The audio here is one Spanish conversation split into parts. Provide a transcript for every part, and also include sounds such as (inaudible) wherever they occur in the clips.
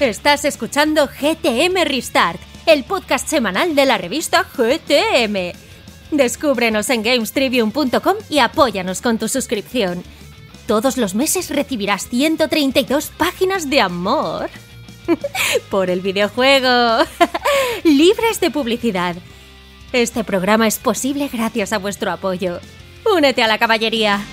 Estás escuchando GTM Restart, el podcast semanal de la revista GTM. Descúbrenos en gamestribune.com y apóyanos con tu suscripción. Todos los meses recibirás 132 páginas de amor. (laughs) Por el videojuego. (laughs) Libres de publicidad. Este programa es posible gracias a vuestro apoyo. Únete a la caballería.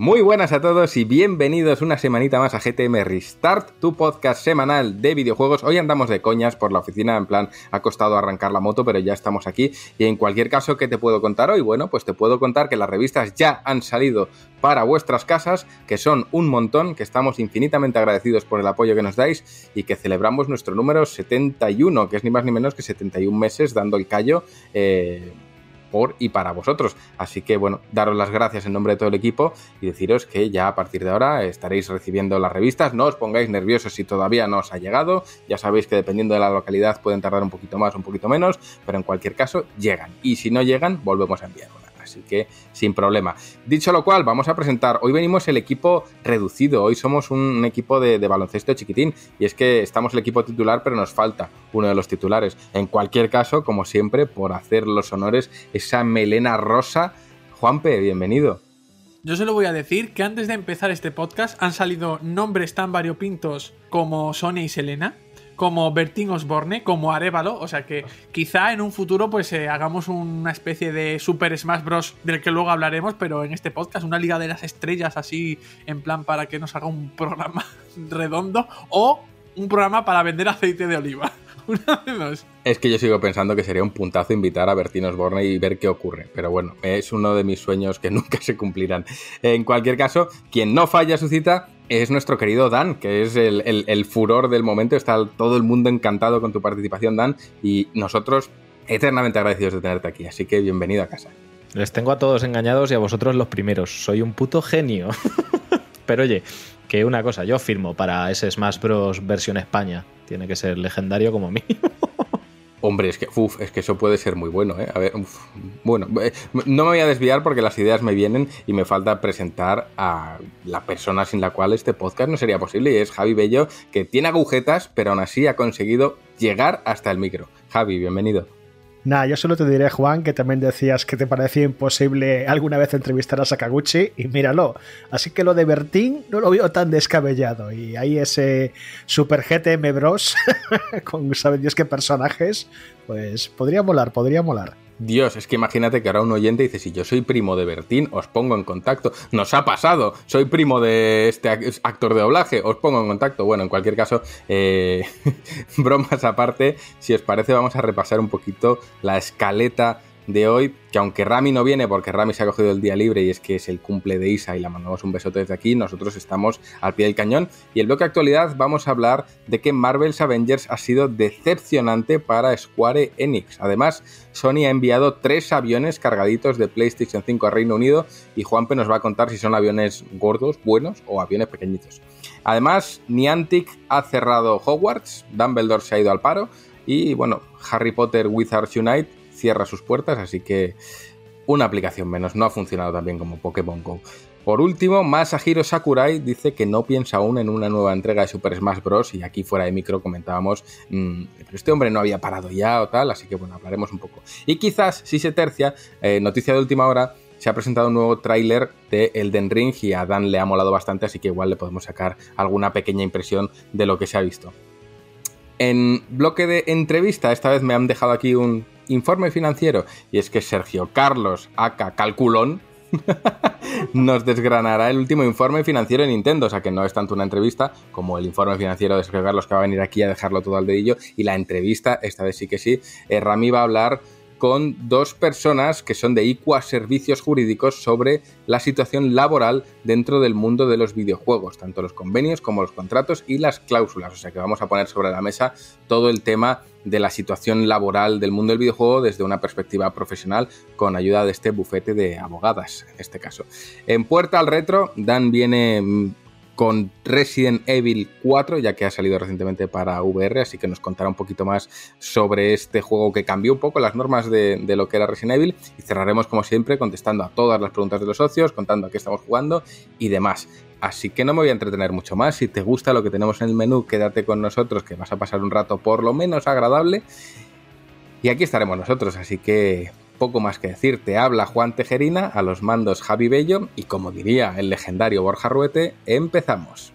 Muy buenas a todos y bienvenidos una semanita más a GTM Restart, tu podcast semanal de videojuegos. Hoy andamos de coñas por la oficina, en plan, ha costado arrancar la moto, pero ya estamos aquí. Y en cualquier caso, ¿qué te puedo contar hoy? Bueno, pues te puedo contar que las revistas ya han salido para vuestras casas, que son un montón, que estamos infinitamente agradecidos por el apoyo que nos dais y que celebramos nuestro número 71, que es ni más ni menos que 71 meses dando el callo. Eh, por y para vosotros. Así que bueno, daros las gracias en nombre de todo el equipo y deciros que ya a partir de ahora estaréis recibiendo las revistas. No os pongáis nerviosos si todavía no os ha llegado. Ya sabéis que dependiendo de la localidad pueden tardar un poquito más, un poquito menos, pero en cualquier caso llegan. Y si no llegan, volvemos a enviar así que sin problema. Dicho lo cual, vamos a presentar, hoy venimos el equipo reducido, hoy somos un equipo de, baloncesto chiquitín y es que estamos el equipo titular pero nos falta uno de los titulares. En cualquier caso, como siempre, por hacer los honores, esa melena rosa. Juanpe, bienvenido. Yo solo voy a decir que antes de empezar este podcast han salido nombres tan variopintos como Sonia y Selena como Bertín Osborne, como Arevalo, o sea que quizá en un futuro pues eh, hagamos una especie de Super Smash Bros. del que luego hablaremos, pero en este podcast una liga de las estrellas así en plan para que nos haga un programa (laughs) redondo o un programa para vender aceite de oliva. Una de dos. Es que yo sigo pensando que sería un puntazo invitar a Bertín Osborne y ver qué ocurre. Pero bueno, es uno de mis sueños que (laughs) nunca se cumplirán. En cualquier caso, quien no falla su cita es nuestro querido Dan, que es el, furor del momento. Está todo el mundo encantado con tu participación, Dan, y nosotros eternamente agradecidos de tenerte aquí. Así que bienvenido a casa. Les tengo a todos engañados y a vosotros los primeros. Soy un puto genio. (laughs) Pero oye, que una cosa, yo firmo para ese Smash Bros. versión España. Tiene que ser legendario como mínimo. (laughs) Hombre, es que, es que eso puede ser muy bueno, ¿eh? A ver, bueno, eh, no me voy a desviar porque las ideas me vienen y me falta presentar a la persona sin la cual este podcast no sería posible y es Javi Bello, que tiene agujetas, pero aún así ha conseguido llegar hasta el micro. Javi, bienvenido. Nada, yo solo te diré, Juan, que también decías que te parecía imposible alguna vez entrevistar a Sakaguchi, y míralo. Así que lo de Bertín no lo veo tan descabellado. Y ahí ese Super GTM Bros, (laughs) con sabe Dios qué personajes, pues podría molar, podría molar. Dios, es que imagínate que ahora un oyente dice, si yo soy primo de Bertín, os pongo en contacto. Nos ha pasado, soy primo de este actor de doblaje, os pongo en contacto. Bueno, en cualquier caso, eh, (laughs) bromas aparte, si os parece vamos a repasar un poquito la escaleta de hoy, que aunque Rami no viene porque Rami se ha cogido el día libre y es que es el cumple de Isa y la mandamos un besote desde aquí, nosotros estamos al pie del cañón. Y el bloque actualidad vamos a hablar de que Marvel's Avengers ha sido decepcionante para Square Enix. Además, Sony ha enviado tres aviones cargaditos de PlayStation 5 a Reino Unido y Juanpe nos va a contar si son aviones gordos, buenos o aviones pequeñitos. Además, Niantic ha cerrado Hogwarts, Dumbledore se ha ido al paro y bueno, Harry Potter Wizards Unite cierra sus puertas, así que una aplicación menos. No ha funcionado tan bien como Pokémon Go. Por último, Masahiro Sakurai dice que no piensa aún en una nueva entrega de Super Smash Bros. Y aquí fuera de micro comentábamos, mmm, pero este hombre no había parado ya o tal, así que bueno, hablaremos un poco. Y quizás, si se tercia, eh, noticia de última hora, se ha presentado un nuevo tráiler de Elden Ring y a Dan le ha molado bastante, así que igual le podemos sacar alguna pequeña impresión de lo que se ha visto. En bloque de entrevista, esta vez me han dejado aquí un informe financiero y es que Sergio Carlos, acá Calculón, (laughs) nos desgranará el último informe financiero de Nintendo, o sea que no es tanto una entrevista como el informe financiero de Sergio Carlos que va a venir aquí a dejarlo todo al dedillo y la entrevista, esta vez sí que sí, eh, Rami va a hablar con dos personas que son de IQUA Servicios Jurídicos sobre la situación laboral dentro del mundo de los videojuegos, tanto los convenios como los contratos y las cláusulas. O sea que vamos a poner sobre la mesa todo el tema de la situación laboral del mundo del videojuego desde una perspectiva profesional con ayuda de este bufete de abogadas, en este caso. En Puerta al Retro, Dan viene mm, con Resident Evil 4, ya que ha salido recientemente para VR, así que nos contará un poquito más sobre este juego que cambió un poco las normas de, de lo que era Resident Evil y cerraremos como siempre contestando a todas las preguntas de los socios, contando a qué estamos jugando y demás. Así que no me voy a entretener mucho más. Si te gusta lo que tenemos en el menú, quédate con nosotros, que vas a pasar un rato por lo menos agradable. Y aquí estaremos nosotros, así que poco más que decir. Te habla Juan Tejerina, a los mandos Javi Bello, y como diría el legendario Borja Ruete, empezamos.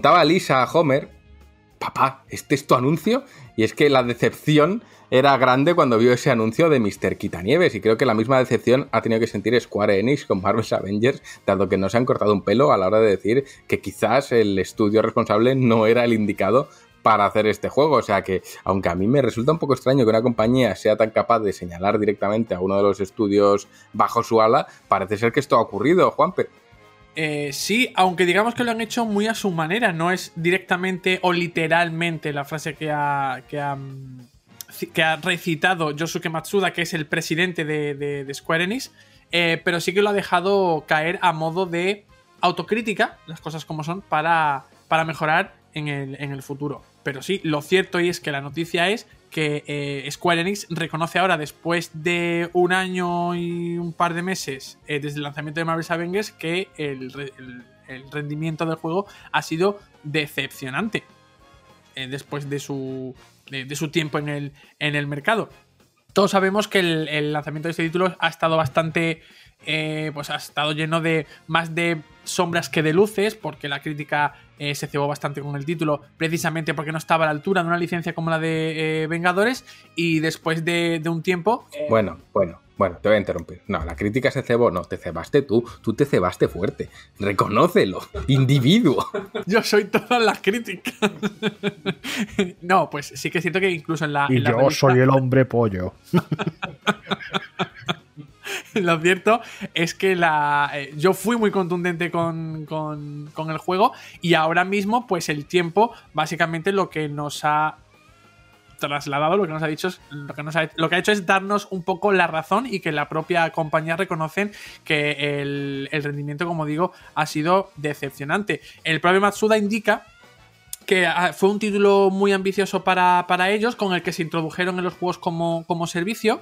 Preguntaba Lisa a Homer, papá, ¿este es tu anuncio? Y es que la decepción era grande cuando vio ese anuncio de Mr. Quitanieves y creo que la misma decepción ha tenido que sentir Square Enix con Marvel's Avengers, dado que no se han cortado un pelo a la hora de decir que quizás el estudio responsable no era el indicado para hacer este juego. O sea que, aunque a mí me resulta un poco extraño que una compañía sea tan capaz de señalar directamente a uno de los estudios bajo su ala, parece ser que esto ha ocurrido, Juanpe. Eh, sí, aunque digamos que lo han hecho muy a su manera, no es directamente o literalmente la frase que ha, que ha, que ha recitado Yosuke Matsuda, que es el presidente de, Square Enix, eh, pero sí que lo ha dejado caer a modo de autocrítica, las cosas como son, para, mejorar en el, en el futuro. Pero sí, lo cierto es que la noticia es que eh, Square Enix reconoce ahora, después de un año y un par de meses eh, desde el lanzamiento de Marvel's Avengers, que el, rendimiento del juego ha sido decepcionante eh, después de su, de, su tiempo en el, en el mercado. Todos sabemos que el lanzamiento de este título ha estado bastante eh, pues ha estado lleno de más de sombras que de luces, porque la crítica eh, se cebó bastante con el título, precisamente porque no estaba a la altura de una licencia como la de eh, Vengadores, y después de, de un tiempo... Bueno, bueno, bueno, te voy a interrumpir. No, la crítica se cebó, no, te cebaste tú, tú te cebaste fuerte. Reconócelo, (laughs) individuo. Yo soy todas las críticas. (laughs) no, pues sí que es cierto que incluso en la... Y en la yo revista... soy el hombre pollo. (laughs) (laughs) lo cierto es que la, eh, yo fui muy contundente con, con, con, el juego y ahora mismo pues el tiempo básicamente lo que nos ha trasladado, lo que nos ha dicho es, lo que, nos ha, lo que ha hecho es darnos un poco la razón y que la propia compañía reconocen que el, el rendimiento, como digo, ha sido decepcionante. El propio Matsuda indica que ah, fue un título muy ambicioso para, para ellos, con el que se introdujeron en los juegos como, como servicio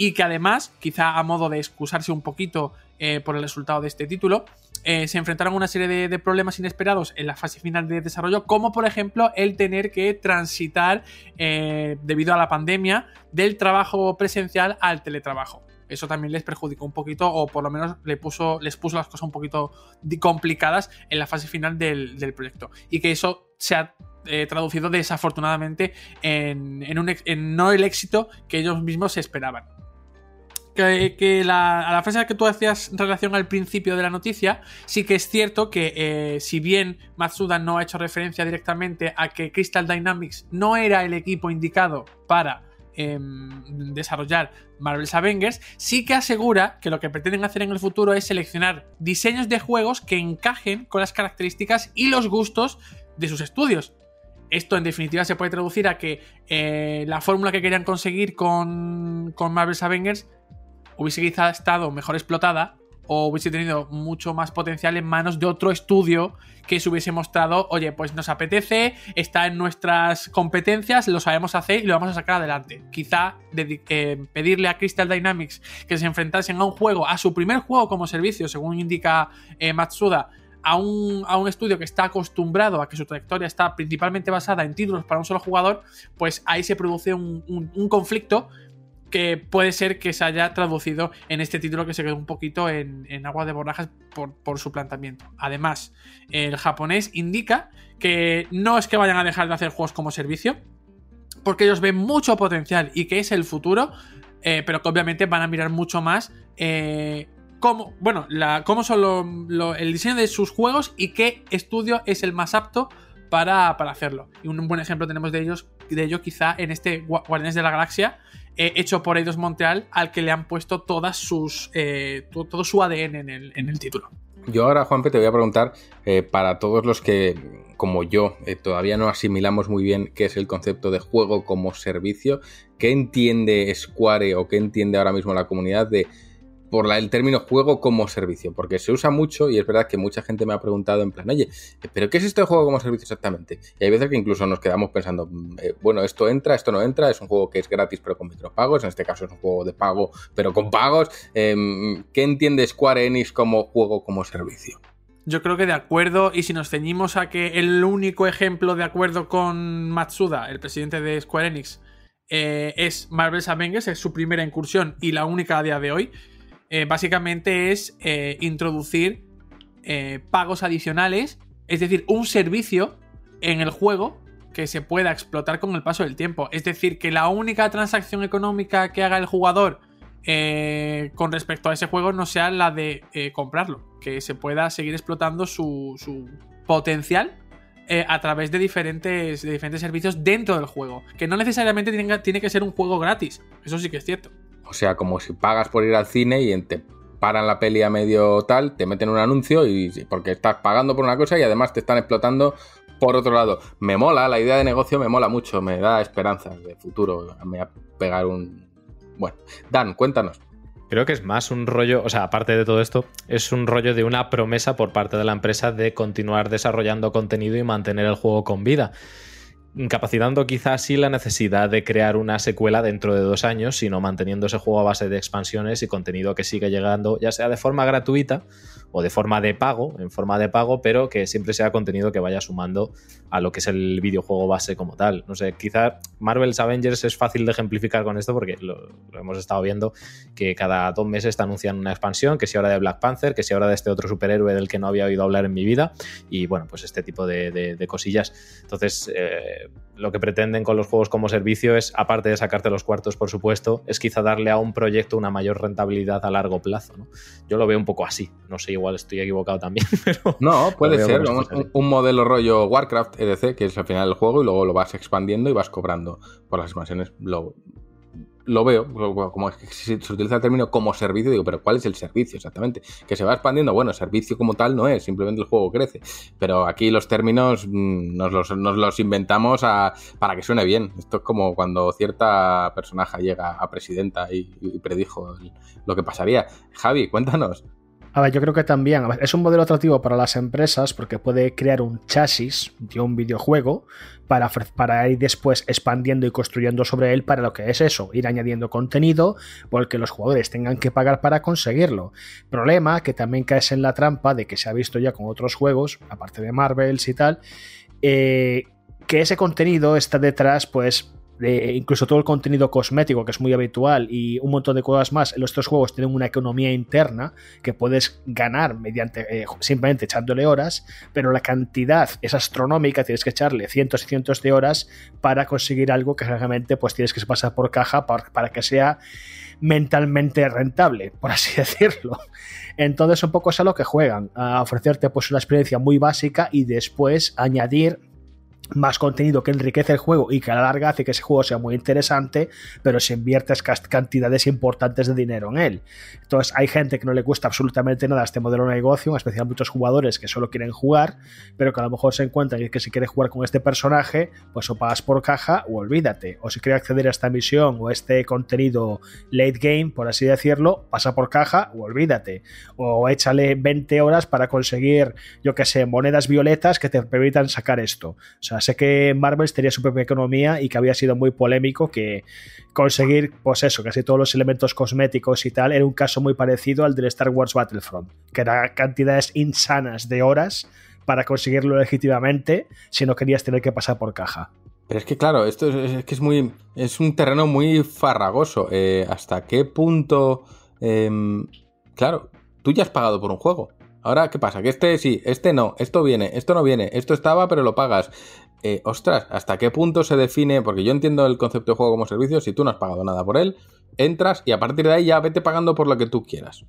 y que además, quizá a modo de excusarse un poquito eh, por el resultado de este título, eh, se enfrentaron a una serie de, problemas inesperados en la fase final de desarrollo, como por ejemplo el tener que transitar, eh, debido a la pandemia, del trabajo presencial al teletrabajo. Eso también les perjudicó un poquito, o por lo menos le puso, les puso las cosas un poquito complicadas en la fase final del, del proyecto. Y que eso se ha traducido desafortunadamente en, en, un, en no el éxito que ellos mismos esperaban que, que la, a la frase que tú hacías en relación al principio de la noticia, sí que es cierto que eh, si bien Matsuda no ha hecho referencia directamente a que Crystal Dynamics no era el equipo indicado para eh, desarrollar Marvel's Avengers, sí que asegura que lo que pretenden hacer en el futuro es seleccionar diseños de juegos que encajen con las características y los gustos de sus estudios. Esto en definitiva se puede traducir a que eh, la fórmula que querían conseguir con, con Marvel's Avengers hubiese quizá estado mejor explotada o hubiese tenido mucho más potencial en manos de otro estudio que se hubiese mostrado, oye, pues nos apetece, está en nuestras competencias, lo sabemos hacer y lo vamos a sacar adelante. Quizá eh, pedirle a Crystal Dynamics que se enfrentasen a un juego, a su primer juego como servicio, según indica eh, Matsuda, a un, a un, estudio que está acostumbrado a que su trayectoria está principalmente basada en títulos para un solo jugador, pues ahí se produce un, un conflicto que puede ser que se haya traducido en este título que se quedó un poquito en, en agua de borrajas por, por, su planteamiento. Además, el japonés indica que no es que vayan a dejar de hacer juegos como servicio, porque ellos ven mucho potencial y que es el futuro, eh, pero que obviamente van a mirar mucho más eh, cómo, bueno, cómo son el diseño de sus juegos y qué estudio es el más apto para, para hacerlo. Y un buen ejemplo tenemos de ellos, de ello quizá en este Gua- Guardianes de la Galaxia, eh, hecho por Eidos Montreal, al que le han puesto todas sus, eh, to- todo su ADN en el, en el título. Yo ahora, Juanpe, te voy a preguntar, eh, para todos los que, como yo, eh, todavía no asimilamos muy bien qué es el concepto de juego como servicio, ¿qué entiende Square o qué entiende ahora mismo la comunidad de por el término juego como servicio? Porque se usa mucho y es verdad que mucha gente me ha preguntado en plan, oye, ¿pero qué es esto de juego como servicio exactamente? Y hay veces que incluso nos quedamos pensando, mm, eh, bueno, esto entra, esto no entra, es un juego que es gratis pero con micropagos, en este caso es un juego de pago pero con pagos. Em, ¿Qué entiende Square Enix como juego como servicio? Yo creo que de acuerdo, y si nos ceñimos a que el único ejemplo de acuerdo con Matsuda, el presidente de Square Enix, eh, es Marvel's Avengers, es su primera incursión y la única a día de hoy, eh, básicamente es eh, introducir eh, pagos adicionales, es decir, un servicio en el juego que se pueda explotar con el paso del tiempo. Es decir, que la única transacción económica que haga el jugador con respecto a ese juego no sea la de comprarlo, que se pueda seguir explotando su, su potencial a través de diferentes, de diferentes servicios dentro del juego, que no necesariamente tiene que ser un juego gratis, eso sí que es cierto. O sea, como si pagas por ir al cine y te paran la peli a medio tal, te meten un anuncio y porque estás pagando por una cosa y además te están explotando por otro lado. Me mola, la idea de negocio me mola mucho, me da esperanzas de futuro. Me va a pegar un... Bueno, Dan, cuéntanos. Creo que es más un rollo, o sea, aparte de todo esto, es un rollo de una promesa por parte de la empresa de continuar desarrollando contenido y mantener el juego con vida. Incapacitando quizás sí la necesidad de crear una secuela dentro de dos años, sino manteniendo ese juego a base de expansiones y contenido que sigue llegando, ya sea de forma gratuita o de forma de pago, en forma de pago, pero que siempre sea contenido que vaya sumando a lo que es el videojuego base como tal. No sé, quizá Marvel's Avengers es fácil de ejemplificar con esto porque lo, lo hemos estado viendo que cada dos meses te anuncian una expansión, que si ahora de Black Panther, que si ahora de este otro superhéroe del que no había oído hablar en mi vida, y bueno, pues este tipo de, de- de cosillas. Entonces, eh, lo que pretenden con los juegos como servicio es, aparte de sacarte los cuartos, por supuesto, es quizá darle a un proyecto una mayor rentabilidad a largo plazo. ¿no? Yo lo veo un poco así, no sé, igual estoy equivocado también, (laughs) pero... No, puede ser un, un modelo rollo Warcraft EDC, que es al final del juego, y luego lo vas expandiendo y vas cobrando por las expansiones. Lo, lo veo, como es que se utiliza el término como servicio, digo, pero ¿cuál es el servicio exactamente? Que se va expandiendo, bueno, servicio como tal no es, simplemente el juego crece. Pero aquí los términos mm, nos los, nos los inventamos para que suene bien. Esto es como cuando cierta personaje llega a presidenta y, predijo lo que pasaría. Javi, cuéntanos. A ver, yo creo que también es un modelo atractivo para las empresas porque puede crear un chasis de un videojuego para, para ir después expandiendo y construyendo sobre él para lo que es eso, ir añadiendo contenido porque los jugadores tengan que pagar para conseguirlo. Problema que también caes en la trampa de que se ha visto ya con otros juegos, aparte de Marvels y tal, eh, que ese contenido está detrás, pues, incluso todo el contenido cosmético que es muy habitual y un montón de cosas más. En estos juegos tienen una economía interna que puedes ganar mediante eh, simplemente echándole horas, pero la cantidad es astronómica, tienes que echarle cientos y cientos de horas para conseguir algo que realmente pues tienes que pasar por caja para, para que sea mentalmente rentable, por así (laughs) decirlo. Entonces un poco es a lo que juegan, a ofrecerte pues una experiencia muy básica y después añadir más contenido que enriquece el juego y que a la larga hace que ese juego sea muy interesante, pero si inviertes cantidades importantes de dinero en él. Entonces hay gente que no le cuesta absolutamente nada este modelo de negocio, en especial muchos jugadores que solo quieren jugar, pero que a lo mejor se encuentran que si quieres jugar con este personaje, pues o pagas por caja o olvídate. O si quiere acceder a esta misión o este contenido late game, por así decirlo, pasa por caja o olvídate. O échale 20 horas para conseguir, yo que sé, monedas violetas que te permitan sacar esto. O sea, sé que Marvel tenía su propia economía y que había sido muy polémico que conseguir, pues eso, casi todos los elementos cosméticos y tal, era un caso muy parecido al del Star Wars Battlefront, que era cantidades insanas de horas para conseguirlo legítimamente si no querías tener que pasar por caja. Pero es que claro, esto es, que es muy. es un terreno muy farragoso. Eh, ¿Hasta qué punto? em, claro, tú ya has pagado por un juego. Ahora, ¿qué pasa? Que este sí, este no, esto viene, esto no viene, esto estaba, pero lo pagas. Eh, ostras, ¿hasta qué punto se define? Porque yo entiendo el concepto de juego como servicio, si tú no has pagado nada por él, entras y a partir de ahí ya vete pagando por lo que tú quieras.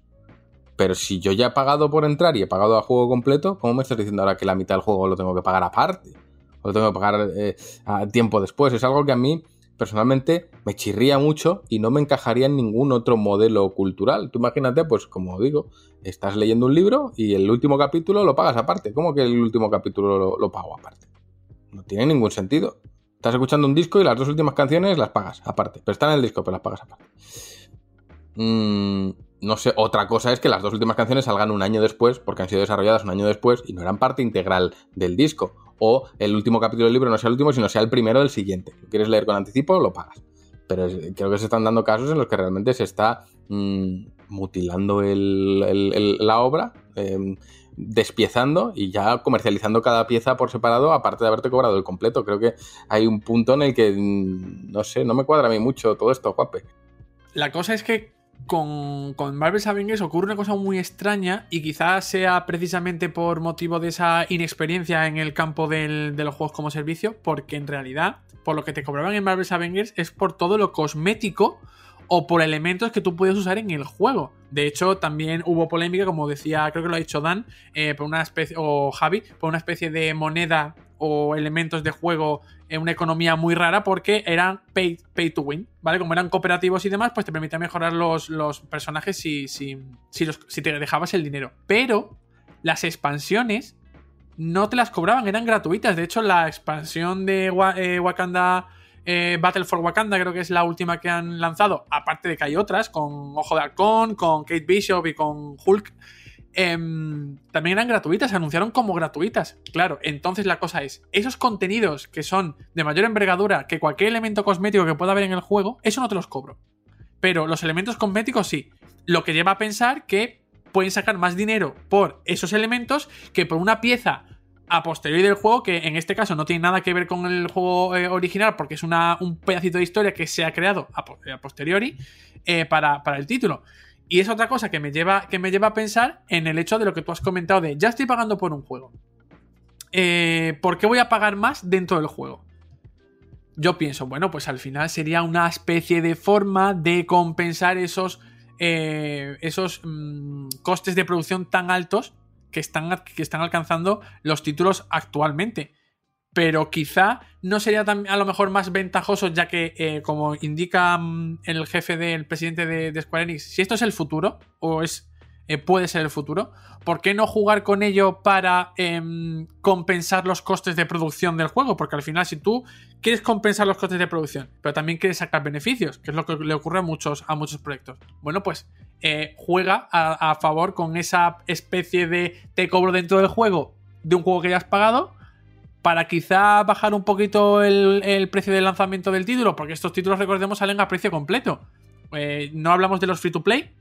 pero si yo ya he pagado por entrar y he pagado a juego completo, ¿cómo me estás diciendo ahora que la mitad del juego lo tengo que pagar aparte? O lo tengo que pagar eh, a tiempo después. Es algo que a mí personalmente me chirría mucho y no me encajaría en ningún otro modelo cultural. Tú imagínate, pues como digo, estás leyendo un libro y el último capítulo lo pagas aparte. ¿Cómo que el último capítulo lo, pago aparte? No tiene ningún sentido. Estás escuchando un disco y las dos últimas canciones las pagas aparte. Pero están en el disco, pero las pagas aparte. Mm, no sé, otra cosa es que las dos últimas canciones salgan un año después, porque han sido desarrolladas un año después y no eran parte integral del disco o el último capítulo del libro no sea el último, sino sea el primero del siguiente. Si quieres leer con anticipo, lo pagas. Pero creo que se están dando casos en los que realmente se está mm, mutilando la obra, em, despiezando y ya comercializando cada pieza por separado, aparte de haberte cobrado el completo. Creo que hay un punto en el que, mm, no sé, no me cuadra a mí mucho todo esto, Juape. La cosa es que con, con Marvel's Avengers ocurre una cosa muy extraña y quizás sea precisamente por motivo de esa inexperiencia en el campo de los juegos como servicio, porque en realidad, por lo que te cobraban en Marvel's Avengers es por todo lo cosmético o por elementos que tú puedes usar en el juego. De hecho, también hubo polémica, como decía, creo que lo ha dicho Dan, eh, por una especie, o Javi, por una especie de moneda o elementos de juego en una economía muy rara porque eran pay, to win, ¿vale? Como eran cooperativos y demás, pues te permitía mejorar los, personajes si, si, si, te dejabas el dinero. Pero las expansiones no te las cobraban, eran gratuitas. De hecho, la expansión de eh, Wakanda, eh, Battle for Wakanda, creo que es la última que han lanzado, aparte de que hay otras, con Ojo de Halcón, con Kate Bishop y con Hulk. Em, también eran gratuitas, se anunciaron como gratuitas. Claro, entonces la cosa es, esos contenidos que son de mayor envergadura que cualquier elemento cosmético que pueda haber en el juego, eso no te los cobro. Pero los elementos cosméticos sí. Lo que lleva a pensar que pueden sacar más dinero por esos elementos que por una pieza a posteriori del juego, que en este caso no tiene nada que ver con el juego eh, original, porque es una, un pedacito de historia que se ha creado a, posteriori eh, para, para el título. Y es otra cosa que me, lleva, que me lleva a pensar en el hecho de lo que tú has comentado de ya estoy pagando por un juego. Eh, ¿Por qué voy a pagar más dentro del juego? Yo pienso, bueno, pues al final sería una especie de forma de compensar esos, eh, esos mm, costes de producción tan altos que están, que están alcanzando los títulos actualmente pero quizá no sería a lo mejor más ventajoso, ya que, eh, como indica mm, el jefe del presidente de, Square Enix, si esto es el futuro, o es eh, puede ser el futuro, ¿por qué no jugar con ello para em, compensar los costes de producción del juego? Porque al final, si tú quieres compensar los costes de producción, pero también quieres sacar beneficios, que es lo que le ocurre a muchos, a muchos proyectos, bueno, pues eh, juega a, a favor con esa especie de te cobro dentro del juego de un juego que ya has pagado para quizá bajar un poquito el, precio de lanzamiento del título, porque estos títulos, recordemos, salen a precio completo. Eh, no hablamos de los free to play,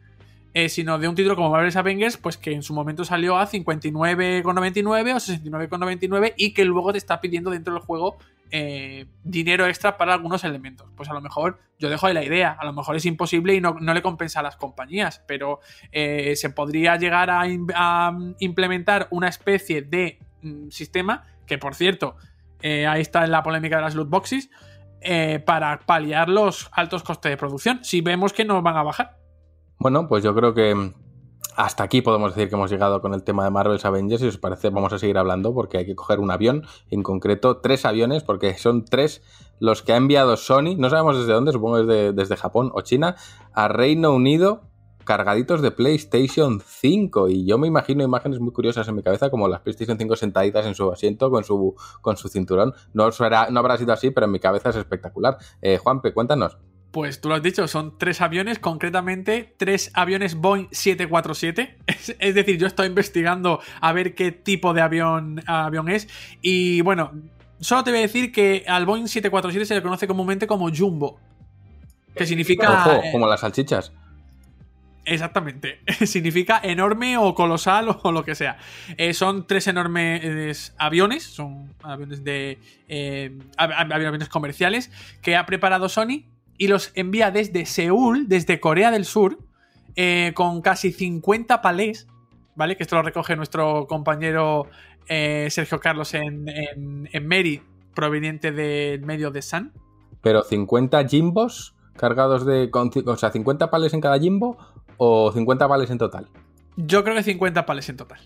eh, sino de un título como Marvel's Avengers, pues que en su momento salió a 59,99 o 69,99 y que luego te está pidiendo dentro del juego eh, dinero extra para algunos elementos. Pues a lo mejor yo dejo ahí la idea, a lo mejor es imposible y no, le compensa a las compañías, pero se podría llegar a, implementar una especie de mm, sistema que por cierto, eh, ahí está la polémica de las loot boxes, eh, para paliar los altos costes de producción, si vemos que no van a bajar. Bueno, pues yo creo que hasta aquí podemos decir que hemos llegado con el tema de Marvel's Avengers. Si os parece, vamos a seguir hablando porque hay que coger un avión, en concreto tres aviones, porque son tres los que ha enviado Sony, no sabemos desde dónde, supongo desde, desde Japón o China, a Reino Unido cargaditos de PlayStation 5 y yo me imagino imágenes muy curiosas en mi cabeza como las PlayStation 5 sentaditas en su asiento con su, con su cinturón. No, no habrá sido así, pero en mi cabeza es espectacular. Eh, Juanpe, cuéntanos. Pues tú lo has dicho, son tres aviones, concretamente tres aviones Boeing 747. (laughs) Es, decir, yo estoy investigando a ver qué tipo de avión, avión es. Y bueno, solo te voy a decir que al Boeing 747 se le conoce comúnmente como Jumbo. Que significa. Ojo, como las salchichas. Exactamente. (laughs) Significa enorme o colosal o lo que sea. Eh, son tres enormes aviones, son aviones de eh, aviones comerciales que ha preparado Sony y los envía desde Seúl, desde Corea del Sur, eh, con casi 50 palés, ¿vale? Que esto lo recoge nuestro compañero Sergio Carlos en, en, en proveniente del medio de Sun. Pero 50 jimbos cargados de. o sea, 50 palés en cada jimbo o 50 vales en total? Yo creo que 50 pales en total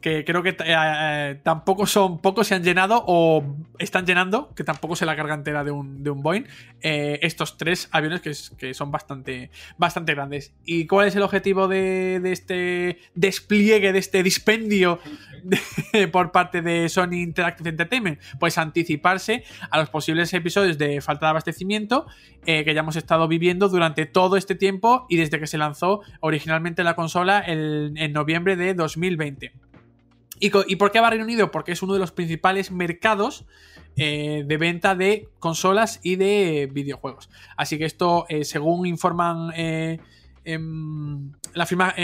que creo que eh, eh, tampoco son, pocos se han llenado o están llenando, que tampoco se la carga entera de un, de un Boeing, eh, estos tres aviones que, son bastante, bastante grandes. ¿Y cuál es el objetivo de, este despliegue, de este dispendio por parte de Sony Interactive Entertainment? Pues anticiparse a los posibles episodios de falta de abastecimiento que ya hemos estado viviendo durante todo este tiempo y desde que se lanzó originalmente la consola en noviembre de 2020. ¿Y, por qué va Reino Unido? Porque es uno de los principales mercados eh, de venta de consolas y de videojuegos. Así que esto, eh, según informan eh, la firma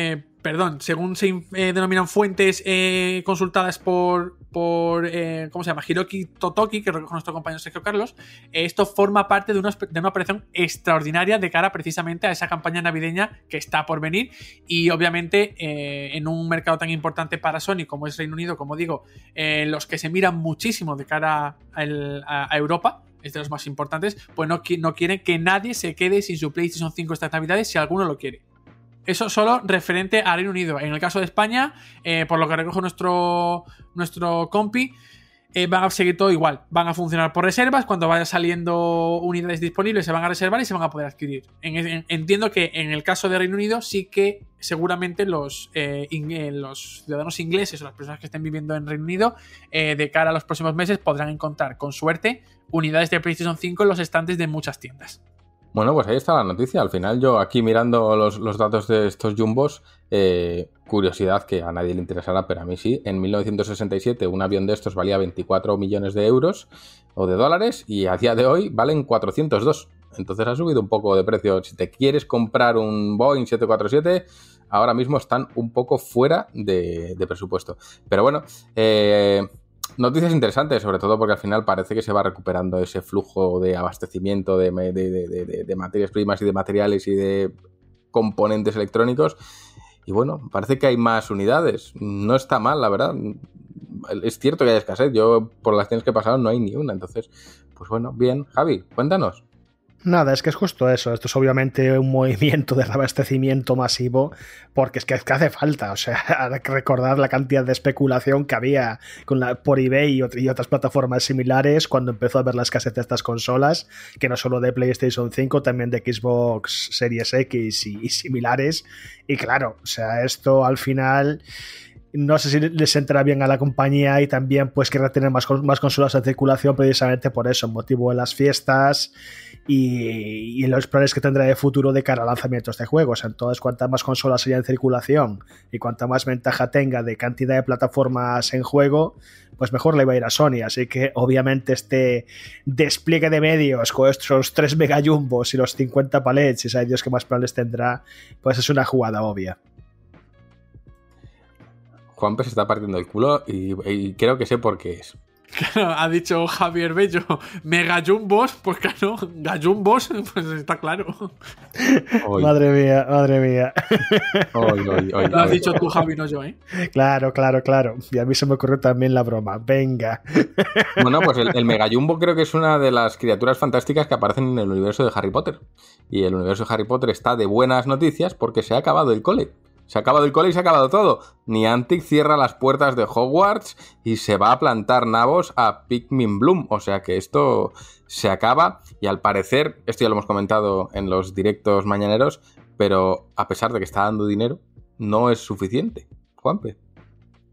perdón, según se eh, denominan fuentes eh, consultadas por, por eh, ¿cómo se llama? Hiroki Totoki, que recoge nuestro compañero Sergio Carlos, esto forma parte de una, de una, operación extraordinaria de cara precisamente a esa campaña navideña que está por venir y obviamente en un mercado tan importante para Sony como es Reino Unido, como digo, los que se miran muchísimo de cara a Europa, es de los más importantes, pues no, no quieren que nadie se quede sin su PlayStation 5 estas navidades si alguno lo quiere. Eso solo referente a Reino Unido. En el caso de España, eh, por lo que recoge nuestro, nuestro compi, eh, van a seguir todo igual. Van a funcionar por reservas. Cuando vaya saliendo unidades disponibles, se van a reservar y se van a poder adquirir. entiendo que en el caso de Reino Unido, sí que seguramente los, eh, los ciudadanos ingleses o las personas que estén viviendo en Reino Unido, de cara a los próximos meses, podrán encontrar, con suerte, unidades de PlayStation 5 en los estantes de muchas tiendas. Bueno, pues ahí está la noticia. Al final yo aquí mirando los, datos de estos jumbos, eh, curiosidad que a nadie le interesará, pero a mí sí. En 1967 un avión de estos valía 24 millones de euros o de dólares y a día de hoy valen 402. Entonces ha subido un poco de precio. Si te quieres comprar un Boeing 747, ahora mismo están un poco fuera de, de presupuesto. Pero bueno, eh, Noticias interesantes, sobre todo porque al final parece que se va recuperando ese flujo de abastecimiento de, materias primas y de materiales y de componentes electrónicos. Y bueno, parece que hay más unidades. No está mal, la verdad. Es cierto que hay escasez. Yo, por las tiendas que he pasado, no hay ni una. Entonces, pues bueno, bien. Javi, cuéntanos. Nada, es que es justo eso. Esto es obviamente un movimiento de abastecimiento masivo, porque es que, hace falta. O sea, (laughs) hay que recordar la cantidad de especulación que había con la, por eBay y, otras plataformas similares cuando empezó a ver la escasez de estas consolas, que no solo de PlayStation 5, también de Xbox Series X y, similares. Y claro, o sea, esto al final no sé si les entra bien a la compañía y también pues querrá tener más, más consolas en circulación precisamente por eso, motivo de las fiestas y, los planes que tendrá de futuro de cara a lanzamientos de juegos. Entonces, cuantas más consolas haya en circulación y cuanta más ventaja tenga de cantidad de plataformas en juego, pues mejor le va a ir a Sony. Así que obviamente este despliegue de medios con estos 3 megajumbos y los 50 palets y sabe Dios qué más planes tendrá, pues es una jugada obvia. Juanpe se está partiendo el culo y, creo que sé por qué es. Claro, ha dicho Javier Bello, mega jumbos, pues claro, gallumbos, pues está claro. Madre mía, madre mía. Lo has dicho tú, Javi, no yo, ¿eh? Claro, claro, claro. Y a mí se me ocurrió también la broma. Venga. Bueno, pues el, el mega jumbo creo que es una de las criaturas fantásticas que aparecen en el universo de Harry Potter. Y el universo de Harry Potter está de buenas noticias porque se ha acabado el cole. Se ha acabado el cole y se ha acabado todo. Niantic cierra las puertas de Hogwarts y se va a plantar nabos a Pikmin Bloom. O sea que esto se acaba y al parecer, esto ya lo hemos comentado en los directos mañaneros, pero a pesar de que está dando dinero, no es suficiente. Juanpe.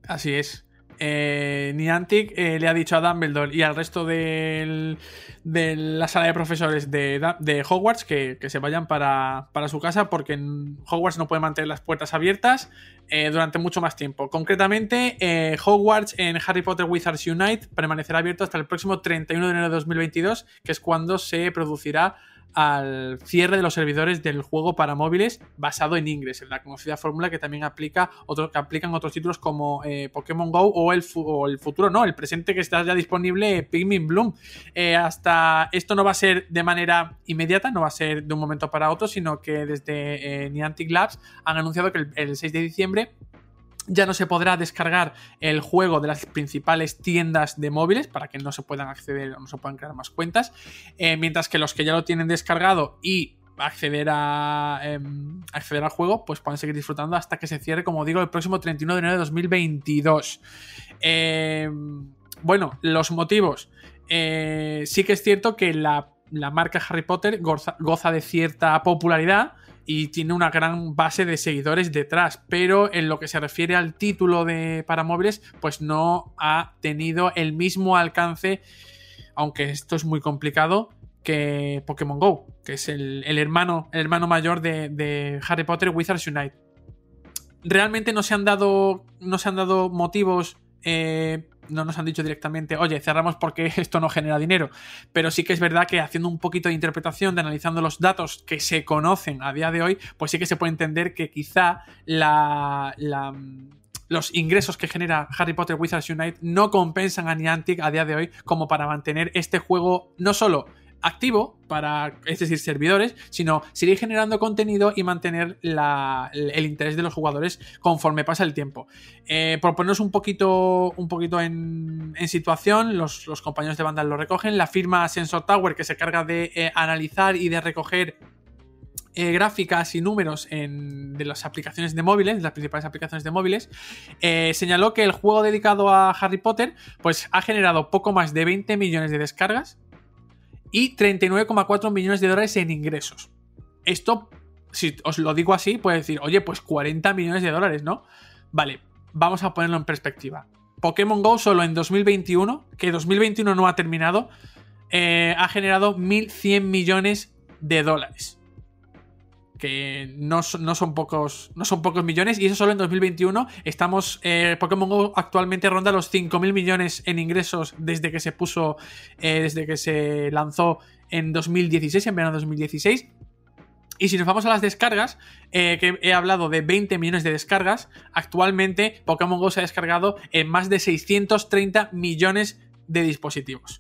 Así es eh, Niantic eh, le ha dicho a Dumbledore y al resto de la sala de profesores de, Hogwarts que, se vayan para, su casa porque Hogwarts no puede mantener las puertas abiertas eh, durante mucho más tiempo. Concretamente, eh, Hogwarts en Harry Potter Wizards Unite permanecerá abierto hasta el próximo 31 de enero de 2022, que es cuando se producirá al cierre de los servidores del juego para móviles basado en Ingress, en la conocida fórmula que también aplica otro, que aplican otros títulos como eh, Pokémon Go o el, futuro, no, el presente que está ya disponible Pikmin Bloom. Eh, hasta esto no va a ser de manera inmediata, no va a ser de un momento para otro, sino que desde eh, Niantic Labs han anunciado que el 6 de diciembre ya no se podrá descargar el juego de las principales tiendas de móviles para que no se puedan acceder o no se puedan crear más cuentas. Eh, mientras que los que ya lo tienen descargado y acceder a em, acceder al juego, pues puedan seguir disfrutando hasta que se cierre, como digo, el próximo 31 de enero de 2022. Em, bueno, los motivos. Eh, sí que es cierto que la, marca Harry Potter goza, de cierta popularidad y tiene una gran base de seguidores detrás, pero en lo que se refiere al título de para móviles, pues no ha tenido el mismo alcance, aunque esto es muy complicado, que Pokémon Go, que es el, hermano, el hermano mayor de, Harry Potter Wizards Unite. Realmente no se han dado, no se han dado motivos eh, no nos han dicho directamente, oye, cerramos porque (laughs) esto no genera dinero. Pero sí que es verdad que haciendo un poquito de interpretación, de analizando los datos que se conocen a día de hoy, pues sí que se puede entender que quizá los ingresos que genera Harry Potter Wizards Unite no compensan a Niantic a día de hoy como para mantener este juego no solo activo para, es decir, servidores, sino seguir generando contenido y mantener el interés de los jugadores conforme pasa el tiempo. Eh, por ponernos un poquito, un poquito en, situación, los, compañeros de Vandal lo recogen. La firma Sensor Tower, que se carga de eh, analizar y de recoger eh, gráficas y números de las aplicaciones de móviles, de las principales aplicaciones de móviles, señaló que el juego dedicado a Harry Potter pues, ha generado poco más de 20 millones de descargas y 39,4 millones de dólares en ingresos. Esto, si os lo digo así, puede decir, oye, pues 40 millones de dólares, ¿no? Vale, vamos a ponerlo en perspectiva. Pokémon Go solo en 2021, que 2021 no ha terminado, eh, ha generado 1.100 millones de dólares que no, son pocos, no son pocos millones, y eso solo en 2021. Estamos, eh, Pokémon Go actualmente ronda los 5.000 millones en ingresos desde que se puso, eh, desde que se lanzó en 2016, en verano de 2016. Y si nos vamos a las descargas, eh, que he hablado de 20 millones de descargas, actualmente Pokémon Go se ha descargado en más de 630 millones de dispositivos.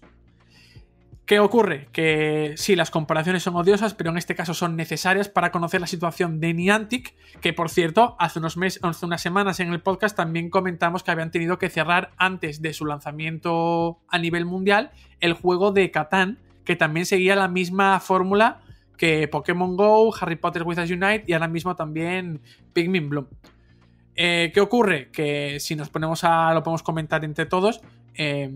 ¿Qué ocurre? Que sí, las comparaciones son odiosas, pero en este caso son necesarias para conocer la situación de Niantic, que por cierto, hace, unos meses, hace unas semanas en el podcast también comentamos que habían tenido que cerrar antes de su lanzamiento a nivel mundial el juego de Catán, que también seguía la misma fórmula que Pokémon Go, Harry Potter Wizards Unite y ahora mismo también Pikmin Bloom. Eh, ¿Qué ocurre? Que si nos ponemos a. lo podemos comentar entre todos. Eh,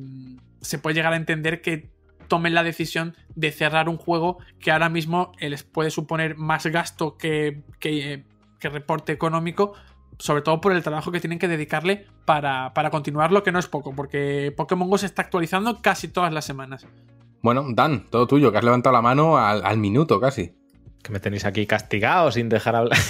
se puede llegar a entender que tomen la decisión de cerrar un juego que ahora mismo les puede suponer más gasto que, que, reporte económico, sobre todo por el trabajo que tienen que dedicarle para, para continuarlo, que no es poco, porque Pokémon Go se está actualizando casi todas las semanas. Bueno, Dan, todo tuyo, que has levantado la mano al, minuto casi. Que me tenéis aquí castigado sin dejar hablar. (laughs)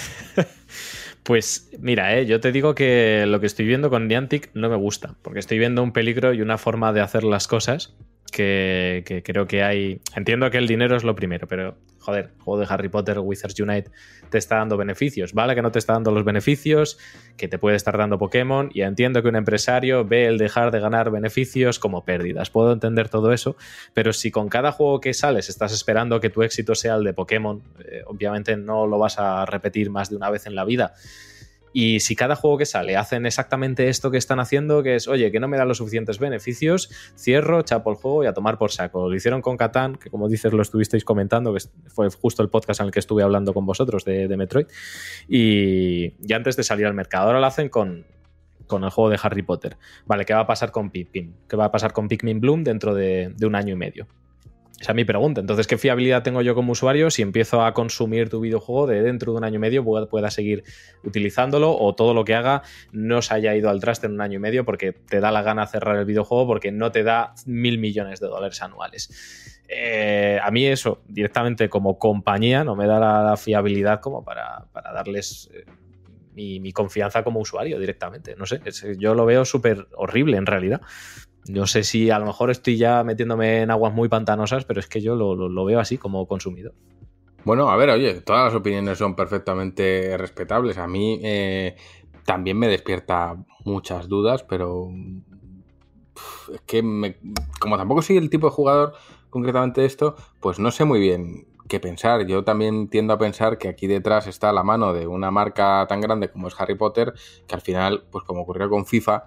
Pues mira, eh, yo te digo que lo que estoy viendo con Niantic no me gusta, porque estoy viendo un peligro y una forma de hacer las cosas que, creo que hay. Entiendo que el dinero es lo primero, pero joder, juego de Harry Potter Wizards Unite te está dando beneficios. Vale que no te está dando los beneficios que te puede estar dando Pokémon, y entiendo que un empresario ve el dejar de ganar beneficios como pérdidas. Puedo entender todo eso, pero si con cada juego que sales estás esperando que tu éxito sea el de Pokémon, eh, obviamente no lo vas a repetir más de una vez en la vida. Y si cada juego que sale hacen exactamente esto que están haciendo, que es, oye, que no me dan los suficientes beneficios, cierro, chapo el juego y a tomar por saco. Lo hicieron con Catán, que como dices lo estuvisteis comentando, que fue justo el podcast en el que estuve hablando con vosotros de, Metroid. Y, ya antes de salir al mercado, ahora lo hacen con, con el juego de Harry Potter. Vale, ¿qué va a pasar con Pikmin? ¿Qué va a pasar con Pikmin Bloom dentro de, de un año y medio? Esa es mi pregunta. Entonces, ¿qué fiabilidad tengo yo como usuario si empiezo a consumir tu videojuego de dentro de un año y medio pueda, seguir utilizándolo o todo lo que haga no se haya ido al traste en un año y medio porque te da la gana cerrar el videojuego porque no te da mil millones de dólares anuales? Eh, a mí eso, directamente como compañía, no me da la, fiabilidad como para, darles... Eh, mi, mi, confianza como usuario directamente. No sé, yo lo veo súper horrible en realidad. No sé si a lo mejor estoy ya metiéndome en aguas muy pantanosas, pero es que yo lo, veo así como consumidor. Bueno, a ver, oye, todas las opiniones son perfectamente respetables. A mí eh, también me despierta muchas dudas, pero es que como tampoco soy el tipo de jugador concretamente esto, pues no sé muy bien qué pensar. Yo también tiendo a pensar que aquí detrás está la mano de una marca tan grande como es Harry Potter, que al final, pues como ocurrió con FIFA,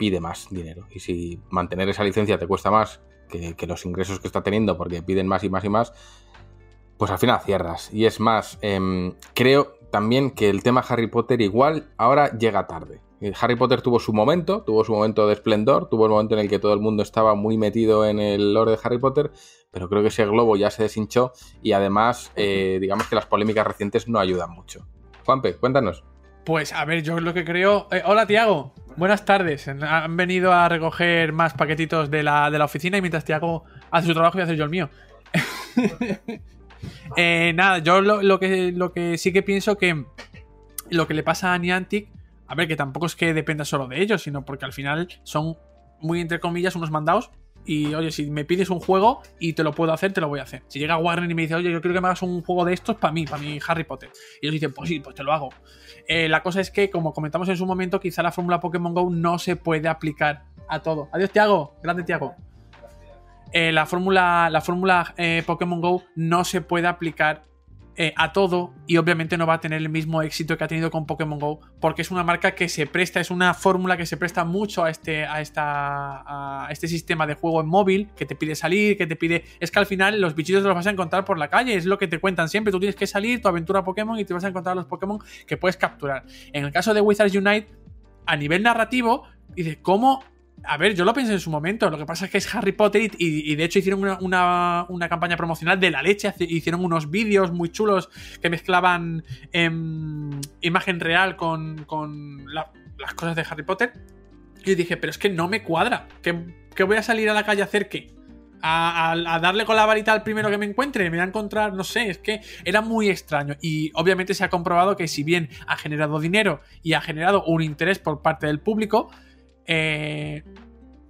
pide más dinero. Y si mantener esa licencia te cuesta más que, los ingresos que está teniendo porque piden más y más y más, pues al final cierras. Y es más, em, creo también que el tema Harry Potter igual ahora llega tarde. Eh, Harry Potter tuvo su momento, tuvo su momento de esplendor, tuvo el momento en el que todo el mundo estaba muy metido en el lore de Harry Potter, pero creo que ese globo ya se deshinchó y además, eh, digamos que las polémicas recientes no ayudan mucho. Juanpe, cuéntanos. Pues a ver, yo lo que creo. Eh, hola, Tiago. Buenas tardes. Han venido a recoger más paquetitos de la, de la oficina y mientras Tiago hace su trabajo y hacer yo el mío. (laughs) nada, yo lo, que, lo que sí que pienso que lo que le pasa a Niantic a ver, que tampoco es que dependa solo de ellos, sino porque al final son muy entre comillas unos mandados. Y oye, si me pides un juego y te lo puedo hacer, te lo voy a hacer. Si llega Warner y me dice, oye, yo quiero que me hagas un juego de estos para mí, para mi Harry Potter. Y ellos dicen, pues sí, pues te lo hago. Eh, la cosa es que, como comentamos en su momento, quizá la fórmula Pokémon Go no se puede aplicar a todo. Adiós, Tiago. Grande, Tiago. Eh, la fórmula, la fórmula eh, Pokémon Go no se puede aplicar eh, a todo y obviamente no va a tener el mismo éxito que ha tenido con Pokémon Go porque es una marca que se presta, es una fórmula que se presta mucho a este, a, esta, a este sistema de juego en móvil que te pide salir, que te pide... Es que al final los bichitos te los vas a encontrar por la calle, es lo que te cuentan siempre, tú tienes que salir, tu aventura Pokémon y te vas a encontrar los Pokémon que puedes capturar. En el caso de Wizards Unite, a nivel narrativo, dice, ¿cómo a ver, yo lo pensé en su momento. Lo que pasa es que es Harry Potter y, de hecho hicieron una, campaña promocional de la leche. Hicieron unos vídeos muy chulos que mezclaban em, imagen real con, las cosas de Harry Potter. Y dije, pero es que no me cuadra. ¿Que, voy a salir a la calle a hacer qué? A, a, darle con la varita al primero que me encuentre, me voy a encontrar, no sé, es que era muy extraño. Y obviamente se ha comprobado que si bien ha generado dinero y ha generado un interés por parte del público, eh,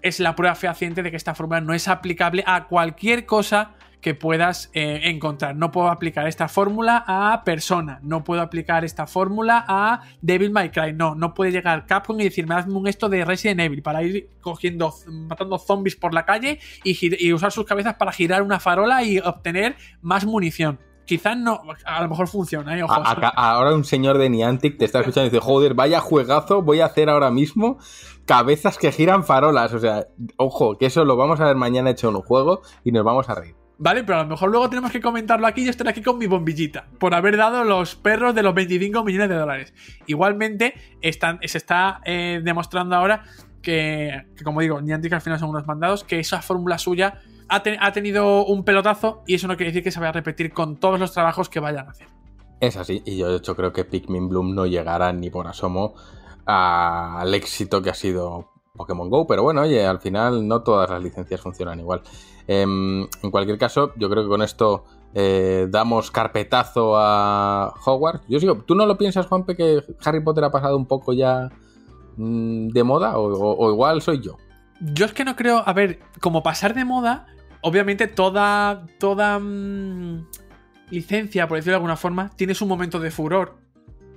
es la prueba fehaciente de que esta fórmula no es aplicable a cualquier cosa que puedas eh, encontrar. No puedo aplicar esta fórmula a persona, no puedo aplicar esta fórmula a Devil May Cry, no, no puede llegar Capcom y decirme hazme un esto de Resident Evil para ir cogiendo, matando zombies por la calle y, y usar sus cabezas para girar una farola y obtener más munición quizás no, a lo mejor funciona, ¿eh? ahora un señor de Niantic te está escuchando y dice, joder, vaya juegazo, voy a hacer ahora mismo cabezas que giran farolas. O sea, ojo, que eso lo vamos a ver mañana hecho en un juego y nos vamos a reír. Vale, pero a lo mejor luego tenemos que comentarlo aquí y yo aquí con mi bombillita. Por haber dado los perros de los 25 millones de dólares. Igualmente, están, se está eh, demostrando ahora que, que, como digo, Niantic al final son unos mandados, que esa fórmula suya ha, tenido un pelotazo y eso no quiere decir que se vaya a repetir con todos los trabajos que vayan a hacer. Es así, y yo de hecho creo que Pikmin Bloom no llegará ni por asomo al éxito que ha sido Pokémon Go, pero bueno, oye, al final no todas las licencias funcionan igual. Em, en cualquier caso, yo creo que con esto eh, damos carpetazo a Hogwarts. Yo sigo, ¿tú no lo piensas, Juanpe, que Harry Potter ha pasado un poco ya mm, de moda? o igual soy yo? Yo es que no creo, a ver, como pasar de moda, obviamente toda, toda mm, licencia, por decirlo de alguna forma, tiene su momento de furor.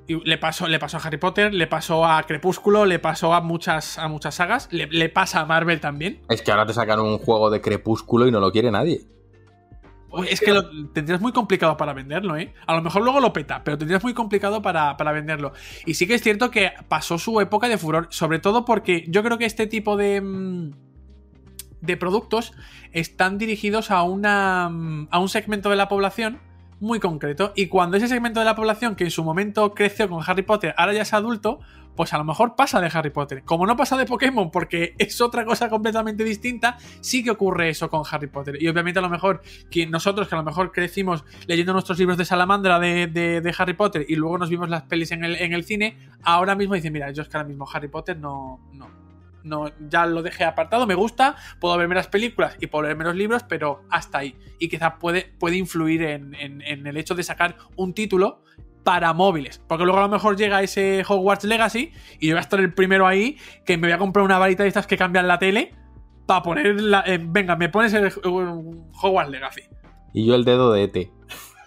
Y le pasó, le pasó a Harry Potter, le pasó a Crepúsculo, le pasó a muchas, a muchas sagas, le, pasa a Marvel también. Es que ahora te sacan un juego de Crepúsculo y no lo quiere nadie. Es que lo, tendrías muy complicado para venderlo, ¿eh? A lo mejor luego lo peta, pero tendrías muy complicado para, para, venderlo. Y sí que es cierto que pasó su época de furor, sobre todo porque yo creo que este tipo de... Mm, de productos están dirigidos a, una, a un segmento de la población muy concreto. Y cuando ese segmento de la población que en su momento creció con Harry Potter ahora ya es adulto, pues a lo mejor pasa de Harry Potter. Como no pasa de Pokémon porque (laughs) es otra cosa completamente distinta, sí que ocurre eso con Harry Potter. Y obviamente a lo mejor que nosotros que a lo mejor crecimos leyendo nuestros libros de salamandra de, de, Harry Potter y luego nos vimos las pelis en el, en el cine, ahora mismo dicen, mira, yo es que ahora mismo Harry Potter no, no, no, ya lo dejé apartado, me gusta, puedo verme las películas y puedo leerme los libros, pero hasta ahí. Y quizás puede, puede influir en, el hecho de sacar un título para móviles. Porque luego a lo mejor llega ese Hogwarts Legacy y yo voy a estar el primero ahí que me voy a comprar una varita de estas que cambian la tele para poner la, eh, venga, me pones el, Hogwarts Legacy. Y yo el dedo de ET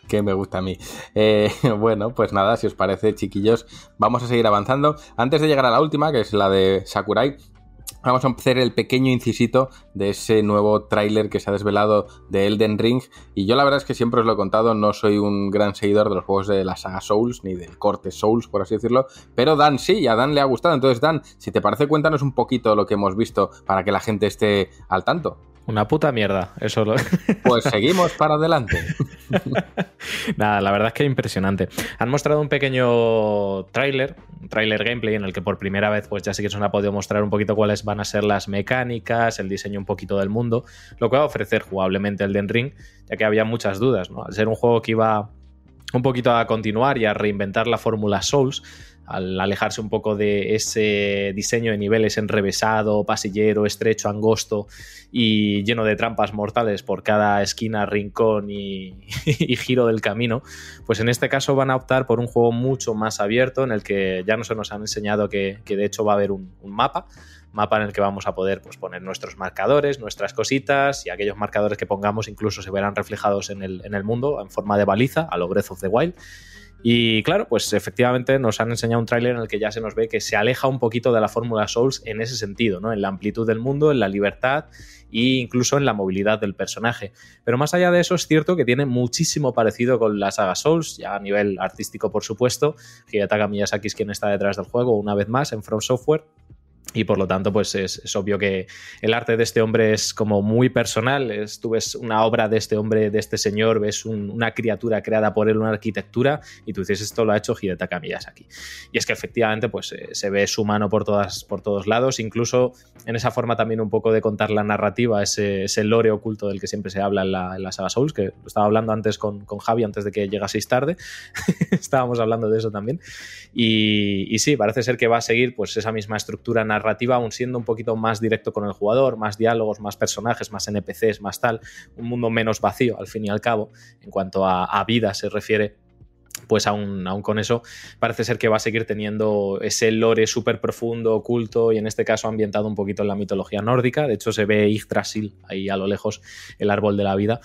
que me gusta a mí. Eh, (laughs) bueno, pues nada, si os parece, chiquillos, vamos a seguir avanzando. Antes de llegar a la última, que es la de Sakurai, Vamos a hacer el pequeño incisito de ese nuevo tráiler que se ha desvelado de Elden Ring. Y yo la verdad es que siempre os lo he contado, no soy un gran seguidor de los juegos de la saga Souls, ni del corte Souls, por así decirlo. Pero Dan sí, a Dan le ha gustado. Entonces, Dan, si te parece, cuéntanos un poquito lo que hemos visto para que la gente esté al tanto. Una puta mierda, eso lo... (laughs) Pues seguimos para adelante. (laughs) Nada, la verdad es que impresionante. Han mostrado un pequeño tráiler, un tráiler gameplay en el que por primera vez pues ya sí que se nos ha podido mostrar un poquito cuáles van a ser las mecánicas, el diseño un poquito del mundo, lo que va a ofrecer jugablemente el Den Ring, ya que había muchas dudas, ¿no? Al ser un juego que iba un poquito a continuar y a reinventar la fórmula Souls, al alejarse un poco de ese diseño de niveles enrevesado, pasillero, estrecho, angosto y lleno de trampas mortales por cada esquina, rincón (laughs) y, giro del camino, pues en este caso van a optar por un juego mucho más abierto en el que ya no se nos han enseñado que, de hecho va a haber un, mapa, mapa en el que vamos a poder pues, poner nuestros marcadores, nuestras cositas y aquellos marcadores que pongamos incluso se verán reflejados en el, en el mundo en forma de baliza a lo Breath of the Wild y claro, pues efectivamente nos han enseñado un tráiler en el que ya se nos ve que se aleja un poquito de la fórmula Souls en ese sentido, ¿no? En la amplitud del mundo, en la libertad e incluso en la movilidad del personaje. Pero más allá de eso, es cierto que tiene muchísimo parecido con la saga Souls, ya a nivel artístico, por supuesto. Hidetaka Miyazaki es quien está detrás del juego, una vez más, en From Software y por lo tanto, pues es, obvio que el arte de este hombre es como muy personal. Es, tú ves una obra de este hombre, de este señor, ves una criatura creada por él, una arquitectura, y tú dices, esto lo ha hecho Hidetaka Miyazaki. Y es que efectivamente, pues eh, se ve su mano por, todas, por todos lados, incluso en esa forma también un poco de contar la narrativa, ese, lore oculto del que siempre se habla en la, en la saga Souls, que estaba hablando antes con, con Javi, antes de que llegaseis tarde. (laughs) Estábamos hablando de eso también. Y, y sí, parece ser que va a seguir pues esa misma estructura narrativa aún siendo un poquito más directo con el jugador, más diálogos, más personajes, más NPCs, más tal, un mundo menos vacío al fin y al cabo, en cuanto a, vida se refiere pues aún, aún, con eso parece ser que va a seguir teniendo ese lore súper profundo, oculto y en este caso ambientado un poquito en la mitología nórdica. De hecho se ve Yggdrasil ahí a lo lejos, el árbol de la vida.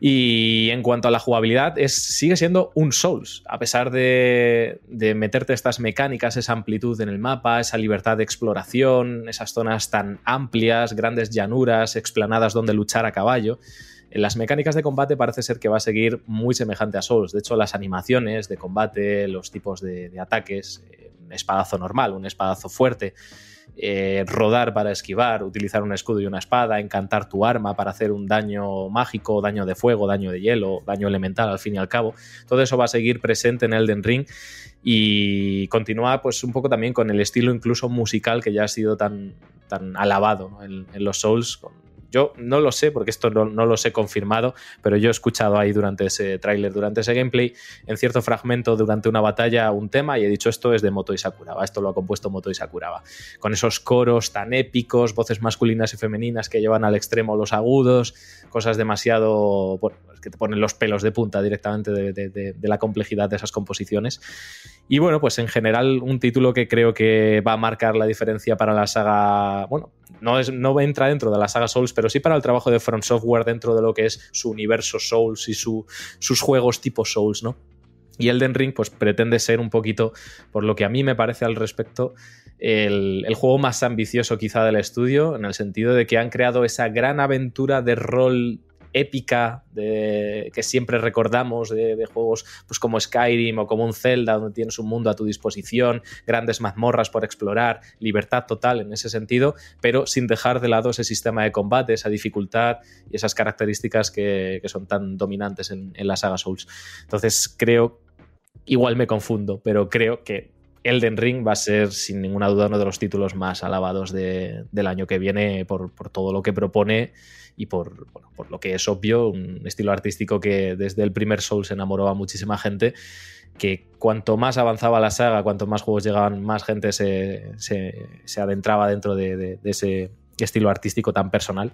Y en cuanto a la jugabilidad, es, sigue siendo un Souls, a pesar de, meterte estas mecánicas, esa amplitud en el mapa, esa libertad de exploración, esas zonas tan amplias, grandes llanuras, explanadas donde luchar a caballo. En las mecánicas de combate parece ser que va a seguir muy semejante a Souls. De hecho, las animaciones de combate, los tipos de, ataques, eh, un espadazo normal, un espadazo fuerte, eh, rodar para esquivar, utilizar un escudo y una espada, encantar tu arma para hacer un daño mágico, daño de fuego, daño de hielo, daño elemental al fin y al cabo. Todo eso va a seguir presente en Elden Ring y continúa pues un poco también con el estilo incluso musical que ya ha sido tan, tan alabado en, los Souls, yo no lo sé, porque esto no, no los he confirmado, pero yo he escuchado ahí durante ese tráiler, durante ese gameplay, en cierto fragmento durante una batalla, un tema, y he dicho esto es de Moto y Sakuraba, esto lo ha compuesto Moto y Sakuraba. Con esos coros tan épicos, voces masculinas y femeninas que llevan al extremo los agudos, cosas demasiado. Bueno, que te ponen los pelos de punta directamente de la complejidad de esas composiciones. Y bueno, pues en general, un título que creo que va a marcar la diferencia para la saga. Bueno, no, es, no entra dentro de la saga Souls, pero sí para el trabajo de From Software dentro de lo que es su universo Souls y su, sus juegos tipo Souls, ¿no? Y Elden Ring, pues pretende ser un poquito, por lo que a mí me parece al respecto, el, el, juego más ambicioso quizá del estudio, en el sentido de que han creado esa gran aventura de rol épica de, que siempre recordamos de, juegos pues como Skyrim o como un Zelda donde tienes un mundo a tu disposición, grandes mazmorras por explorar, libertad total en ese sentido, pero sin dejar de lado ese sistema de combate, esa dificultad y esas características que, son tan dominantes en, la saga Souls. Entonces creo, igual me confundo, pero creo que Elden Ring va a ser sin ninguna duda uno de los títulos más alabados del año que viene por, por todo lo que propone y por, por lo que es obvio, un estilo artístico que desde el primer Souls enamoró a muchísima gente, que cuanto más avanzaba la saga, cuanto más juegos llegaban, más gente se, se, adentraba dentro de, ese estilo artístico tan personal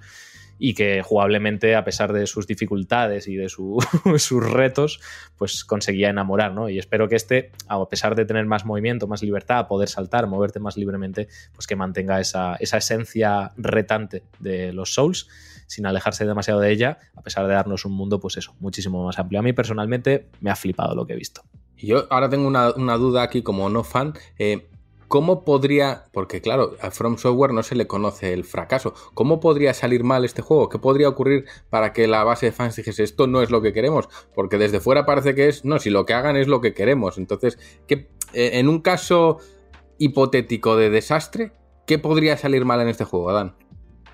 y que jugablemente, a pesar de sus dificultades y de (laughs) sus retos, pues conseguía enamorar, ¿no? Y espero que este, a pesar de tener más movimiento, más libertad, poder saltar, moverte más libremente, pues que mantenga esa, esa esencia retante de los Souls sin alejarse demasiado de ella, a pesar de darnos un mundo, pues eso, muchísimo más amplio. A mí personalmente me ha flipado lo que he visto. Yo ahora tengo una, duda aquí como no fan. Eh, ¿Cómo podría, porque claro, a From Software no se le conoce el fracaso, ¿cómo podría salir mal este juego? ¿Qué podría ocurrir para que la base de fans dijese esto no es lo que queremos? Porque desde fuera parece que es, no, si lo que hagan es lo que queremos. Entonces, ¿qué, eh, en un caso hipotético de desastre, ¿qué podría salir mal en este juego, Adán?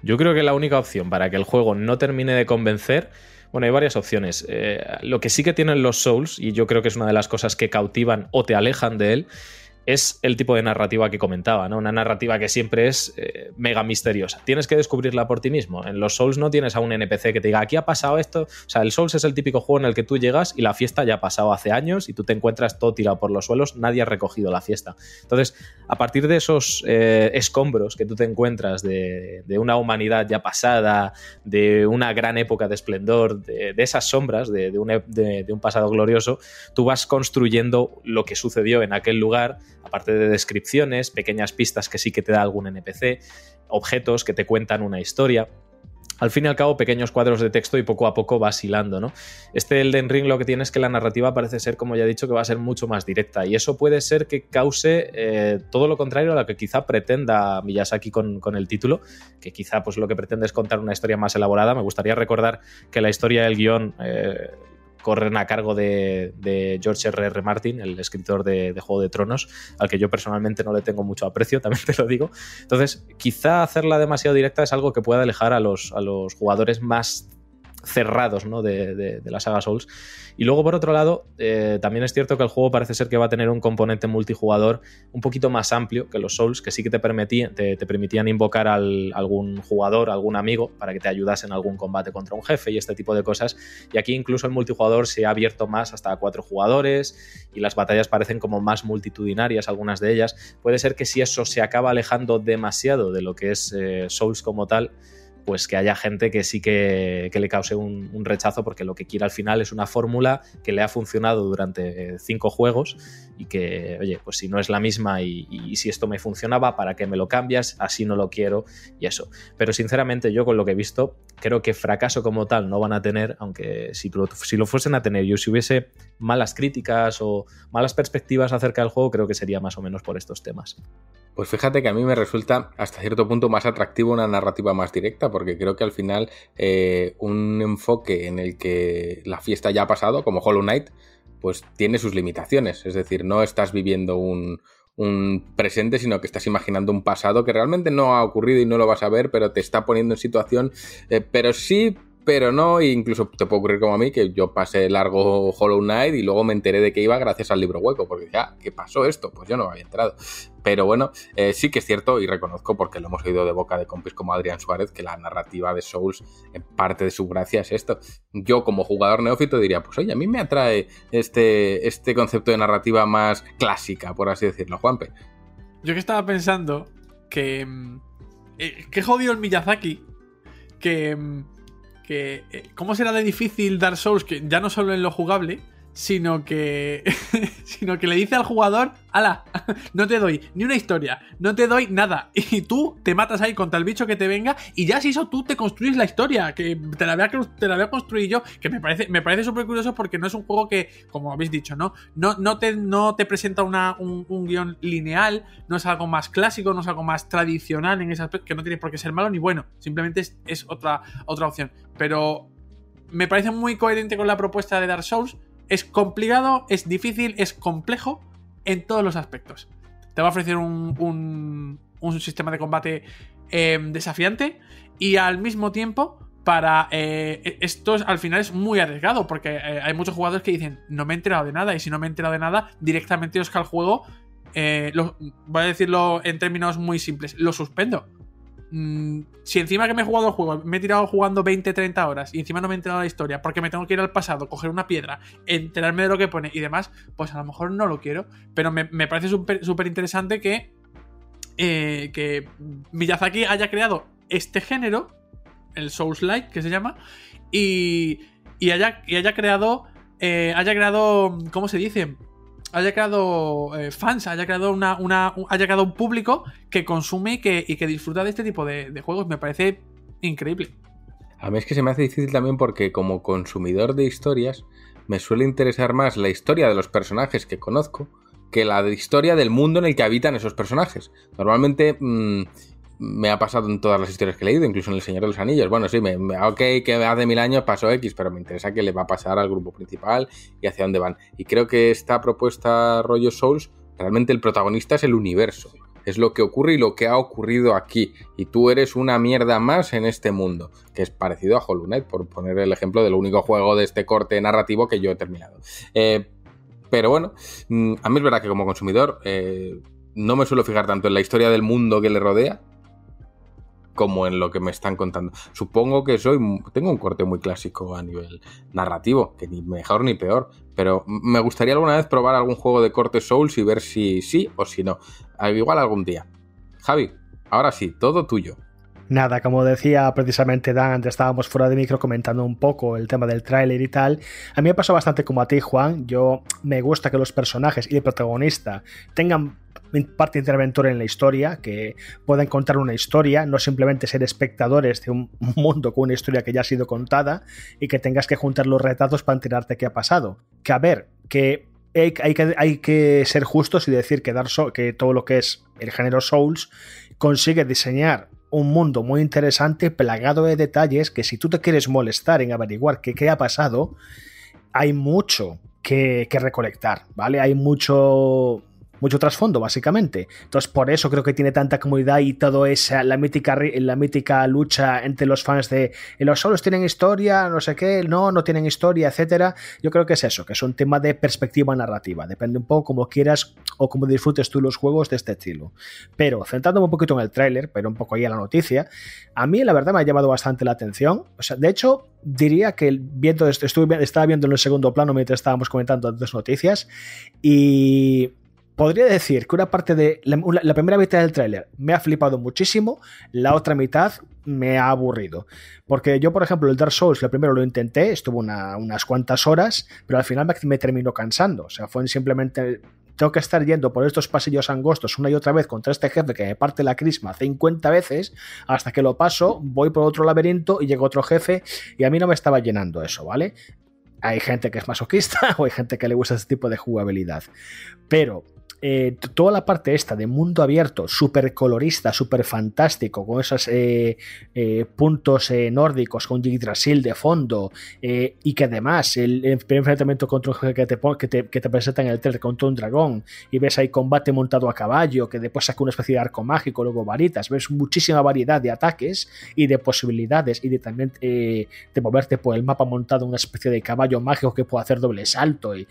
Yo creo que la única opción para que el juego no termine de convencer bueno, hay varias opciones. Eh, lo que sí que tienen los Souls, y yo creo que es una de las cosas que cautivan o te alejan de él, es el tipo de narrativa que comentaba, ¿no? Una narrativa que siempre es eh, mega misteriosa. Tienes que descubrirla por ti mismo. En los Souls no tienes a un NPC que te diga, aquí ha pasado esto. O sea, el Souls es el típico juego en el que tú llegas y la fiesta ya ha pasado hace años y tú te encuentras todo tirado por los suelos, nadie ha recogido la fiesta. Entonces, a partir de esos eh, escombros que tú te encuentras de, una humanidad ya pasada, de una gran época de esplendor, de, esas sombras de, de un pasado glorioso, tú vas construyendo lo que sucedió en aquel lugar aparte de descripciones, pequeñas pistas que sí que te da algún NPC, objetos que te cuentan una historia. Al fin y al cabo, pequeños cuadros de texto y poco a poco vas hilando, ¿no? Este Elden Ring lo que tiene es que la narrativa parece ser, como ya he dicho, que va a ser mucho más directa. Y eso puede ser que cause eh, todo lo contrario a lo que quizá pretenda Miyazaki con, con, el título, que quizá pues lo que pretende es contar una historia más elaborada. Me gustaría recordar que la historia del guion eh, corren a cargo de, George R. R. Martin, el escritor de, Juego de Tronos, al que yo personalmente no le tengo mucho aprecio, (laughs) también te lo digo. Entonces, quizá hacerla demasiado directa es algo que pueda alejar a los, a los jugadores más cerrados ¿no? de, la saga Souls. Y luego, por otro lado, eh, también es cierto que el juego parece ser que va a tener un componente multijugador un poquito más amplio que los Souls, que sí que te, permitían, invocar a algún jugador, algún amigo, para que te ayudase en algún combate contra un jefe y este tipo de cosas. Y aquí incluso el multijugador se ha abierto más hasta cuatro jugadores y las batallas parecen como más multitudinarias, algunas de ellas. Puede ser que si eso se acaba alejando demasiado de lo que es eh, Souls como tal, pues que haya gente que sí que, le cause un, rechazo porque lo que quiere al final es una fórmula que le ha funcionado durante cinco juegos y que, oye, pues si no es la misma y, si esto me funcionaba, ¿para qué me lo cambias? Así no lo quiero y eso. Pero sinceramente yo con lo que he visto, creo que fracaso como tal no van a tener, aunque si lo, si lo fuesen a tener yo si hubiese malas críticas o malas perspectivas acerca del juego, creo que sería más o menos por estos temas. Pues fíjate que a mí me resulta hasta cierto punto más atractivo una narrativa más directa, porque creo que al final eh, un enfoque en el que la fiesta ya ha pasado, como Hollow Knight, pues tiene sus limitaciones. Es decir, no estás viviendo un, presente, sino que estás imaginando un pasado que realmente no ha ocurrido y no lo vas a ver, pero te está poniendo en situación, eh, pero sí pero no, e incluso te puede ocurrir como a mí, que yo pasé largo Hollow Knight y luego me enteré de que iba gracias al libro hueco, porque ya, ¿qué pasó esto? Pues yo no me había enterado. Pero bueno, eh, sí que es cierto y reconozco, porque lo hemos oído de boca de compis como Adrián Suárez, que la narrativa de Souls, en parte de su gracia es esto. Yo como jugador neófito diría, pues oye, a mí me atrae este, este concepto de narrativa más clásica, por así decirlo, Juanpe. Yo que estaba pensando que... Mm, eh, jodido el Miyazaki, que mm, que eh, cómo será de difícil Dark Souls, que ya no solo en lo jugable, sino que (laughs) sino que le dice al jugador, ala, (laughs) no te doy ni una historia, no te doy nada (laughs) y tú te matas ahí contra el bicho que te venga y ya si eso tú te construyes la historia, que te la voy a, construir yo, que me parece me parece súper curioso porque no es un juego que, como habéis dicho, no no, no, te, no te presenta una, un, guion lineal, no es algo más clásico, no es algo más tradicional en ese aspecto, que no tiene por qué ser malo ni bueno, simplemente es, es otra, otra opción, pero me parece muy coherente con la propuesta de Dark Souls es complicado, es difícil, es complejo en todos los aspectos. Te va a ofrecer un, sistema de combate em, desafiante y al mismo tiempo para eh, e, esto al final es muy arriesgado porque eh, hay muchos jugadores que dicen no me he enterado de nada y si no me he enterado de nada directamente os el juego eh, voy a decirlo en términos muy simples lo suspendo Mm, si encima que me he jugado el juego, me he tirado jugando 20, 30 horas y encima no me he enterado de la historia porque me tengo que ir al pasado, coger una piedra, enterarme de lo que pone y demás, pues a lo mejor no lo quiero. Pero me, parece súper interesante que, eh, que Miyazaki haya creado este género, el Souls-like que se llama, y, y, haya, y haya creado, eh, haya creado, ¿cómo se dice? Haya creado eh, fans, haya creado una, una, haya creado un público que consume y que, y que disfruta de este tipo de, juegos. Me parece increíble. A mí es que se me hace difícil también porque como consumidor de historias me suele interesar más la historia de los personajes que conozco que la historia del mundo en el que habitan esos personajes. Normalmente mm, me ha pasado en todas las historias que he leído, incluso en El Señor de los Anillos. Bueno, sí, me, ok, que hace mil años pasó X, pero me interesa qué le va a pasar al grupo principal y hacia dónde van. Y creo que esta propuesta rollo Souls, realmente el protagonista es el universo. es lo que ocurre y lo que ha ocurrido aquí. Y tú eres una mierda más en este mundo, que es parecido a Hollow Knight, por poner el ejemplo del único juego de este corte narrativo que yo he terminado. Eh, pero bueno, mm, a mí es verdad que como consumidor eh, no me suelo fijar tanto en la historia del mundo que le rodea como en lo que me están contando. Supongo que soy tengo un corte muy clásico a nivel narrativo, que ni mejor ni peor, pero me gustaría alguna vez probar algún juego de corte Souls y ver si sí o si no. Igual algún día. Javi, ahora sí, todo tuyo. Nada, como decía precisamente Dan, antes estábamos fuera de micro comentando un poco el tema del tráiler y tal. A mí me pasó bastante como a ti, Juan. Yo me gusta que los personajes y el protagonista tengan parte interventora en la historia, que puedan contar una historia, no simplemente ser espectadores de un (laughs) mundo con una historia que ya ha sido contada y que tengas que juntar los retazos para enterarte qué ha pasado. Que a ver, que hay, que, ser justos y decir que, que todo lo que es el género Souls consigue diseñar un mundo muy interesante, plagado de detalles, que si tú te quieres molestar en averiguar qué, qué ha pasado, hay mucho que, que, recolectar, ¿vale? Hay mucho, mucho trasfondo, básicamente. Entonces, por eso creo que tiene tanta comunidad y todo esa, la mítica, la mítica lucha entre los fans de los solos tienen historia, no sé qué, no, no tienen historia, etcétera. Yo creo que es eso, que es un tema de perspectiva narrativa. Depende un poco como quieras o cómo disfrutes tú los juegos de este estilo. Pero, centrándome un poquito en el tráiler, pero un poco ahí en la noticia, a mí la verdad me ha llamado bastante la atención. O sea, de hecho, diría que viendo, estuve, estaba viendo en el segundo plano mientras estábamos comentando antes noticias y podría decir que una parte de la, primera mitad del tráiler me ha flipado muchísimo, la otra mitad me ha aburrido. Porque yo, por ejemplo, el Dark Souls, lo primero lo intenté, estuvo unas cuantas horas, pero al final me, terminó cansando. O sea, fue simplemente tengo que estar yendo por estos pasillos angostos una y otra vez contra este jefe que me parte la crisma 50 veces hasta que lo paso, voy por otro laberinto y llega otro jefe y a mí no me estaba llenando eso, ¿vale? Hay gente que es masoquista (laughs) o hay gente que le gusta este tipo de jugabilidad. Pero eh, toda la parte esta de mundo abierto, súper colorista, súper fantástico, con esos eh, eh, puntos nórdicos, con Yggdrasil de fondo, y que además el, enfrentamiento contra un que te, que te, que te presenta en el trailer contra un dragón, y ves ahí combate montado a caballo, que después saca una especie de arco mágico, luego varitas, ves muchísima variedad de ataques y de posibilidades, y de también de moverte por el mapa montado una especie de caballo mágico que puede hacer doble salto, y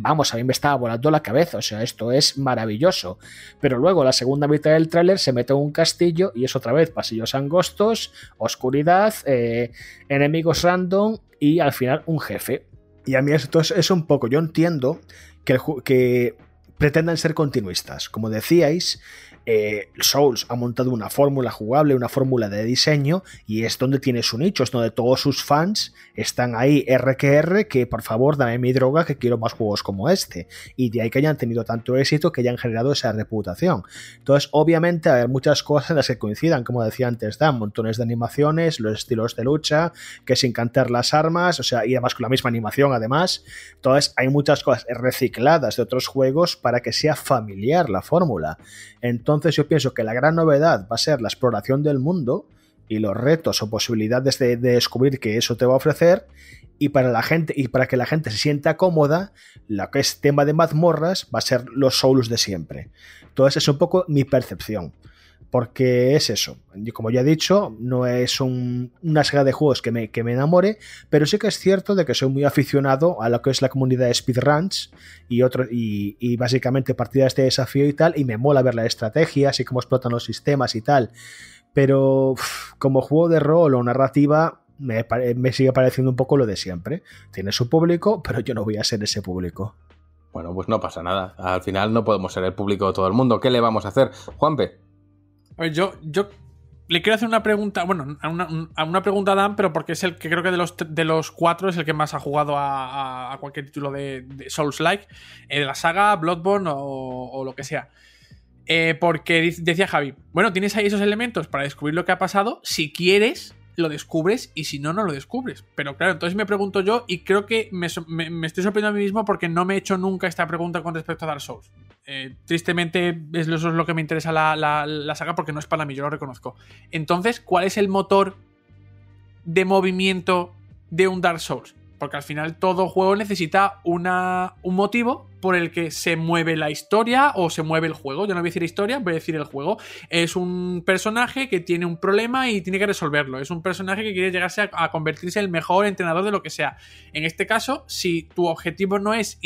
vamos, a mí me estaba volando la cabeza, o sea, esto es maravilloso. Pero luego la segunda mitad del tráiler se mete en un castillo y es otra vez pasillos angostos, oscuridad, eh, enemigos random y al final un jefe. Y a mí esto es, un poco, yo entiendo que, que pretendan ser continuistas. Como decíais, eh, Souls ha montado una fórmula jugable, una fórmula de diseño, y es donde tiene su nicho, es donde todos sus fans están ahí, RQR, que por favor dame mi droga, que quiero más juegos como este. Y de ahí que hayan tenido tanto éxito, que hayan generado esa reputación. Entonces, obviamente, hay muchas cosas en las que coincidan, como decía antes, dan montones de animaciones, los estilos de lucha, que sin cantar las armas, o sea, y además con la misma animación, además. Entonces, hay muchas cosas recicladas de otros juegos para que sea familiar la fórmula. Entonces yo pienso que la gran novedad va a ser la exploración del mundo y los retos o posibilidades de, descubrir que eso te va a ofrecer y para la gente y para que la gente se sienta cómoda, lo que es tema de mazmorras va a ser los souls de siempre. Entonces es un poco mi percepción. Porque es eso. Como ya he dicho, no es una saga de juegos que me, enamore, pero sí que es cierto de que soy muy aficionado a lo que es la comunidad de speedruns y, y, y básicamente partidas de desafío y tal, y me mola ver la estrategia, así como explotan los sistemas y tal. Pero como juego de rol o narrativa, me, me, sigue pareciendo un poco lo de siempre. Tiene su público, pero yo no voy a ser ese público. Bueno, pues no pasa nada. Al final no podemos ser el público de todo el mundo. ¿Qué le vamos a hacer? Juanpe. A ver, yo, yo le quiero hacer una pregunta, bueno, a una, pregunta a Dan, pero porque es el que creo que de los, de los cuatro es el que más ha jugado a, cualquier título de, Souls-like, eh, de la saga, Bloodborne o, lo que sea. Eh, porque decía Javi, bueno, tienes ahí esos elementos para descubrir lo que ha pasado. Si quieres, lo descubres y si no, no lo descubres. Pero claro, entonces me pregunto yo y creo que me, estoy sorprendiendo a mí mismo porque no me he hecho nunca esta pregunta con respecto a Dark Souls. Eh, tristemente, eso es lo que me interesa la, la, saga porque no es para mí, yo lo reconozco. Entonces, ¿cuál es el motor de movimiento de un Dark Souls? Porque al final todo juego necesita una, un motivo por el que se mueve la historia o se mueve el juego. Yo no voy a decir historia, voy a decir el juego. Es un personaje que tiene un problema y tiene que resolverlo. Es un personaje que quiere llegarse a, convertirse en el mejor entrenador de lo que sea. En este caso, si tu objetivo no es,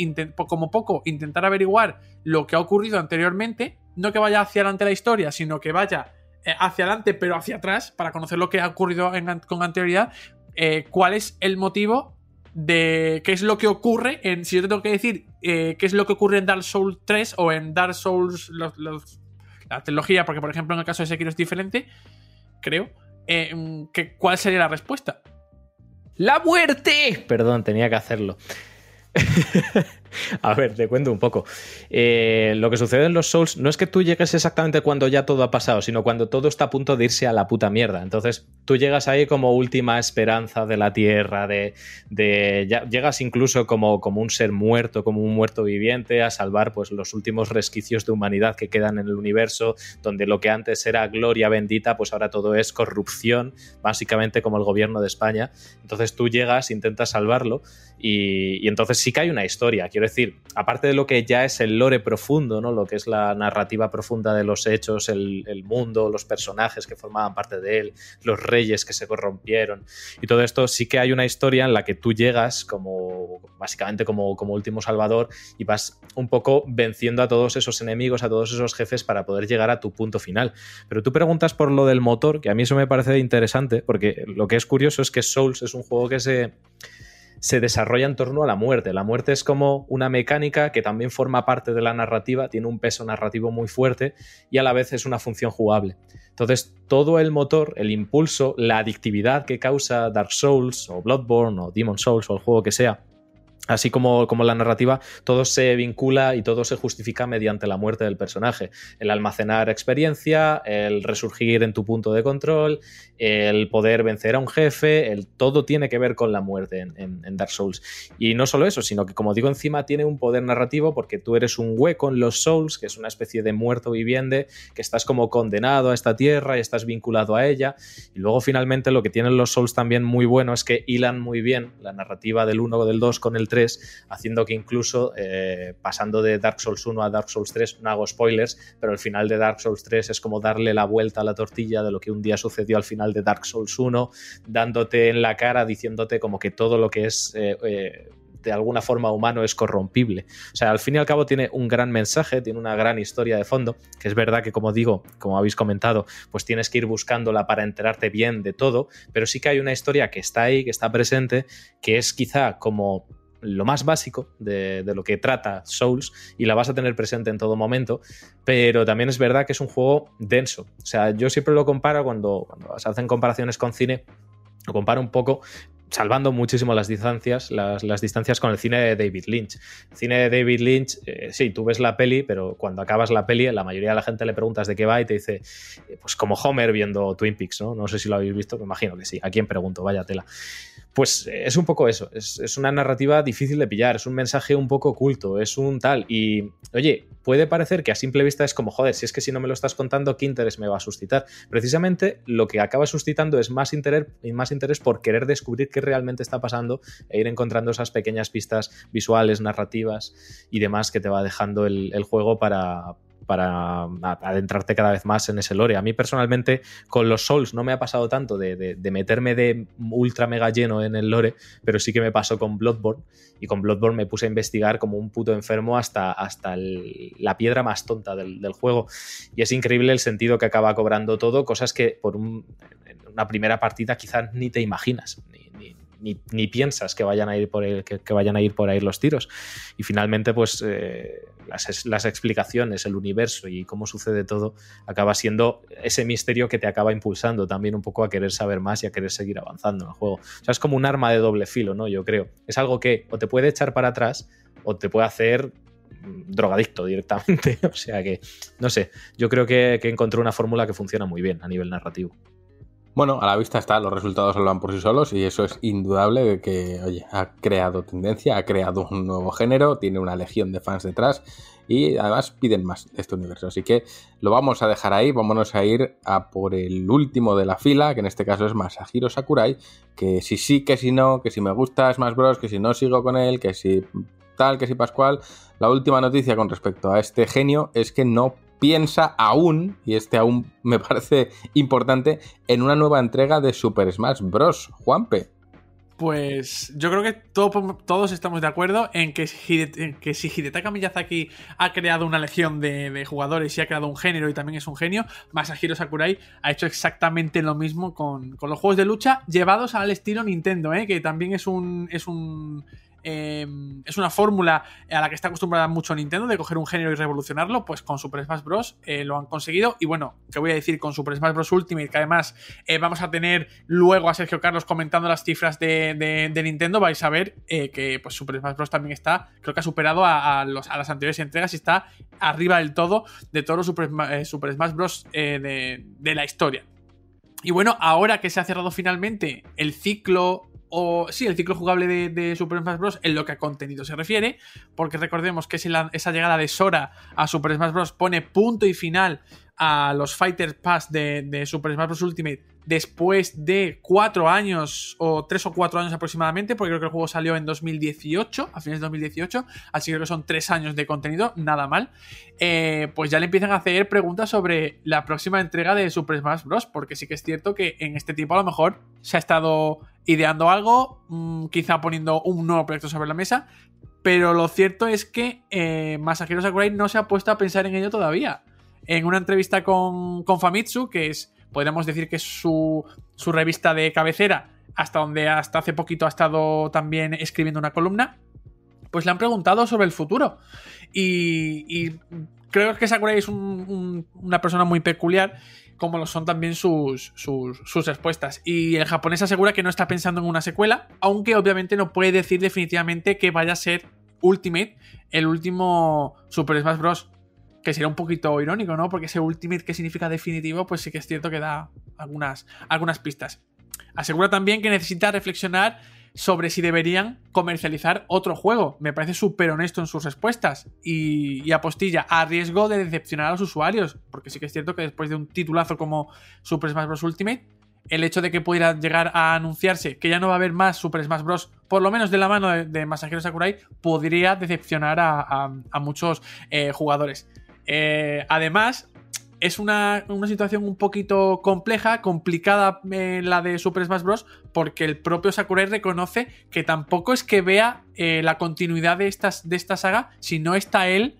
como poco, intentar averiguar lo que ha ocurrido anteriormente, no que vaya hacia adelante la historia, sino que vaya eh, hacia adelante pero hacia atrás para conocer lo que ha ocurrido con anterioridad, eh, cuál es el motivo de qué es lo que ocurre en, si yo te tengo que decir eh, qué es lo que ocurre en Dark Souls 3 o en Dark Souls, la trilogía, porque por ejemplo en el caso de Sekiro es diferente, creo, que, ¿cuál sería la respuesta? ¡La muerte! Perdón, tenía que hacerlo. (laughs) (laughs) A ver, te cuento un poco. Eh, lo que sucede en los Souls no es que tú llegues exactamente cuando ya todo ha pasado, sino cuando todo está a punto de irse a la puta mierda. Entonces, tú llegas ahí como última esperanza de la tierra, de. llegas incluso como, como un ser muerto, como un muerto viviente, a salvar pues, los últimos resquicios de humanidad que quedan en el universo, donde lo que antes era gloria bendita, pues ahora todo es corrupción, básicamente como el gobierno de España. Entonces tú llegas, intentas salvarlo, y, entonces sí que hay una historia decir, aparte de lo que ya es el lore profundo, ¿no? Lo que es la narrativa profunda de los hechos, el, mundo, los personajes que formaban parte de él, los reyes que se corrompieron. Y todo esto sí que hay una historia en la que tú llegas como básicamente como, como último salvador y vas un poco venciendo a todos esos enemigos, a todos esos jefes para poder llegar a tu punto final. Pero tú preguntas por lo del motor, que a mí eso me parece interesante, porque lo que es curioso es que Souls es un juego que se se desarrolla en torno a la muerte. La muerte es como una mecánica que también forma parte de la narrativa, tiene un peso narrativo muy fuerte y a la vez es una función jugable. Entonces, todo el motor, el impulso, la adictividad que causa Dark Souls o Bloodborne o Demon Souls o el juego que sea, Así como, como, la narrativa, todo se vincula y todo se justifica mediante la muerte del personaje. El almacenar experiencia, el resurgir en tu punto de control, el poder vencer a un jefe, el, todo tiene que ver con la muerte en, Dark Souls. Y no solo eso, sino que como digo encima tiene un poder narrativo porque tú eres un hueco en los Souls, que es una especie de muerto viviente, que estás como condenado a esta tierra y estás vinculado a ella. Y luego finalmente lo que tienen los Souls también muy bueno es que hilan muy bien la narrativa del 1 o del 2 con el 3, haciendo que incluso eh, pasando de Dark Souls 1 a Dark Souls 3, no hago spoilers, pero el final de Dark Souls 3 es como darle la vuelta a la tortilla de lo que un día sucedió al final de Dark Souls 1, dándote en la cara, diciéndote como que todo lo que es... Eh, eh, de alguna forma humano es corrompible. O sea, al fin y al cabo tiene un gran mensaje, tiene una gran historia de fondo, que es verdad que como digo, como habéis comentado, pues tienes que ir buscándola para enterarte bien de todo, pero sí que hay una historia que está ahí, que está presente, que es quizá como lo más básico de, lo que trata Souls y la vas a tener presente en todo momento, pero también es verdad que es un juego denso. O sea, yo siempre lo comparo cuando, cuando se hacen comparaciones con cine, lo comparo un poco salvando muchísimo las distancias, las, distancias con el cine de David Lynch. El cine de David Lynch, eh, sí, tú ves la peli, pero cuando acabas la peli, la mayoría de la gente le preguntas de qué va y te dice, eh, pues como Homer viendo Twin Peaks, ¿no? No sé si lo habéis visto, me imagino que sí. ¿A quién pregunto? Vaya tela. Pues es un poco eso, es, una narrativa difícil de pillar, es un mensaje un poco oculto, es un tal. Y, oye, puede parecer que a simple vista es como, joder, si es que si no me lo estás contando, ¿qué interés me va a suscitar? Precisamente lo que acaba suscitando es más interés, más interés por querer descubrir qué realmente está pasando e ir encontrando esas pequeñas pistas visuales, narrativas y demás que te va dejando el juego para, para adentrarte cada vez más en ese lore. A mí personalmente con los Souls no me ha pasado tanto de, meterme de ultra mega lleno en el lore, pero sí que me pasó con Bloodborne y con Bloodborne me puse a investigar como un puto enfermo hasta, hasta la piedra más tonta del, juego y es increíble el sentido que acaba cobrando todo, cosas que por una primera partida quizás ni te imaginas, piensas que vayan a ir por ahí, que, vayan a ir por ahí los tiros. Y finalmente, pues eh, las, explicaciones, el universo y cómo sucede todo, acaba siendo ese misterio que te acaba impulsando también un poco a querer saber más y a querer seguir avanzando en el juego. O sea, es como un arma de doble filo, ¿no? Yo creo. Es algo que o te puede echar para atrás o te puede hacer mm, drogadicto directamente. (laughs) o sea que, no sé, yo creo que, que encontré una fórmula que funciona muy bien a nivel narrativo. Bueno, a la vista está, los resultados hablan por sí solos y eso es indudable de que, oye, ha creado tendencia, ha creado un nuevo género, tiene una legión de fans detrás y además piden más de este universo. Así que lo vamos a dejar ahí, vámonos a ir a por el último de la fila, que en este caso es Masahiro Sakurai, que si sí, que si no, que si me gusta Smash Bros, que si no sigo con él, que si tal, que si Pascual. La última noticia con respecto a este genio es que no piensa aún, y este aún (laughs) me parece importante, en una nueva entrega de Super Smash Bros. Juanpe. Pues yo creo que todos estamos de acuerdo en que, que, si Hidetaka Miyazaki ha creado una legión de, jugadores y ha creado un género y también es un genio, Masahiro Sakurai ha hecho exactamente lo mismo con, con los juegos de lucha llevados al estilo Nintendo, ¿eh? que también es un, es un Em, es una fórmula a la que está acostumbrada mucho Nintendo de coger un género y revolucionarlo, pues con Super Smash Bros. Eh, lo han conseguido. Y bueno, ¿qué voy a decir con Super Smash Bros. Ultimate? Que además eh, vamos a tener luego a Sergio Carlos comentando las cifras de, Nintendo. Vais a ver eh, que pues, Super Smash Bros. también está, creo que ha superado a, las anteriores entregas y está arriba del todo de todos los Super, Smash Bros. de, de la historia. Y bueno, ahora que se ha cerrado finalmente el ciclo o sí, el ciclo jugable de, Super Smash Bros. en lo que a contenido se refiere, porque recordemos que esa llegada de Sora a Super Smash Bros. pone punto y final a los Fighter Pass de, Super Smash Bros. Ultimate después de cuatro años o tres o cuatro años aproximadamente, porque creo que el juego salió en 2018, a fines de 2018, así que son tres años de contenido, nada mal, eh, pues ya le empiezan a hacer preguntas sobre la próxima entrega de Super Smash Bros. Porque sí que es cierto que en este tiempo a lo mejor se ha estado ideando algo, mm, quizá poniendo un nuevo proyecto sobre la mesa, pero lo cierto es que eh, Masahiro Sakurai no se ha puesto a pensar en ello todavía en una entrevista con, Famitsu, que es, podríamos decir que es su, revista de cabecera, hasta donde hasta hace poquito ha estado también escribiendo una columna, pues le han preguntado sobre el futuro. Y, creo que Sakurai es una persona muy peculiar, como lo son también sus, sus, respuestas. Y el japonés asegura que no está pensando en una secuela, aunque obviamente no puede decir definitivamente que vaya a ser Ultimate, el último Super Smash Bros que sería un poquito irónico, ¿no? Porque ese Ultimate que significa definitivo, pues sí que es cierto que da algunas, algunas pistas. Asegura también que necesita reflexionar sobre si deberían comercializar otro juego. Me parece súper honesto en sus respuestas. Y, y, apostilla a riesgo de decepcionar a los usuarios. Porque sí que es cierto que después de un titulazo como Super Smash Bros. Ultimate, el hecho de que pudiera llegar a anunciarse que ya no va a haber más Super Smash Bros., por lo menos de la mano de, Masahiro Sakurai, podría decepcionar a, muchos eh, jugadores. Eh, además, es una, situación un poquito compleja, complicada eh, la de Super Smash Bros. porque el propio Sakurai reconoce que tampoco es que vea eh, la continuidad de, estas, de esta saga si no está él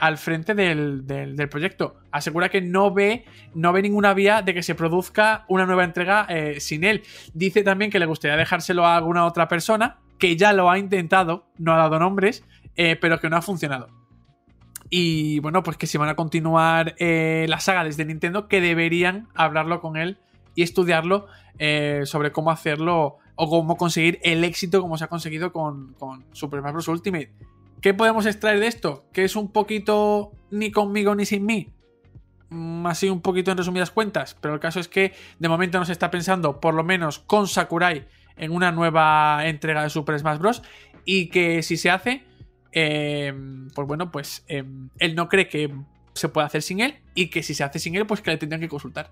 al frente del, proyecto. Asegura que no ve, no ve ninguna vía de que se produzca una nueva entrega sin él. Dice también que le gustaría dejárselo a alguna otra persona, que ya lo ha intentado, no ha dado nombres, pero que no ha funcionado. Y bueno, pues que si van a continuar eh, la saga desde Nintendo, que deberían hablarlo con él y estudiarlo eh, sobre cómo hacerlo o cómo conseguir el éxito como se ha conseguido con, Super Mario Bros. Ultimate. ¿Qué podemos extraer de esto? Que es un poquito ni conmigo ni sin mí. Mm, así un poquito en resumidas cuentas. Pero el caso es que de momento no se está pensando, por lo menos con Sakurai, en una nueva entrega de Super Smash Bros. Y que si se hace, Em, pues bueno, pues em, él no cree que se pueda hacer sin él y que si se hace sin él, pues que le tendrían que consultar.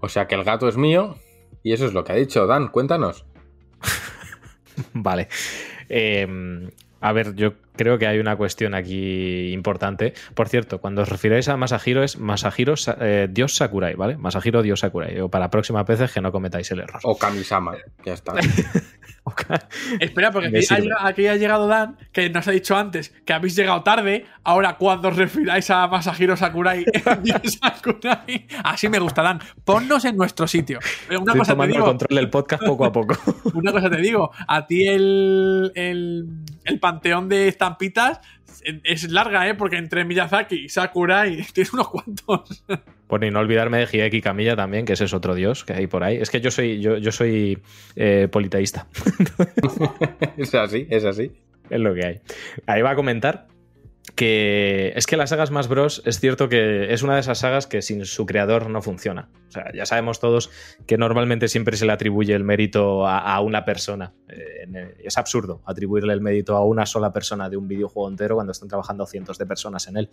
O sea que el gato es mío y eso es lo que ha dicho. Dan, cuéntanos. (laughs) vale. Em, a ver, yo creo que hay una cuestión aquí importante. Por cierto, cuando os refiráis a Masahiro es Masahiro eh, Dios Sakurai, ¿vale? Masahiro Dios Sakurai. O para próximas veces que no cometáis el error. O Kamisama, ya está. (laughs) (laughs) Espera, porque aquí ha, llegado, Dan, que nos ha dicho antes que habéis llegado tarde. Ahora, cuando os refiráis a Masahiro Sakurai, (laughs) (laughs) Sakurai así me gusta, Dan. Ponnos en nuestro sitio. Una cosa te digo, el control del podcast poco a poco. Una cosa te digo, a ti el, el, el panteón de estampitas es larga, ¿eh? Porque entre Miyazaki y Sakurai tienes unos cuantos. Por y no olvidarme de Hideki Kamiya también, que ese es otro dios que hay por ahí. Es que yo soy, yo, yo soy eh, politeísta. (laughs) es así, es así. Es lo que hay. Ahí va a comentar que es que las sagas más Bros es cierto que es una de esas sagas que sin su creador no funciona. O sea, ya sabemos todos que normalmente siempre se le atribuye el mérito a, una persona. Eh, es absurdo atribuirle el mérito a una sola persona de un videojuego entero cuando están trabajando cientos de personas en él.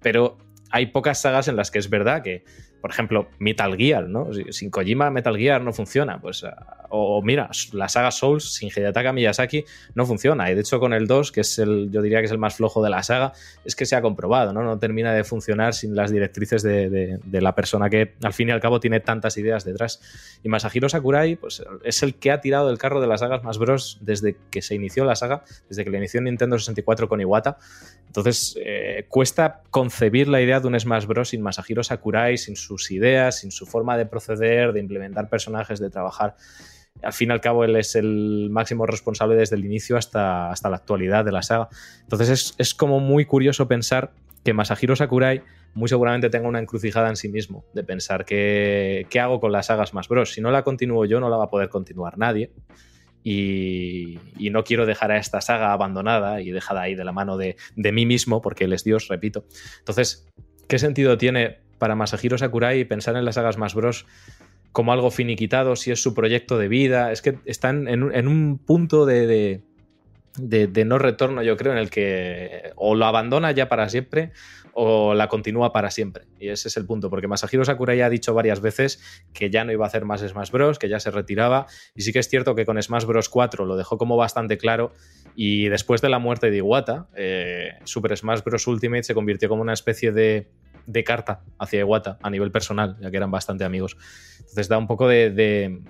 Pero hay pocas sagas en las que es verdad que, por ejemplo, Metal Gear, ¿no? Sin Kojima Metal Gear no funciona. Pues, ah, o, mira, la saga Souls sin Hidetaka Miyazaki no funciona. Y de hecho con el 2, que es el, yo diría que es el más flojo de la saga, es que se ha comprobado, ¿no? No termina de funcionar sin las directrices de, la persona que al fin y al cabo tiene tantas ideas detrás. Y Masahiro Sakurai, pues es el que ha tirado del carro de las sagas más bros desde que se inició la saga, desde que la inició en Nintendo 64 con Iwata. Entonces, eh, cuesta concebir la idea de un Smash Bros. sin Masahiro Sakurai, sin sus ideas, sin su forma de proceder, de implementar personajes, de trabajar. Al fin y al cabo, él es el máximo responsable desde el inicio hasta, hasta la actualidad de la saga. Entonces, es, como muy curioso pensar que Masahiro Sakurai muy seguramente tenga una encrucijada en sí mismo, de pensar qué hago con las sagas Smash Bros. Si no la continúo yo, no la va a poder continuar nadie. Y, no quiero dejar a esta saga abandonada y dejada ahí de la mano de, mí mismo, porque él es Dios, repito. Entonces, ¿qué sentido tiene para Masahiro Sakurai pensar en las sagas más bros como algo finiquitado, si es su proyecto de vida? Es que están en, un punto de, de, no retorno, yo creo, en el que o lo abandona ya para siempre o la continúa para siempre. Y ese es el punto, porque Masahiro Sakurai ha dicho varias veces que ya no iba a hacer más Smash Bros., que ya se retiraba. Y sí que es cierto que con Smash Bros. 4 lo dejó como bastante claro. Y después de la muerte de Iwata, eh, Super Smash Bros. Ultimate se convirtió como una especie de, carta hacia Iwata a nivel personal, ya que eran bastante amigos. Entonces da un poco de,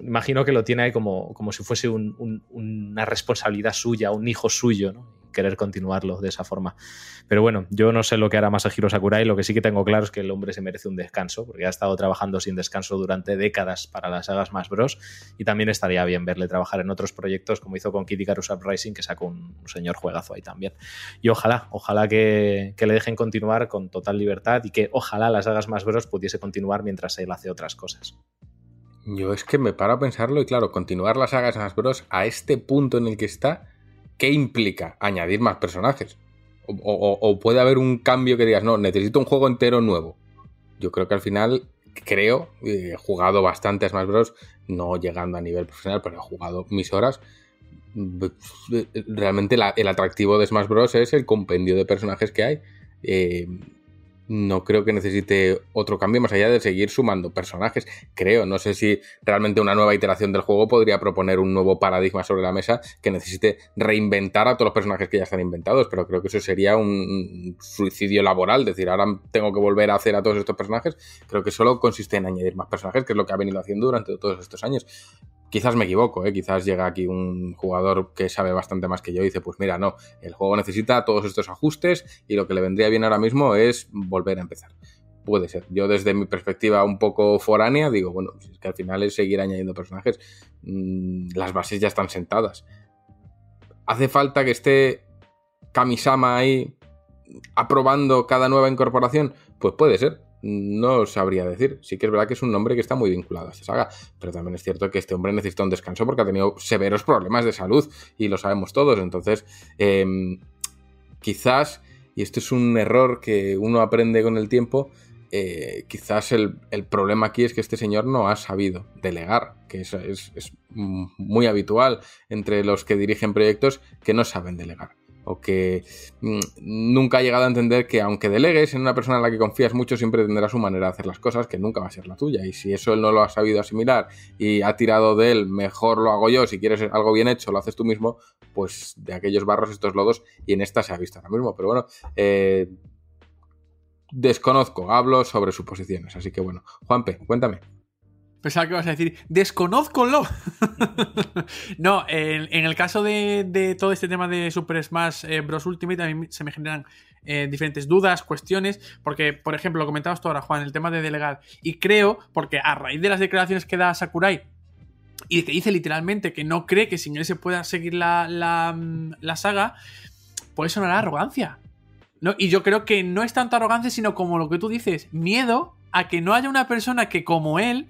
imagino que lo tiene ahí como, como si fuese una responsabilidad suya, un hijo suyo, ¿no? Querer continuarlo de esa forma. Pero bueno, yo no sé lo que hará Masahiro Sakurai, lo que sí que tengo claro es que el hombre se merece un descanso, porque ha estado trabajando sin descanso durante décadas para las sagas más bros, y también estaría bien verle trabajar en otros proyectos como hizo con Kid Icarus Uprising, que sacó un, señor juegazo ahí también. Y ojalá, ojalá que, le dejen continuar con total libertad y que ojalá las sagas más bros pudiese continuar mientras él hace otras cosas. Yo es que me paro a pensarlo y claro, continuar las sagas más bros a este punto en el que está ¿qué implica añadir más personajes? O, puede haber un cambio que digas, no, necesito un juego entero nuevo. Yo creo que al final, creo, he jugado bastante a Smash Bros. No llegando a nivel profesional, pero he jugado mis horas. Realmente el atractivo de Smash Bros. es el compendio de personajes que hay. Eh, no creo que necesite otro cambio más allá de seguir sumando personajes. Creo, no sé si realmente una nueva iteración del juego podría proponer un nuevo paradigma sobre la mesa que necesite reinventar a todos los personajes que ya están inventados, pero creo que eso sería un suicidio laboral, decir, ahora tengo que volver a hacer a todos estos personajes. Creo que solo consiste en añadir más personajes, que es lo que ha venido haciendo durante todos estos años. Quizás me equivoco, ¿eh? quizás llega aquí un jugador que sabe bastante más que yo y dice, pues mira, no, el juego necesita todos estos ajustes y lo que le vendría bien ahora mismo es volver a empezar. Puede ser. Yo desde mi perspectiva un poco foránea digo, bueno, es que al final es seguir añadiendo personajes. Mm, las bases ya están sentadas. ¿Hace falta que esté Kamisama ahí aprobando cada nueva incorporación? Pues puede ser no sabría decir. Sí que es verdad que es un nombre que está muy vinculado a esta saga, pero también es cierto que este hombre necesita un descanso porque ha tenido severos problemas de salud y lo sabemos todos. Entonces, em, quizás, y esto es un error que uno aprende con el tiempo, eh, quizás el, problema aquí es que este señor no ha sabido delegar, que es, es muy habitual entre los que dirigen proyectos que no saben delegar o que mm, nunca ha llegado a entender que aunque delegues en una persona en la que confías mucho, siempre tendrá su manera de hacer las cosas, que nunca va a ser la tuya. Y si eso él no lo ha sabido asimilar y ha tirado de él, mejor lo hago yo, si quieres algo bien hecho, lo haces tú mismo, pues de aquellos barros estos lodos, y en esta se ha visto ahora mismo. Pero bueno, eh, desconozco, hablo sobre suposiciones. Así que bueno, Juanpe, cuéntame. Pensaba que ibas a decir, desconozco-lo. (laughs) no, en, el caso de, todo este tema de Super Smash eh, Bros. Ultimate, a mí se me generan eh, diferentes dudas, cuestiones, porque, por ejemplo, lo comentabas tú ahora, Juan, el tema de delegar. Y creo, porque a raíz de las declaraciones que da Sakurai, y que dice literalmente que no cree que sin él se pueda seguir la, la, la saga, puede sonar arrogancia. ¿no? Y yo creo que no es tanto arrogancia, sino como lo que tú dices, miedo a que no haya una persona que como él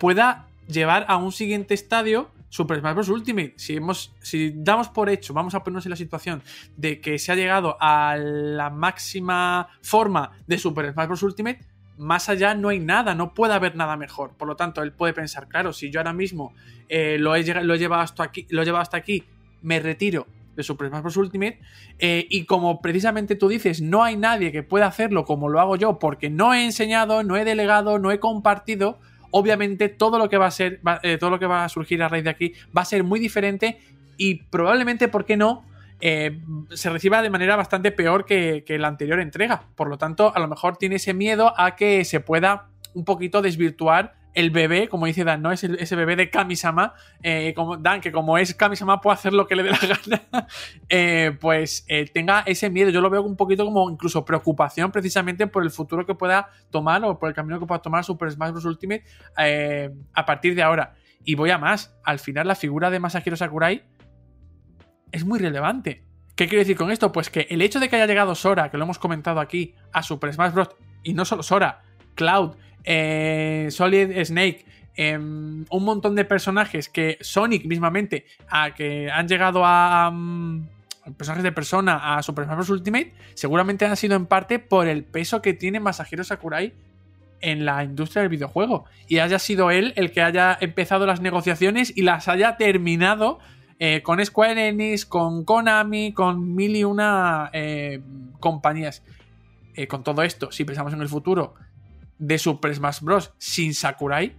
pueda llevar a un siguiente estadio Super Smash Bros. Ultimate. Si, hemos, si damos por hecho, vamos a ponernos en la situación de que se ha llegado a la máxima forma de Super Smash Bros. Ultimate, más allá no hay nada, no puede haber nada mejor. Por lo tanto, él puede pensar, claro, si yo ahora mismo eh, lo, he, lo, llevado hasta aquí, lo hasta aquí, me retiro de Super Smash Bros. Ultimate. Eh, y como precisamente tú dices, no hay nadie que pueda hacerlo como lo hago yo, porque no he enseñado, no he delegado, no he compartido. Obviamente, todo lo que va a ser, eh, todo lo que va a surgir a raíz de aquí va a ser muy diferente. Y probablemente, ¿por qué no? Eh, se reciba de manera bastante peor que la anterior entrega. Por lo tanto, a lo mejor tiene ese miedo a que se pueda un poquito desvirtuar el bebé, como dice Dan, ¿no? Es ese bebé de Kamisama, eh, como Dan, que como es Kamisama puede hacer lo que le dé la (laughs) gana, eh, pues eh, tenga ese miedo. Yo lo veo un poquito como incluso preocupación precisamente por el futuro que pueda tomar o por el camino que pueda tomar Super Smash Bros. Ultimate a partir de ahora. Y voy a más, al final la figura de Masahiro Sakurai es muy relevante. ¿Qué quiero decir con esto? Pues que el hecho de que haya llegado Sora, que lo hemos comentado aquí, a Super Smash Bros. y no solo Sora, Cloud, eh, Solid Snake, em, un montón de personajes que Sonic mismamente, a que han llegado a, personajes de persona a Super Smash Bros. Ultimate, seguramente han sido en parte por el peso que tiene Masahiro Sakurai en la industria del videojuego. Y haya sido él el que haya empezado las negociaciones y las haya terminado eh, con Square Enix, con Konami, con mil y una eh, compañías. con todo esto, si pensamos en el futuro, de Super Smash Bros. sin Sakurai.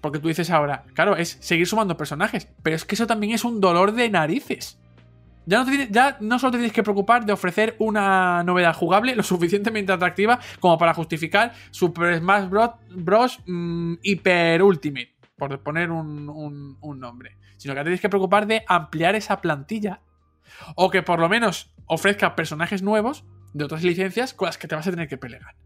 Porque tú dices ahora, claro, es seguir sumando personajes. Pero es que eso también es un dolor de narices. Ya no, ya no solo te tienes que preocupar de ofrecer una novedad jugable lo (laughs) suficientemente atractiva como para justificar Super Smash Bros. Bros mm, Hyper Ultimate, por poner un, un nombre. Sino que te tienes que preocupar de ampliar esa plantilla. O que por lo menos ofrezca personajes nuevos de otras licencias con las que te vas a tener que pelear.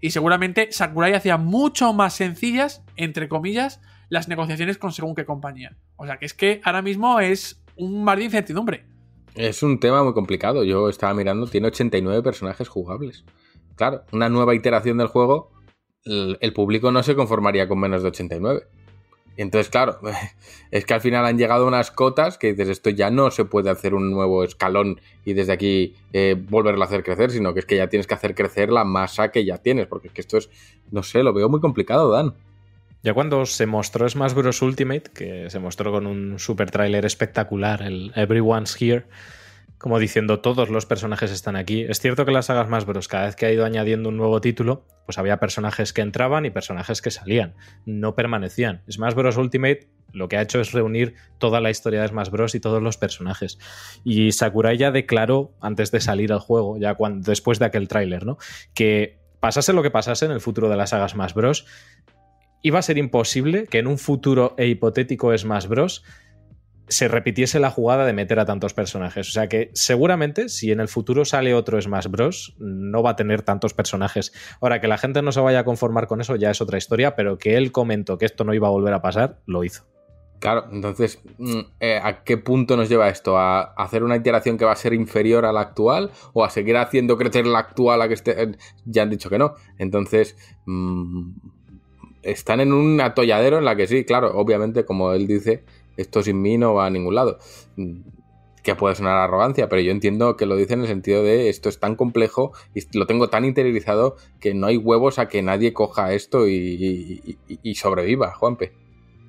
Y seguramente Sakurai hacía mucho más sencillas, entre comillas, las negociaciones con según qué compañía. O sea que es que ahora mismo es un mar de incertidumbre. Es un tema muy complicado. Yo estaba mirando, tiene 89 personajes jugables. Claro, una nueva iteración del juego, el público no se conformaría con menos de 89. Entonces, claro, (laughs) es que al final han llegado unas cotas que dices, esto ya no se puede hacer un nuevo escalón y desde aquí eh, volverlo a hacer crecer, sino que es que ya tienes que hacer crecer la masa que ya tienes, porque es que esto es, no sé, lo veo muy complicado, Dan. Ya cuando se mostró Smash Bros. Ultimate, que se mostró con un super tráiler espectacular, el Everyone's Here, como diciendo todos los personajes están aquí. Es cierto que las sagas más bros, cada vez que ha ido añadiendo un nuevo título, pues había personajes que entraban y personajes que salían, no permanecían. Smash Bros. Ultimate lo que ha hecho es reunir toda la historia de Smash Bros. y todos los personajes. Y Sakurai ya declaró, antes de salir al juego, ya cuando, después de aquel tráiler, ¿no? Que pasase lo que pasase en el futuro de las sagas Smash Bros., iba a ser imposible que en un futuro e hipotético Smash Bros se repitiese la jugada de meter a tantos personajes. O sea que seguramente si en el futuro sale otro Smash Bros. no va a tener tantos personajes. Ahora, que la gente no se vaya a conformar con eso ya es otra historia, pero que él comentó que esto no iba a volver a pasar, lo hizo. Claro, entonces, mm, eh, ¿a qué punto nos lleva esto? ¿A hacer una iteración que va a ser inferior a la actual? ¿O a seguir haciendo crecer la actual a que esté... Eh, ya han dicho que no. Entonces, mm, están en un atolladero en la que sí, claro, obviamente, como él dice, esto sin mí no va a ningún lado. Que puede sonar arrogancia, pero yo entiendo que lo dice en el sentido de esto es tan complejo y lo tengo tan interiorizado que no hay huevos a que nadie coja esto y, sobreviva, Juanpe.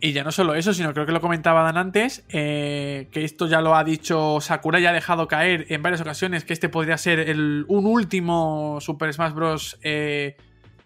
Y ya no solo eso, sino creo que lo comentaba Dan antes, eh, que esto ya lo ha dicho Sakura, ya ha dejado caer en varias ocasiones que este podría ser el, un último Super Smash Bros. Eh,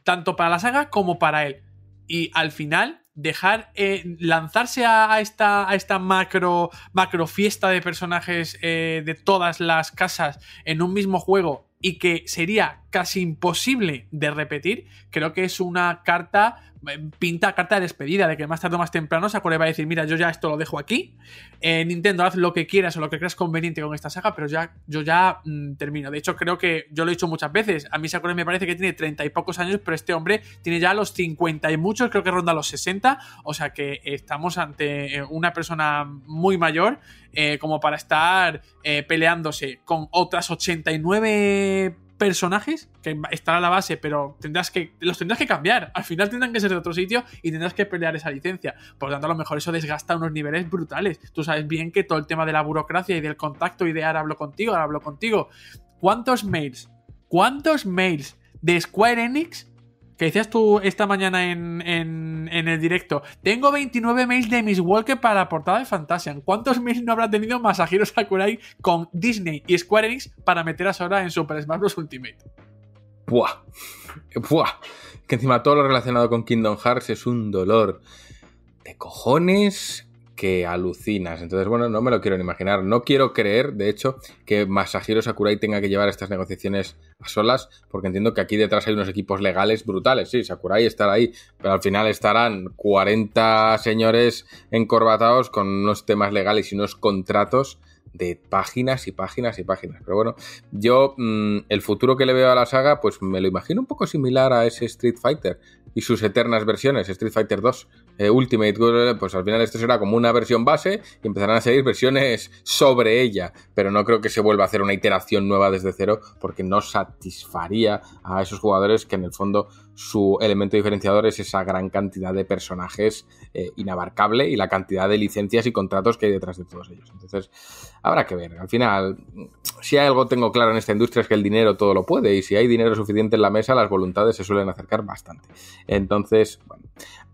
tanto para la saga como para él. Y al final dejar eh, lanzarse a, esta, a esta macro, macro fiesta de personajes eh, de todas las casas en un mismo juego y que sería casi imposible de repetir, creo que es una carta pinta carta de despedida, de que más tarde o más temprano Sakura va a decir, mira, yo ya esto lo dejo aquí, eh, Nintendo haz lo que quieras o lo que creas conveniente con esta saga, pero ya, yo ya mm, termino. De hecho, creo que yo lo he dicho muchas veces, a mí Sakura me parece que tiene 30 y pocos años, pero este hombre tiene ya los 50 y muchos, creo que ronda los 60, o sea que estamos ante eh, una persona muy mayor eh, como para estar peleándose con otras 89 personajes que estará a la base, pero tendrás que los tendrás que cambiar. Al final tendrán que ser de otro sitio y tendrás que pelear esa licencia. Por lo tanto, a lo mejor eso desgasta unos niveles brutales. Tú sabes bien que todo el tema de la burocracia y del contacto y de ahora hablo contigo, ahora hablo contigo. ¿Cuántos mails? ¿Cuántos mails de Square Enix que decías tú esta mañana en, el directo, tengo 29 mails de Miss Walker para la portada de Fantasian. ¿Cuántos mails no habrá tenido Masahiro Sakurai con Disney y Square Enix para meter a Sora en Super Smash Bros. Ultimate? Buah. Buah. Que encima todo lo relacionado con Kingdom Hearts es un dolor de cojones que alucinas. Entonces, bueno, no me lo quiero ni imaginar. No quiero creer, de hecho, que Masahiro Sakurai tenga que llevar estas negociaciones a solas, porque entiendo que aquí detrás hay unos equipos legales brutales. Sí, Sakurai estará ahí, pero al final estarán 40 señores encorbatados con unos temas legales y unos contratos de páginas y páginas y páginas. Pero bueno, yo mm, el futuro que le veo a la saga, pues me lo imagino un poco similar a ese Street Fighter y sus eternas versiones, Street Fighter 2, eh, Ultimate, pues al final esto será como una versión base y empezarán a seguir versiones sobre ella, pero no creo que se vuelva a hacer una iteración nueva desde cero porque no satisfaría a esos jugadores que en el fondo su elemento diferenciador es esa gran cantidad de personajes eh, inabarcable y la cantidad de licencias y contratos que hay detrás de todos ellos. Entonces, habrá que ver. Al final, si hay algo tengo claro en esta industria es que el dinero todo lo puede y si hay dinero suficiente en la mesa, las voluntades se suelen acercar bastante. Entonces, bueno,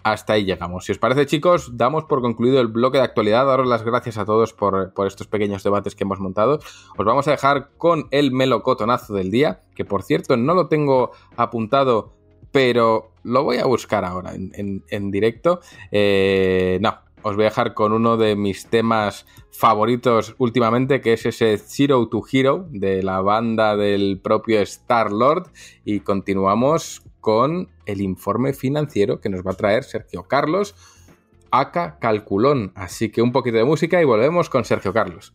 hasta ahí llegamos. Si os parece, chicos, damos por concluido el bloque de actualidad. Daros las gracias a todos por, por estos pequeños debates que hemos montado. Os vamos a dejar con el melocotonazo del día, que por cierto no lo tengo apuntado pero lo voy a buscar ahora en, directo. Eh, no, os voy a dejar con uno de mis temas favoritos últimamente, que es ese Zero to Hero de la banda del propio Star Lord. Y continuamos con el informe financiero que nos va a traer Sergio Carlos, acá Calculón. Así que un poquito de música y volvemos con Sergio Carlos.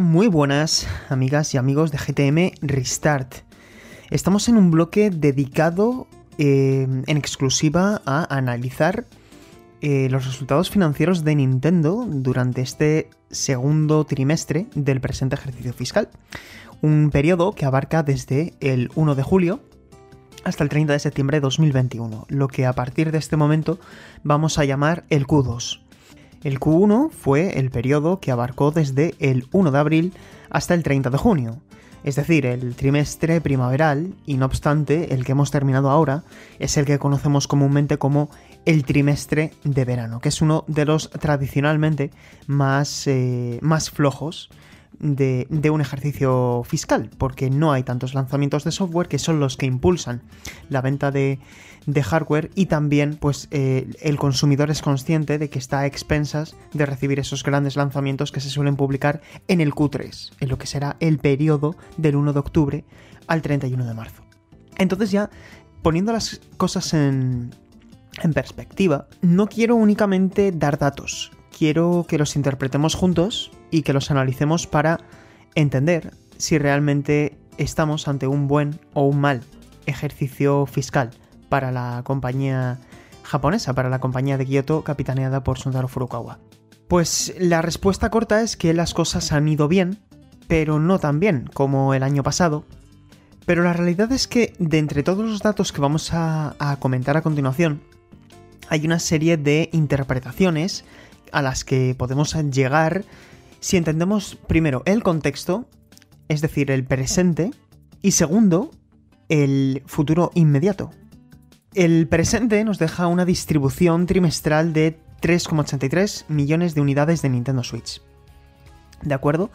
Muy buenas amigas y amigos de GTM Restart. Estamos en un bloque dedicado eh, en exclusiva a analizar eh, los resultados financieros de Nintendo durante este segundo trimestre del presente ejercicio fiscal. Un periodo que abarca desde el 1 de julio hasta el 30 de septiembre de 2021, lo que a partir de este momento vamos a llamar el Q2. El Q1 fue el periodo que abarcó desde el 1 de abril hasta el 30 de junio, es decir, el trimestre primaveral, y no obstante, el que hemos terminado ahora es el que conocemos comúnmente como el trimestre de verano, que es uno de los tradicionalmente más, eh, más flojos de, de, un ejercicio fiscal, porque no hay tantos lanzamientos de software que son los que impulsan la venta de, de hardware y también pues eh, el consumidor es consciente de que está a expensas de recibir esos grandes lanzamientos que se suelen publicar en el Q3, en lo que será el periodo del 1 de octubre al 31 de marzo. Entonces ya poniendo las cosas en, en perspectiva, no quiero únicamente dar datos, quiero que los interpretemos juntos y que los analicemos para entender si realmente estamos ante un buen o un mal ejercicio fiscal para la compañía japonesa, para la compañía de Kyoto capitaneada por Suntaro Furukawa. Pues la respuesta corta es que las cosas han ido bien, pero no tan bien como el año pasado. Pero la realidad es que de entre todos los datos que vamos a, a comentar a continuación, hay una serie de interpretaciones a las que podemos llegar si entendemos primero el contexto, es decir, el presente, y segundo, el futuro inmediato, el presente nos deja una distribución trimestral de 3,83 millones de unidades de Nintendo Switch. ¿De acuerdo?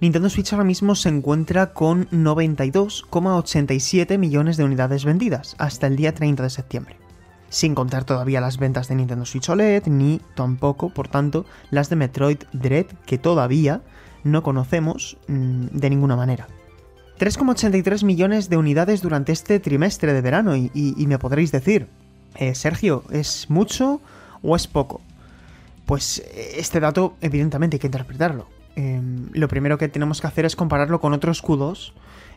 Nintendo Switch ahora mismo se encuentra con 92,87 millones de unidades vendidas hasta el día 30 de septiembre. Sin contar todavía las ventas de Nintendo Switch OLED, ni tampoco, por tanto, las de Metroid Dread que todavía no conocemos mmm, de ninguna manera. 3,83 millones de unidades durante este trimestre de verano y, me podréis decir, eh, Sergio, ¿es mucho o es poco? Pues este dato evidentemente hay que interpretarlo. Eh, lo primero que tenemos que hacer es compararlo con otros Q2.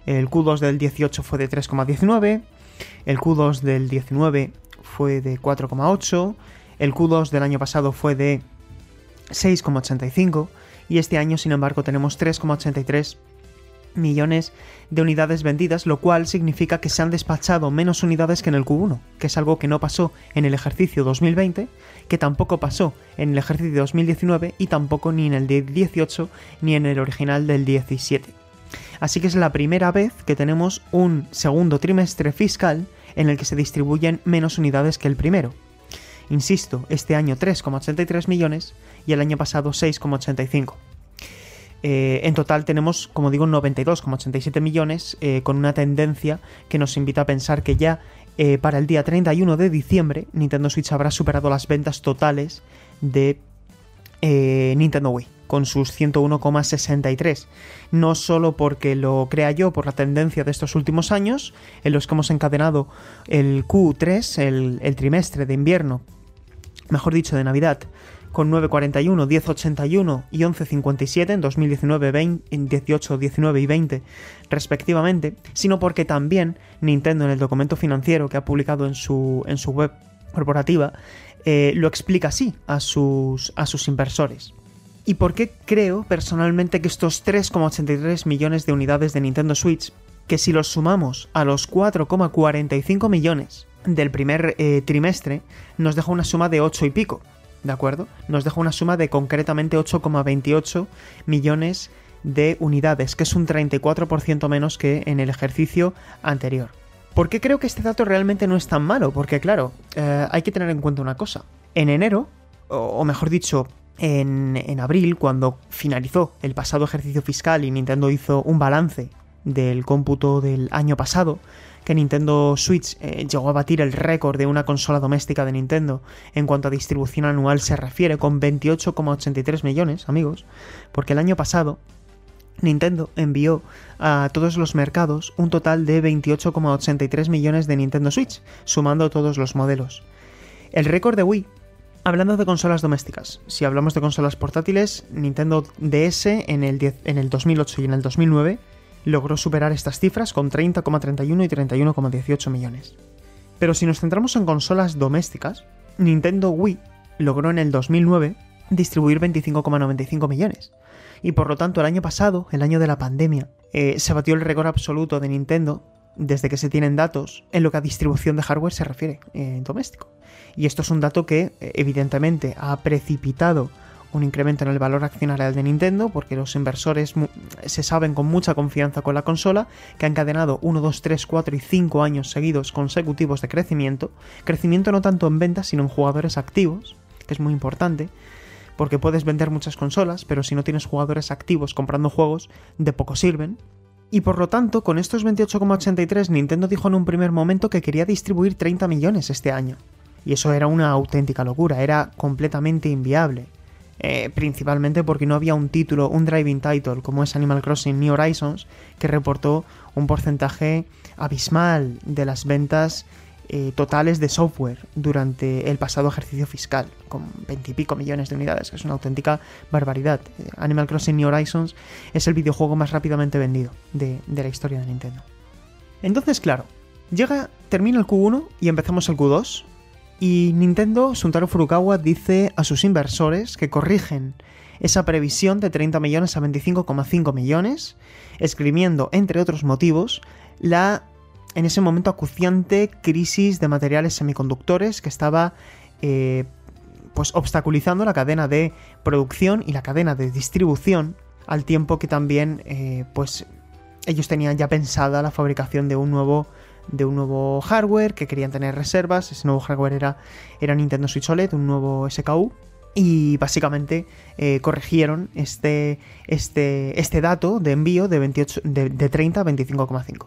El Q2 del 18 fue de 3,19, el Q2 del 19 fue de 4,8, el Q2 del año pasado fue de 6,85 y este año sin embargo tenemos 3,83 millones de unidades vendidas, lo cual significa que se han despachado menos unidades que en el Q1, que es algo que no pasó en el ejercicio 2020, que tampoco pasó en el ejercicio 2019 y tampoco ni en el 18 ni en el original del 17. Así que es la primera vez que tenemos un segundo trimestre fiscal en el que se distribuyen menos unidades que el primero. Insisto, este año 3,83 millones y el año pasado 6,85. Eh, en total tenemos, como digo, 92,87 millones, eh, con una tendencia que nos invita a pensar que ya eh, para el día 31 de diciembre Nintendo Switch habrá superado las ventas totales de Nintendo Wii, con sus 101,63. No solo porque lo crea yo por la tendencia de estos últimos años, en los que hemos encadenado el Q3, el, el trimestre de invierno, mejor dicho, de Navidad, con 9.41, 10.81 y 11.57 en 2019, 20, en 18, 19 y 20 respectivamente, sino porque también Nintendo en el documento financiero que ha publicado en su, en su web corporativa eh, lo explica así a sus, a sus inversores. ¿Y por qué creo personalmente que estos 3,83 millones de unidades de Nintendo Switch, que si los sumamos a los 4,45 millones del primer eh, trimestre, nos deja una suma de 8 y pico? ¿De acuerdo? Nos deja una suma de concretamente 8,28 millones de unidades, que es un 34% menos que en el ejercicio anterior. ¿Por qué creo que este dato realmente no es tan malo? Porque claro, eh, hay que tener en cuenta una cosa. En enero, o, mejor dicho, en, en abril, cuando finalizó el pasado ejercicio fiscal y Nintendo hizo un balance del cómputo del año pasado, que Nintendo Switch eh, llegó a batir el récord de una consola doméstica de Nintendo en cuanto a distribución anual se refiere, con 28,83 millones, amigos, porque el año pasado Nintendo envió a todos los mercados un total de 28,83 millones de Nintendo Switch, sumando todos los modelos. El récord de Wii Hablando de consolas domésticas, si hablamos de consolas portátiles, Nintendo DS en el, 10, en el 2008 y en el 2009 logró superar estas cifras con 30,31 y 31,18 millones. Pero si nos centramos en consolas domésticas, Nintendo Wii logró en el 2009 distribuir 25,95 millones. Y por lo tanto el año pasado, el año de la pandemia, eh, se batió el récord absoluto de Nintendo desde que se tienen datos en lo que a distribución de hardware se refiere en doméstico. Y esto es un dato que evidentemente ha precipitado un incremento en el valor accionarial de Nintendo, porque los inversores se saben con mucha confianza con la consola, que ha encadenado 1, 2, 3, 4 y 5 años seguidos consecutivos de crecimiento. Crecimiento no tanto en ventas, sino en jugadores activos, que es muy importante, porque puedes vender muchas consolas, pero si no tienes jugadores activos comprando juegos, de poco sirven. Y por lo tanto, con estos 28,83 Nintendo dijo en un primer momento que quería distribuir 30 millones este año. Y eso era una auténtica locura, era completamente inviable. Eh, principalmente porque no había un título, un driving title como es Animal Crossing New Horizons, que reportó un porcentaje abismal de las ventas eh, totales de software durante el pasado ejercicio fiscal, con 20 y pico millones de unidades, que es una auténtica barbaridad. Eh, Animal Crossing New Horizons es el videojuego más rápidamente vendido de, de la historia de Nintendo. Entonces, claro, llega, termina el Q1 y empezamos el Q2, y Nintendo, Suntaro Furukawa, dice a sus inversores que corrigen esa previsión de 30 millones a 25,5 millones, escribiendo, entre otros motivos, la en ese momento acuciante crisis de materiales semiconductores que estaba eh, pues obstaculizando la cadena de producción y la cadena de distribución al tiempo que también eh, pues ellos tenían ya pensada la fabricación de un nuevo de un nuevo hardware, que querían tener reservas. Ese nuevo hardware era, era Nintendo Switch OLED, un nuevo SKU. Y básicamente eh, corrigieron este, este, este dato de envío de, 28, de, 30 a 25,5.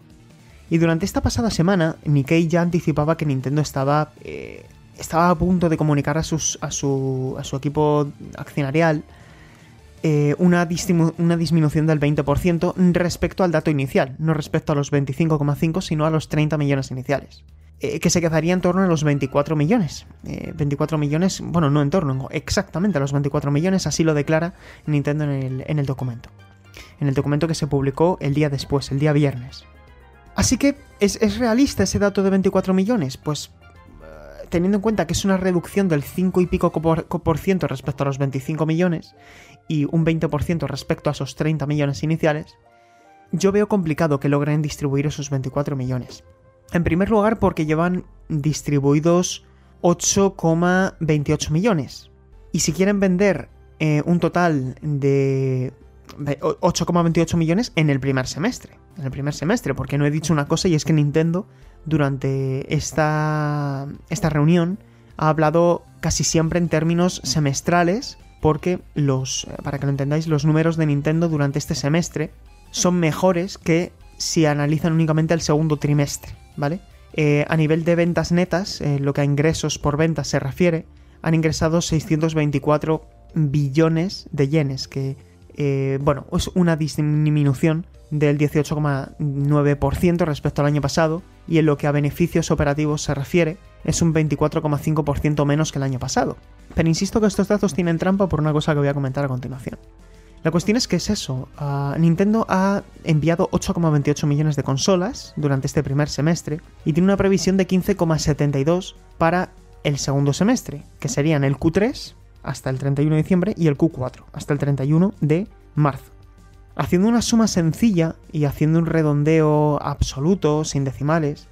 Y durante esta pasada semana, Nikkei ya anticipaba que Nintendo estaba, eh, estaba a punto de comunicar a, sus, a, su, a su equipo accionarial eh, una, disminución del 20% respecto al dato inicial, no respecto a los 25,5, sino a los 30 millones iniciales. Eh, que se quedaría en torno a los 24 millones. 24 eh, millones, bueno, no en torno, exactamente a los 24 millones, así lo declara Nintendo en el, en el documento. En el documento que se publicó el día después, el día viernes. Así que, ¿es, ¿es, realista ese dato de 24 millones? Pues teniendo en cuenta que es una reducción del 5 y pico por ciento respecto a los 25 millones y un 20% respecto a esos 30 millones iniciales, yo veo complicado que logren distribuir esos 24 millones. En primer lugar porque llevan distribuidos 8,28 millones. Y si quieren vender eh, un total de 8,28 millones en el primer semestre. En el primer semestre, porque no he dicho una cosa y es que Nintendo durante esta, esta reunión ha hablado casi siempre en términos semestrales, porque los, para que lo entendáis, los números de Nintendo durante este semestre son mejores que si analizan únicamente el segundo trimestre, ¿vale? Eh, a nivel de ventas netas, eh, lo que a ingresos por ventas se refiere, han ingresado 624 billones de yenes, que, eh, bueno, es una disminución del 18,9% respecto al año pasado y en lo que a beneficios operativos se refiere es un 24,5% menos que el año pasado. Pero insisto que estos datos tienen trampa por una cosa que voy a comentar a continuación. La cuestión es que es eso. Ah, Nintendo ha enviado 8,28 millones de consolas durante este primer semestre y tiene una previsión de 15,72 para el segundo semestre, que serían el Q3 hasta el 31 de diciembre y el Q4 hasta el 31 de marzo. Haciendo una suma sencilla y haciendo un redondeo absoluto, sin decimales,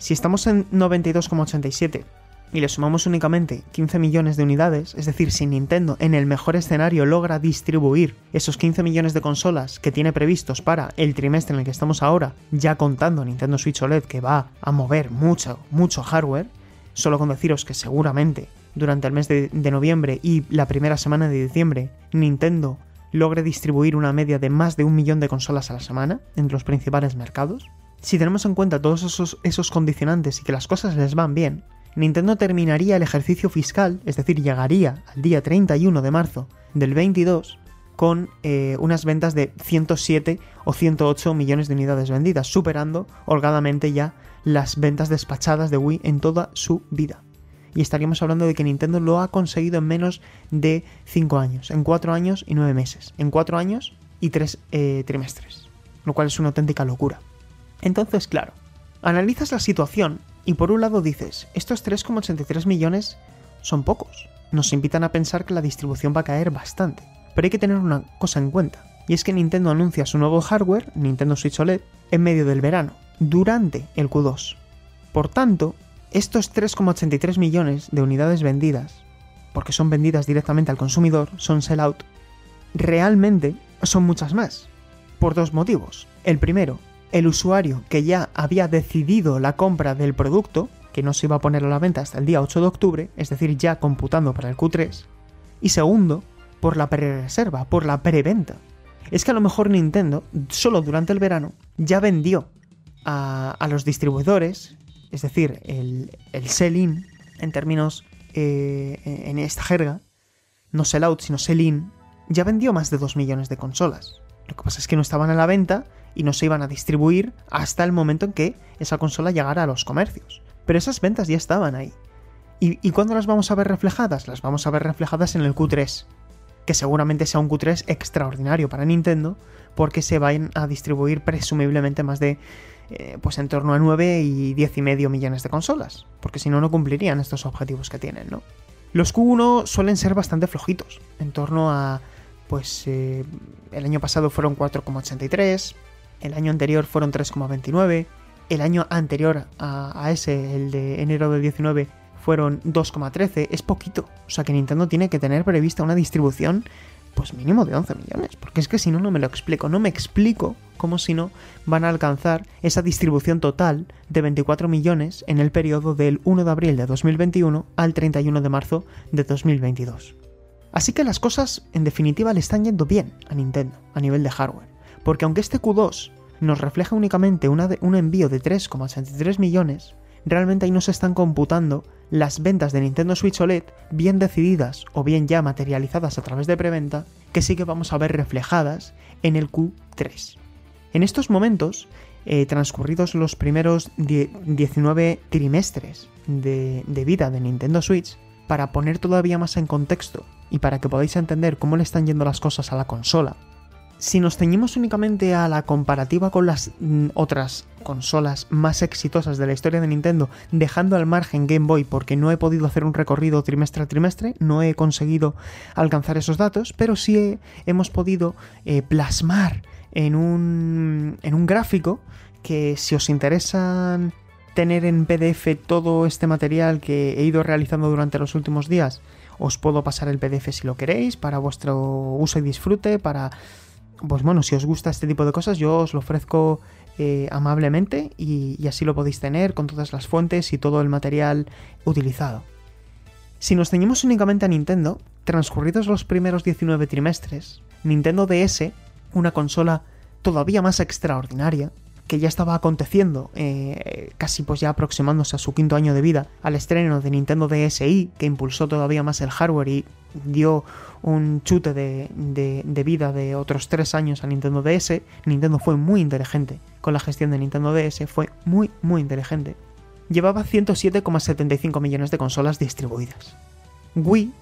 si estamos en 92,87 y le sumamos únicamente 15 millones de unidades, es decir, si Nintendo en el mejor escenario logra distribuir esos 15 millones de consolas que tiene previstos para el trimestre en el que estamos ahora, ya contando Nintendo Switch OLED que va a mover mucho, mucho hardware, solo con deciros que seguramente durante el mes de, noviembre y la primera semana de diciembre, Nintendo logre distribuir una media de más de un millón de consolas a la semana entre los principales mercados? Si tenemos en cuenta todos esos, esos condicionantes y que las cosas les van bien, Nintendo terminaría el ejercicio fiscal, es decir, llegaría al día 31 de marzo del 22 con eh, unas ventas de 107 o 108 millones de unidades vendidas, superando holgadamente ya las ventas despachadas de Wii en toda su vida y estaríamos hablando de que Nintendo lo ha conseguido en menos de 5 años, en 4 años y 9 meses, en 4 años y 3 eh, trimestres, lo cual es una auténtica locura. Entonces, claro, analizas la situación y por un lado dices, estos 3,83 millones son pocos, nos invitan a pensar que la distribución va a caer bastante, pero hay que tener una cosa en cuenta, y es que Nintendo anuncia su nuevo hardware, Nintendo Switch OLED, en medio del verano, durante el Q2. Por tanto, estos 3,83 millones de unidades vendidas porque son vendidas directamente al consumidor, son sell-out, realmente son muchas más. Por dos motivos. El primero, el usuario que ya había decidido la compra del producto, que no se iba a poner a la venta hasta el día 8 de octubre, es decir, ya computando para el Q3. Y segundo, por la pre-reserva, por la preventa. Es que a lo mejor Nintendo, solo durante el verano, ya vendió a, los distribuidores, es decir, el, el sell-in, en términos eh, en esta jerga, no sell-out, sino sell-in, ya vendió más de 2 millones de consolas. Lo que pasa es que no estaban a la venta y no se iban a distribuir hasta el momento en que esa consola llegara a los comercios. Pero esas ventas ya estaban ahí. ¿Y, ¿Y cuándo las vamos a ver reflejadas? Las vamos a ver reflejadas en el Q3, que seguramente sea un Q3 extraordinario para Nintendo, porque se van a distribuir presumiblemente más de, eh, pues en torno a 9 y 10 y medio millones de consolas, porque si no, no cumplirían estos objetivos que tienen, ¿no? Los Q1 suelen ser bastante flojitos, en torno a, pues, eh, el año pasado fueron 4,83, el año anterior fueron 3,29, el año anterior a, ese, el de enero del 19, fueron 2,13, es poquito. O sea que Nintendo tiene que tener prevista una distribución pues mínimo de 11 millones, porque es que si no, no me lo explico. No me explico cómo si no van a alcanzar esa distribución total de 24 millones en el periodo del 1 de abril de 2021 al 31 de marzo de 2022. Así que las cosas, en definitiva, le están yendo bien a Nintendo a nivel de hardware, porque aunque este Q2 nos refleja únicamente un envío de 3,83 millones, realmente ahí no se están computando las ventas de Nintendo Switch OLED bien decididas o bien ya materializadas a través de preventa que sí que vamos a ver reflejadas en el Q3. En estos momentos, eh, transcurridos los primeros 19 trimestres de, de vida de Nintendo Switch, para poner todavía más en contexto y para que podáis entender cómo le están yendo las cosas a la consola, si nos ceñimos únicamente a la comparativa con las mm, otras consolas más exitosas de la historia de Nintendo, dejando al margen Game Boy porque no he podido hacer un recorrido trimestre a trimestre, no he conseguido alcanzar esos datos, pero sí he- hemos podido eh, plasmar en un, en un gráfico que si os interesan tener en PDF todo este material que he ido realizando durante los últimos días, os puedo pasar el PDF si lo queréis, para vuestro uso y disfrute, para pues bueno, si os gusta este tipo de cosas, yo os lo ofrezco eh, amablemente y, y así lo podéis tener con todas las fuentes y todo el material utilizado. Si nos ceñimos únicamente a Nintendo, transcurridos los primeros 19 trimestres, Nintendo DS, una consola todavía más extraordinaria, que ya estaba aconteciendo, eh, casi pues ya aproximándose a su quinto año de vida, al estreno de Nintendo DSi, que impulsó todavía más el hardware y dio un chute de, de- de vida de otros tres años a Nintendo DS. Nintendo fue muy inteligente con la gestión de Nintendo DS, fue muy, muy inteligente. Llevaba 107,75 millones de consolas distribuidas. Wii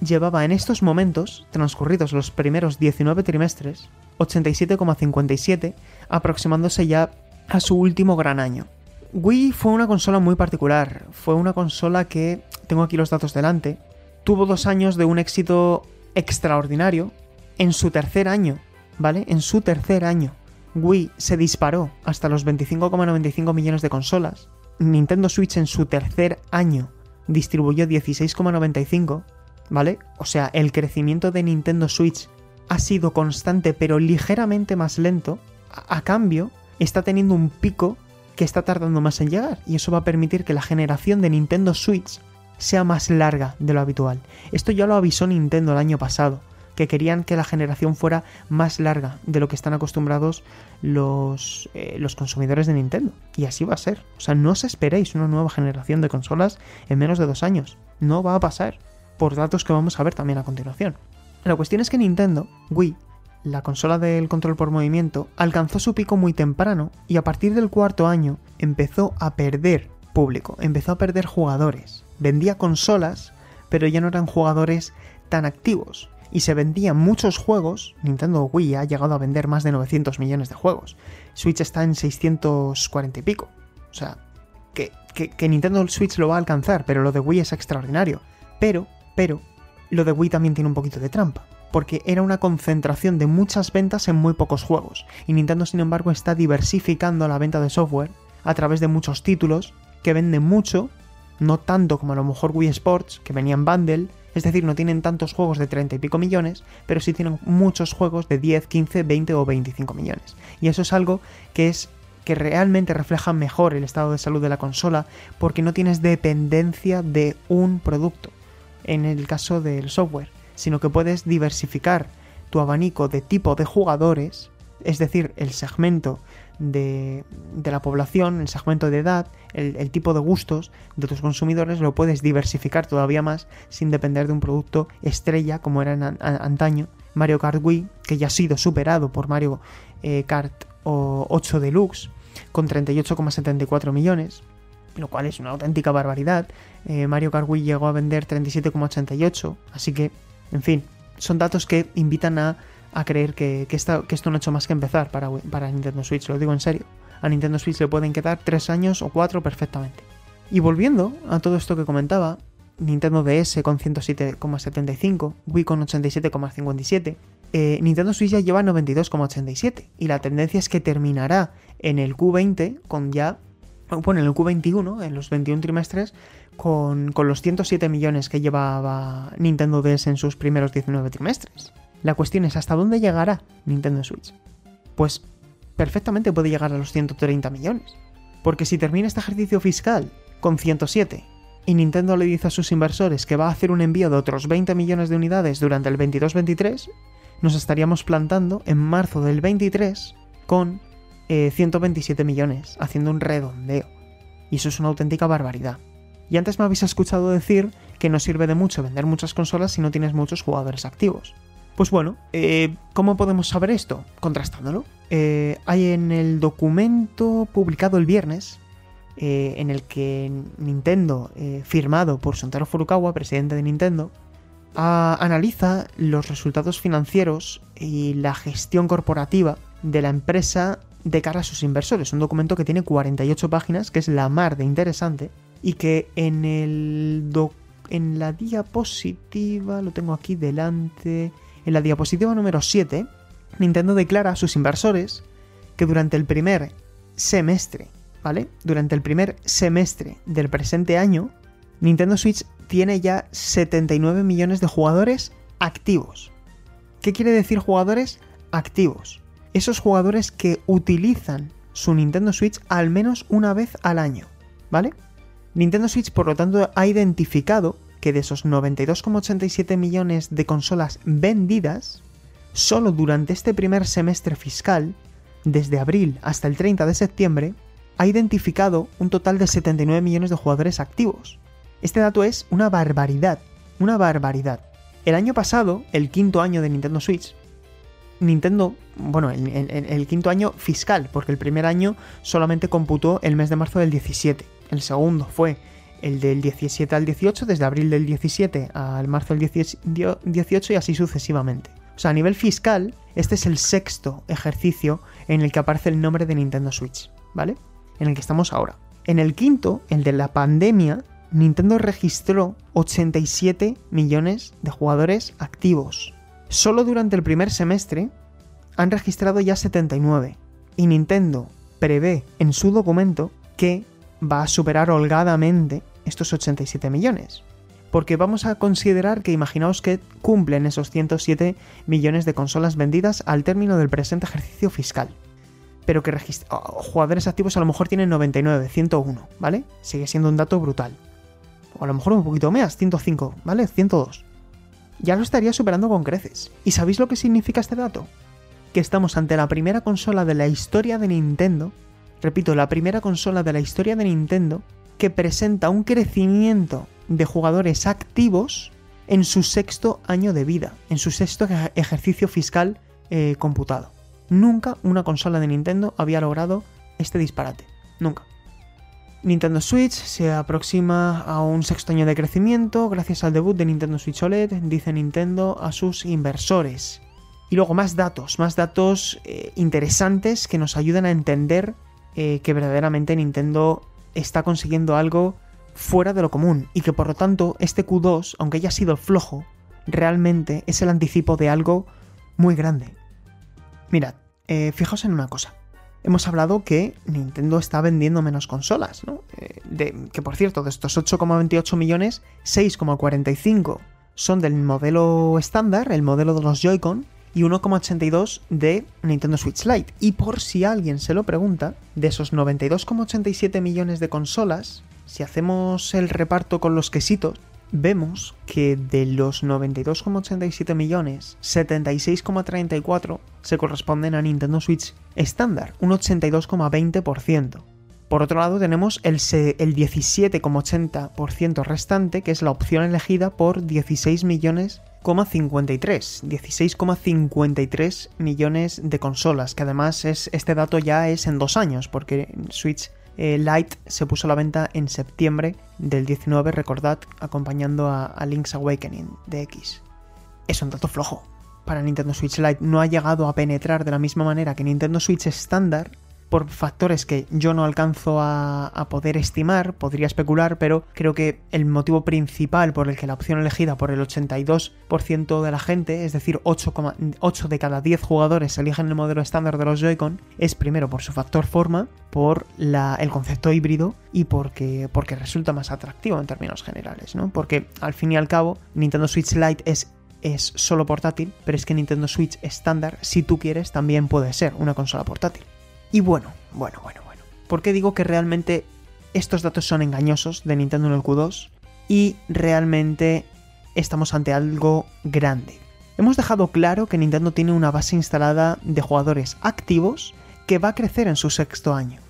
llevaba en estos momentos, transcurridos los primeros 19 trimestres, 87,57, aproximándose ya a su último gran año. Wii fue una consola muy particular, fue una consola que, tengo aquí los datos delante, tuvo dos años de un éxito extraordinario. En su tercer año, ¿vale? En su tercer año, Wii se disparó hasta los 25,95 millones de consolas. Nintendo Switch en su tercer año distribuyó 16,95, ¿vale? O sea, el crecimiento de Nintendo Switch ha sido constante pero ligeramente más lento. A, cambio, está teniendo un pico que está tardando más en llegar y eso va a permitir que la generación de Nintendo Switch sea más larga de lo habitual. Esto ya lo avisó Nintendo el año pasado, que querían que la generación fuera más larga de lo que están acostumbrados los, eh, los consumidores de Nintendo. Y así va a ser. O sea, no os esperéis una nueva generación de consolas en menos de dos años. No va a pasar, por datos que vamos a ver también a continuación. La cuestión es que Nintendo, Wii, la consola del control por movimiento, alcanzó su pico muy temprano y a partir del cuarto año empezó a perder público, empezó a perder jugadores. Vendía consolas, pero ya no eran jugadores tan activos. Y se vendían muchos juegos, Nintendo Wii ha llegado a vender más de 900 millones de juegos. Switch está en 640 y pico. O sea, que, que, que Nintendo Switch lo va a alcanzar, pero lo de Wii es extraordinario. Pero, pero, lo de Wii también tiene un poquito de trampa porque era una concentración de muchas ventas en muy pocos juegos, y Nintendo sin embargo está diversificando la venta de software a través de muchos títulos que venden mucho, no tanto como a lo mejor Wii Sports, que venía en bundle, Es decir, no tienen tantos juegos de 30 y pico millones, pero sí tienen muchos juegos de 10, 15, 20 o 25 millones. Y eso es algo que es que realmente refleja mejor el estado de salud de la consola porque no tienes dependencia de un producto en el caso del software, sino que puedes diversificar tu abanico de tipo de jugadores, es decir, el segmento de, la población, el segmento de edad, el, tipo de gustos de tus consumidores, lo puedes diversificar todavía más sin depender de un producto estrella como era en antaño. Mario Kart Wii, que ya ha sido superado por Mario eh, Kart 8 Deluxe, con 38,74 millones, lo cual es una auténtica barbaridad. Eh, Mario Kart Wii llegó a vender 37,88, así que, en fin, son datos que invitan a, creer que, esto no ha hecho más que empezar para, para Nintendo Switch, lo digo en serio. A Nintendo Switch le pueden quedar 3 años o 4 perfectamente. Y volviendo a todo esto que comentaba, Nintendo DS con 107,75, Wii con 87,57, eh, Nintendo Switch ya lleva 92,87 y la tendencia es que terminará en el Q20 con ya, bueno, en el Q21, en los 21 trimestres, con, los 107 millones que llevaba Nintendo DS en sus primeros 19 trimestres. La cuestión es hasta dónde llegará Nintendo Switch. Pues perfectamente puede llegar a los 130 millones. Porque si termina este ejercicio fiscal con 107 y Nintendo le dice a sus inversores que va a hacer un envío de otros 20 millones de unidades durante el 22-23, nos estaríamos plantando en marzo del 23 con 127 eh, millones, haciendo un redondeo. Y eso es una auténtica barbaridad. Y antes me habéis escuchado decir que no sirve de mucho vender muchas consolas si no tienes muchos jugadores activos. Pues bueno, eh, ¿cómo podemos saber esto? Contrastándolo. Eh, hay en el documento publicado el viernes, en el que Nintendo, firmado por Santaro Furukawa, presidente de Nintendo, analiza los resultados financieros y la gestión corporativa de la empresa de cara a sus inversores. Un documento que tiene 48 páginas, que es la mar de interesante, y que en el en la diapositiva, lo tengo aquí delante, en la diapositiva número 7, Nintendo declara a sus inversores que durante el primer semestre, ¿vale? Durante el primer semestre del presente año, Nintendo Switch tiene ya 79 millones de jugadores activos. ¿Qué quiere decir jugadores activos? Esos jugadores que utilizan su Nintendo Switch al menos una vez al año, ¿vale? Nintendo Switch, por lo tanto, ha identificado que de esos 92,87 millones de consolas vendidas, solo durante este primer semestre fiscal, desde abril hasta el 30 de septiembre, ha identificado un total de 79 millones de jugadores activos. Este dato es una barbaridad, una barbaridad. El año pasado, el quinto año de Nintendo Switch, Nintendo, bueno, el, quinto año fiscal, porque el primer año solamente computó el mes de marzo del 17. El segundo fue el del 17 al 18, desde abril del 17 al marzo del 18 y así sucesivamente. O sea, a nivel fiscal, este es el sexto ejercicio en el que aparece el nombre de Nintendo Switch, ¿vale? En el que estamos ahora. En el quinto, el de la pandemia, Nintendo registró 87 millones de jugadores activos. Solo durante el primer semestre han registrado ya 79. Y Nintendo prevé en su documento que va a superar holgadamente estos 87 millones. Porque vamos a considerar que imaginaos que cumplen esos 107 millones de consolas vendidas al término del presente ejercicio fiscal. Pero que jugadores activos a lo mejor tienen 99, 101, ¿vale? Sigue siendo un dato brutal o a lo mejor un poquito más, 105, ¿vale? 102. Ya lo estaría superando con creces. ¿Y sabéis lo que significa este dato? Que estamos ante la primera consola de la historia de Nintendo, repito, la primera consola de la historia de Nintendo, que presenta un crecimiento de jugadores activos en su sexto año de vida, en su sexto ejercicio fiscal eh, computado. Nunca una consola de Nintendo había logrado este disparate. Nunca. Nintendo Switch se aproxima a un sexto año de crecimiento gracias al debut de Nintendo Switch OLED, dice Nintendo a sus inversores. Y luego más datos, más datos eh, interesantes que nos ayudan a entender eh, que verdaderamente Nintendo está consiguiendo algo fuera de lo común y que por lo tanto este Q2, aunque haya sido flojo, realmente es el anticipo de algo muy grande. Mirad, eh, fijaos en una cosa hemos hablado que Nintendo está vendiendo menos consolas, ¿no? Eh, de, que por cierto, de estos 8,28 millones, 6,45 son del modelo estándar, el modelo de los Joy-Con, y 1,82 de Nintendo Switch Lite. Y por si alguien se lo pregunta, de esos 92,87 millones de consolas, si hacemos el reparto con los quesitos, vemos que de los 92,87 millones, 76,34 se corresponden a Nintendo Switch estándar, un 82,20%. Por otro lado tenemos el, el 17,80% restante, que es la opción elegida por 16 millones 16,53 millones de consolas, que además es, este dato ya es en dos años, porque Switch eh, Lite se puso a la venta en septiembre del 19, recordad, acompañando a, a, Link's Awakening de X. Es un dato flojo para Nintendo Switch Lite, no ha llegado a penetrar de la misma manera que Nintendo Switch estándar por factores que yo no alcanzo a, poder estimar, podría especular, pero creo que el motivo principal por el que la opción elegida por el 82% de la gente, es decir, 8, de cada 10 jugadores eligen el modelo estándar de los Joy-Con, es primero por su factor forma, por el concepto híbrido y porque, porque resulta más atractivo en términos generales, ¿no? Porque al fin y al cabo, Nintendo Switch Lite es es solo portátil, pero es que Nintendo Switch estándar, si tú quieres, también puede ser una consola portátil. Y bueno, bueno, bueno, bueno. ¿Por qué digo que realmente estos datos son engañosos de Nintendo en el Q2? Y realmente estamos ante algo grande. Hemos dejado claro que Nintendo tiene una base instalada de jugadores activos que va a crecer en su sexto año.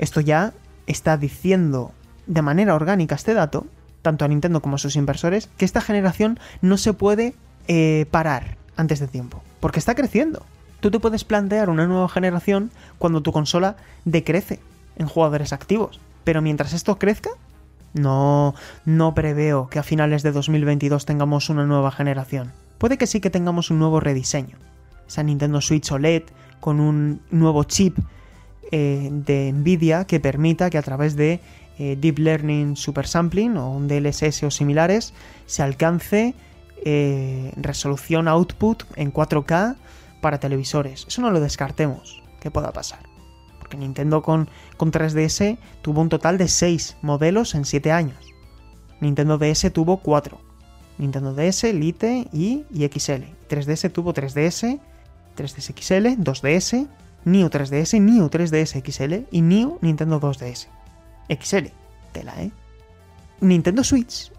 Esto ya está diciendo de manera orgánica este dato, tanto a Nintendo como a sus inversores, que esta generación no se puede eh, parar antes de tiempo, porque está creciendo. Tú te puedes plantear una nueva generación cuando tu consola decrece en jugadores activos. Pero mientras esto crezca, no, no preveo que a finales de 2022 tengamos una nueva generación. Puede que sí que tengamos un nuevo rediseño. Esa Nintendo Switch OLED con un nuevo chip eh, de Nvidia que permita que a través de eh, Deep Learning Super Sampling o un DLSS o similares se alcance eh, resolución output en 4K para televisores. Eso no lo descartemos que pueda pasar. Porque Nintendo con, con 3DS tuvo un total de 6 modelos en 7 años. Nintendo DS tuvo 4. Nintendo DS, Lite y, y XL. 3DS tuvo 3DS, 3DS XL, 2DS, New 3DS, New 3DS XL y New Nintendo 2DS. XL. Tela, ¿eh? Nintendo Switch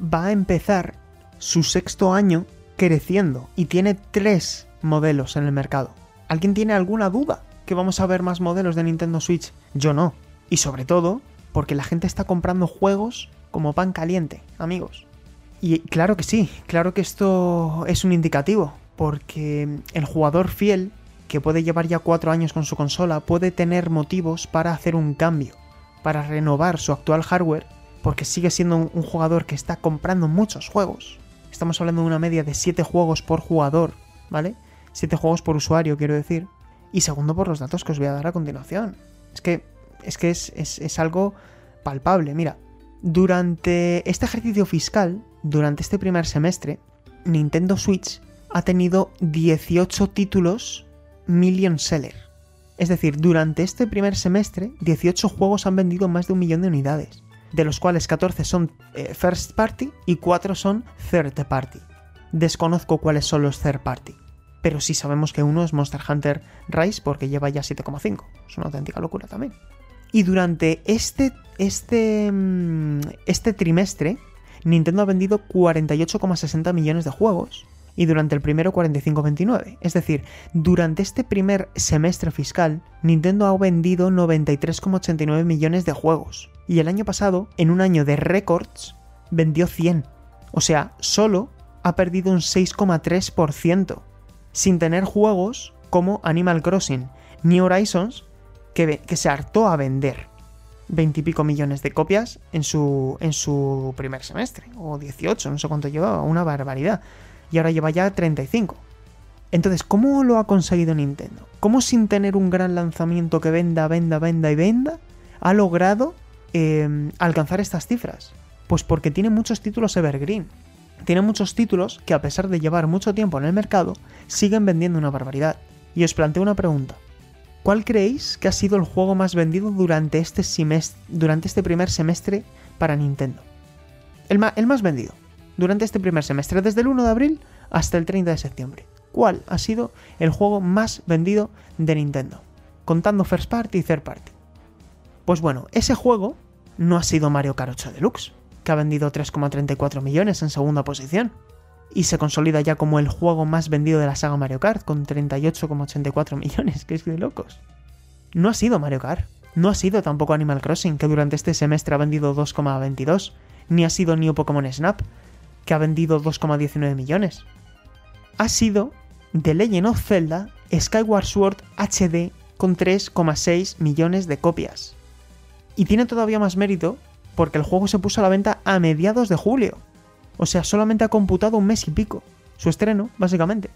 va a empezar su sexto año creciendo y tiene 3 modelos en el mercado. ¿Alguien tiene alguna duda que vamos a ver más modelos de Nintendo Switch? Yo no. Y sobre todo porque la gente está comprando juegos como pan caliente, amigos. Y claro que sí, claro que esto es un indicativo, porque el jugador fiel, que puede llevar ya cuatro años con su consola, puede tener motivos para hacer un cambio, para renovar su actual hardware, porque sigue siendo un jugador que está comprando muchos juegos. Estamos hablando de una media de 7 juegos por jugador, ¿vale? 7 juegos por usuario, quiero decir. Y segundo, por los datos que os voy a dar a continuación. Es que es, que es, algo palpable. Mira, durante este ejercicio fiscal, durante este primer semestre, Nintendo Switch ha tenido 18 títulos million seller. Es decir, durante este primer semestre, 18 juegos han vendido más de un millón de unidades, de los cuales 14 son eh, first party y 4 son third party. Desconozco cuáles son los third party pero sí sabemos que uno es Monster Hunter Rise porque lleva ya 7,5. Es una auténtica locura también. Y durante este, este, mm, este trimestre, Nintendo ha vendido 48,60 millones de juegos. Y durante el primero 45,29. Es decir, durante este primer semestre fiscal, Nintendo ha vendido 93,89 millones de juegos. Y el año pasado, en un año de récords, vendió 100. O sea, solo ha perdido un 6,3% sin tener juegos como Animal Crossing, New Horizons, que, se hartó a vender veintipico millones de copias en su, en su primer semestre, o 18, no sé cuánto llevaba, una barbaridad. Y ahora lleva ya 35. Entonces, ¿cómo lo ha conseguido Nintendo? ¿Cómo sin tener un gran lanzamiento que venda, venda, venda y venda, ha logrado eh, alcanzar estas cifras? Pues porque tiene muchos títulos evergreen tiene muchos títulos que a pesar de llevar mucho tiempo en el mercado, siguen vendiendo una barbaridad. Y os planteo una pregunta. ¿Cuál creéis que ha sido el juego más vendido durante este, durante este primer semestre para Nintendo? El, el más vendido. durante este primer semestre, desde el 1 de abril hasta el 30 de septiembre. ¿Cuál ha sido el juego más vendido de Nintendo? Contando First Party y Third Party. Pues bueno, ese juego no ha sido Mario Kart 8 Deluxe, que ha vendido 3,34 millones en segunda posición. Y se consolida ya como el juego más vendido de la saga Mario Kart, con 38,84 (laughs) millones, que es de locos. No ha sido Mario Kart, no ha sido tampoco Animal Crossing, que durante este semestre ha vendido 2,22, ni ha sido New Pokémon Snap, que ha vendido 2,19 millones. Ha sido The Legend of Zelda Skyward Sword HD con 3,6 millones de copias. Y tiene todavía más mérito porque el juego se puso a la venta a mediados de julio. O sea, solamente ha computado un mes y pico. Su estreno, básicamente.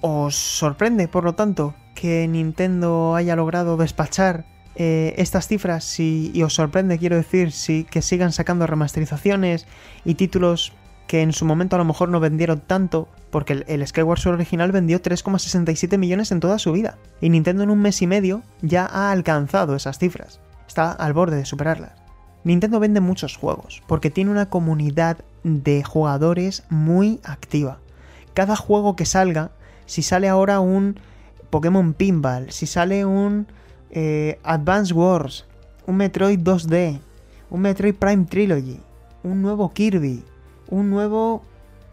¿Os sorprende, por lo tanto, que Nintendo haya logrado despachar eh, estas cifras? y os sorprende, quiero decir, si, que sigan sacando remasterizaciones y títulos que en su momento a lo mejor no vendieron tanto, porque el, el Sword original vendió 3,67 millones en toda su vida. Y Nintendo en un mes y medio ya ha alcanzado esas cifras. Está al borde de superarlas. Nintendo vende muchos juegos, porque tiene una comunidad de jugadores muy activa. Cada juego que salga, si sale ahora un Pokémon Pinball, si sale un eh, Advance Wars, un Metroid 2D, un Metroid Prime Trilogy, un nuevo Kirby, un nuevo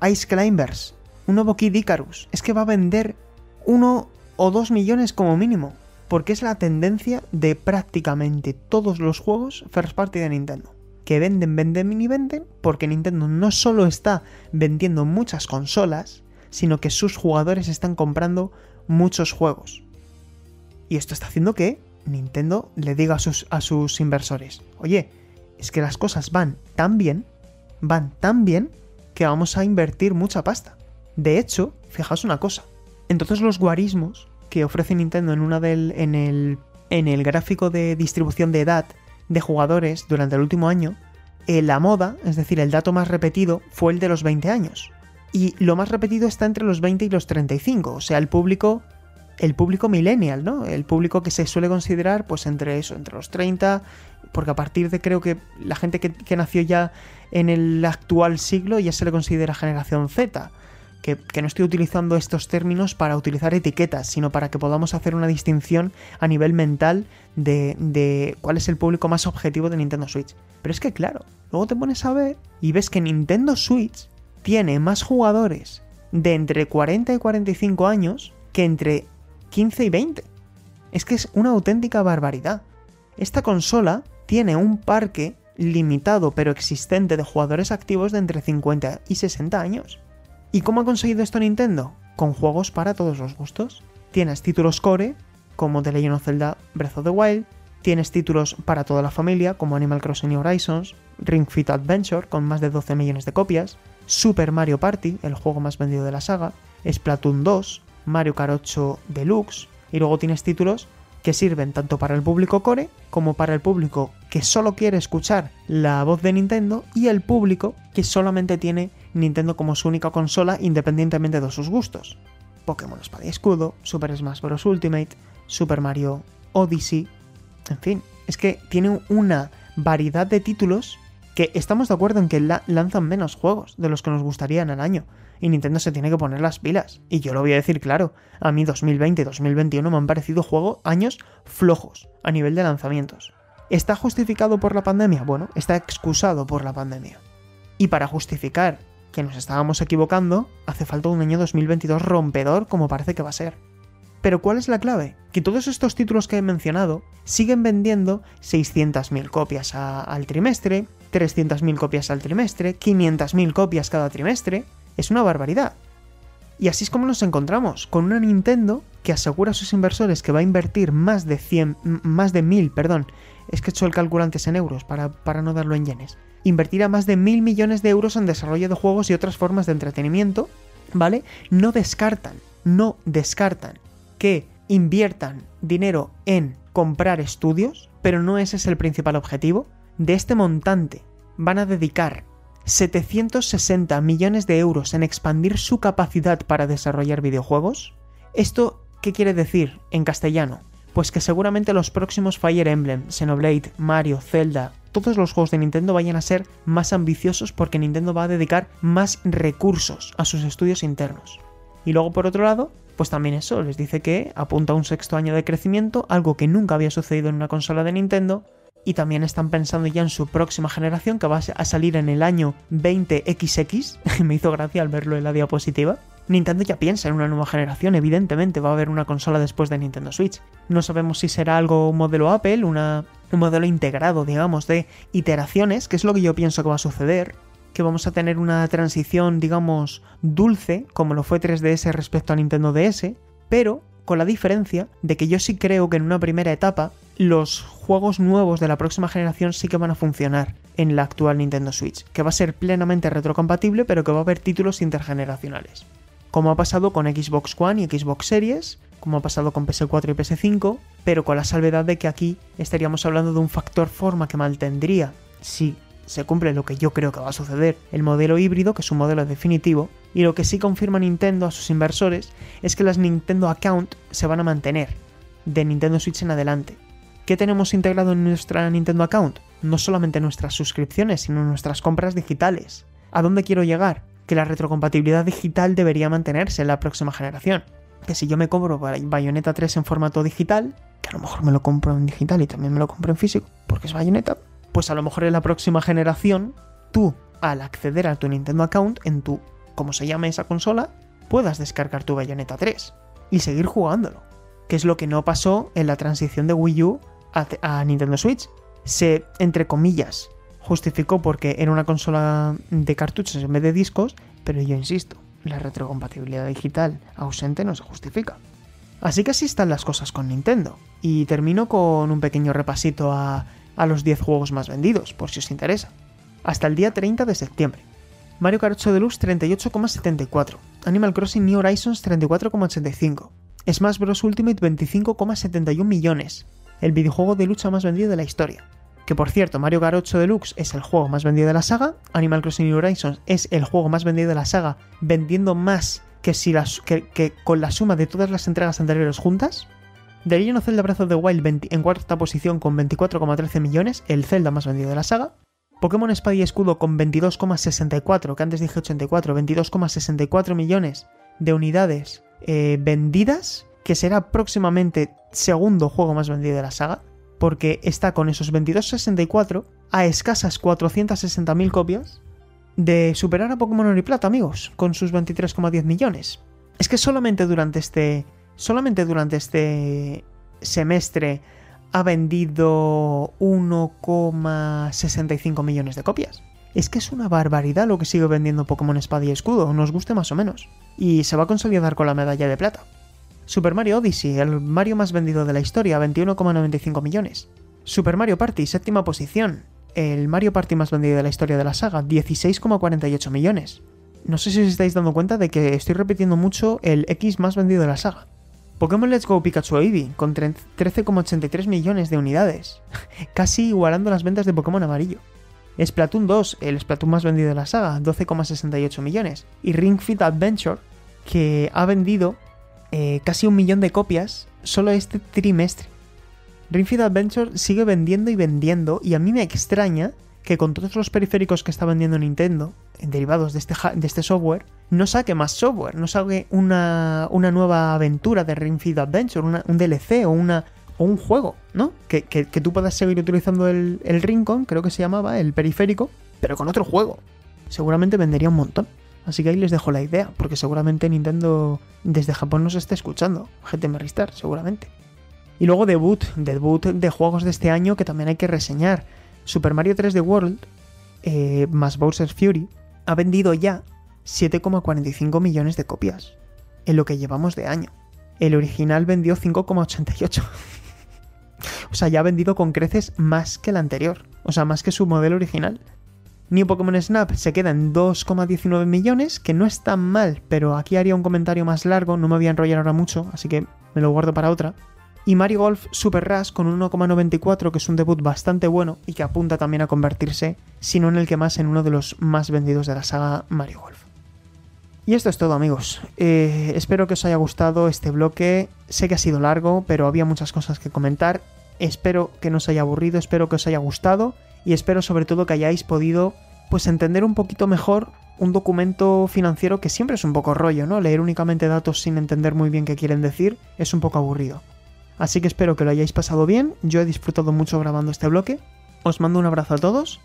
Ice Climbers, un nuevo Kid Icarus. Es que va a vender uno o dos millones como mínimo. Porque es la tendencia de prácticamente todos los juegos first party de Nintendo. Que venden, venden y venden. Porque Nintendo no solo está vendiendo muchas consolas, sino que sus jugadores están comprando muchos juegos. Y esto está haciendo que Nintendo le diga a sus, a sus inversores, oye, es que las cosas van tan bien, van tan bien, que vamos a invertir mucha pasta. De hecho, fijaos una cosa, entonces los guarismos que ofrece Nintendo en, una del, en, el, en el gráfico de distribución de edad de jugadores durante el último año, eh, la moda, es decir, el dato más repetido, fue el de los 20 años. Y lo más repetido está entre los 20 y los 35, o sea, el público el público millennial, ¿no? El público que se suele considerar, pues entre eso, entre los 30, porque a partir de creo que la gente que, que nació ya en el actual siglo ya se le considera generación Z que, no estoy utilizando estos términos para utilizar etiquetas, sino para que podamos hacer una distinción a nivel mental de, de cuál es el público más objetivo de Nintendo Switch. Pero es que claro, luego te pones a ver y ves que Nintendo Switch tiene más jugadores de entre 40 y 45 años que entre 15 y 20. Es que es una auténtica barbaridad. Esta consola tiene un parque limitado pero existente de jugadores activos de entre 50 y 60 años. ¿Y cómo ha conseguido esto Nintendo? Con juegos para todos los gustos. Tienes títulos core, como The Legend of Zelda Breath of the Wild, tienes títulos para toda la familia, como Animal Crossing Horizons, Ring Fit Adventure, con más de 12 millones de copias, Super Mario Party, el juego más vendido de la saga, Splatoon 2, Mario Kart 8 Deluxe, y luego tienes títulos que sirven tanto para el público core como para el público que solo quiere escuchar la voz de Nintendo y el público que solamente tiene Nintendo como su única consola independientemente de sus gustos. Pokémon Espada y Escudo, Super Smash Bros. Ultimate, Super Mario Odyssey, en fin, es que tiene una variedad de títulos que estamos de acuerdo en que lanzan menos juegos de los que nos gustarían al año, y Nintendo se tiene que poner las pilas. Y yo lo voy a decir claro, a mí 2020 y 2021 me han parecido juegos años flojos a nivel de lanzamientos. ¿Está justificado por la pandemia? Bueno, está excusado por la pandemia. Y para justificar que nos estábamos equivocando, hace falta un año 2022 rompedor como parece que va a ser. Pero ¿cuál es la clave? Que todos estos títulos que he mencionado siguen vendiendo 600.000 copias al trimestre, 300.000 copias al trimestre, 500.000 copias cada trimestre, es una barbaridad. Y así es como nos encontramos, con una Nintendo que asegura a sus inversores que va a invertir más de 100, más de 1000, perdón, es que he hecho el cálculo antes en euros para, para no darlo en yenes. Invertirá más de mil millones de euros en desarrollo de juegos y otras formas de entretenimiento, ¿vale? No descartan, no descartan que inviertan dinero en comprar estudios, pero no ese es el principal objetivo. De este montante van a dedicar 760 millones de euros en expandir su capacidad para desarrollar videojuegos? ¿Esto qué quiere decir en castellano? Pues que seguramente los próximos Fire Emblem, Xenoblade, Mario, Zelda, todos los juegos de Nintendo vayan a ser más ambiciosos porque Nintendo va a dedicar más recursos a sus estudios internos. Y luego por otro lado, pues también eso, les dice que apunta a un sexto año de crecimiento, algo que nunca había sucedido en una consola de Nintendo, y también están pensando ya en su próxima generación que va a salir en el año 20XX, (laughs) me hizo gracia al verlo en la diapositiva. Nintendo ya piensa en una nueva generación, evidentemente va a haber una consola después de Nintendo Switch. No sabemos si será algo modelo Apple, una, un modelo integrado, digamos, de iteraciones, que es lo que yo pienso que va a suceder, que vamos a tener una transición, digamos, dulce, como lo fue 3DS respecto a Nintendo DS, pero con la diferencia de que yo sí creo que en una primera etapa los juegos nuevos de la próxima generación sí que van a funcionar en la actual Nintendo Switch, que va a ser plenamente retrocompatible, pero que va a haber títulos intergeneracionales como ha pasado con Xbox One y Xbox Series, como ha pasado con PS4 y PS5, pero con la salvedad de que aquí estaríamos hablando de un factor forma que mantendría, si se cumple lo que yo creo que va a suceder, el modelo híbrido, que es un modelo definitivo, y lo que sí confirma Nintendo a sus inversores es que las Nintendo Account se van a mantener de Nintendo Switch en adelante. ¿Qué tenemos integrado en nuestra Nintendo Account? No solamente nuestras suscripciones, sino nuestras compras digitales. ¿A dónde quiero llegar? que la retrocompatibilidad digital debería mantenerse en la próxima generación. Que si yo me cobro Bayonetta 3 en formato digital, que a lo mejor me lo compro en digital y también me lo compro en físico, porque es Bayonetta, pues a lo mejor en la próxima generación, tú, al acceder a tu Nintendo account, en tu, como se llame esa consola, puedas descargar tu Bayonetta 3 y seguir jugándolo. Que es lo que no pasó en la transición de Wii U a, a Nintendo Switch. Se, entre comillas, justificó porque era una consola de cartuchos en vez de discos, pero yo insisto, la retrocompatibilidad digital ausente no se justifica. Así que así están las cosas con Nintendo. Y termino con un pequeño repasito a, a los 10 juegos más vendidos, por si os interesa. Hasta el día 30 de septiembre. Mario Kart 8 Deluxe 38,74. Animal Crossing New Horizons 34,85. Smash Bros. Ultimate 25,71 millones. El videojuego de lucha más vendido de la historia. Que por cierto, Mario Kart 8 Deluxe es el juego más vendido de la saga, Animal Crossing New Horizons es el juego más vendido de la saga, vendiendo más que, si las, que, con la suma de todas las entregas anteriores juntas. The Legend of Zelda Breath of the Wild en cuarta posición con 24,13 millones, el Zelda más vendido de la saga. Pokémon Espada y Escudo con 22,64, que antes dije 84, 22,64 millones de unidades eh, vendidas, que será próximamente segundo juego más vendido de la saga porque está con esos 2264 a escasas 460.000 copias de superar a Pokémon Oro y Plata, amigos, con sus 23,10 millones. Es que solamente durante este solamente durante este semestre ha vendido 1,65 millones de copias. Es que es una barbaridad lo que sigue vendiendo Pokémon Espada y Escudo, nos guste más o menos. Y se va a consolidar con la medalla de plata. Super Mario Odyssey, el Mario más vendido de la historia, 21,95 millones. Super Mario Party, séptima posición. El Mario Party más vendido de la historia de la saga, 16,48 millones. No sé si os estáis dando cuenta de que estoy repitiendo mucho el X más vendido de la saga. Pokémon Let's Go Pikachu Eevee, con 13,83 millones de unidades, (laughs) casi igualando las ventas de Pokémon Amarillo. Splatoon 2, el Splatoon más vendido de la saga, 12,68 millones. Y Ring Fit Adventure, que ha vendido eh, casi un millón de copias solo este trimestre. Ring Fit Adventure sigue vendiendo y vendiendo y a mí me extraña que con todos los periféricos que está vendiendo Nintendo, derivados de este, de este software, no saque más software, no saque una, una nueva aventura de Ring Adventure, un DLC o, una, o un juego, ¿no? Que, tú puedas seguir utilizando el, el Rincon, creo que se llamaba, el periférico, pero con otro juego. Seguramente vendería un montón. Así que ahí les dejo la idea, porque seguramente Nintendo desde Japón nos está escuchando. GTM Restart, seguramente. Y luego debut, debut de juegos de este año que también hay que reseñar. Super Mario 3D World, eh, más Bowser's Fury, ha vendido ya 7,45 millones de copias en lo que llevamos de año. El original vendió 5,88. (laughs) o sea, ya ha vendido con creces más que el anterior. O sea, más que su modelo original. New Pokémon Snap se queda en 2,19 millones, que no es tan mal, pero aquí haría un comentario más largo, no me voy a enrollar ahora mucho, así que me lo guardo para otra. Y Mario Golf Super Rush con 1,94, que es un debut bastante bueno y que apunta también a convertirse, si no en el que más, en uno de los más vendidos de la saga Mario Golf. Y esto es todo amigos. Eh, espero que os haya gustado este bloque. Sé que ha sido largo, pero había muchas cosas que comentar. Espero que no os haya aburrido, espero que os haya gustado y espero sobre todo que hayáis podido pues entender un poquito mejor un documento financiero que siempre es un poco rollo, ¿no? Leer únicamente datos sin entender muy bien qué quieren decir es un poco aburrido. Así que espero que lo hayáis pasado bien, yo he disfrutado mucho grabando este bloque, os mando un abrazo a todos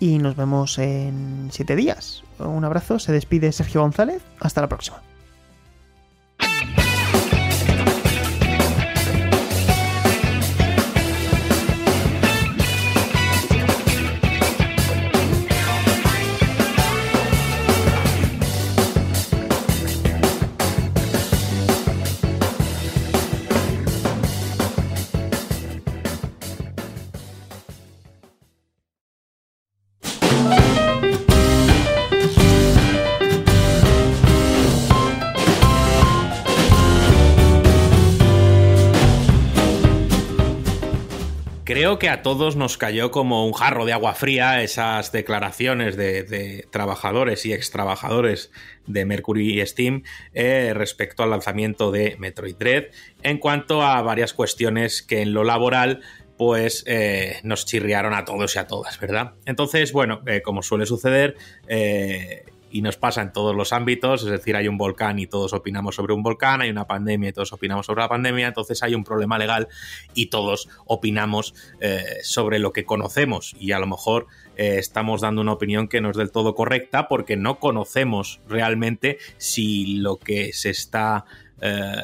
y nos vemos en 7 días. Un abrazo, se despide Sergio González, hasta la próxima. Creo que a todos nos cayó como un jarro de agua fría esas declaraciones de, trabajadores y ex trabajadores de Mercury y Steam eh, respecto al lanzamiento de Metroid Dread en cuanto a varias cuestiones que en lo laboral pues eh, nos chirriaron a todos y a todas, ¿verdad? Entonces, bueno, eh, como suele suceder, y nos pasa en todos los ámbitos, es decir, hay un volcán y todos opinamos sobre un volcán, hay una pandemia y todos opinamos sobre la pandemia, entonces hay un problema legal y todos opinamos eh, sobre lo que conocemos. Y a lo mejor eh, estamos dando una opinión que no es del todo correcta porque no conocemos realmente si lo que se está eh,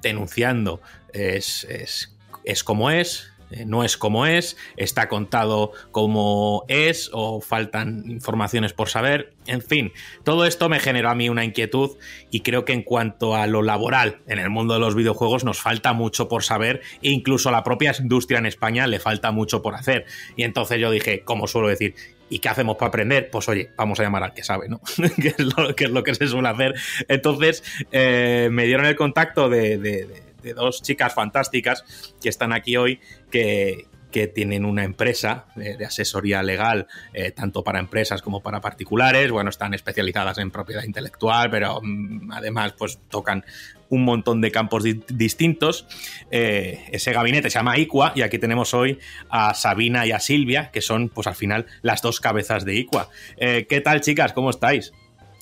denunciando es, es, es como es, no es como es, está contado como es o faltan informaciones por saber. En fin, todo esto me generó a mí una inquietud y creo que en cuanto a lo laboral en el mundo de los videojuegos nos falta mucho por saber e incluso a la propia industria en España le falta mucho por hacer. Y entonces yo dije, como suelo decir, ¿Y qué hacemos para aprender? Pues oye, vamos a llamar al que sabe, ¿no? (laughs) que, es lo, que, se suele hacer. Entonces eh, me dieron el contacto de dos chicas fantásticas que están aquí hoy, que, tienen una empresa de, asesoría legal, eh, tanto para empresas como para particulares. Bueno, están especializadas en propiedad intelectual, pero mm, además pues tocan un montón de campos distintos. Eh, ese gabinete se llama ICUA y aquí tenemos hoy a Sabina y a Silvia, que son pues al final las dos cabezas de ICUA. Eh, ¿Qué tal chicas? ¿Cómo estáis?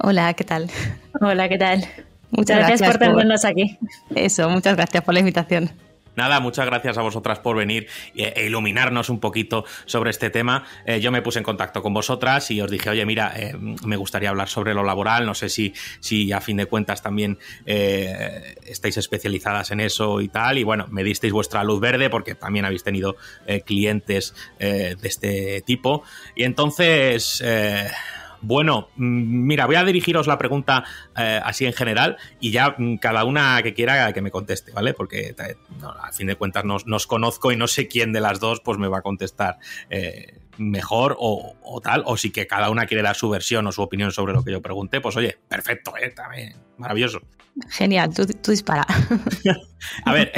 Hola, ¿qué tal? Hola, ¿qué tal? Muchas gracias, por tenernos aquí. Eso, muchas gracias por la invitación. Nada, muchas gracias a vosotras por venir e iluminarnos un poquito sobre este tema. Eh, yo me puse en contacto con vosotras y os dije, oye, mira, eh, me gustaría hablar sobre lo laboral. No sé si, si a fin de cuentas también eh, estáis especializadas en eso y tal. Y bueno, me disteis vuestra luz verde porque también habéis tenido clientes de este tipo. Y entonces bueno, mm, mira, voy a dirigiros la pregunta eh, así en general y ya mm, cada una que quiera que me conteste, ¿vale? Porque eh, a fin de cuentas nos, conozco y no sé quién de las dos pues me va a contestar eh, mejor o, tal, o si que cada una quiere dar su versión o su opinión sobre lo que yo pregunté, pues oye, perfecto, ¿eh? También, maravilloso. Genial, tú, dispara. (laughs) a ver,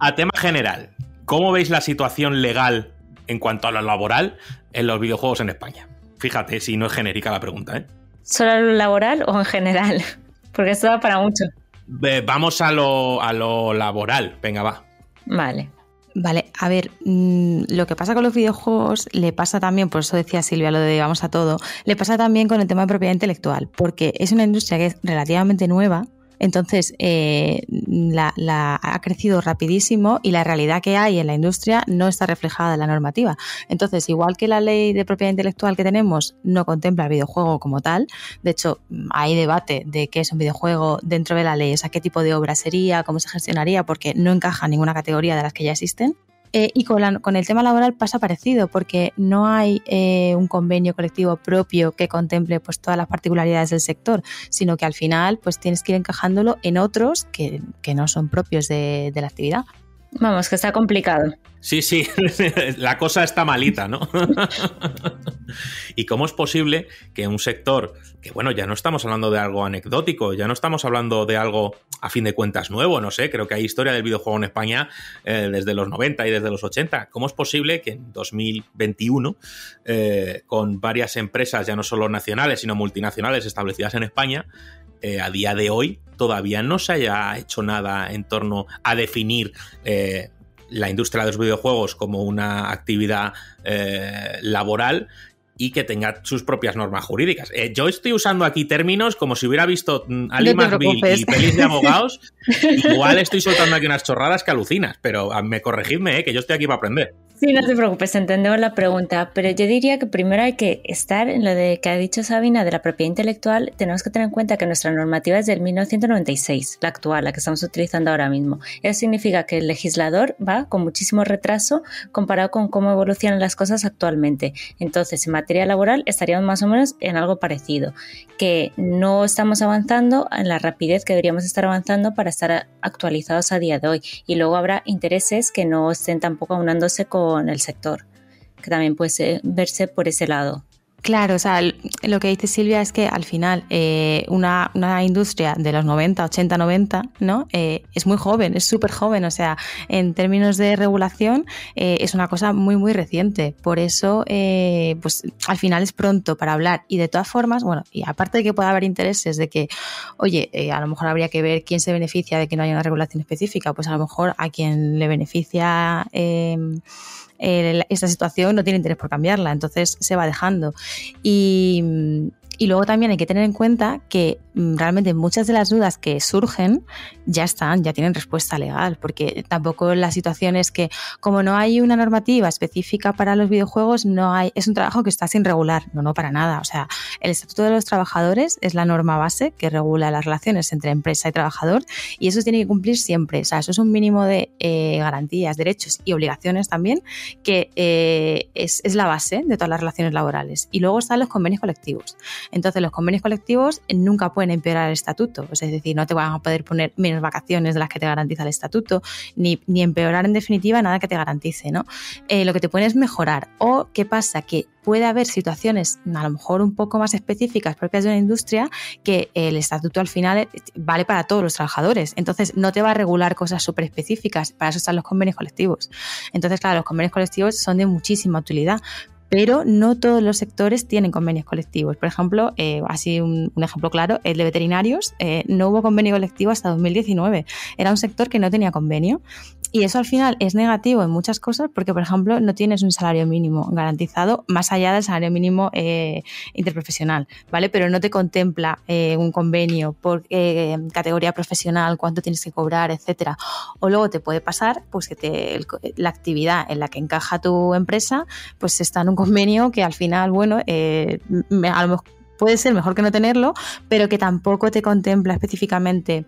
a tema general, ¿cómo veis la situación legal en cuanto a lo laboral en los videojuegos en España? Fíjate si no es genérica la pregunta, ¿eh? ¿Solo lo laboral o en general? (laughs) Porque esto da para mucho. vamos a lo, a lo laboral. Venga, va. Vale. Vale, a ver, mm, lo que pasa con los videojuegos le pasa también, por eso decía Silvia lo de vamos a todo, le pasa también con el tema de propiedad intelectual, porque es una industria que es relativamente nueva entonces, eh, la, ha crecido rapidísimo y la realidad que hay en la industria no está reflejada en la normativa. Entonces, igual que la ley de propiedad intelectual que tenemos no contempla el videojuego como tal, de hecho, hay debate de qué es un videojuego dentro de la ley, o sea, qué tipo de obra sería, cómo se gestionaría, porque no encaja en ninguna categoría de las que ya existen. Eh, y con, el tema laboral pasa parecido, porque no hay eh, un convenio colectivo propio que contemple pues, todas las particularidades del sector, sino que al final pues, tienes que ir encajándolo en otros que, no son propios de la actividad. Vamos, que está complicado. Sí, sí, (laughs) la cosa está malita, ¿no? (laughs) ¿Y cómo es posible que un sector, que bueno, ya no estamos hablando de algo anecdótico, ya no estamos hablando de algo a fin de cuentas nuevo, no sé, creo que hay historia del videojuego en España eh, desde los 90 y desde los 80, ¿cómo es posible que en 2021, eh, con varias empresas, ya no solo nacionales, sino multinacionales establecidas en España, eh, a día de hoy todavía no se haya hecho nada en torno a definir la industria de los videojuegos como una actividad eh, laboral y que tenga sus propias normas jurídicas. Eh, yo estoy usando aquí términos como si hubiera visto mm, Ali No McBeal y pelis de abogados. (laughs) Igual estoy soltando aquí unas chorradas que alucinas, pero ah, me corregidme, eh, que yo estoy aquí para aprender. Sí, no te preocupes, entendemos la pregunta, pero yo diría que primero hay que estar en lo de que ha dicho Sabina de la propiedad intelectual. Tenemos que tener en cuenta que nuestra normativa es del 1996, la actual, la que estamos utilizando ahora mismo. Eso significa que el legislador va con muchísimo retraso comparado con cómo evolucionan las cosas actualmente. Entonces, en materia laboral estaríamos más o menos en algo parecido, que no estamos avanzando en la rapidez que deberíamos estar avanzando para estar actualizados a día de hoy. Y luego habrá intereses que no estén tampoco aunándose con el sector, que también puede verse por ese lado. Claro, o sea, lo que dice Silvia es que al final eh, una, una industria de los 90, 80, 90, ¿no? Eh, es muy joven, es súper joven, o sea, en términos de regulación eh, es una cosa muy, muy reciente. Por eso, eh, pues al final es pronto para hablar. Y de todas formas, bueno, y aparte de que pueda haber intereses de que, oye, eh, a lo mejor habría que ver quién se beneficia de que no haya una regulación específica, pues a lo mejor a quien le beneficia... eh, esta situación no tiene interés por cambiarla, entonces se va dejando. Y, y luego también hay que tener en cuenta que mm, realmente muchas de las dudas que surgen ya están, ya tienen respuesta legal, porque tampoco la situación es que como no hay una normativa específica para los videojuegos, no hay, es un trabajo que está sin regular, no, no para nada. O sea, el Estatuto de los Trabajadores es la norma base que regula las relaciones entre empresa y trabajador y eso tiene que cumplir siempre. O sea, eso es un mínimo de eh, garantías, derechos y obligaciones también que eh, es, es la base de todas las relaciones laborales. Y luego están los convenios colectivos. Entonces, los convenios colectivos nunca pueden empeorar el estatuto. Es decir, no te van a poder poner menos vacaciones de las que te garantiza el estatuto, ni, ni empeorar en definitiva nada que te garantice. ¿no? Eh, lo que te pueden es mejorar. O qué pasa, que puede haber situaciones a lo mejor un poco más específicas propias de una industria que el estatuto al final vale para todos los trabajadores. Entonces, no te va a regular cosas súper específicas. Para eso están los convenios colectivos. Entonces, claro, los convenios colectivos son de muchísima utilidad, pero no todos los sectores tienen convenios colectivos. Por ejemplo, eh, así un, un ejemplo claro, el de veterinarios, eh, no hubo convenio colectivo hasta 2019. Era un sector que no tenía convenio. Y eso al final es negativo en muchas cosas porque, por ejemplo, no tienes un salario mínimo garantizado más allá del salario mínimo eh, interprofesional, ¿vale? Pero no te contempla eh, un convenio por eh, categoría profesional, cuánto tienes que cobrar, etcétera. O luego te puede pasar pues que te- el la actividad en la que encaja tu empresa pues está en un convenio que al final, bueno, eh, me- a lo mejor puede ser mejor que no tenerlo, pero que tampoco te contempla específicamente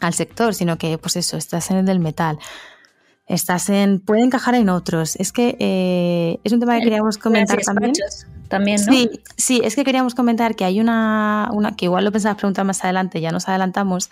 al sector, sino que, pues eso, estás en el del metal. Estás en. Puede encajar en otros. Es que eh, es un tema que queríamos comentar también. También, ¿no? Sí, sí, es que queríamos comentar que hay una, una que igual lo pensabas preguntar más adelante, ya nos adelantamos.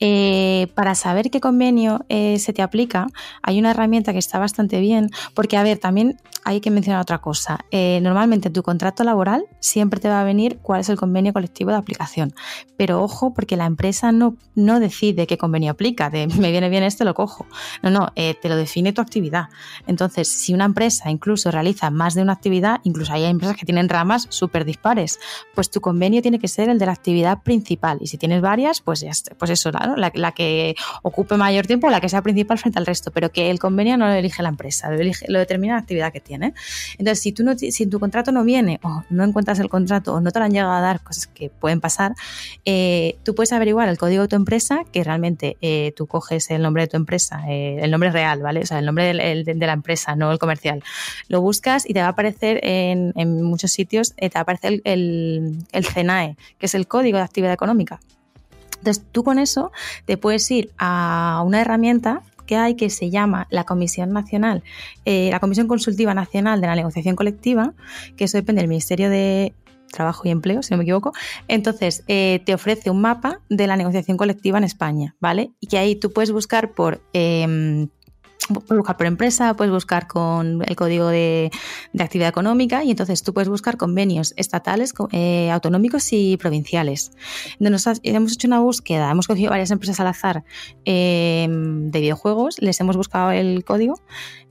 Eh, para saber qué convenio eh, se te aplica, hay una herramienta que está bastante bien, porque, a ver, también hay que mencionar otra cosa. Eh, normalmente en tu contrato laboral siempre te va a venir cuál es el convenio colectivo de aplicación, pero ojo, porque la empresa no, no decide qué convenio aplica, de (laughs) me viene bien este, lo cojo. No, no, eh, te lo define tu actividad. Entonces, si una empresa incluso realiza más de una actividad, incluso hay empresas que tienen ramas súper dispares, pues tu convenio tiene que ser el de la actividad principal. Y si tienes varias, pues, pues eso, ¿no? la, la que ocupe mayor tiempo, la que sea principal frente al resto, pero que el convenio no lo elige la empresa, lo, elige- lo determina la actividad que tiene. Entonces, si, tú no, si tu contrato no viene, o no encuentras el contrato, o no te lo han llegado a dar, cosas que pueden pasar, eh, tú puedes averiguar el código de tu empresa, que realmente eh, tú coges el nombre de tu empresa, eh, el nombre real, ¿vale? O sea, el nombre el de, de la empresa, no el comercial. Lo buscas y te va a aparecer en, en muchos sitios, eh, te va a aparecer el, el, el CENAE, que es el código de actividad económica. Entonces, tú con eso te puedes ir a una herramienta que hay que se llama la Comisión Nacional, eh, la Comisión Consultiva Nacional de la Negociación Colectiva, que eso depende del Ministerio de Trabajo y Empleo, si no me equivoco. Entonces, eh, te ofrece un mapa de la negociación colectiva en España, ¿vale? Y que ahí tú puedes buscar por... em, Puedes buscar por empresa, puedes buscar con el código de, actividad económica y entonces tú puedes buscar convenios estatales, eh, autonómicos y provinciales. Hemos hecho una búsqueda, hemos cogido varias empresas al azar eh, de videojuegos, les hemos buscado el código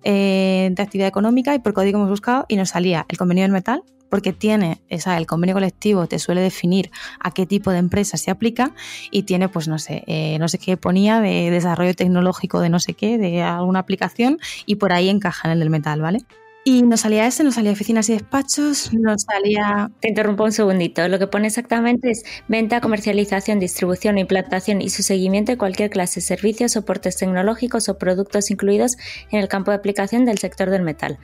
eh, de actividad económica y por código hemos buscado y nos salía el convenio del metal, porque tiene, esa, el convenio colectivo te suele definir a qué tipo de empresa se aplica y tiene, pues no sé, eh, no sé qué ponía de desarrollo tecnológico de no sé qué, de alguna aplicación y por ahí encaja en el del metal, ¿vale? Y nos salía ese, nos salía oficinas y despachos, nos salía... Te interrumpo un segundito. Lo que pone exactamente es venta, comercialización, distribución, implantación y su seguimiento de cualquier clase de servicios, soportes tecnológicos o productos incluidos en el campo de aplicación del sector del metal.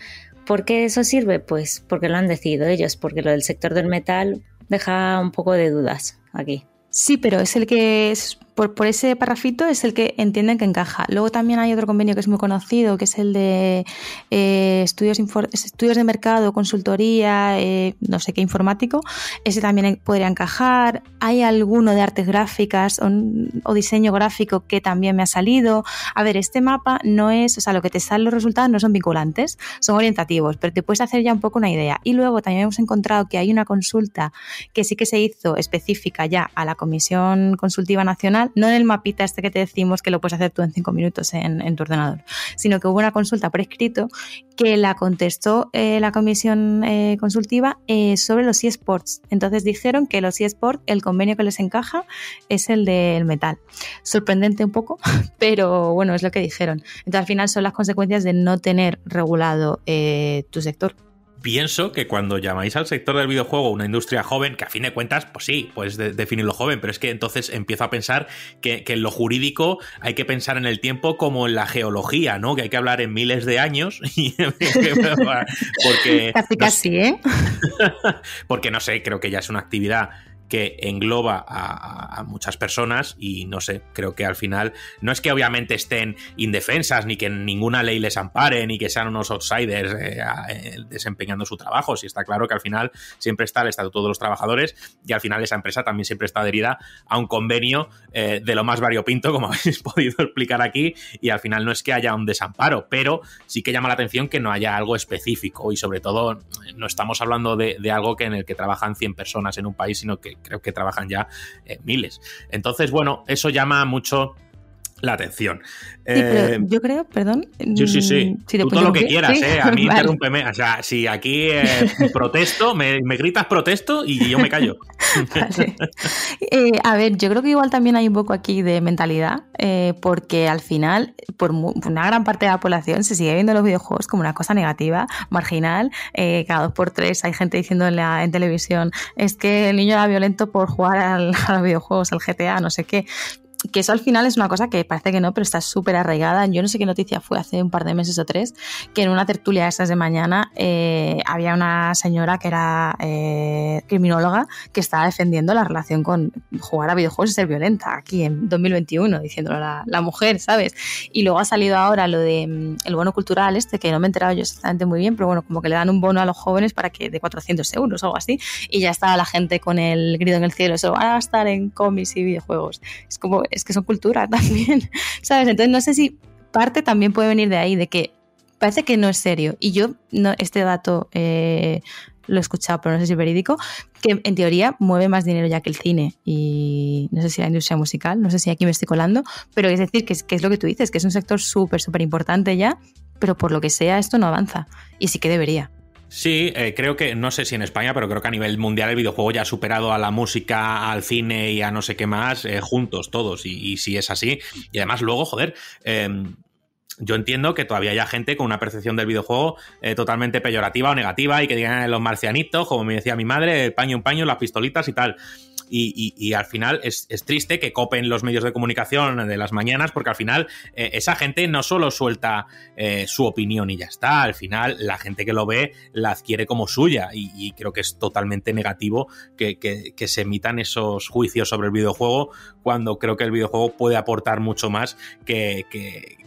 ¿Por qué eso sirve? Pues porque lo han decidido ellos, porque lo del sector del metal deja un poco de dudas aquí. Sí, pero es el que es por, ese parrafito es el que entienden que encaja. Luego también hay otro convenio que es muy conocido, que es el de eh, estudios, de mercado, consultoría, eh, no sé qué informático. Ese también podría encajar. Hay alguno de artes gráficas o, diseño gráfico que también me ha salido. A ver, este mapa no es, o sea, lo que te salen los resultados no son vinculantes, son orientativos, pero te puedes hacer ya un poco una idea. Y luego también hemos encontrado que hay una consulta que sí que se hizo específica ya a la Comisión Consultiva Nacional no en el mapita este que te decimos que lo puedes hacer tú en cinco minutos en, tu ordenador, sino que hubo una consulta por escrito que la contestó eh, la comisión eh, consultiva eh, sobre los eSports. Entonces dijeron que los eSports, el convenio que les encaja es el del metal. Sorprendente un poco, (laughs) pero bueno, es lo que dijeron. Entonces al final son las consecuencias de no tener regulado tu sector pienso que cuando llamáis al sector del videojuego una industria joven, que a fin de cuentas, pues sí, puedes definirlo joven, pero es que entonces empiezo a pensar que, en lo jurídico hay que pensar en el tiempo como en la geología, ¿no? Que hay que hablar en miles de años. (laughs) (laughs) porque, casi, casi, ¿eh? (laughs) porque no sé, creo que ya es una actividad que engloba a, muchas personas y no sé, creo que al final no es que obviamente estén indefensas ni que ninguna ley les ampare ni que sean unos outsiders eh, eh, desempeñando su trabajo, si está claro que al final siempre está el estatuto de los trabajadores y al final esa empresa también siempre está adherida a un convenio eh, de lo más variopinto como (laughs) habéis podido explicar aquí y al final no es que haya un desamparo, pero sí que llama la atención que no haya algo específico y sobre todo no estamos hablando de, algo que en el que trabajan 100 personas en un país, sino que creo que trabajan ya eh, miles. Entonces, bueno, eso llama mucho la atención. Eh, yo creo, perdón. Sí, sí, sí. Mm, Tú todo lo que quieras, ¿eh? A mí (laughs) interrúmpeme. O sea, si aquí eh, (laughs) protesto, me, gritas protesto y yo me callo. (laughs) Eh, a ver, yo creo que igual también hay un poco aquí de mentalidad, porque al final, por una gran parte de la población se sigue viendo los videojuegos como una cosa negativa, marginal. cada dos por tres hay gente diciendo en, la, en televisión es que el niño era violento por jugar al, a los videojuegos, al GTA, no sé qué que eso al final es una cosa que parece que no, pero está súper arraigada. Yo no sé qué noticia fue hace un par de meses o tres, que en una tertulia de esas de mañana eh, había una señora que era eh, criminóloga que estaba defendiendo la relación con jugar a videojuegos y ser violenta aquí en 2021, diciéndolo la, la mujer, ¿sabes? Y luego ha salido ahora lo de mm, el bono cultural este, que no me he enterado yo exactamente muy bien, pero bueno, como que le dan un bono a los jóvenes para que de 400 euros o algo así, y ya estaba la gente con el grito en el cielo, se lo van a gastar en cómics y videojuegos. Es como es que son cultura (laughs) también, ¿sabes? Entonces no sé si parte también puede venir de ahí, de que parece que no es serio. Y yo, no, este dato eh, lo he escuchado, pero no sé si es verídico, que en teoría mueve más dinero ya que el cine y no sé si la industria musical, no sé si aquí me estoy colando, pero es decir, que es, que es lo que tú dices, que es un sector súper, súper importante ya, pero por lo que sea esto no avanza y sí que debería. Sí, eh, creo que, no sé si en España, pero creo que a nivel mundial el videojuego ya ha superado a la música, al cine y a no sé qué más, eh, juntos todos, y, si es así. Y además luego, joder, em, yo entiendo que todavía haya gente con una percepción del videojuego eh, totalmente peyorativa o negativa y que digan los marcianitos, como me decía mi madre, paño en paño, las pistolitas y tal y, al final es, triste que copen los medios de comunicación de las mañanas porque al final eh, esa gente no solo suelta eh, su opinión y ya está, al final la gente que lo ve la adquiere como suya y, creo que es totalmente negativo que, se emitan esos juicios sobre el videojuego cuando creo que el videojuego puede aportar mucho más que, que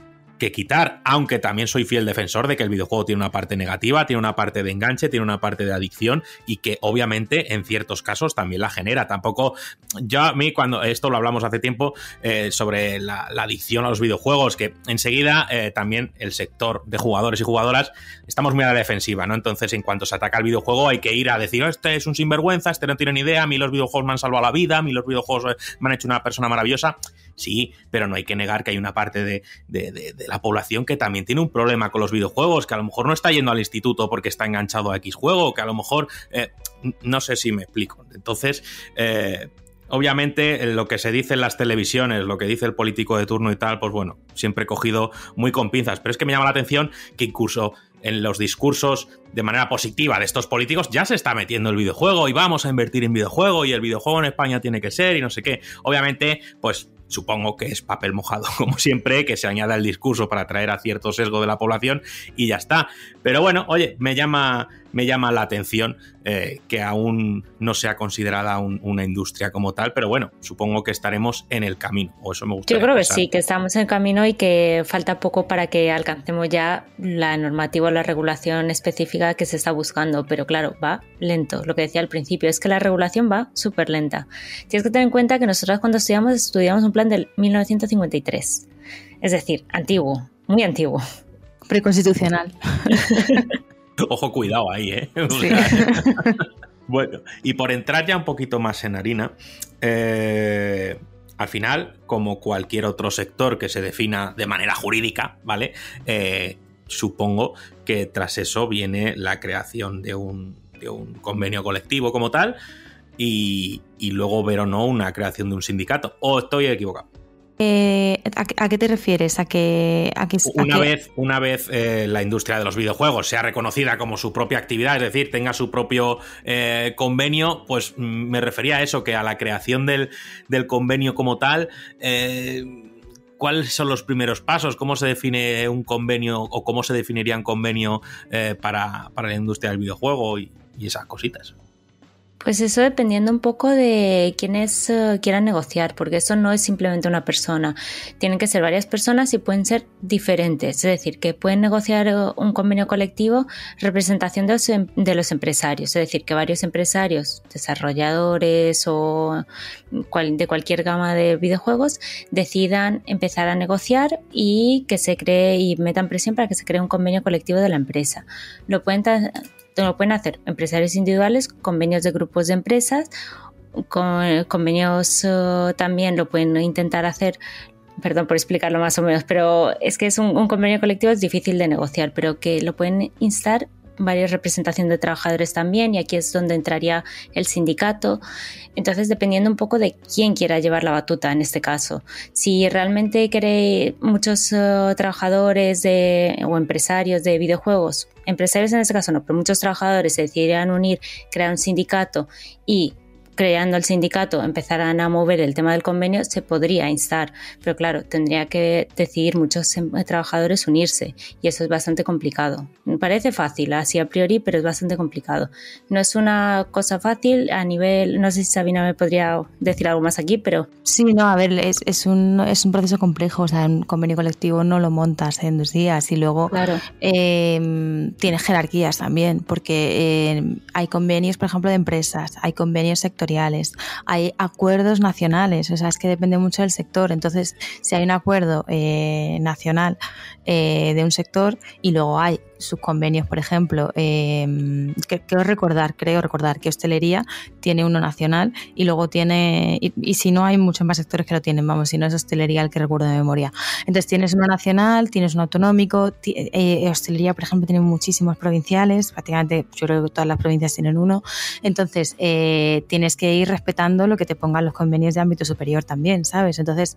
quitar, aunque también soy fiel defensor de que el videojuego tiene una parte negativa, tiene una parte de enganche, tiene una parte de adicción y que obviamente en ciertos casos también la genera. Tampoco, yo a mí cuando esto lo hablamos hace tiempo eh, sobre la, adicción a los videojuegos, que enseguida eh, también el sector de jugadores y jugadoras estamos muy a la defensiva, ¿no? Entonces en cuanto se ataca el videojuego hay que ir a decir, este es un sinvergüenza, este no tiene ni idea, a mí los videojuegos me han salvado la vida, a mí los videojuegos eh, me han hecho una persona maravillosa Sí, pero no hay que negar que hay una parte de, de, la población que también tiene un problema con los videojuegos, que a lo mejor no está yendo al instituto porque está enganchado a X juego, que a lo mejor... Eh, no sé si me explico. Entonces, eh, obviamente lo que se dice en las televisiones, lo que dice el político de turno y tal, pues bueno, siempre he cogido muy con pinzas. Pero es que me llama la atención que incluso en los discursos de manera positiva de estos políticos ya se está metiendo el videojuego y vamos a invertir en videojuego y el videojuego en España tiene que ser y no sé qué. Obviamente, pues supongo que es papel mojado, (laughs) como siempre, que se añada el discurso para traer a cierto sesgo de la población y ya está. Pero bueno, oye, me llama, me llama la atención eh, que aún no sea considerada una industria como tal, pero bueno, supongo que estaremos en el camino, o eso me gusta. Yo creo que sí, que estamos en el camino y que falta poco para que alcancemos ya la normativa o la regulación específica que se está buscando, pero claro, va lento. Lo que decía al principio es que la regulación va súper lenta. Tienes que tener en cuenta que nosotros cuando estudiamos, estudiamos un plan del 1953, es decir, antiguo, muy antiguo. Preconstitucional. (laughs) Ojo, cuidado ahí, ¿eh? (laughs) (laughs) bueno, y por entrar ya un poquito más en harina, eh, al final, como cualquier otro sector que se defina de manera jurídica, ¿vale? Eh, supongo que tras eso viene la creación de un, de un convenio colectivo como tal y, y, luego ver o no una creación de un sindicato. ¿O estoy equivocado? Eh, ¿a, qué te refieres? ¿A que, una, Vez, una vez eh, la industria de los videojuegos sea reconocida como su propia actividad, es decir, tenga su propio eh, convenio, pues mm, me refería a eso, que a la creación del, convenio como tal. ¿Cuáles son los primeros pasos? ¿Cómo se define un convenio o cómo se definiría un convenio para, la industria del videojuego y esas cositas? Pues eso dependiendo un poco de quienes eh, quieran negociar, porque eso no es simplemente una persona. Tienen que ser varias personas y pueden ser diferentes. Es decir, que pueden negociar eh, un convenio colectivo representación de los, em, de los empresarios. Es decir, que varios empresarios, desarrolladores o de cualquier gama de videojuegos decidan empezar a negociar y que se cree y metan presión para que se cree un convenio colectivo de la empresa. Lo pueden lo pueden hacer. Empresarios individuales, convenios de grupos de empresas, con, convenios eh, también lo pueden intentar hacer perdón por explicarlo más o menos, pero es que es un, un, convenio colectivo es difícil de negociar, pero que lo pueden instar varias representaciones de trabajadores también y aquí es donde entraría el sindicato. Entonces, dependiendo un poco de quién quiera llevar la batuta en este caso. Si realmente quiere muchos eh, trabajadores o empresarios de videojuegos, empresarios en este caso no, pero muchos trabajadores se decidirían unir, crear un sindicato y creando el sindicato empezaran a mover el tema del convenio, se podría instar. Pero claro, tendría que decidir muchos em, trabajadores unirse y eso es bastante complicado. Parece fácil así a priori, pero es bastante complicado. No es una cosa fácil a nivel, no sé si Sabina me podría decir algo más aquí, pero... Sí, no, a ver, es, un, es un proceso complejo, o sea, un convenio colectivo no lo montas en dos días y luego claro. Em, tiene jerarquías también, porque em, hay convenios, por ejemplo, de empresas, hay convenios sectoriales hay acuerdos nacionales, o sea, es que depende mucho del sector. Entonces, si hay un acuerdo eh, nacional eh, de un sector y luego hay sus convenios, por ejemplo, eh, creo recordar, creo recordar que hostelería tiene uno nacional y luego tiene, y, si no hay muchos más sectores que lo tienen, vamos, si no es hostelería el que recuerdo de memoria. Entonces tienes uno nacional, tienes uno autonómico, eh, hostelería, por ejemplo, tiene muchísimos provinciales, prácticamente yo creo que todas las provincias tienen uno, entonces eh, tienes que ir respetando lo que te pongan los convenios de ámbito superior también, ¿sabes? Entonces,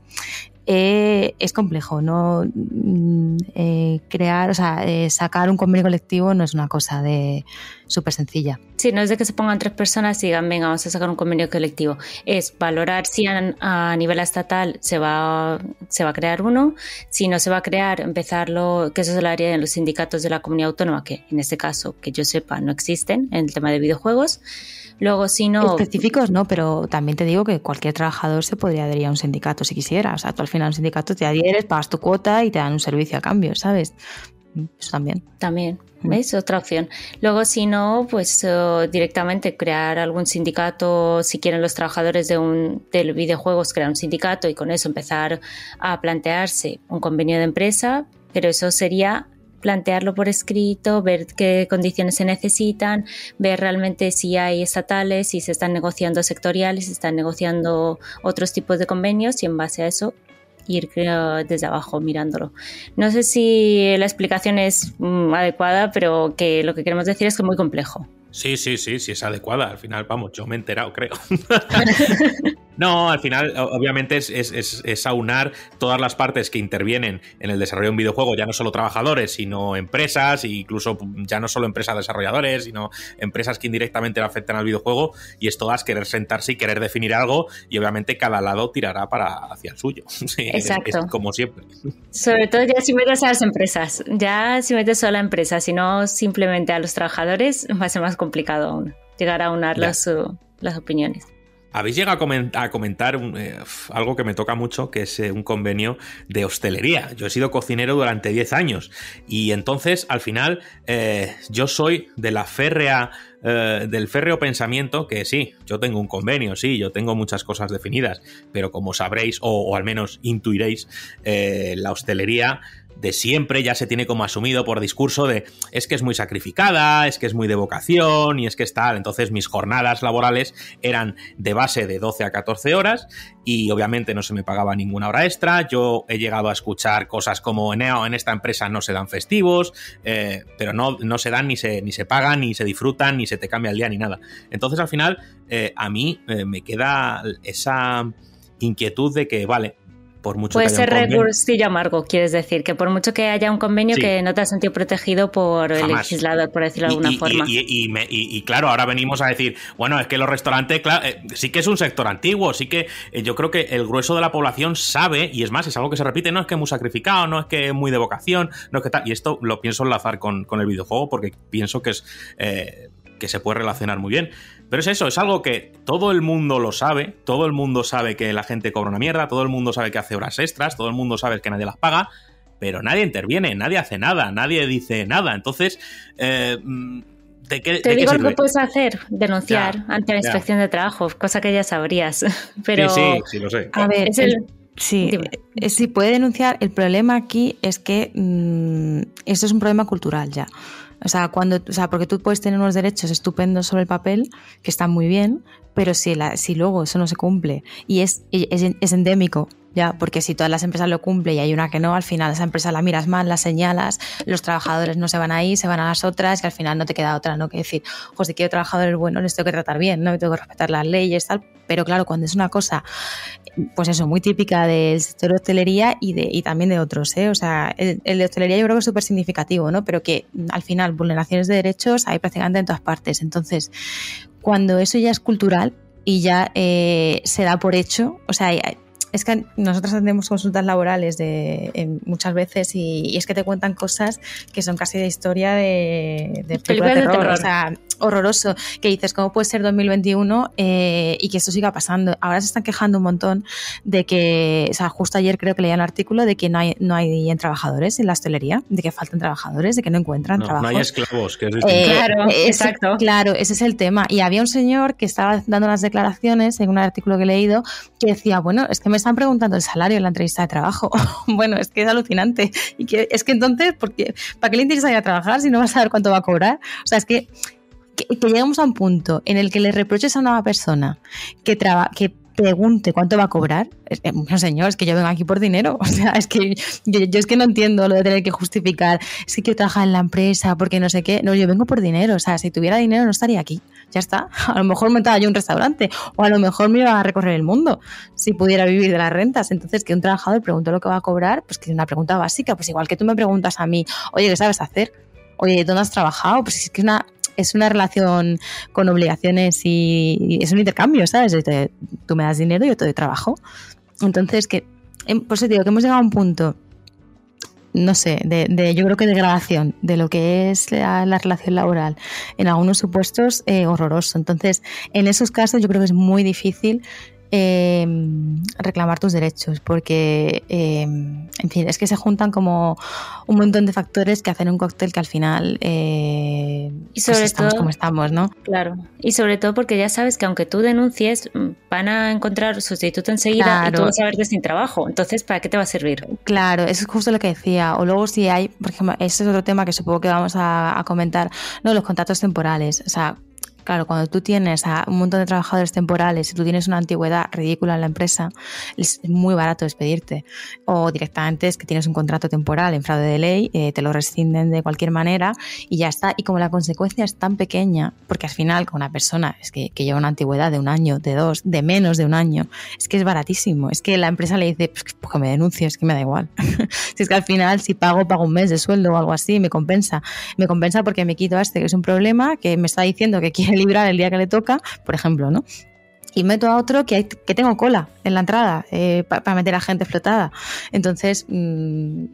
eh, es complejo, ¿no? Mm, eh, crear, o sea, eh, sacar un convenio colectivo no es una cosa de súper sencilla. Sí, no es de que se pongan tres personas y digan, venga, vamos a sacar un convenio colectivo. Es valorar si a, nivel estatal se va, se va a crear uno, si no se va a crear, empezarlo, que eso se lo haría en los sindicatos de la comunidad autónoma, que en este caso, que yo sepa, no existen en el tema de videojuegos. Luego, si no. Específicos no, pero también te digo que cualquier trabajador se podría adherir a un sindicato si quisiera. O sea, tú al final a un sindicato te adhieres, pagas tu cuota y te dan un servicio a cambio, ¿sabes? Eso también. También, mm. ¿ves? Otra opción. Luego, si no, pues eh, directamente crear algún sindicato, si quieren los trabajadores de, un, de videojuegos, crear un sindicato y con eso empezar a plantearse un convenio de empresa, pero eso sería plantearlo por escrito, ver qué condiciones se necesitan, ver realmente si hay estatales, si se están negociando sectoriales, si se están negociando otros tipos de convenios y en base a eso ir creo, desde abajo mirándolo. No sé si la explicación es mm, adecuada, pero que lo que queremos decir es que es muy complejo. Sí, sí, sí, sí es adecuada. Al final, vamos, yo me he enterado, creo. (laughs) no, al final, obviamente, es, es, aunar todas las partes que intervienen en el desarrollo de un videojuego, ya no solo trabajadores, sino empresas, e incluso ya no solo empresas desarrolladores, sino empresas que indirectamente afectan al videojuego, y es todas querer sentarse y querer definir algo, y obviamente cada lado tirará para hacia el suyo. (laughs) Exacto. como siempre. Sobre todo ya si metes a las empresas, ya si metes solo a la empresa, si no simplemente a los trabajadores, va a ser más complicado complicado aún llegar a unar las, las opiniones. Habéis llegado a comentar eh, algo que me toca mucho, que es eh, un convenio de hostelería. Yo he sido cocinero durante 10 años y entonces al final eh, yo soy de la férrea, del férreo pensamiento que sí, yo tengo un convenio, sí, yo tengo muchas cosas definidas, pero como sabréis o, o al menos intuiréis, la hostelería de siempre ya se tiene como asumido por discurso de es que es muy sacrificada, es que es muy de vocación y es que es tal. Entonces mis jornadas laborales eran de base de 12 a 14 horas y obviamente no se me pagaba ninguna hora extra. Yo he llegado a escuchar cosas como en, en esta empresa no se dan festivos, eh, pero no, no se dan ni se, ni se pagan, ni se disfrutan, ni se te cambia el día, ni nada. Entonces al final eh, a mí eh, me queda esa inquietud de que, vale, Puede ser recursillo amargo, quieres decir, que por mucho que haya un convenio que no te has sentido protegido por el legislador, por decirlo de alguna forma. Y, claro, ahora venimos a decir, bueno, es que los restaurantes, claro, eh, sí que es un sector antiguo, sí que eh, yo creo que el grueso de la población sabe, y es más, es algo que se repite, no es que es muy sacrificado, no es que es muy de vocación, no es que tal, y esto lo pienso enlazar con, con el videojuego porque pienso que es... Eh, que se puede relacionar muy bien. Pero es eso, es algo que todo el mundo lo sabe, todo el mundo sabe que la gente cobra una mierda, todo el mundo sabe que hace horas extras, todo el mundo sabe que nadie las paga, pero nadie interviene, nadie hace nada, nadie dice nada. Entonces, eh, ¿de qué, Te digo lo que puedes hacer, denunciar ante la inspección de trabajo, cosa que ya sabrías. (laughs) Pero, sí, sí, sí, lo sé. A ver, Sí, eh, sí puede denunciar. El problema aquí es que mm, esto es un problema cultural ya. O sea, cuando, o sea, porque tú puedes tener unos derechos estupendos sobre el papel, que están muy bien, pero si, la, si luego eso no se cumple y es, es, endémico, ya, porque si todas las empresas lo cumplen y hay una que no, al final esa empresa la miras mal, la señalas, los trabajadores no se van ahí, se van a las otras y al final no te queda otra, ¿no? Que decir, pues si quiero trabajadores buenos, les tengo que tratar bien, ¿no? tengo que respetar las leyes, tal. Pero claro, cuando es una cosa pues eso, muy típica del sector de hostelería y, de, y también de otros. ¿eh? O sea, el, de hostelería yo creo que es súper significativo, ¿no? Pero que al final vulneraciones de derechos hay prácticamente en todas partes. Entonces, cuando eso ya es cultural y ya eh, se da por hecho, o sea, es que nosotros hacemos consultas laborales de, muchas veces y, es que te cuentan cosas que son casi de historia de, de película de terror, o sea, horroroso, que dices, ¿cómo puede ser 2021 eh, y que esto siga pasando? Ahora se están quejando un montón de que, o sea, justo ayer creo que leía un artículo de que no hay, no hay trabajadores en la hostelería, de que faltan trabajadores, de que no encuentran trabajo. No hay esclavos, que es eh, claro, exacto. Claro, ese es el tema. Y había un señor que estaba dando unas declaraciones en un artículo que he leído que decía, bueno, es que me están preguntando el salario en la entrevista de trabajo. (laughs) bueno, es que es alucinante. Y que es que entonces, porque, ¿para qué le interesa ir a trabajar si no vas a saber cuánto va a cobrar? O sea, es que, que, llegamos a un punto en el que le reproches a una persona que, traba, que pregunte cuánto va a cobrar. No, señor, es que yo vengo aquí por dinero. (laughs) O sea, es que yo, es que no entiendo lo de tener que justificar. Es que quiero trabajar en la empresa porque no sé qué. No, yo vengo por dinero. O sea, si tuviera dinero no estaría aquí. Ya está. (laughs) A lo mejor montaba yo un restaurante o a lo mejor me iba a recorrer el mundo si pudiera vivir de las rentas. Entonces, que un trabajador pregunte lo que va a cobrar, pues que es una pregunta básica. Pues igual que tú me preguntas a mí, oye, ¿qué sabes hacer? Oye, ¿dónde has trabajado? Pues es que es una es una relación con obligaciones y, es un intercambio, ¿sabes? tú me das dinero y yo te doy trabajo. Entonces, que, em, por eso digo que hemos llegado a un punto no sé, de, yo creo que degradación de lo que es la, relación laboral en algunos supuestos eh, horroroso. Entonces, en esos casos yo creo que es muy difícil Em, reclamar tus derechos, porque, em, en fin, es que se juntan como un montón de factores que hacen un cóctel que al final eh, y pues sobre estamos todo, como estamos, ¿no? Claro, y sobre todo porque ya sabes que aunque tú denuncies, van a encontrar sustituto enseguida y tú vas a verte sin trabajo, entonces, ¿para qué te va a servir? Claro, eso es justo lo que decía, o luego si hay, por ejemplo, ese es otro tema que supongo que vamos a, a comentar, no, los contratos temporales, o sea, Claro, cuando tú tienes a un montón de trabajadores temporales y tú tienes una antigüedad ridícula en la empresa, es muy barato despedirte. O directamente es que tienes un contrato temporal en fraude de ley, eh, te lo rescinden de cualquier manera y ya está. Y como la consecuencia es tan pequeña, porque al final con una persona es que, lleva una antigüedad de un año, de dos, de menos de un año, es que es baratísimo. Es que la empresa le dice, pues, pues que me denuncie, es que me da igual. (laughs) si es que al final si pago, pago un mes de sueldo o algo así, me compensa. Me compensa porque me quito a este, que es un problema, que me está diciendo que quiere librar el día que le toca, por ejemplo, ¿no? y meto a otro que, hay, que tengo cola en la entrada eh, para meter a gente explotada. Entonces, mm,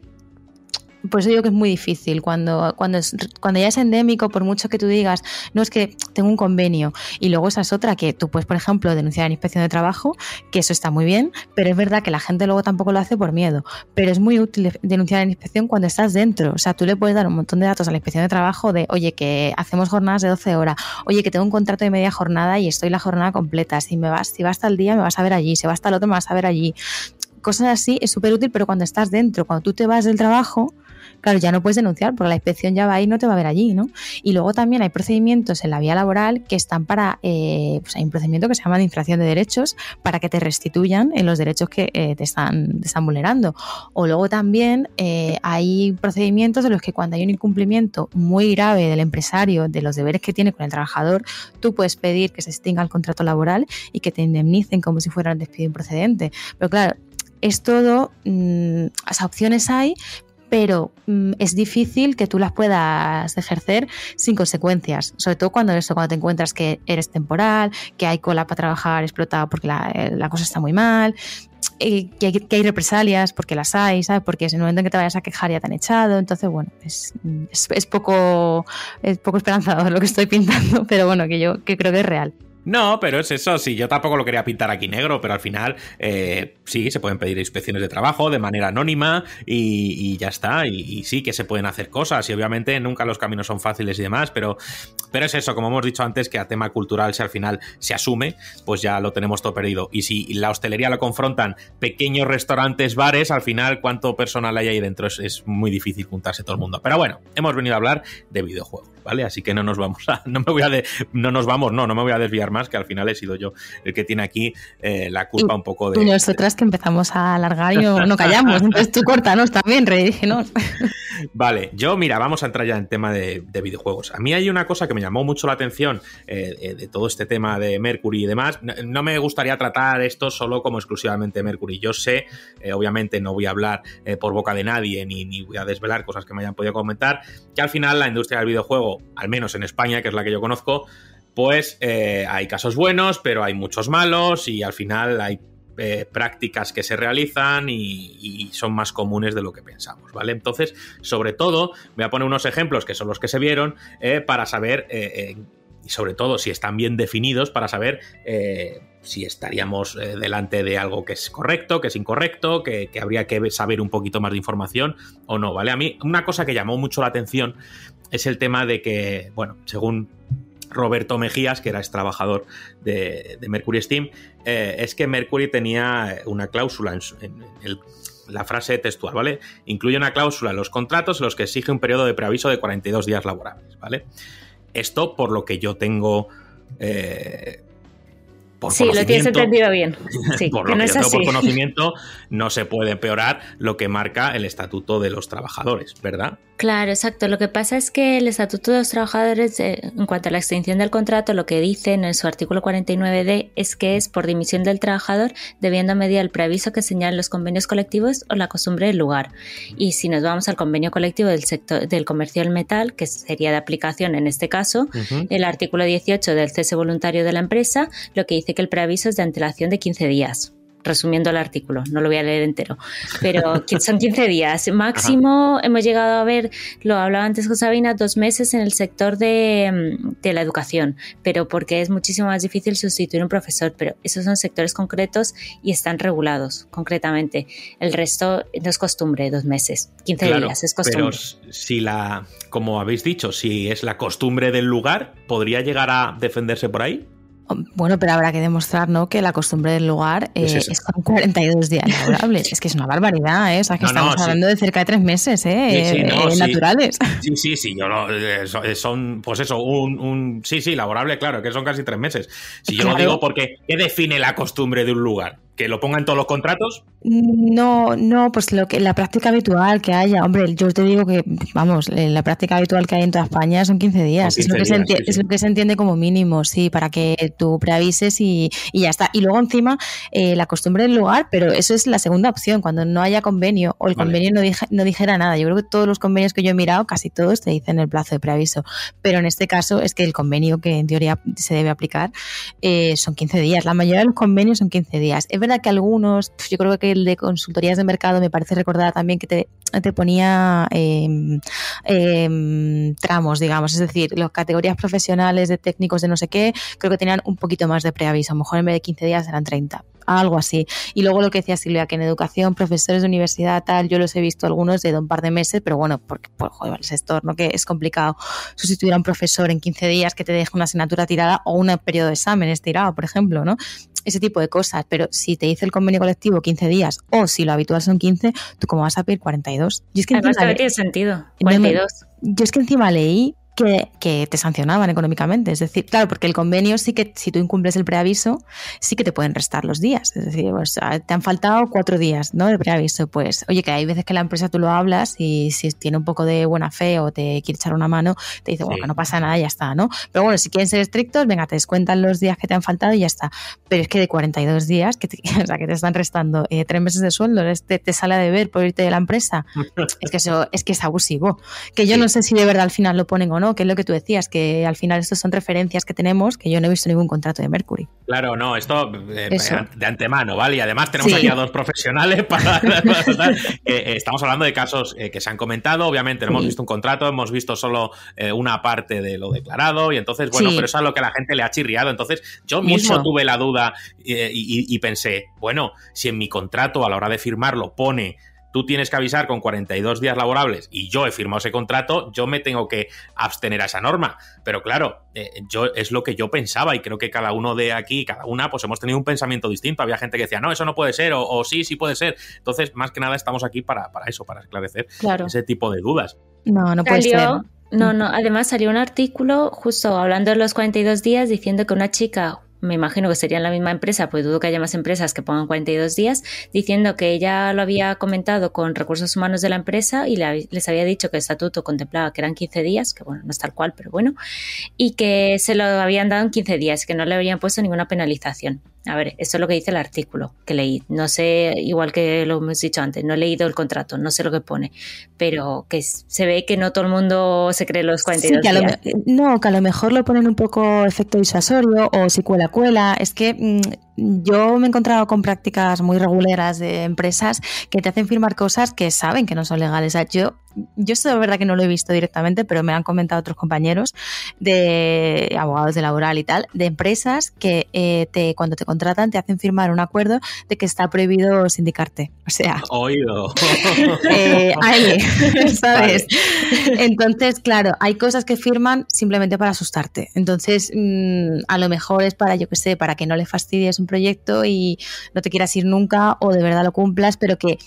por eso digo que es muy difícil. Cuando, cuando, cuando ya es endémico, por mucho que tú digas, no es que tengo un convenio, y luego esa es otra que tú puedes, por ejemplo, denunciar en inspección de trabajo, que eso está muy bien, pero es verdad que la gente luego tampoco lo hace por miedo. Pero es muy útil denunciar en inspección cuando estás dentro. O sea, tú le puedes dar un montón de datos a la inspección de trabajo de, oye, que hacemos jornadas de 12 horas, oye, que tengo un contrato de media jornada y estoy la jornada completa. Si me vas, si vas hasta el día, me vas a ver allí, si vas hasta el otro, me vas a ver allí cosas así es súper útil, pero cuando estás dentro, cuando tú te vas del trabajo, claro, ya no puedes denunciar porque la inspección ya va ahí y no te va a ver allí, ¿no? Y luego también hay procedimientos en la vía laboral que están para, eh, pues hay un procedimiento que se llama de infracción de derechos para que te restituyan en los derechos que eh, te, están, están vulnerando. O luego también eh, hay procedimientos en los que cuando hay un incumplimiento muy grave del empresario de los deberes que tiene con el trabajador, tú puedes pedir que se extinga el contrato laboral y que te indemnicen como si fuera un despido improcedente. Pero claro, es todo, mm, las opciones hay, pero mm, es difícil que tú las puedas ejercer sin consecuencias, sobre todo cuando eso, cuando te encuentras que eres temporal, que hay cola para trabajar explotado porque la, eh, cosa está muy mal, que, hay, que, hay, represalias porque las hay, ¿sabes? Porque es el momento en que te vayas a quejar ya te han echado, entonces bueno, es, es, poco, es poco esperanzador lo que estoy pintando, (laughs) pero bueno, que yo que creo que es real. No, pero es eso, sí, yo tampoco lo quería pintar aquí negro, pero al final eh, sí, se pueden pedir inspecciones de trabajo de manera anónima y, ya está, y, sí que se pueden hacer cosas y obviamente nunca los caminos son fáciles y demás, pero, pero es eso, como hemos dicho antes, que a tema cultural si al final se asume, pues ya lo tenemos todo perdido. Y si la hostelería lo confrontan pequeños restaurantes, bares, al final cuánto personal hay ahí dentro es, es muy difícil juntarse todo el mundo. Pero bueno, hemos venido a hablar de videojuegos, ¿vale? Así que no nos vamos a, (laughs) no me voy a, de, no nos vamos, no, no me voy a desviar más, que al final he sido yo el que tiene aquí eh, la culpa un poco de... Y nosotras que empezamos a alargar y no, (laughs) callamos, entonces tú cortanos también, redígenos. (laughs) Vale, yo mira, vamos a entrar ya en tema de, videojuegos. A mí hay una cosa que me llamó mucho la atención eh, eh, de todo este tema de Mercury y demás. No, me gustaría tratar esto solo como exclusivamente Mercury. Yo sé, obviamente no voy a hablar por boca de nadie ni, ni voy a desvelar cosas que me hayan podido comentar, que al final la industria del videojuego, al menos en España, que es la que yo conozco, pues eh, hay casos buenos, pero hay muchos malos y al final hay eh, prácticas que se realizan y, son más comunes de lo que pensamos, ¿vale? Entonces, sobre todo, voy a poner unos ejemplos que son los que se vieron eh, para saber, y sobre todo si están bien definidos, para saber si estaríamos delante de algo que es correcto, que es incorrecto, que, que habría que saber un poquito más de información o no, ¿vale? A mí una cosa que llamó mucho la atención es el tema de que, bueno, según Roberto Mejías, que era ex trabajador de, Mercury Steam, eh, es que Mercury tenía una cláusula en, la frase textual, ¿vale? Incluye una cláusula en los contratos en los que exige un periodo de preaviso de 42 días laborables, ¿vale? Esto, por lo que yo tengo eh, sí, lo tienes entendido bien. (laughs) Sí, por lo que, yo por conocimiento, no se puede empeorar lo que marca el Estatuto de los Trabajadores, ¿verdad? Claro, exacto. Lo que pasa es que el Estatuto de los Trabajadores, eh, en cuanto a la extinción del contrato, lo que dice en su artículo 49d es que es por dimisión del trabajador, debiendo medir el preaviso que señalan los convenios colectivos o la costumbre del lugar. Y si nos vamos al convenio colectivo del sector del comercio del metal, que sería de aplicación en este caso, el artículo 18 del cese voluntario de la empresa, lo que dice que el preaviso es de antelación de 15 días resumiendo el artículo, no lo voy a leer entero, pero (laughs) son 15 días. Máximo hemos llegado a ver, lo hablaba antes con Sabina, dos meses en el sector de, de, la educación, pero porque es muchísimo más difícil sustituir un profesor, pero esos son sectores concretos y están regulados concretamente. El resto no es costumbre, dos meses, 15 días es costumbre. Pero si la, como habéis dicho, si es la costumbre del lugar, ¿podría llegar a defenderse por ahí? Bueno, pero habrá que demostrar, ¿no? Que la costumbre del lugar eh, Es es, esa. con 42 días (laughs) laborables. es que es una barbaridad, ¿eh? O sea, que No, estamos no, sí. hablando de cerca de tres meses, ¿eh? Sí, sí, no, Eh, sí. naturales. Sí, sí, sí, yo lo- eh, so- eh, son, pues eso, un, un- sí, sí, laborable, claro, que son casi tres meses. Si yo lo digo porque, ¿qué define la costumbre de un lugar? ¿Que lo pongan todos los contratos? No, no, pues lo que la práctica habitual que haya, hombre, yo te digo que, vamos, eh, la práctica habitual que hay en toda España son 15 días, es, lo 15 que se días, enti- sí, sí. es lo que se entiende como mínimo, sí, para que tú preavises y, y ya está. Y luego encima eh, la costumbre del lugar, pero eso es la segunda opción, cuando no haya convenio o el Vale. convenio no, dije- no dijera nada. Yo creo que todos los convenios que yo he mirado, casi todos te dicen el plazo de preaviso, pero en este caso es que el convenio que en teoría se debe aplicar eh, son 15 días. La mayoría de los convenios son 15 días. Es verdad que algunos, pf, yo creo que el de consultorías de mercado me parece recordar también que te, ponía eh, tramos, digamos, es decir, las categorías profesionales de técnicos de no sé qué, creo que tenían un poquito más de preaviso. A lo mejor en vez de 15 días eran 30 algo así. Y luego lo que decía Silvia, que en educación, profesores de universidad, tal, yo los he visto algunos de un par de meses, pero bueno, porque por joder, el sector, ¿no? Que es complicado sustituir a un profesor en 15 días que te deje una asignatura tirada o un periodo de exámenes tirado, por ejemplo, ¿no? Ese tipo de cosas. Pero si te dice el convenio colectivo 15 días o si lo habitual son 15, ¿tú cómo vas a pedir 42? Y es que Además, encima le- tiene sentido. No me- 42. yo es que encima leí que, que te sancionaban económicamente. Es decir, claro, porque el convenio sí que, si tú incumples el preaviso, sí que te pueden restar los días. Es decir, pues, te han faltado cuatro días ¿no? de preaviso. Pues, oye, que hay veces que la empresa tú lo hablas y si tiene un poco de buena fe o te quiere echar una mano, te dice, bueno, Sí. que no pasa nada, ya está, ¿no? Pero bueno, si quieren ser estrictos, venga, te descuentan los días que te han faltado y ya está. Pero es que de 42 días, que te, (laughs) o sea, que te están restando eh, tres meses de sueldo, te, te sale a deber por irte de la empresa. es que eso es que es abusivo. Que yo Sí. no sé si de verdad al final lo ponen o no, que es lo que tú decías, que al final estos son referencias que tenemos, que yo no he visto ningún contrato de Mercury. Claro, no, esto eh, de antemano, ¿vale? Y además tenemos Sí. aquí a dos profesionales (laughs) para... (laughs) eh, estamos hablando de casos eh, que se han comentado, obviamente no hemos Sí. visto un contrato, hemos visto solo eh, una parte de lo declarado y entonces, bueno, Sí. pero eso es lo que a la gente le ha chirriado. Entonces yo mismo Mucho. tuve la duda y, y pensé, bueno, si en mi contrato a la hora de firmarlo pone... Tú tienes que avisar con 42 días laborables y yo he firmado ese contrato, yo me tengo que abstener a esa norma. Pero claro, eh, yo es lo que yo pensaba y creo que cada uno de aquí, cada una, pues hemos tenido un pensamiento distinto. Había gente que decía, no, eso no puede ser, o, o sí, sí puede ser. Entonces, más que nada, estamos aquí para, para eso, para esclarecer Claro. ese tipo de dudas. No, no puede ser. No, no, además salió un artículo justo hablando de los 42 días diciendo que una chica, me imagino que sería en la misma empresa, pues dudo que haya más empresas que pongan 42 días, diciendo que ella lo había comentado con recursos humanos de la empresa y le- les había dicho que el estatuto contemplaba que eran 15 días, que bueno, no es tal cual, pero bueno, y que se lo habían dado en 15 días, que no le habrían puesto ninguna penalización. A ver, esto es lo que dice el artículo que leí. No sé, igual que lo hemos dicho antes, no he leído el contrato, no sé lo que pone, pero que se ve que no todo el mundo se cree los 42 Sí, que lo días. no, que a lo mejor lo ponen un poco efecto disuasorio o si cuela cuela. Es que mm, yo me he encontrado con prácticas muy regulares de empresas que te hacen firmar cosas que saben que no son legales. O sea, yo, yo esto de verdad que no lo he visto directamente, pero me han comentado otros compañeros de abogados de laboral y tal, de empresas que eh, te, cuando te contratan te hacen firmar un acuerdo de que está prohibido sindicarte. O sea, Oído. (laughs) eh, AL, (laughs) ¿sabes? Entonces, claro, hay cosas que firman simplemente para asustarte. Entonces, mm, a lo mejor es para, yo que sé, para que no le fastidies proyecto y no te quieras ir nunca o de verdad lo cumplas, pero que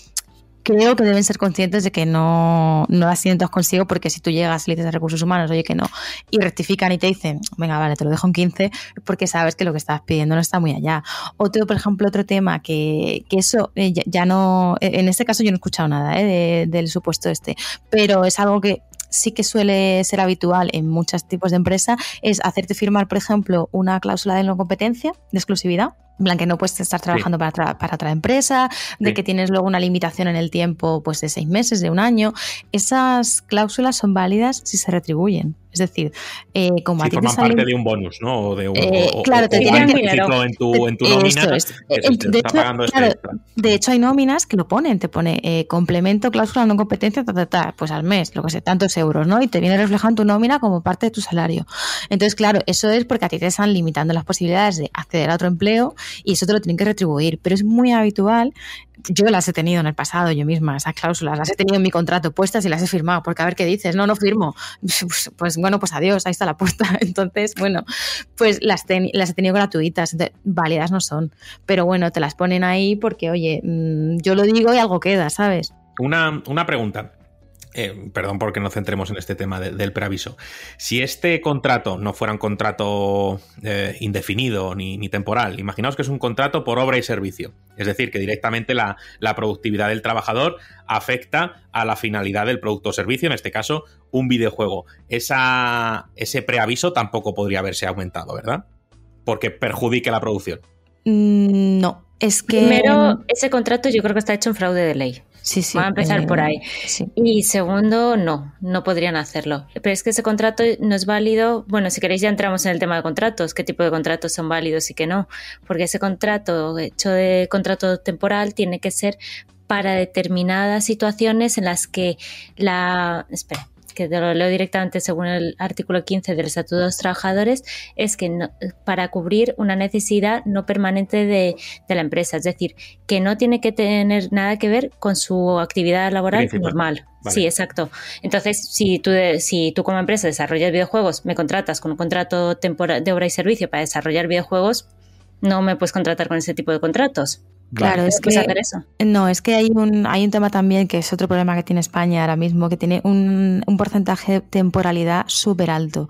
creo que deben ser conscientes de que no, no las tienen todas consigo porque si tú llegas y le dices a recursos humanos, oye que no, y rectifican y te dicen, venga, vale, te lo dejo en 15, porque sabes que lo que estás pidiendo no está muy allá. Otro, por ejemplo, otro tema que, que eso eh, ya, no, en este caso yo no he escuchado nada eh, de- del supuesto este, pero es algo que sí que suele ser habitual en muchos tipos de empresa, es hacerte firmar, por ejemplo, una cláusula de no competencia, de exclusividad, en plan que no puedes estar trabajando para, otra- para otra empresa, de Sí. que tienes luego una limitación en el tiempo pues de seis meses, de un año. Esas cláusulas son válidas si se retribuyen. Es decir, eh, como Si a ti te forman sale- parte de un bonus, ¿no? O de un, Eh, o- claro, o- te tienen que- en tu, en tu nómina es. te de, hecho, este de hecho, hay nóminas que lo ponen, te pone eh, complemento, cláusula no competencia, ta, ta, ta, pues al mes, lo que sé, tantos euros, ¿no? Y te viene reflejado en tu nómina como parte de tu salario. Entonces, claro, eso es porque a ti te están limitando las posibilidades de acceder a otro empleo y eso te lo tienen que retribuir. Pero es muy habitual, yo las he tenido en el pasado yo misma, esas cláusulas, las he tenido en mi contrato puestas y las he firmado, porque a ver qué dices, no, no firmo. (laughs) Pues, pues bueno, pues adiós, ahí está la puerta. (laughs) Entonces, bueno, pues las, las he tenido gratuitas, válidas no son, pero bueno, te las ponen ahí porque, oye, mm, yo lo digo y algo queda, ¿sabes? Una, una pregunta. Eh, perdón porque no centremos en este tema del preaviso. Si este contrato no fuera un contrato eh, indefinido ni, temporal, imaginaos que es un contrato por obra y servicio. Es decir, que directamente la, productividad del trabajador afecta a la finalidad del producto o servicio, en este caso, un videojuego. Esa, ese preaviso tampoco podría haberse aumentado, ¿verdad? Porque perjudique la producción. Mm, no, es que. Primero, ese contrato yo creo que está hecho en fraude de ley. Sí, sí. Va a empezar por ahí. Y segundo, no, no podrían hacerlo. Pero es que ese contrato no es válido. Bueno, si queréis ya entramos en el tema de contratos, qué tipo de contratos son válidos y qué no. Porque ese contrato hecho de contrato temporal tiene que ser para determinadas situaciones en las que la... Espera que lo leo directamente según el artículo 15 del Estatuto de los Trabajadores, es que para cubrir una necesidad no permanente de, la empresa, es decir, que no tiene que tener nada que ver con su actividad laboral normal. Sí, exacto. Entonces, si tú, si tú como empresa desarrollas videojuegos, me contratas con un contrato de obra y servicio para desarrollar videojuegos, no me puedes contratar con ese tipo de contratos. Claro, es que no, es que hay un hay un tema también que es otro problema que tiene España ahora mismo, que tiene un, porcentaje de temporalidad súper alto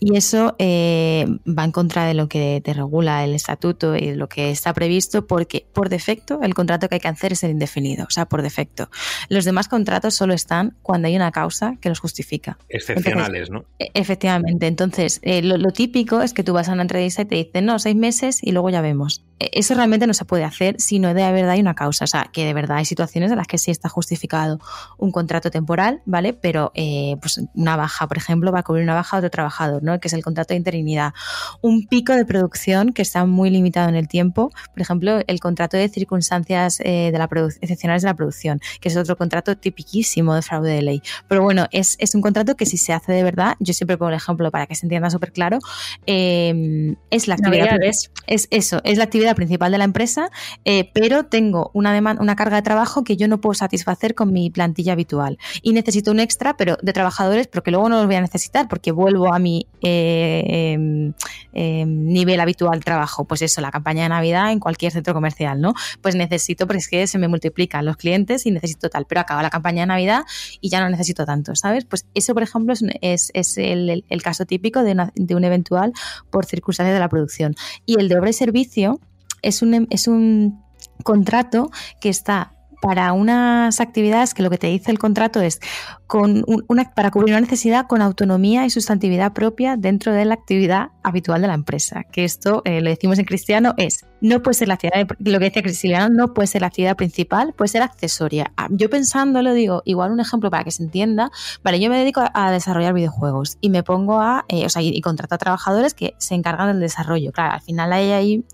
y eso eh, va en contra de lo que te regula el estatuto y lo que está previsto, porque por defecto el contrato que hay que hacer es el indefinido, o sea, por defecto. Los demás contratos solo están cuando hay una causa que los justifica. Excepcionales, ¿no? E, efectivamente. Entonces, eh, lo, lo típico es que tú vas a una entrevista y te dicen no seis meses y luego ya vemos. E, eso realmente no se puede hacer si no de verdad hay una causa. O sea, que de verdad hay situaciones en las que sí está justificado un contrato temporal, ¿vale? Pero eh, pues una baja, por ejemplo, va a cubrir una baja a otro trabajador, ¿no? Que es el contrato de interinidad. Un pico de producción que está muy limitado en el tiempo, por ejemplo, el contrato de circunstancias eh, de la excepcionales de la producción, que es otro contrato tipiquísimo de fraude de ley. Pero bueno, es, es un contrato que si se hace de verdad, yo siempre pongo el ejemplo para que se entienda súper claro, eh, es la actividad. es eso, es la actividad principal de la empresa, eh, pero tengo una, demanda, una carga de trabajo que yo no puedo satisfacer con mi plantilla habitual. Y necesito un extra, pero de trabajadores, pero que luego no los voy a necesitar porque vuelvo a mi eh, em, em, nivel habitual de trabajo. Pues eso, la campaña de Navidad en cualquier centro comercial, ¿no? Pues necesito, porque es que se me multiplican los clientes y necesito tal, pero acaba la campaña de Navidad y ya no necesito tanto, ¿sabes? Pues eso, por ejemplo, es, el, caso típico de, de un eventual por circunstancias de la producción. Y el de obra y servicio es un, es un contrato que está para unas actividades que lo que te dice el contrato es con una, para cubrir una necesidad con autonomía y sustantividad propia dentro de la actividad habitual de la empresa. Que esto, eh, lo decimos en cristiano, es no puede ser la actividad, lo que decía Cristiano, no puede ser la actividad principal, puede ser accesoria. Ah, yo pensándolo digo, igual un ejemplo para que se entienda, vale, yo me dedico a desarrollar videojuegos y me pongo a, eh, o sea, y, contrato a trabajadores que se encargan del desarrollo. Claro, al final hay ahí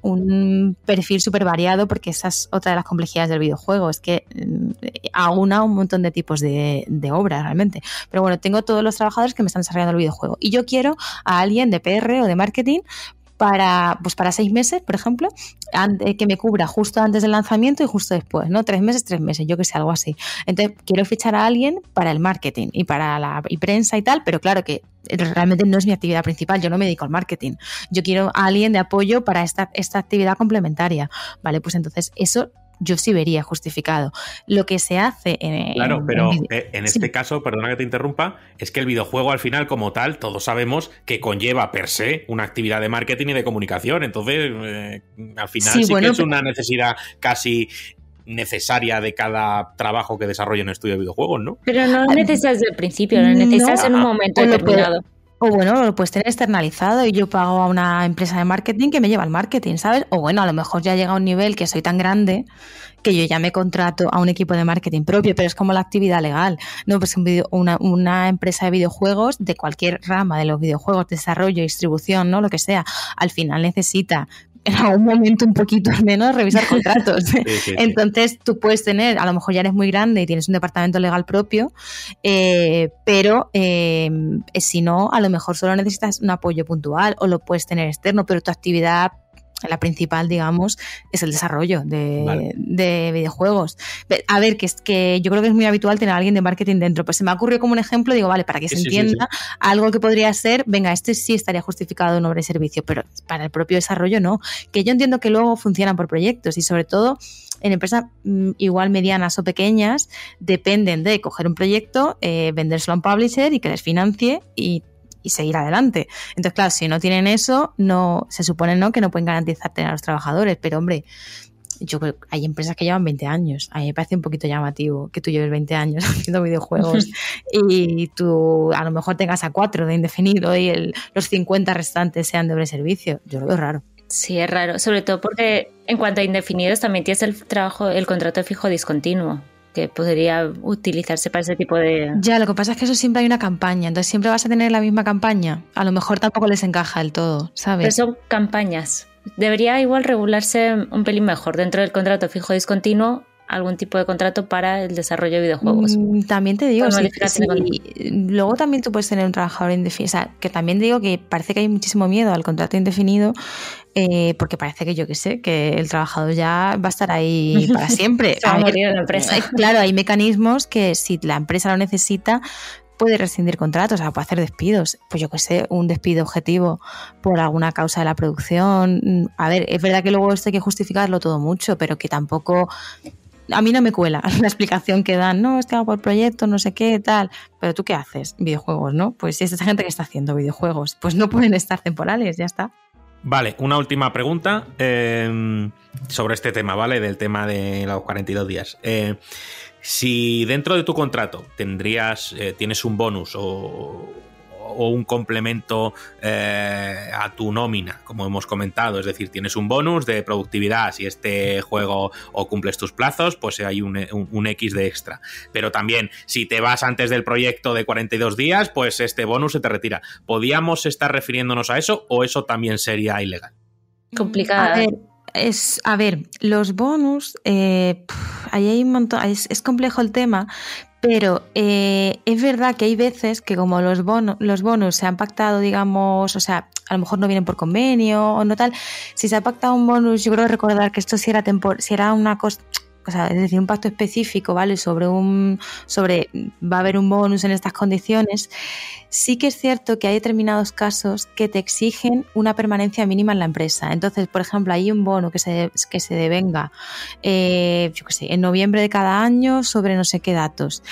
un perfil súper variado porque esa es otra de las complejidades del videojuego, es que mm, aúna un montón de tipos de, de obras realmente. Pero bueno, tengo todos los trabajadores que me están desarrollando el videojuego y yo quiero a alguien de PR o de marketing para, pues para seis meses, por ejemplo, que me cubra justo antes del lanzamiento y justo después, ¿no? Tres meses, tres meses, yo que sé, algo así. Entonces, quiero fichar a alguien para el marketing y para la y prensa y tal, pero claro que realmente no es mi actividad principal, yo no me dedico al marketing. Yo quiero a alguien de apoyo para esta, esta actividad complementaria, ¿vale? Pues entonces eso yo sí vería justificado. Lo que se hace en. Claro, pero en, este caso, perdona que te interrumpa, es que el videojuego al final, como tal, todos sabemos que conlleva per se una actividad de marketing y de comunicación. Entonces, eh, al final sí, que es una necesidad casi necesaria de cada trabajo que desarrolla un estudio de videojuegos, ¿no? Pero no necesitas desde el principio, lo necesitas en un momento determinado. O bueno, lo puedes tener externalizado y yo pago a una empresa de marketing que me lleva el marketing, ¿sabes? O bueno, a lo mejor ya llega a un nivel que soy tan grande que yo ya me contrato a un equipo de marketing propio, pero es como la actividad legal, ¿no? Pues una, una empresa de videojuegos, de cualquier rama de los videojuegos, desarrollo, distribución, ¿no? Lo que sea, al final necesita en algún momento un poquito menos revisar contratos. Entonces tú puedes tener, a lo mejor ya eres muy grande y tienes un departamento legal propio, eh, pero eh, si no, a lo mejor solo necesitas un apoyo puntual o lo puedes tener externo, pero tu actividad la principal, digamos, es el desarrollo de, de videojuegos. A ver, que es que yo creo que es muy habitual tener a alguien de marketing dentro. Pues se me ha ocurrido como un ejemplo, digo, vale, para que se entienda, algo que podría ser, venga, este sí estaría justificado en obra y servicio, pero para el propio desarrollo no. Que yo entiendo que luego funcionan por proyectos y sobre todo en empresas mm, igual medianas o pequeñas dependen de coger un proyecto, eh, vendérselo a un publisher y que les financie y, seguir adelante. Entonces, claro, si no tienen eso, no se supone ¿no? que no pueden garantizar tener a los trabajadores, pero hombre, yo creo que hay empresas que llevan 20 años. A mí me parece un poquito llamativo que tú lleves 20 años (laughs) haciendo videojuegos (laughs) y tú a lo mejor tengas a cuatro de indefinido y los 50 restantes sean de doble servicio. Yo lo veo raro. Sí, es raro, sobre todo porque en cuanto a indefinidos también tienes el trabajo, el contrato fijo discontinuo que podría utilizarse para ese tipo de... Ya, lo que pasa es que eso siempre hay una campaña, entonces siempre vas a tener la misma campaña. A lo mejor tampoco les encaja del todo, ¿sabes? Pero son campañas. Debería igual regularse un pelín mejor. Dentro del contrato fijo discontinuo algún tipo de contrato para el desarrollo de videojuegos. Mm, también te digo, luego también tú puedes tener un trabajador indefinido, o sea, que también digo que parece que hay muchísimo miedo al contrato indefinido, eh, porque parece que yo que sé, que el trabajador ya va a estar ahí (laughs) para siempre. Claro, hay mecanismos que si la empresa lo necesita, puede rescindir contratos, o sea, puede hacer despidos. Pues yo que sé, un despido objetivo por alguna causa de la producción. A ver, es verdad que luego esto hay que justificarlo todo mucho, pero que tampoco a mí no me cuela (laughs) la explicación que dan, no, es que hago por proyecto, no sé qué, tal. Pero tú qué haces? Videojuegos, ¿no? Pues si es esa gente que está haciendo videojuegos, pues no pueden estar temporales, ya está. Vale, una última pregunta em, sobre este tema, ¿vale? Del tema de los 42 días. Eh, si dentro de tu contrato tendrías, eh, tienes un bonus o o un complemento eh, a tu nómina, como hemos comentado. Es decir, tienes un bonus de productividad. Si este juego o cumples tus plazos, pues hay un, X de extra. Pero también, si te vas antes del proyecto de 42 días, pues este bonus se te retira. ¿Podíamos estar refiriéndonos a eso o eso también sería ilegal? Complicado. A ver, es, a ver, los bonus, eh, ahí hay un montón, es, complejo el tema, pero eh, es verdad que hay veces que como los, bonos, los bonus se han pactado, digamos, o sea, a lo mejor no vienen por convenio o no tal, si se ha pactado un bonus, yo creo recordar que esto si era, tempor si era una cosa o sea, es decir, un pacto específico, ¿vale? Sobre un, sobre, va a haber un bonus en estas condiciones, sí que es cierto que hay determinados casos que te exigen una permanencia mínima en la empresa. Entonces, por ejemplo, hay un bono que se, que se devenga, eh, yo qué sé, en noviembre de cada año sobre no sé qué datos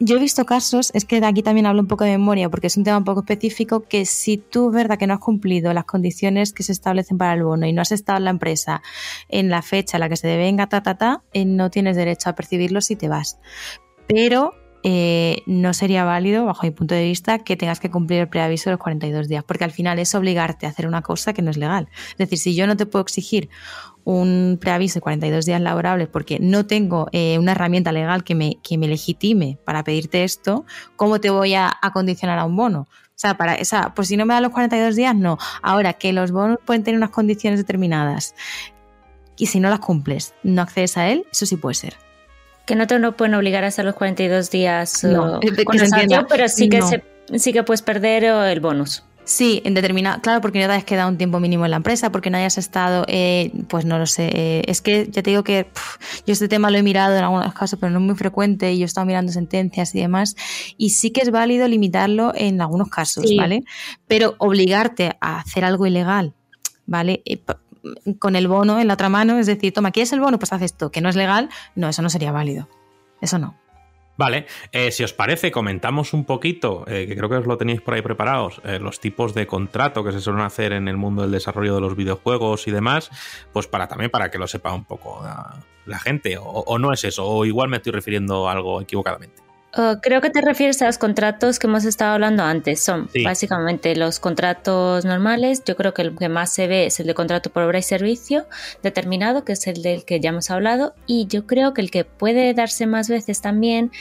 yo he visto casos, es que de aquí también hablo un poco de memoria porque es un tema un poco específico, que si tú, verdad, que no has cumplido las condiciones que se establecen para el bono y no has estado en la empresa en la fecha en la que se devenga, ta, ta, ta, eh, no tienes derecho a percibirlo si te vas. Pero eh, no sería válido, bajo mi punto de vista, que tengas que cumplir el preaviso de los 42 días, porque al final es obligarte a hacer una cosa que no es legal. Es decir, si yo no te puedo exigir un preaviso de 42 días laborables porque no tengo eh, una herramienta legal que me, que me legitime para pedirte esto, ¿cómo te voy a, condicionar a un bono? O sea, para esa, pues si no me dan los 42 días, no. Ahora que los bonos pueden tener unas condiciones determinadas y si no las cumples, no accedes a él, eso sí puede ser. Que no te no pueden obligar a hacer los 42 días no, con pero sí que, sí que puedes perder el bonus. Sí, en determinado, claro, porque no te has quedado un tiempo mínimo en la empresa, porque no hayas estado, eh, pues no lo sé, eh, es que ya te digo que yo este tema lo he mirado en algunos casos, pero no es muy frecuente y yo he estado mirando sentencias y demás, y sí que es válido limitarlo en algunos casos, ¿vale? Pero obligarte a hacer algo ilegal, ¿vale? Eh, con el bono en la otra mano, es decir, toma, ¿quieres el bono? Pues haz esto, que no es legal, no, eso no sería válido, eso no. Vale, eh, si os parece, comentamos un poquito, eh, que creo que os lo tenéis por ahí preparados, eh, los tipos de contrato que se suelen hacer en el mundo del desarrollo de los videojuegos y demás, pues para también para que lo sepa un poco la, gente, o, no es eso, o igual me estoy refiriendo algo equivocadamente. Uh, creo que te refieres a los contratos que hemos estado hablando antes. Son básicamente los contratos normales. Yo creo que el que más se ve es el de contrato por obra y servicio determinado, que es el del que ya hemos hablado. Y yo creo que el que puede darse más veces también,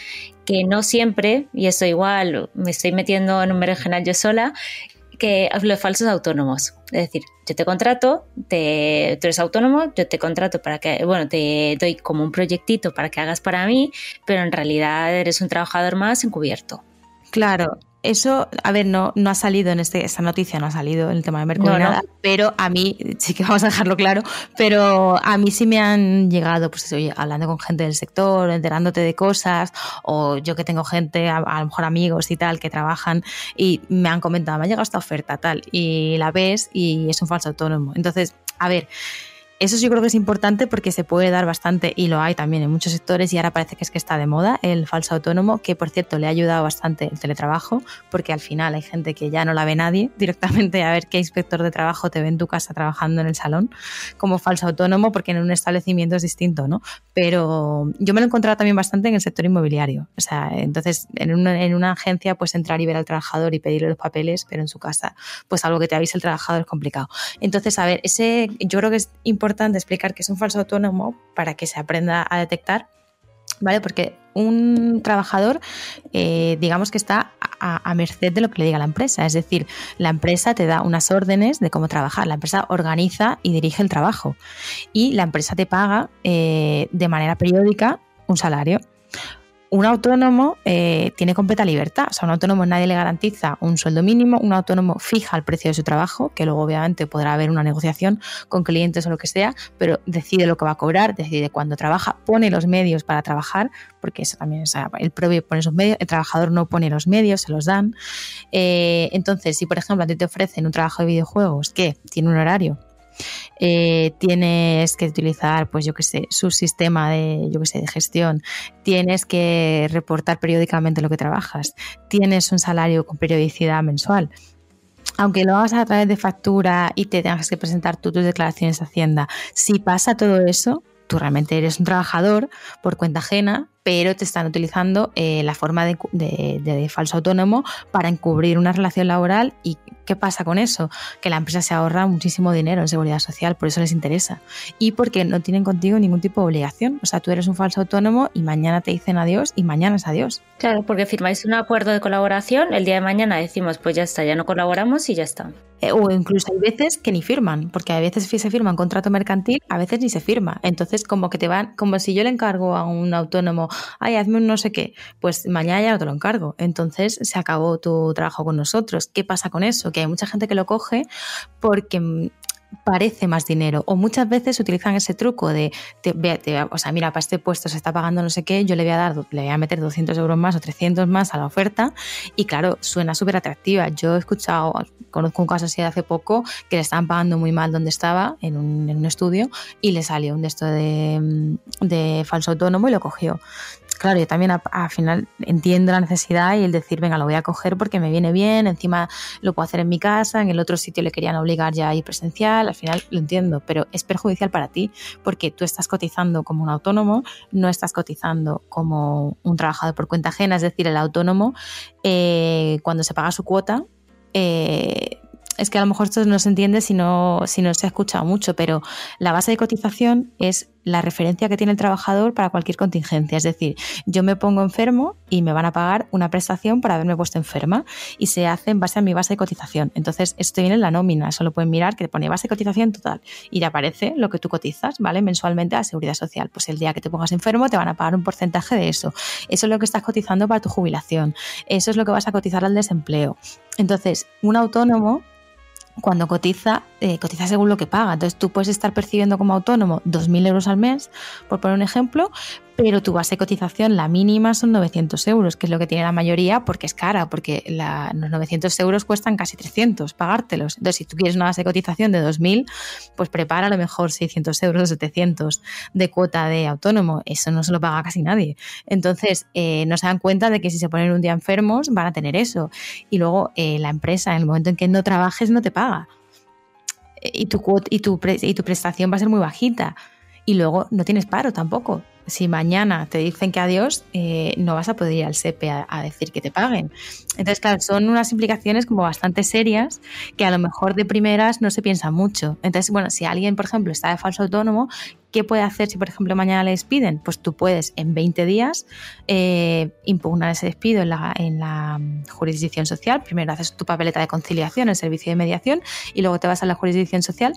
que no siempre, y eso igual me estoy metiendo en un berenjenal yo sola, que los falsos autónomos. Es decir, yo te contrato, te, tú eres autónomo, yo te contrato para que, bueno, te doy como un proyectito para que hagas para mí, pero en realidad eres un trabajador más encubierto. Claro, eso, a ver, no, no ha salido en este, esta noticia, no ha salido en el tema de Mercurio No, no. nada, pero a mí, (laughs) sí que vamos a dejarlo claro, pero a mí sí me han llegado, pues oye, hablando con gente del sector, enterándote de cosas, o yo que tengo gente, a, a lo mejor amigos y tal, que trabajan y me han comentado, me ha llegado esta oferta, tal, y la ves y es un falso autónomo. Entonces, a ver, eso yo creo que es importante porque se puede dar bastante y lo hay también en muchos sectores y ahora parece que es que está de moda el falso autónomo, que por cierto le ha ayudado bastante el teletrabajo porque al final hay gente que ya no la ve nadie (laughs) directamente a ver qué inspector de trabajo te ve en tu casa trabajando en el salón como falso autónomo porque en un establecimiento es distinto, ¿no? Pero yo me lo he encontrado también bastante en el sector inmobiliario. O sea, entonces en una, en una agencia pues entrar y ver al trabajador y pedirle los papeles, pero en su casa pues algo que te avise el trabajador es complicado. Entonces, a ver, ese yo creo que es importante explicar que es un falso autónomo para que se aprenda a detectar, ¿vale? Porque un trabajador, eh, digamos que está a, a, merced de lo que le diga la empresa. Es decir, la empresa te da unas órdenes de cómo trabajar. La empresa organiza y dirige el trabajo. Y la empresa te paga eh, de manera periódica un salario un autónomo eh, tiene completa libertad. O sea, un autónomo nadie le garantiza un sueldo mínimo, un autónomo fija el precio de su trabajo, que luego obviamente podrá haber una negociación con clientes o lo que sea, pero decide lo que va a cobrar, decide cuándo trabaja, pone los medios para trabajar, porque eso también es, el propio pone esos medios, el trabajador no pone los medios, se los dan. Eh, entonces, si por ejemplo a ti te ofrecen un trabajo de videojuegos que tiene un horario, eh, tienes que utilizar, pues yo que sé, su sistema de, yo que sé, de gestión, tienes que reportar periódicamente lo que trabajas, tienes un salario con periodicidad mensual. Aunque lo hagas a través de factura y te tengas que presentar tú tus declaraciones de Hacienda, si pasa todo eso, tú realmente eres un trabajador por cuenta ajena, pero te están utilizando eh, la forma de, de, de, falso autónomo para encubrir una relación laboral y ¿qué pasa con eso? Que la empresa se ahorra muchísimo dinero en seguridad social, por eso les interesa. Y porque no tienen contigo ningún tipo de obligación. O sea, tú eres un falso autónomo y mañana te dicen adiós y mañana es adiós. Claro, porque firmáis un acuerdo de colaboración, el día de mañana decimos, pues ya está, ya no colaboramos y ya está. Eh, o incluso hay veces que ni firman, porque a veces se firma un contrato mercantil, a veces ni se firma. Entonces, como que te van, como si yo le encargo a un autónomo ay, hazme un no sé qué, pues mañana ya no te lo encargo. Entonces se acabó tu trabajo con nosotros. ¿Qué pasa con eso? Que hay mucha gente que lo coge porque parece más dinero o muchas veces utilizan ese truco de, te, te, o sea, mira, para este puesto se está pagando no sé qué, yo le voy a dar, le voy a meter 200 euros más o 300 más a la oferta y claro, suena súper atractiva. Yo he escuchado, conozco un caso así de hace poco que le estaban pagando muy mal donde estaba, en un, en un estudio, y le salió un de esto de, de falso autónomo y lo cogió claro, yo también al final entiendo la necesidad y el decir, venga, lo voy a coger porque me viene bien, encima lo puedo hacer en mi casa, en el otro sitio le querían obligar ya a ir presencial, al final lo entiendo, pero es perjudicial para ti porque tú estás cotizando como un autónomo, no estás cotizando como un trabajador por cuenta ajena, es decir, el autónomo, eh, cuando se paga su cuota, eh, es que a lo mejor esto no se entiende si no, si no se ha escuchado mucho, pero la base de cotización es la referencia que tiene el trabajador para cualquier contingencia. Es decir, yo me pongo enfermo y me van a pagar una prestación para haberme puesto enferma y se hace en base a mi base de cotización. Entonces, esto viene en la nómina, solo pueden mirar que te pone base de cotización total y te aparece lo que tú cotizas, ¿vale? Mensualmente a la seguridad social. Pues el día que te pongas enfermo te van a pagar un porcentaje de eso. Eso es lo que estás cotizando para tu jubilación. Eso es lo que vas a cotizar al desempleo. Entonces, un autónomo cuando cotiza, eh, cotiza según lo que paga. Entonces tú puedes estar percibiendo como autónomo 2.000 euros al mes, por poner un ejemplo, pero tu base de cotización, la mínima, son 900 euros, que es lo que tiene la mayoría porque es cara, porque la, los 900 euros cuestan casi 300 pagártelos. Entonces, si tú quieres una base de cotización de 2.000, pues prepara a lo mejor 600 euros o 700 de cuota de autónomo. Eso no se lo paga casi nadie. Entonces, eh, no se dan cuenta de que si se ponen un día enfermos, van a tener eso. Y luego, eh, la empresa, en el momento en que no trabajes, no te paga. Y tu, y, tu, y tu prestación va a ser muy bajita. Y luego no tienes paro tampoco si mañana te dicen que adiós, eh, no vas a poder ir al SEPE a, a, decir que te paguen. Entonces, claro, son unas implicaciones como bastante serias que a lo mejor de primeras no se piensa mucho. Entonces, bueno, si alguien, por ejemplo, está de falso autónomo, ¿qué puede hacer si, por ejemplo, mañana le despiden? Pues tú puedes en 20 días eh, impugnar ese despido en la, en la jurisdicción social. Primero haces tu papeleta de conciliación, el servicio de mediación, y luego te vas a la jurisdicción social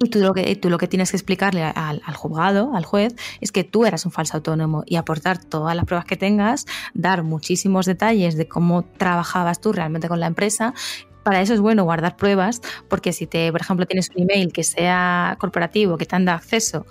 Y tú lo que, tú lo que tienes que explicarle al, al, juzgado, al juez, es que tú eras un falso autónomo y aportar todas las pruebas que tengas, dar muchísimos detalles de cómo trabajabas tú realmente con la empresa para eso es bueno guardar pruebas, porque si te, por ejemplo, tienes un email que sea corporativo, que te anda acceso,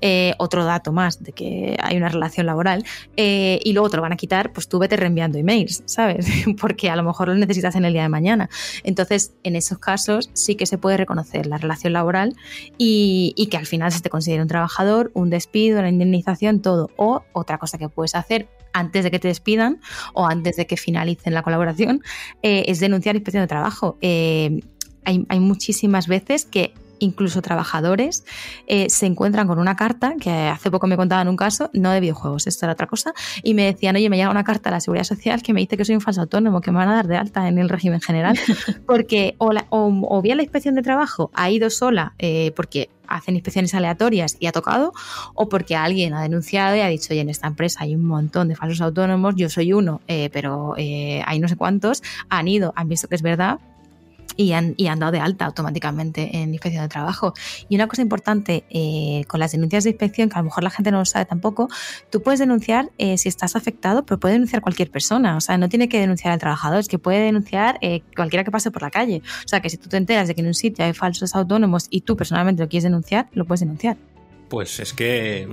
eh, otro dato más de que hay una relación laboral, eh, y luego te lo van a quitar, pues tú vete reenviando emails, ¿sabes? (laughs) porque a lo mejor lo necesitas en el día de mañana. Entonces, en esos casos sí que se puede reconocer la relación laboral y, y que al final se te considere un trabajador, un despido, una indemnización, todo. O otra cosa que puedes hacer antes de que te despidan o antes de que finalicen la colaboración, eh, es denunciar inspección de trabajo. Eh, hay, hay, muchísimas veces que incluso trabajadores eh, se encuentran con una carta, que hace poco me contaban un caso, no de videojuegos, esto era otra cosa, y me decían, oye, me llega una carta a la Seguridad Social que me dice que soy un falso autónomo, que me van a dar de alta en el régimen general, (laughs) porque o, la, o, o bien la inspección de trabajo ha ido sola eh, porque hacen inspecciones aleatorias y ha tocado, o porque alguien ha denunciado y ha dicho, oye, en esta empresa hay un montón de falsos autónomos, yo soy uno, eh, pero eh, hay no sé cuántos, han ido, han visto que es verdad, y han, y han, dado de alta automáticamente en inspección de trabajo. Y una cosa importante eh, con las denuncias de inspección, que a lo mejor la gente no lo sabe tampoco, tú puedes denunciar eh, si estás afectado, pero puede denunciar cualquier persona. O sea, no tiene que denunciar al trabajador, es que puede denunciar eh, cualquiera que pase por la calle. O sea, que si tú te enteras de que en un sitio hay falsos autónomos y tú personalmente lo quieres denunciar, lo puedes denunciar. Pues es que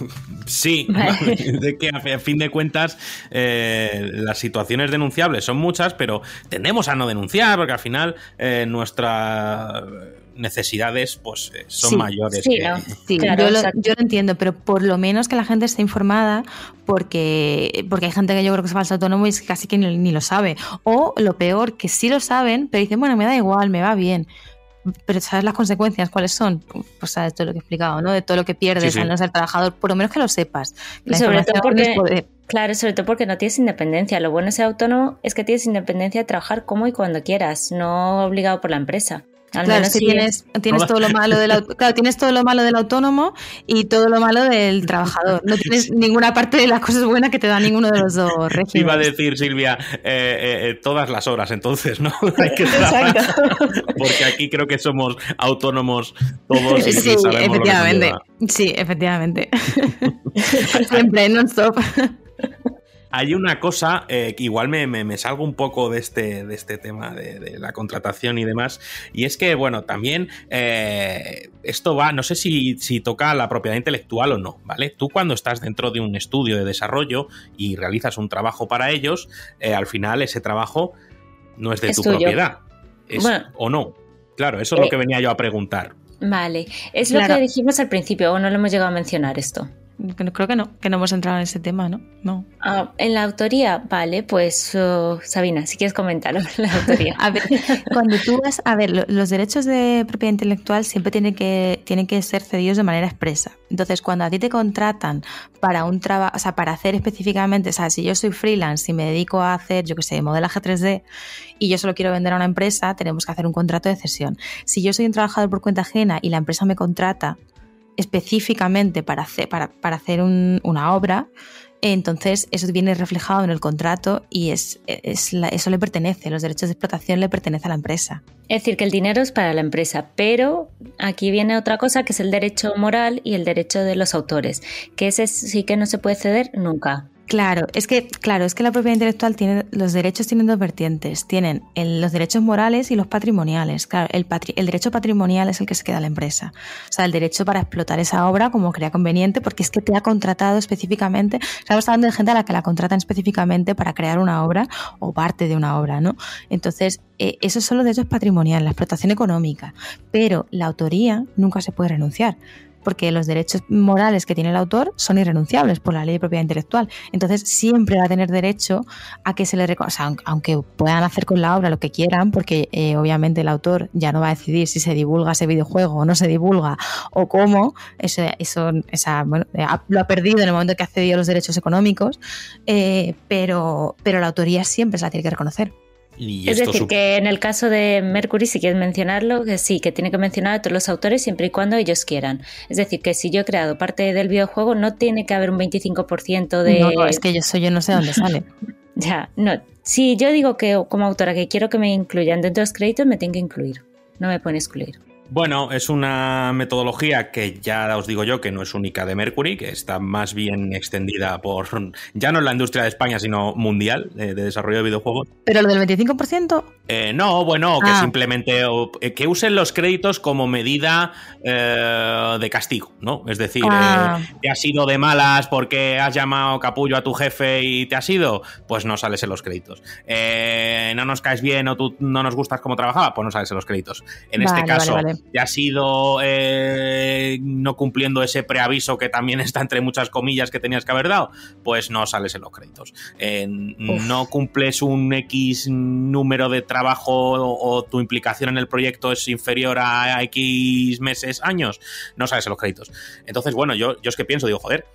(laughs) sí, (laughs) vale. (laughs) de que a fin de cuentas eh, las situaciones denunciables son muchas, pero tendemos a no denunciar porque al final eh, nuestras necesidades pues son sí, mayores. Sí, que... no, sí claro, yo, lo, yo, lo, entiendo, pero por lo menos que la gente esté informada porque, porque hay gente que yo creo que es falso autónomo y casi que ni, ni lo sabe. O lo peor, que sí lo saben, pero dicen, bueno, me da igual, me va bien pero ¿sabes las consecuencias cuáles son? Pues sabes todo lo que he explicado, ¿no? De todo lo que pierdes sí, sí. al no ser trabajador, por lo menos que lo sepas. La sobre todo porque, claro, sobre todo porque no tienes independencia. Lo bueno de ser autónomo es que tienes independencia de trabajar como y cuando quieras, no obligado por la empresa. Al claro, que tienes, tienes todo lo malo del claro, tienes todo lo malo del autónomo y todo lo malo del trabajador. No tienes ninguna parte de las cosas buenas que te da ninguno de los dos (laughs) regímenes. Iba a decir Silvia, eh, eh, todas las horas entonces, ¿no? (laughs) Hay que. (laughs) Porque aquí creo que somos autónomos todos y sí, sabemos efectivamente. Lo que sí, efectivamente. Siempre non-stop hay una cosa eh, que igual me, me, me, salgo un poco de este, de este tema de, de, la contratación y demás, y es que, bueno, también eh, esto va, no sé si, si, toca la propiedad intelectual o no, ¿vale? Tú cuando estás dentro de un estudio de desarrollo y realizas un trabajo para ellos, eh, al final ese trabajo no es de es tu tuyo. propiedad, es, bueno, o no. Claro, eso es lo que venía yo a preguntar. Vale, es lo que dijimos al principio, o no lo hemos llegado a mencionar esto. Creo que no, que no hemos entrado en ese tema, ¿no? no. Ah, en la autoría, vale, pues uh, Sabina, si quieres comentarlo, (laughs) la autoría. a ver, cuando tú vas, a ver, los derechos de propiedad intelectual siempre tienen que, tienen que ser cedidos de manera expresa. Entonces, cuando a ti te contratan para un trabajo, o sea, para hacer específicamente, o sea, si yo soy freelance y me dedico a hacer, yo qué sé, modelaje 3D y yo solo quiero vender a una empresa, tenemos que hacer un contrato de cesión. Si yo soy un trabajador por cuenta ajena y la empresa me contrata específicamente para hacer, para, para hacer un, una obra, entonces eso viene reflejado en el contrato y es, eso le pertenece, los derechos de explotación le pertenece a la empresa. Es decir, que el dinero es para la empresa, pero aquí viene otra cosa que es el derecho moral y el derecho de los autores, que ese sí que no se puede ceder nunca. Claro, es que, claro, es que la propiedad intelectual tiene, los derechos tienen dos vertientes, tienen el, los derechos morales y los patrimoniales. Claro, el, patri, el, derecho patrimonial es el que se queda a la empresa. O sea, el derecho para explotar esa obra como crea conveniente, porque es que te ha contratado específicamente. Estamos hablando de gente a la que la contratan específicamente para crear una obra o parte de una obra, ¿no? Entonces, eh, esos son los derechos patrimoniales, la explotación económica. Pero la autoría nunca se puede renunciar porque los derechos morales que tiene el autor son irrenunciables por la ley de propiedad intelectual. Entonces siempre va a tener derecho a que se le o sea, aunque puedan hacer con la obra lo que quieran, porque eh, obviamente el autor ya no va a decidir si se divulga ese videojuego o no se divulga o cómo, eso, eso bueno, lo ha perdido en el momento que ha cedido los derechos económicos, eh, pero, pero la autoría siempre se la tiene que reconocer. Y es decir, que en el caso de Mercury, si quieres mencionarlo, que sí, que tiene que mencionar a todos los autores siempre y cuando ellos quieran. Es decir, que si yo he creado parte del videojuego, no tiene que haber un 25% de... No, es que yo, soy, yo no sé dónde sale. (laughs) ya, no. Si yo digo que como autora que quiero que me incluyan dentro de los créditos, me tienen que incluir. No me pone excluir. Bueno, es una metodología que ya os digo yo que no es única de Mercury, que está más bien extendida por ya no en la industria de España, sino mundial de, de desarrollo de videojuegos. Pero lo del 25%, Eh, no, bueno, que Ah. simplemente eh, que usen los créditos como medida eh, de castigo, ¿no? Es decir, Ah. eh, te has ido de malas porque has llamado capullo a tu jefe y te has ido, pues no sales en los créditos. Eh, no nos caes bien o tú no nos gustas como trabajaba, pues no sales en los créditos. En este caso, vale, vale. Te has ido eh, no cumpliendo ese preaviso que también (laughs) está entre muchas comillas que tenías que haber dado, pues no sales en los créditos. Eh, no cumples un X número de trabajo o, o tu implicación en el proyecto es inferior a X meses, años, no sales en los créditos. Entonces, bueno, yo, yo es que pienso, digo, joder,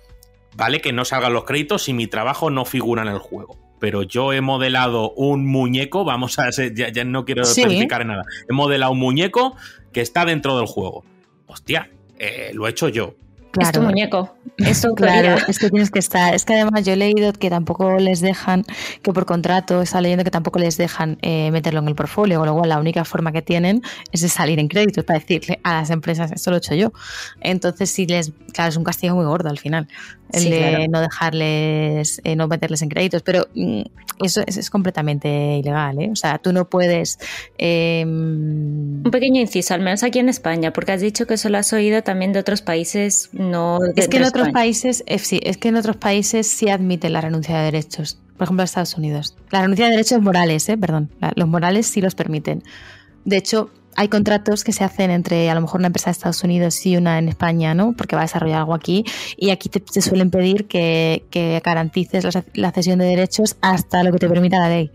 vale que no salgan los créditos si mi trabajo no figura en el juego. Pero yo he modelado un muñeco, vamos a ser, ya, ya no quiero Sí. especificar en nada. He modelado un muñeco que está dentro del juego. Hostia, eh, lo he hecho yo. Es tu muñeco. Es tu (laughs) Claro, es que tienes que estar. Es que además yo he leído que tampoco les dejan, que por contrato está leyendo que tampoco les dejan eh, meterlo en el portfolio, con lo cual la única forma que tienen es de salir en créditos para decirle a las empresas, esto lo he hecho yo. Entonces, sí les, claro, es un castigo muy gordo al final, el Sí, de claro. no dejarles, eh, no meterles en créditos, pero mm, eso es, es completamente ilegal, ¿eh? O sea, tú no puedes. eh, Un pequeño inciso, al menos aquí en España, porque has dicho que eso lo has oído también de otros países, no de Es que en otros países, eh, sí, es que en otros países sí admiten la renuncia de derechos. Por ejemplo, Estados Unidos. La renuncia de derechos morales, eh, perdón. La- los morales sí los permiten. De hecho, hay contratos que se hacen entre a lo mejor una empresa de Estados Unidos y una en España, ¿no? Porque va a desarrollar algo aquí. Y aquí te, suelen pedir que, que garantices la, la cesión de derechos hasta lo que te permita la ley.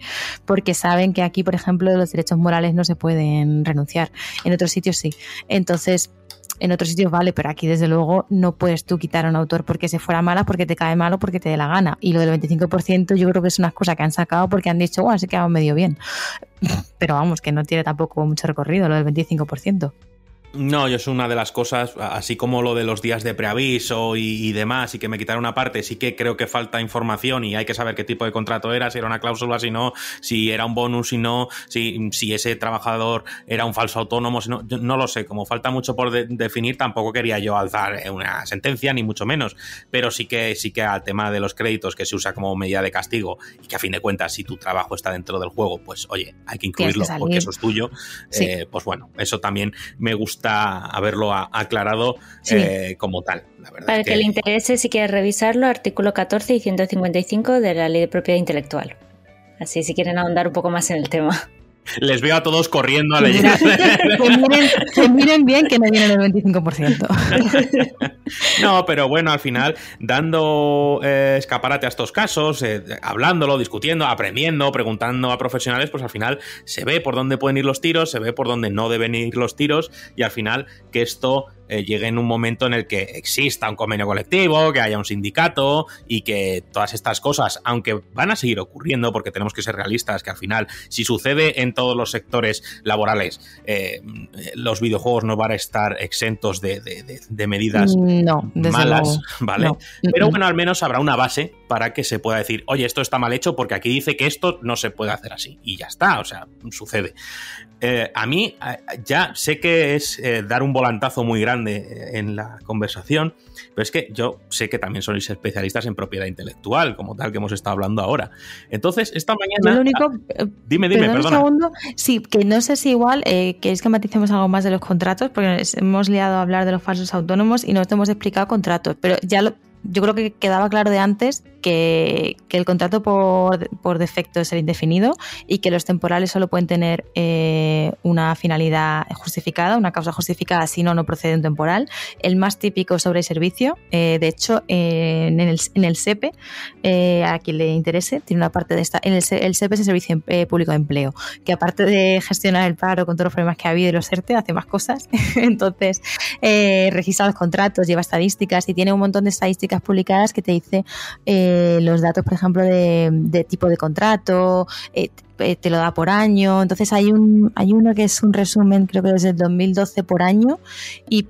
Porque saben que aquí, por ejemplo, los derechos morales no se pueden renunciar. En otros sitios sí. Entonces, en otros sitios vale, pero aquí desde luego no puedes tú quitar a un autor porque se fuera mala, porque te cae malo, porque te dé la gana. Y lo del 25% yo creo que es una cosa que han sacado porque han dicho, bueno, se quedado medio bien. (laughs) Pero vamos, que no tiene tampoco mucho recorrido lo del 25%. No, yo es una de las cosas, así como lo de los días de preaviso y, y demás, y que me quitaron una parte, sí que creo que falta información y hay que saber qué tipo de contrato era, si era una cláusula, si no, si era un bonus, si no, si, si ese trabajador era un falso autónomo, si no, yo no lo sé, como falta mucho por de- definir, tampoco quería yo alzar eh, una sentencia, ni mucho menos, pero sí que, sí que al tema de los créditos que se usa como medida de castigo y que a fin de cuentas, si tu trabajo está dentro del juego, pues oye, hay que incluirlo porque eso es tuyo, Sí. eh, pues bueno, eso también me gusta haberlo a- aclarado Sí. eh, como tal. La verdad Para es que le interese, si quieres revisarlo, artículo 14 y 155 de la Ley de Propiedad Intelectual. Así, si quieren ahondar un poco más en el tema. Les veo a todos corriendo a leer. Que, miren, que miren bien que no vienen el 25%. (laughs) No, pero bueno, al final, dando eh, escaparate a estos casos, eh, hablándolo, discutiendo, aprendiendo, preguntando a profesionales, pues al final se ve por dónde pueden ir los tiros, se ve por dónde no deben ir los tiros, y al final que esto eh, llegue en un momento en el que exista un convenio colectivo, que haya un sindicato y que todas estas cosas, aunque van a seguir ocurriendo, porque tenemos que ser realistas, que al final, si sucede en todos los sectores laborales, eh, los videojuegos no van a estar exentos de, de- de- de medidas No, malas, luego. ¿vale? No. Pero bueno, al menos habrá una base para que se pueda decir, oye, esto está mal hecho porque aquí dice que esto no se puede hacer así. Y ya está, o sea, sucede. Eh, a mí eh, ya sé que es eh, dar un volantazo muy grande eh, en la conversación, pero es que yo sé que también sois especialistas en propiedad intelectual, como tal que hemos estado hablando ahora. Entonces, esta mañana... lo único, eh, Dime, dime, Perdón un perdona. segundo. Sí, que no sé si igual eh, queréis que maticemos algo más de los contratos, porque hemos liado a hablar de los falsos autónomos y no te hemos explicado contratos, pero ya lo, yo creo que quedaba claro de antes que, que el contrato por, por defecto es el indefinido y que los temporales solo pueden tener eh, una finalidad justificada, una causa justificada, si no, no procede un temporal. El más típico sobre servicio. eh, de hecho, en, el, en el SEPE, eh, a quien le interese, tiene una parte de esta. En el, Se- el SEPE es el Servicio eh, Público de Empleo, que aparte de gestionar el paro con todos los problemas que ha habido y los ERTE, hace más cosas. (laughs) Entonces, eh, registra los contratos, lleva estadísticas y tiene un montón de estadísticas publicadas que te dice eh, los datos, por ejemplo, de, tipo de contrato, eh, te- te lo da por año. Entonces, hay, un, hay uno que es un resumen, creo que desde el 2012 por año y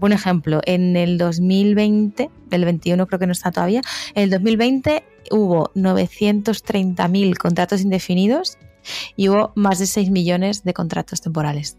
un ejemplo, en el 2020, el 21 creo que no está todavía, en el 2020 hubo 930.000 contratos indefinidos y hubo más de 6 millones de contratos temporales.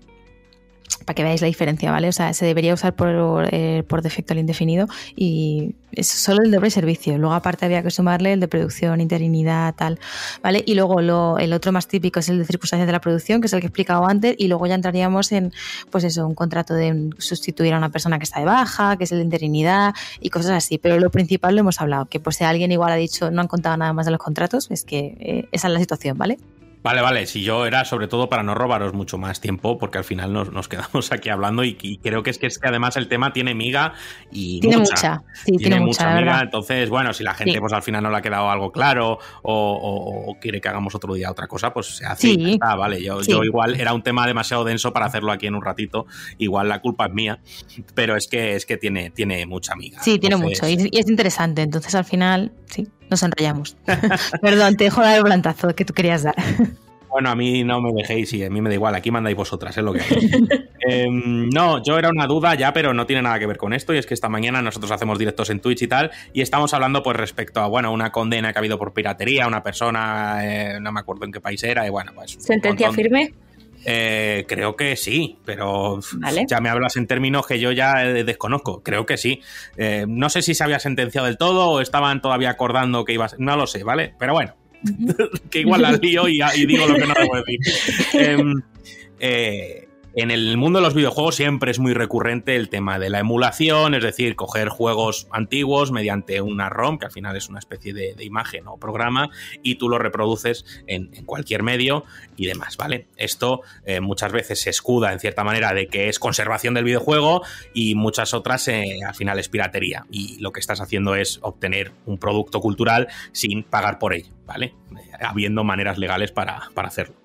Para que veáis la diferencia, ¿vale? O sea, se debería usar por, eh, por defecto el indefinido y es solo el doble servicio. Luego, aparte, había que sumarle el de producción, interinidad, tal, ¿vale? Y luego lo, el otro más típico es el de circunstancias de la producción, que es el que he explicado antes, y luego ya entraríamos en, pues eso, un contrato de sustituir a una persona que está de baja, que es el de interinidad y cosas así. Pero lo principal lo hemos hablado, que pues si alguien igual ha dicho no han contado nada más de los contratos, es que eh, esa es la situación, ¿vale? Vale, vale, si yo era sobre todo para no robaros mucho más tiempo, porque al final nos, nos quedamos aquí hablando y, y, creo que es, que es que además el tema tiene miga y tiene mucha. mucha, sí, tiene, tiene mucha, miga, ¿verdad? entonces, bueno, si la gente Sí. pues al final no le ha quedado algo claro o, o- o quiere que hagamos otro día otra cosa, pues se hace. Sí. y está, vale, yo, Sí. yo igual era un tema demasiado denso para hacerlo aquí en un ratito, igual la culpa es mía, pero es que es que tiene, tiene mucha miga. Sí, tiene mucho y, y es interesante. Entonces, al final, sí, nos enrollamos. (laughs) Perdón, te dejo dar el volantazo que tú querías dar. Bueno, a mí no me dejéis y a mí me da igual, aquí mandáis vosotras, es lo que hay. (laughs) Em, no, yo era una duda ya, pero no tiene nada que ver con esto, y es que esta mañana nosotros hacemos directos en Twitch y tal, y estamos hablando pues respecto a, bueno, una condena que ha habido por piratería, una persona, eh, no me acuerdo en qué país era, y bueno, pues... ¿Sentencia firme? Eh, creo que sí, pero Vale. ya me hablas en términos que yo ya eh, desconozco. Creo que sí. Eh, no sé si se había sentenciado del todo o estaban todavía acordando que iba a ser. No lo sé, ¿vale? Pero bueno, (laughs) que igual la lío y, y digo lo que no debo decir. (laughs) Em, eh, en el mundo de los videojuegos siempre es muy recurrente el tema de la emulación, es decir, coger juegos antiguos mediante una ROM, que al final es una especie de, imagen o programa, y tú lo reproduces en, en cualquier medio y demás, ¿vale? Esto eh, muchas veces se escuda en cierta manera de que es conservación del videojuego y muchas otras eh, al final es piratería. Y lo que estás haciendo es obtener un producto cultural sin pagar por ello, ¿vale? Eh, habiendo maneras legales para, para hacerlo.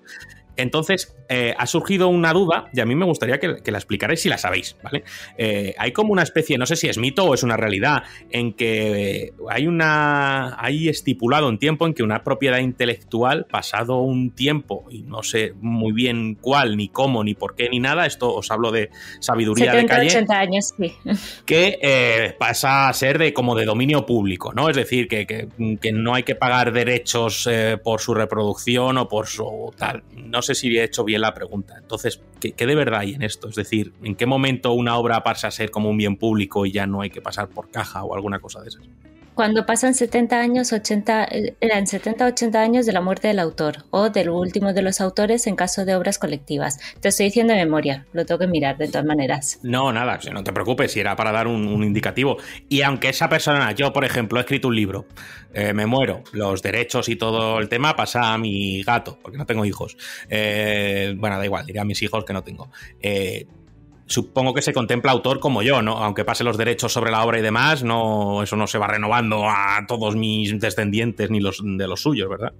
Entonces, eh, ha surgido una duda y a mí me gustaría que, que la explicarais si la sabéis, ¿vale? Eh, hay como una especie, no sé si es mito o es una realidad, en que hay una. hay estipulado un tiempo en que una propiedad intelectual, pasado un tiempo, y no sé muy bien cuál, ni cómo, ni por qué, ni nada, esto os hablo de sabiduría de 70, calle 80 años, sí. (laughs) que eh, pasa a ser de como de dominio público, ¿no? Es decir, que, que- que no hay que pagar derechos por su reproducción o por su tal. No sé si he hecho bien la pregunta. Entonces, ¿qué, qué de verdad hay en esto? Es decir, ¿en qué momento una obra pasa a ser como un bien público y ya no hay que pasar por caja o alguna cosa de esas? Cuando pasan 70 años, 80, eh, eran 70, 80 años de la muerte del autor o del último de los autores en caso de obras colectivas. Te estoy diciendo de memoria, lo tengo que mirar de todas maneras. No, nada, no te preocupes, si era para dar un, un indicativo. Y aunque esa persona, yo por ejemplo, he escrito un libro, eh, me muero, los derechos y todo el tema pasa a mi gato, porque no tengo hijos. Eh, bueno, da igual, diré a mis hijos que no tengo. Eh, supongo que se contempla autor como yo, ¿no? Aunque pase los derechos sobre la obra y demás, no, eso no se va renovando a todos mis descendientes ni los de los suyos, ¿verdad?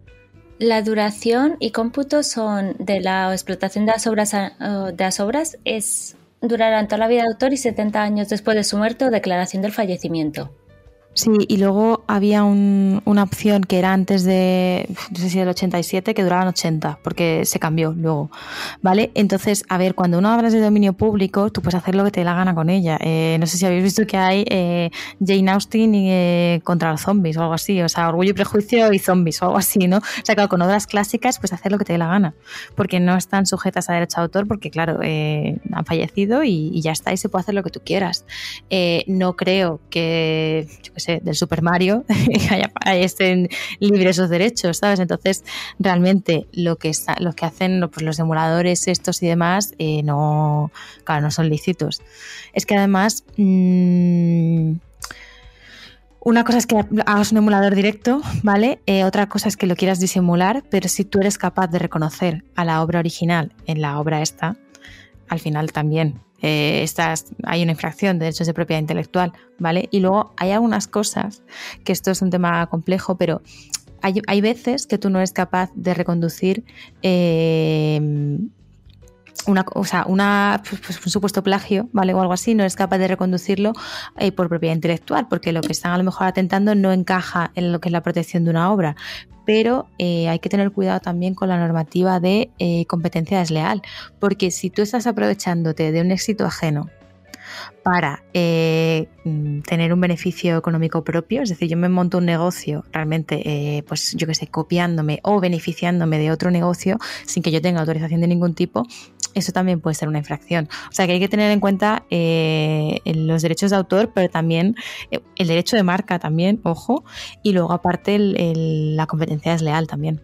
La duración y cómputo son de la explotación de las obras, es durarán toda la vida de autor y 70 años después de su muerte o declaración del fallecimiento. Sí, y luego había un- una opción que era antes de, no sé si del 87, que duraban 80, porque se cambió luego, ¿vale? Entonces, a ver, cuando uno hablas de dominio público, tú puedes hacer lo que te dé la gana con ella. Eh, no sé si habéis visto que hay eh, Jane Austen y, eh, contra los zombies o algo así, o sea, Orgullo y Prejuicio y zombies o algo así, ¿no? O sea, claro, con obras clásicas, pues hacer lo que te dé la gana, porque no están sujetas a derecho de autor, porque claro, eh, han fallecido y, y ya está, y se puede hacer lo que tú quieras. Eh, no creo que, del Super Mario (laughs) haya- estén libres esos derechos, ¿sabes? Entonces, realmente lo que, que hacen pues, los emuladores estos y demás, eh, no, claro, no son lícitos. Es que además... mm, una cosa es que hagas un emulador directo, ¿vale? Eh, otra cosa es que lo quieras disimular, pero si tú eres capaz de reconocer a la obra original en la obra esta, al final también eh, estás, hay una infracción de derechos de propiedad intelectual, ¿vale? Y luego hay algunas cosas, que esto es un tema complejo, pero hay, hay veces que tú no eres capaz de reconducir eh, una, o sea, una, pues, pues, un supuesto plagio, ¿vale? O algo así, no eres capaz de reconducirlo eh, por propiedad intelectual, porque lo que están a lo mejor atentando no encaja en lo que es la protección de una obra. Pero eh, hay que tener cuidado también con la normativa de eh, competencia desleal, porque si tú estás aprovechándote de un éxito ajeno para tener un beneficio económico propio, es decir, yo me monto un negocio realmente, eh, pues yo que sé, copiándome o beneficiándome de otro negocio sin que yo tenga autorización de ningún tipo, eso también puede ser una infracción. O sea que hay que tener en cuenta eh, los derechos de autor, pero también eh, el derecho de marca también, ojo, y luego aparte la competencia desleal también.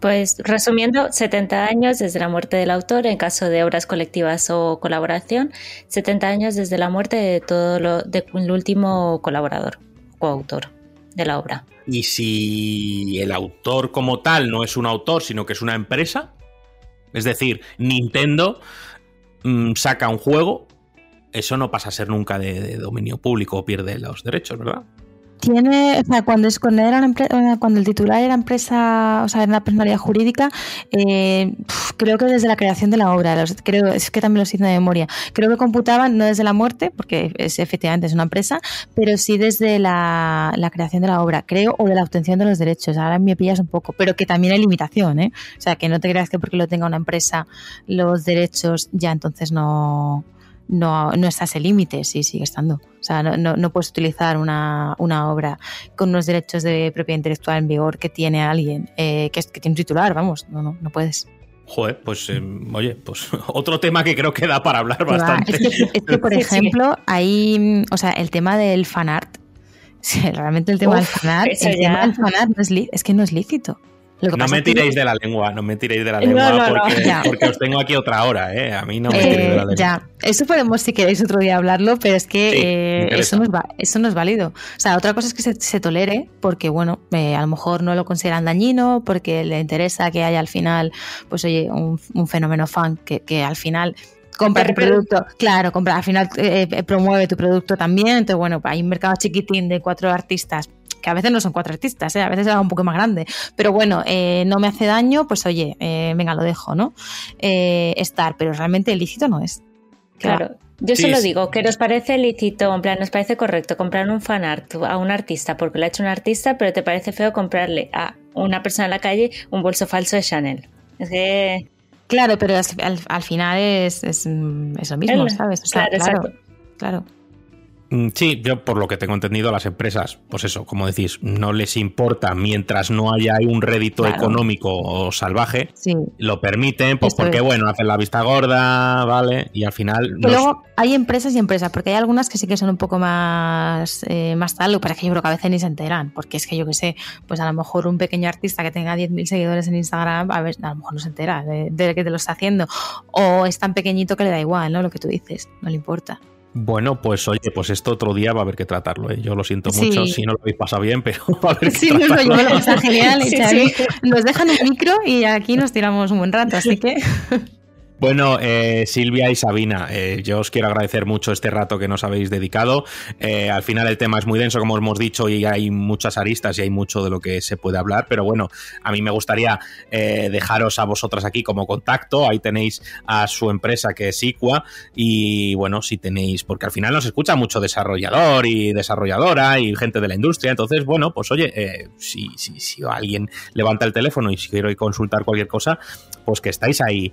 Pues resumiendo, 70 años desde la muerte del autor en caso de obras colectivas o colaboración, 70 años desde la muerte de todo lo del último colaborador, coautor de la obra. Y si el autor como tal no es un autor, sino que es una empresa, es decir, Nintendo mm, saca un juego, eso no pasa a ser nunca de dominio público o pierde los derechos, ¿verdad? Tiene, o sea, cuando, es, cuando, era cuando el titular era empresa, o sea, era una personalidad jurídica, eh, creo que desde la creación de la obra, creo, es que también lo siento de memoria, creo que computaban no desde la muerte, porque es, efectivamente es una empresa, pero sí desde la, creación de la obra, creo, o de la obtención de los derechos. Ahora me pillas un poco, pero que también hay limitación, ¿eh? O sea, que no te creas que porque lo tenga una empresa los derechos ya entonces no, no, no está ese límite, sí, sigue estando. O sea, no, no, puedes utilizar una, obra con unos derechos de propiedad intelectual en vigor que tiene alguien, eh, que, que tiene un titular, vamos, no, no, no puedes. Joder, pues eh, oye, pues (laughs) otro tema que creo que da para hablar bastante. Es que, (laughs) por ejemplo, ahí, o sea, el tema del fanart, (laughs) realmente el tema del fanart, el tema del fanart no es, es que no es lícito no me tiréis de la lengua, no me tiréis de la lengua (laughs) porque, os tengo aquí otra hora, ¿eh? A mí no me tiréis de la eh, lengua. Ya, eso podemos si queréis otro día hablarlo, pero es que eh, eso, no es eso no es válido. O sea, otra cosa es que se, tolere porque, bueno, eh, a lo mejor no lo consideran dañino, porque le interesa que haya al final, pues oye, un, fenómeno fan que, que al final compra tu producto, claro, compra, al final promueve tu producto también, entonces bueno, hay un mercado chiquitín de cuatro artistas que a veces no son cuatro artistas, ¿eh? a veces es un poco más grande, pero bueno, eh, no me hace daño, pues oye, eh, venga, lo dejo, ¿no? estar, pero realmente ilícito no es. Claro. Yo solo digo que nos parece lícito, en plan, nos parece correcto comprar un fanart a un artista porque lo ha hecho un artista, pero te parece feo comprarle a una persona en la calle un bolso falso de Chanel. Es que. Claro, pero al, final es, es, lo mismo, ¿sabes? claro, claro, claro. Mm, sí, yo por lo que tengo entendido, a las empresas, pues eso, como decís, no les importa mientras no haya un rédito económico o salvaje, lo permiten, pues porque, bueno, hacen la vista gorda, ¿vale? Y al final. luego hay empresas y empresas, porque hay algunas que sí que son un poco más, eh, más tal, pero es que yo creo que a veces ni se enteran, porque es que yo que sé, pues a lo mejor un pequeño artista que tenga 10.000 seguidores en Instagram, a, ver, a lo mejor no se entera de, de que te lo está haciendo, o es tan pequeñito que le da igual, ¿no? Lo que tú dices, no le importa. Bueno, pues oye, pues esto otro día va a haber que tratarlo. ¿eh? Yo lo siento mucho si no lo habéis pasado bien, (laughs) pero va a haber que sí, tratarlo. Sí, no, está genial. (laughs) Nos dejan el micro y aquí nos tiramos un buen rato, así que... (laughs) Bueno, eh, Silvia y Sabina, eh, yo os quiero agradecer mucho este rato que nos habéis dedicado. Eh, al final el tema es muy denso, como hemos dicho, y hay muchas aristas y hay mucho de lo que se puede hablar, pero bueno, a mí me gustaría dejaros a vosotras aquí como contacto. Ahí tenéis a su empresa que es Iqua y bueno, si tenéis, porque al final nos escucha mucho desarrollador y desarrolladora y gente de la industria, entonces bueno, pues oye, si, si, si, alguien levanta el teléfono y si quiero consultar cualquier cosa, pues que estáis ahí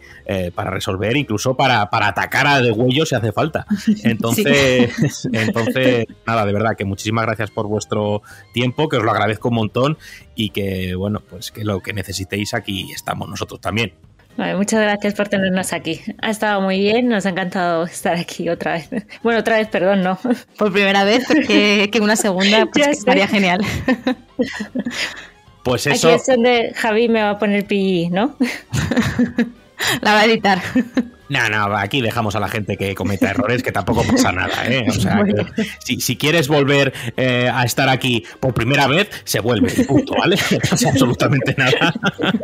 para resolver, incluso para, para atacar a de huello si hace falta. (laughs) Entonces, (laughs) entonces, nada, de verdad que muchísimas gracias por vuestro tiempo, que os lo agradezco un montón y que, bueno, pues que lo que necesitéis aquí estamos nosotros también. muchas gracias por tenernos aquí. Ha estado muy bien, nos ha encantado estar aquí otra vez. (laughs) Bueno, otra vez, perdón, no. Por primera vez, que, que una segunda pues, estaría genial. Pues eso. Aquí es donde Javi me va a poner pi, ¿no? (laughs) La va a editar. No, no, aquí dejamos a la gente que cometa errores, que tampoco pasa nada, ¿eh? O sea, si, quieres volver eh, a estar aquí por primera vez, se vuelve, punto, ¿vale? (laughs) No pasa absolutamente nada.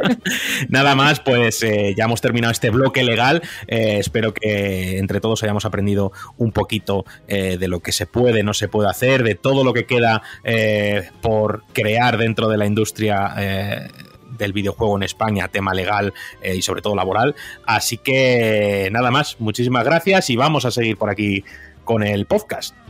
(laughs) nada más, pues eh, ya hemos terminado este bloque legal. Eh, espero que entre todos hayamos aprendido un poquito de lo que se puede, no se puede hacer, de todo lo que queda por crear dentro de la industria del videojuego en España, tema legal eh, y sobre todo laboral. Así que nada más, muchísimas gracias y vamos a seguir por aquí con el podcast.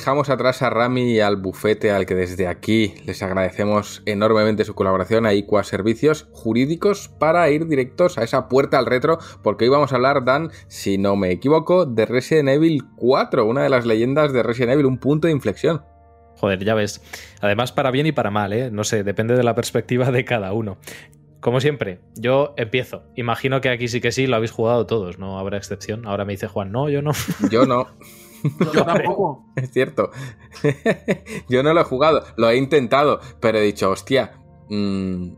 Dejamos atrás a Rami y al bufete al que desde aquí les agradecemos enormemente su colaboración a Iqua Servicios Jurídicos para ir directos a esa puerta al retro, porque hoy vamos a hablar, Dan, si no me equivoco, de Resident Evil 4, una de las leyendas de Resident Evil, un punto de inflexión. Joder, ya ves. Además, para bien y para mal, ¿eh? No sé, depende de la perspectiva de cada uno. Como siempre, yo empiezo. Imagino que aquí sí que sí lo habéis jugado todos, no habrá excepción. Ahora me dice Juan, no, yo no. Yo no. (laughs) Yo (laughs) tampoco. Es cierto. (laughs) yo no lo he jugado, lo he intentado, pero he dicho, hostia, mmm,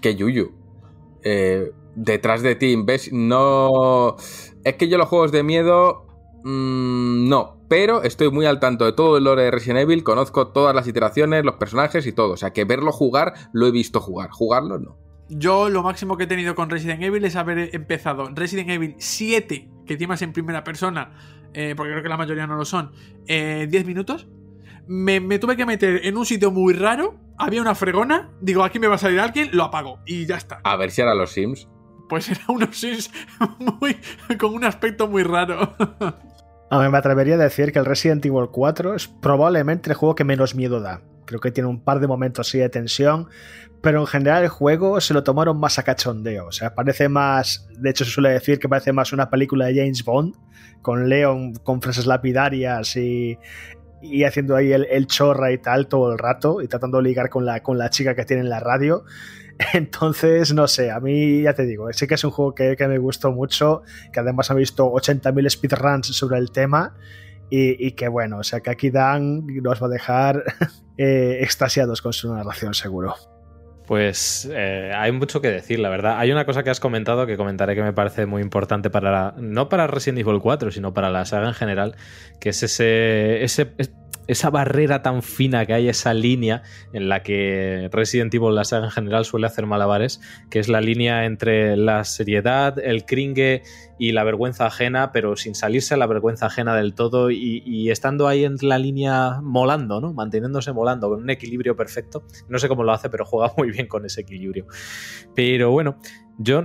qué yuyu. Eh, detrás de ti, ¿ves? No. Es que yo los juegos de miedo. Mmm, no, pero estoy muy al tanto de todo el lore de Resident Evil, conozco todas las iteraciones, los personajes y todo. O sea que verlo jugar, lo he visto jugar. Jugarlo, no. Yo lo máximo que he tenido con Resident Evil es haber empezado Resident Evil 7, que encima en primera persona, eh, porque creo que la mayoría no lo son, eh, 10 minutos. Me, me, tuve que meter en un sitio muy raro, había una fregona, digo, aquí me va a salir alguien, lo apago y ya está. A ver si era los Sims. Pues era unos Sims (laughs) muy, con un aspecto muy raro. A mí me atrevería a decir que el Resident Evil 4 es probablemente el juego que menos miedo da. Creo que tiene un par de momentos así de tensión, pero en general el juego se lo tomaron más a cachondeo. O sea, parece más. De hecho, se suele decir que parece más una película de James Bond, con Leon con frases lapidarias y, y haciendo ahí el, el, chorra y tal todo el rato, y tratando de ligar con la, con la chica que tiene en la radio. (laughs) Entonces, no sé, a mí ya te digo, sí que es un juego que, que me gustó mucho, que además he visto 80.000 speedruns sobre el tema. Y, y, que bueno, o sea que aquí Dan nos va a dejar (laughs) eh, extasiados con su narración, seguro. Pues eh, hay mucho que decir, la verdad. Hay una cosa que has comentado que comentaré que me parece muy importante para la, no para Resident Evil 4, sino para la saga en general, que es ese, ese esa barrera tan fina que hay, esa línea en la que Resident Evil, la saga en general, suele hacer malabares, que es la línea entre la seriedad, el cringe y la vergüenza ajena, pero sin salirse a la vergüenza ajena del todo y, y, estando ahí en la línea molando, ¿no? Manteniéndose molando, con un equilibrio perfecto. No sé cómo lo hace, pero juega (laughs) muy bien con ese equilibrio. Pero bueno, yo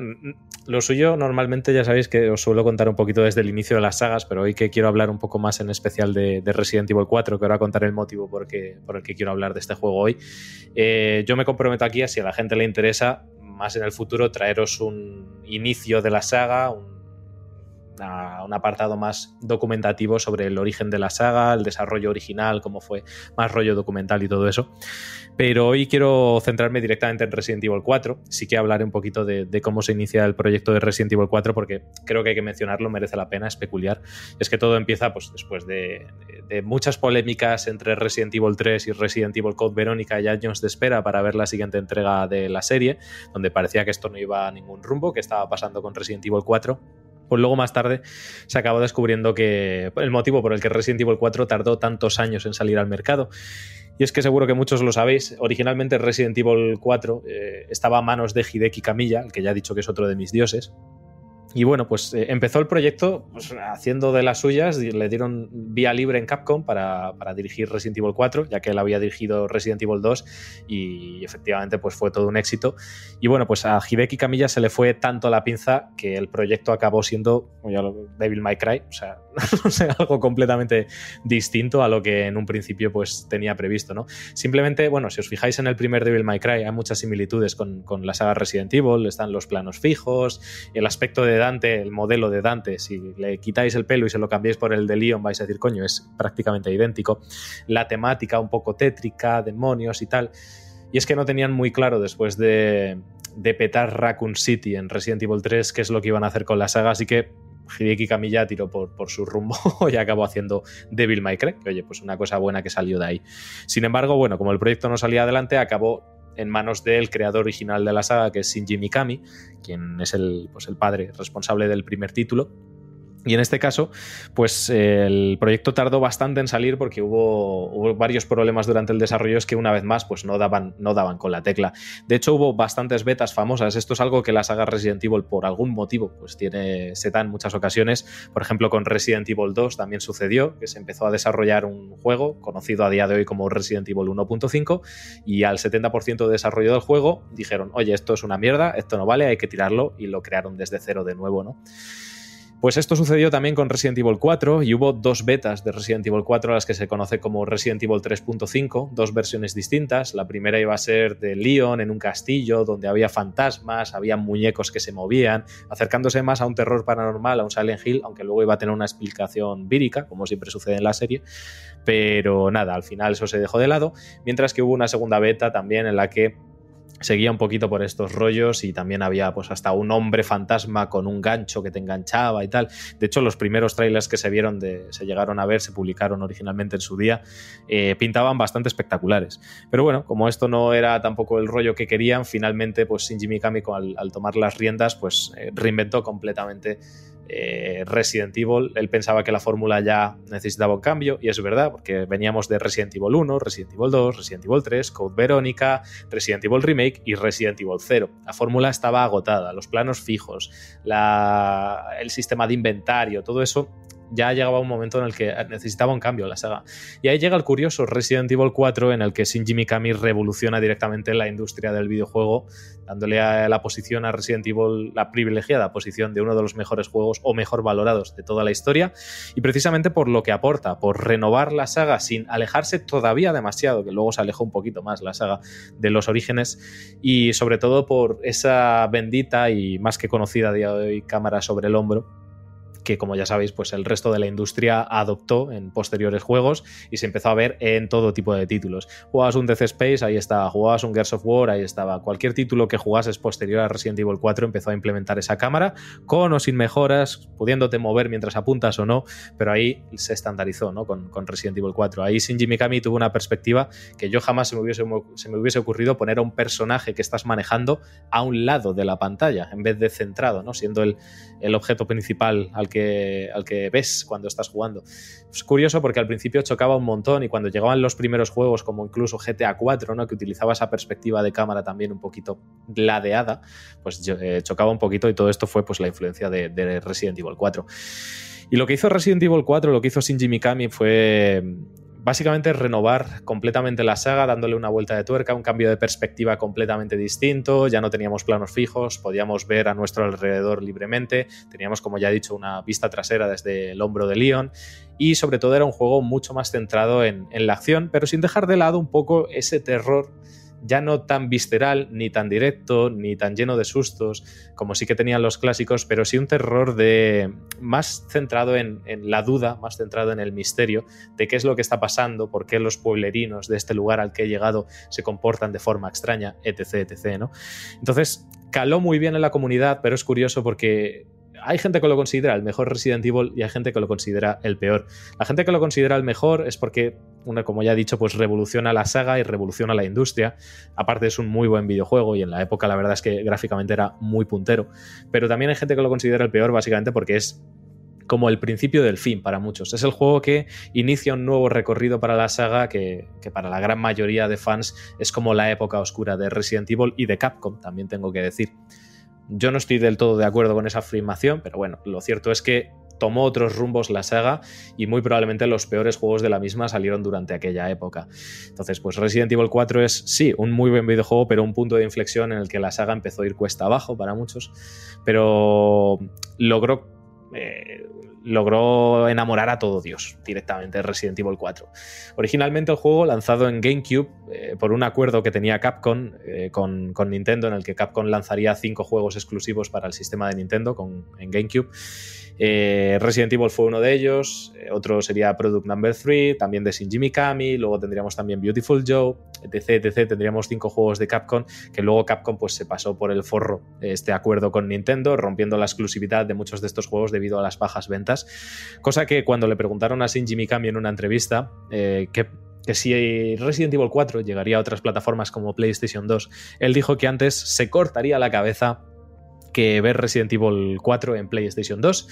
lo suyo normalmente ya sabéis que os suelo contar un poquito desde el inicio de las sagas, pero hoy que quiero hablar un poco más en especial de, de Resident Evil 4, que ahora contaré el motivo por el que quiero hablar de este juego hoy, eh, yo me comprometo aquí a si a la gente le interesa más en el futuro traeros un inicio de la saga, un a un apartado más documentativo sobre el origen de la saga, el desarrollo original, cómo fue más rollo documental y todo eso. Pero hoy quiero centrarme directamente en Resident Evil 4. Sí que hablaré un poquito de, cómo se inicia el proyecto de Resident Evil 4 porque creo que hay que mencionarlo, merece la pena, es peculiar. Es que todo empieza pues, después de, de, de muchas polémicas entre Resident Evil 3 y Resident Evil Code Verónica y años de espera para ver la siguiente entrega de la serie, donde parecía que esto no iba a ningún rumbo, que estaba pasando con Resident Evil 4 pues luego más tarde se acabó descubriendo que el motivo por el que Resident Evil 4 tardó tantos años en salir al mercado. Y es que seguro que muchos lo sabéis, originalmente Resident Evil 4 eh, estaba a manos de Hideki Kamiya, el que ya he dicho que es otro de mis dioses. Y bueno, pues eh, empezó el proyecto pues, haciendo de las suyas, le dieron vía libre en Capcom para, para, dirigir Resident Evil 4, ya que él había dirigido Resident Evil 2 y efectivamente pues fue todo un éxito. Y bueno, pues a Hideki Kamiya se le fue tanto la pinza que el proyecto acabó siendo Devil May Cry, o sea, (laughs) algo completamente distinto a lo que en un principio pues tenía previsto, ¿no? Simplemente, bueno, si os fijáis en el primer Devil May Cry hay muchas similitudes con, con la saga Resident Evil, están los planos fijos, el aspecto de El modelo de Dante, si le quitáis el pelo y se lo cambiáis por el de Leon, vais a decir, coño, es prácticamente idéntico. La temática un poco tétrica, demonios y tal. Y es que no tenían muy claro después de, de petar Raccoon City en Resident Evil 3 qué es lo que iban a hacer con la saga, así que Hideki Kamiya tiró por, por, su rumbo (laughs) y acabó haciendo Devil May Cry, que oye, pues una cosa buena que salió de ahí. Sin embargo, bueno, como el proyecto no salía adelante, acabó en manos del creador original de la saga, que es Shinji Mikami, quien es el, pues el padre responsable del primer título. Y en este caso, pues el proyecto tardó bastante en salir porque hubo, varios problemas durante el desarrollo es que una vez más pues no daban, no daban con la tecla. De hecho hubo bastantes betas famosas. Esto es algo que la saga Resident Evil por algún motivo pues tiene, se da en muchas ocasiones. Por ejemplo con Resident Evil 2 también sucedió que se empezó a desarrollar un juego conocido a día de hoy como Resident Evil 1.5 y al 70% de desarrollo del juego dijeron oye esto es una mierda, esto no vale, hay que tirarlo y lo crearon desde cero de nuevo, ¿no? Pues esto sucedió también con Resident Evil 4 y hubo dos betas de Resident Evil 4 a las que se conoce como Resident Evil 3.5, dos versiones distintas. La primera iba a ser de Leon en un castillo donde había fantasmas, había muñecos que se movían, acercándose más a un terror paranormal, a un Silent Hill, aunque luego iba a tener una explicación vírica, como siempre sucede en la serie. Pero nada, al final eso se dejó de lado, mientras que hubo una segunda beta también en la que seguía un poquito por estos rollos y también había pues hasta un hombre fantasma con un gancho que te enganchaba y tal. De hecho, los primeros trailers que se vieron, de, se llegaron a ver, se publicaron originalmente en su día, eh, pintaban bastante espectaculares. Pero bueno, como esto no era tampoco el rollo que querían, finalmente pues Shinji Mikami al, al tomar las riendas pues eh, reinventó completamente eh, Resident Evil. Él pensaba que la fórmula ya necesitaba un cambio, y es verdad, porque veníamos de Resident Evil 1, Resident Evil 2, Resident Evil 3, Code Verónica, Resident Evil Remake y Resident Evil 0. La fórmula estaba agotada, los planos fijos, el sistema de inventario, todo eso ya llegaba un momento en el que necesitaba un cambio la saga. Y ahí llega el curioso Resident Evil 4 en el que Shinji Mikami revoluciona directamente la industria del videojuego, dándole a la posición a Resident Evil, la privilegiada posición de uno de los mejores juegos o mejor valorados de toda la historia, y precisamente por lo que aporta, por renovar la saga sin alejarse todavía demasiado, que luego se alejó un poquito más la saga de los orígenes, y sobre todo por esa bendita y más que conocida a día de hoy cámara sobre el hombro que como ya sabéis, pues el resto de la industria adoptó en posteriores juegos y se empezó a ver en todo tipo de títulos. Jugabas un Death Space, ahí estaba, jugabas un Gears of War, ahí estaba. Cualquier título que jugases posterior a Resident Evil 4 empezó a implementar esa cámara, con o sin mejoras, pudiéndote mover mientras apuntas o no, pero ahí se estandarizó ¿no? con, Resident Evil 4. Ahí Shinji Mikami tuvo una perspectiva que yo jamás se me, hubiese, ocurrido poner a un personaje que estás manejando a un lado de la pantalla, en vez de centrado, ¿no? siendo el objeto principal al que al que ves cuando estás jugando. Es curioso porque al principio chocaba un montón y cuando llegaban los primeros juegos, como incluso GTA 4, ¿no? que utilizaba esa perspectiva de cámara también un poquito ladeada, pues eh, chocaba un poquito y todo esto fue pues la influencia de, de Resident Evil 4. Y lo que hizo Resident Evil 4, lo que hizo Shinji Mikami fue básicamente renovar completamente la saga, dándole una vuelta de tuerca, un cambio de perspectiva completamente distinto, ya no teníamos planos fijos, podíamos ver a nuestro alrededor libremente, teníamos, como ya he dicho, una vista trasera desde el hombro de Leon. Y sobre todo era un juego mucho más centrado en, en la acción, pero sin dejar de lado un poco ese terror ya no tan visceral, ni tan directo, ni tan lleno de sustos, como sí que tenían los clásicos, pero sí un terror de más centrado en, la duda, más centrado en el misterio de qué es lo que está pasando, por qué los pueblerinos de este lugar al que he llegado se comportan de forma extraña, etc, etc, ¿no? Entonces, caló muy bien en la comunidad, pero es curioso porque hay gente que lo considera el mejor Resident Evil y hay gente que lo considera el peor. La gente que lo considera el mejor es porque, una, como ya he dicho, pues revoluciona la saga y revoluciona la industria. Aparte es un muy buen videojuego y en la época la verdad es que gráficamente era muy puntero. Pero también hay gente que lo considera el peor básicamente porque es como el principio del fin para muchos. Es el juego que inicia un nuevo recorrido para la saga que, que, para la gran mayoría de fans es como la época oscura de Resident Evil y de Capcom, también tengo que decir. Yo no estoy del todo de acuerdo con esa afirmación, pero bueno, lo cierto es que tomó otros rumbos la saga y muy probablemente los peores juegos de la misma salieron durante aquella época. Entonces, pues Resident Evil 4 es, sí, un muy buen videojuego, pero un punto de inflexión en el que la saga empezó a ir cuesta abajo para muchos, pero logró eh, logró enamorar a todo Dios directamente Resident Evil 4. Originalmente el juego lanzado en GameCube eh, por un acuerdo que tenía Capcom eh, con, Nintendo en el que Capcom lanzaría cinco juegos exclusivos para el sistema de Nintendo con, en GameCube eh, Resident Evil fue uno de ellos, eh, otro sería Product Number 3, también de Shinji Mikami, luego tendríamos también Beautiful Joe, etc. Tendríamos cinco juegos de Capcom que luego Capcom pues, se pasó por el forro este acuerdo con Nintendo, rompiendo la exclusividad de muchos de estos juegos debido a las bajas ventas. Cosa que cuando le preguntaron a Shinji Mikami en una entrevista eh, que que si Resident Evil 4 llegaría a otras plataformas como PlayStation 2, él dijo que antes se cortaría la cabeza que ver Resident Evil 4 en PlayStation 2.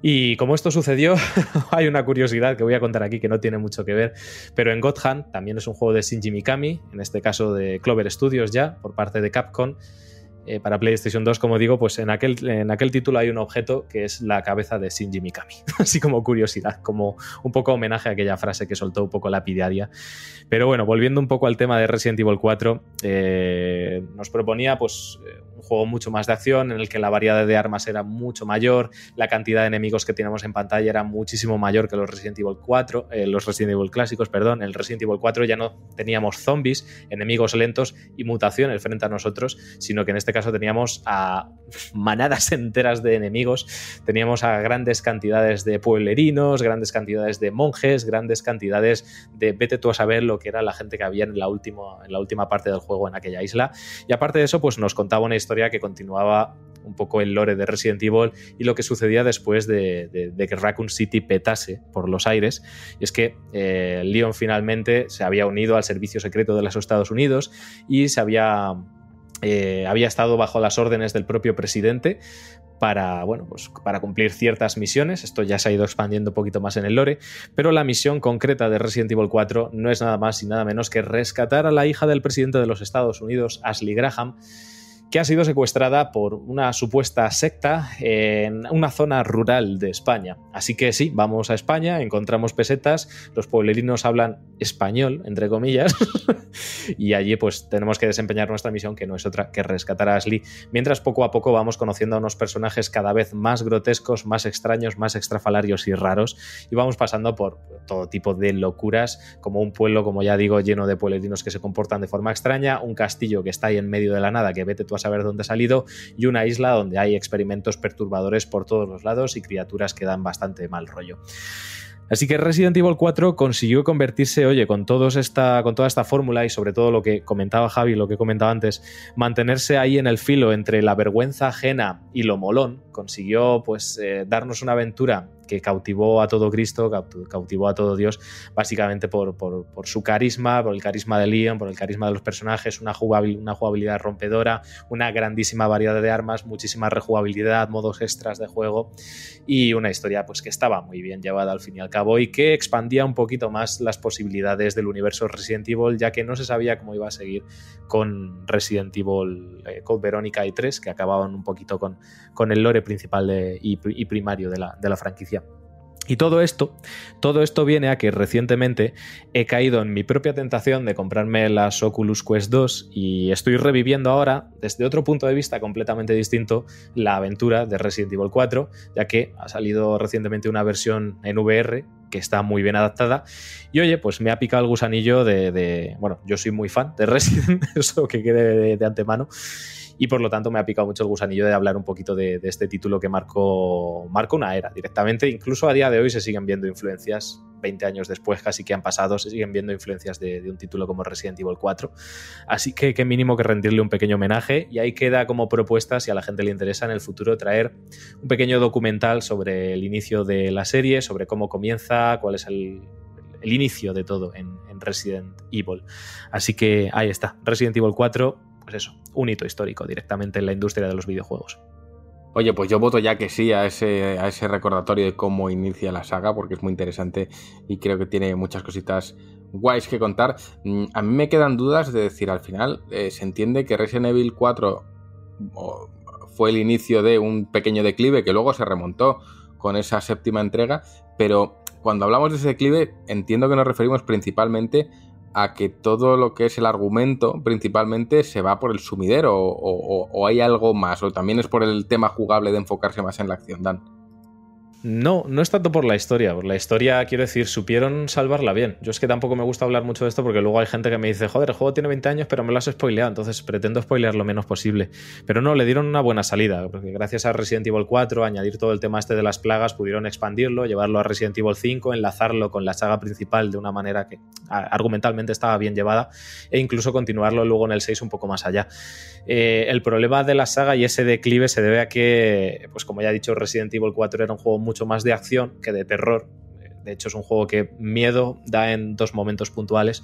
Y como esto sucedió, (laughs) hay una curiosidad que voy a contar aquí que no tiene mucho que ver, pero en God Hand también es un juego de Shinji Mikami, en este caso de Clover Studios ya, por parte de Capcom, eh, para PlayStation 2, como digo, pues en aquel, en aquel título hay un objeto que es la cabeza de Shinji Mikami. (laughs) Así como curiosidad, como un poco homenaje a aquella frase que soltó un poco lapidaria. Pero bueno, volviendo un poco al tema de Resident Evil 4, eh, nos proponía pues eh, un juego mucho más de acción en el que la variedad de armas era mucho mayor, la cantidad de enemigos que teníamos en pantalla era muchísimo mayor que los Resident Evil 4, eh, los Resident Evil clásicos, perdón, en el Resident Evil 4 ya no teníamos zombies, enemigos lentos y mutaciones frente a nosotros, sino que en este caso teníamos a manadas enteras de enemigos, teníamos a grandes cantidades de pueblerinos, grandes cantidades de monjes, grandes cantidades de vete tú a saber lo que era la gente que había en la última, en la última parte del juego en aquella isla. Y aparte de eso, pues nos contaba una historia que continuaba un poco el lore de Resident Evil y lo que sucedía después de, que Raccoon City petase por los aires. Y es que eh, Leon finalmente se había unido al servicio secreto de los Estados Unidos y se había eh, había estado bajo las órdenes del propio presidente para, bueno, pues para cumplir ciertas misiones. Esto ya se ha ido expandiendo un poquito más en el lore, pero la misión concreta de Resident Evil 4 no es nada más y nada menos que rescatar a la hija del presidente de los Estados Unidos, Ashley Graham, que ha sido secuestrada por una supuesta secta en una zona rural de España. Así que sí, vamos a España, encontramos pesetas, los pueblerinos hablan español, entre comillas, (laughs) y allí pues tenemos que desempeñar nuestra misión, que no es otra que rescatar a Ashley, mientras poco a poco vamos conociendo a unos personajes cada vez más grotescos, más extraños, más extrafalarios y raros, y vamos pasando por todo tipo de locuras, como un pueblo, como ya digo, lleno de pueblerinos que se comportan de forma extraña, un castillo que está ahí en medio de la nada, que vete tú a saber dónde ha salido, y una isla donde hay experimentos perturbadores por todos los lados y criaturas que dan bastante mal rollo. Así que Resident Evil 4 consiguió convertirse, oye, con, todos esta, con toda esta fórmula y sobre todo lo que comentaba Javi, lo que comentaba antes, mantenerse ahí en el filo entre la vergüenza ajena y lo molón, consiguió pues eh, darnos una aventura que cautivó a todo Cristo, cautivó a todo Dios, básicamente por, su carisma, por el carisma de Leon, por el carisma de los personajes, una, jugabilidad rompedora, una grandísima variedad de armas, muchísima rejugabilidad, modos extras de juego y una historia pues que estaba muy bien llevada al fin y al cabo y que expandía un poquito más las posibilidades del universo Resident Evil, ya que no se sabía cómo iba a seguir con Resident Evil eh, Code Verónica y 3, que acababan un poquito con, con el lore principal y, primario de la franquicia y todo esto, todo esto viene a que recientemente he caído en mi propia tentación de comprarme las Oculus Quest 2 y estoy reviviendo ahora, desde otro punto de vista completamente distinto, la aventura de Resident Evil 4, ya que ha salido recientemente una versión en VR que está muy bien adaptada. Y oye, pues me ha picado el gusanillo de. bueno, yo soy muy fan de Resident, (laughs) eso que quede de antemano y por lo tanto me ha picado mucho el gusanillo de hablar un poquito de, este título que marcó, marcó una era directamente. Incluso a día de hoy se siguen viendo influencias, 20 años después casi que han pasado, se siguen viendo influencias de, un título como Resident Evil 4. Así que qué mínimo que rendirle un pequeño homenaje y ahí queda como propuesta, si a la gente le interesa en el futuro, traer un pequeño documental sobre el inicio de la serie, sobre cómo comienza, cuál es el, inicio de todo en, Resident Evil. Así que ahí está, Resident Evil 4 pues eso, un hito histórico directamente en la industria de los videojuegos. Oye, pues yo voto ya que sí a ese, a ese recordatorio de cómo inicia la saga, porque es muy interesante y creo que tiene muchas cositas guays que contar. Mm, a mí me quedan dudas de decir, al final eh, se entiende que Resident Evil 4 fue el inicio de un pequeño declive que luego se remontó con esa séptima entrega, pero cuando hablamos de ese declive entiendo que nos referimos principalmente a que todo lo que es el argumento principalmente se va por el sumidero o, o hay algo más, o también es por el tema jugable de enfocarse más en la acción, Dan. No, no es tanto por la historia. Por la historia, quiero decir, supieron salvarla bien. Yo es que tampoco me gusta hablar mucho de esto porque luego hay gente que me dice, joder, el juego tiene 20 años, pero me lo has spoileado, entonces pretendo spoilear lo menos posible. Pero no, le dieron una buena salida, porque gracias a Resident Evil 4, añadir todo el tema este de las plagas, pudieron expandirlo, llevarlo a Resident Evil 5, enlazarlo con la saga principal de una manera que argumentalmente estaba bien llevada, e incluso continuarlo luego en el 6 un poco más allá. Eh, el problema de la saga y ese declive se debe a que, pues como ya he dicho, Resident Evil 4 era un juego mucho más de acción que de terror. De hecho, es un juego que miedo da en dos momentos puntuales.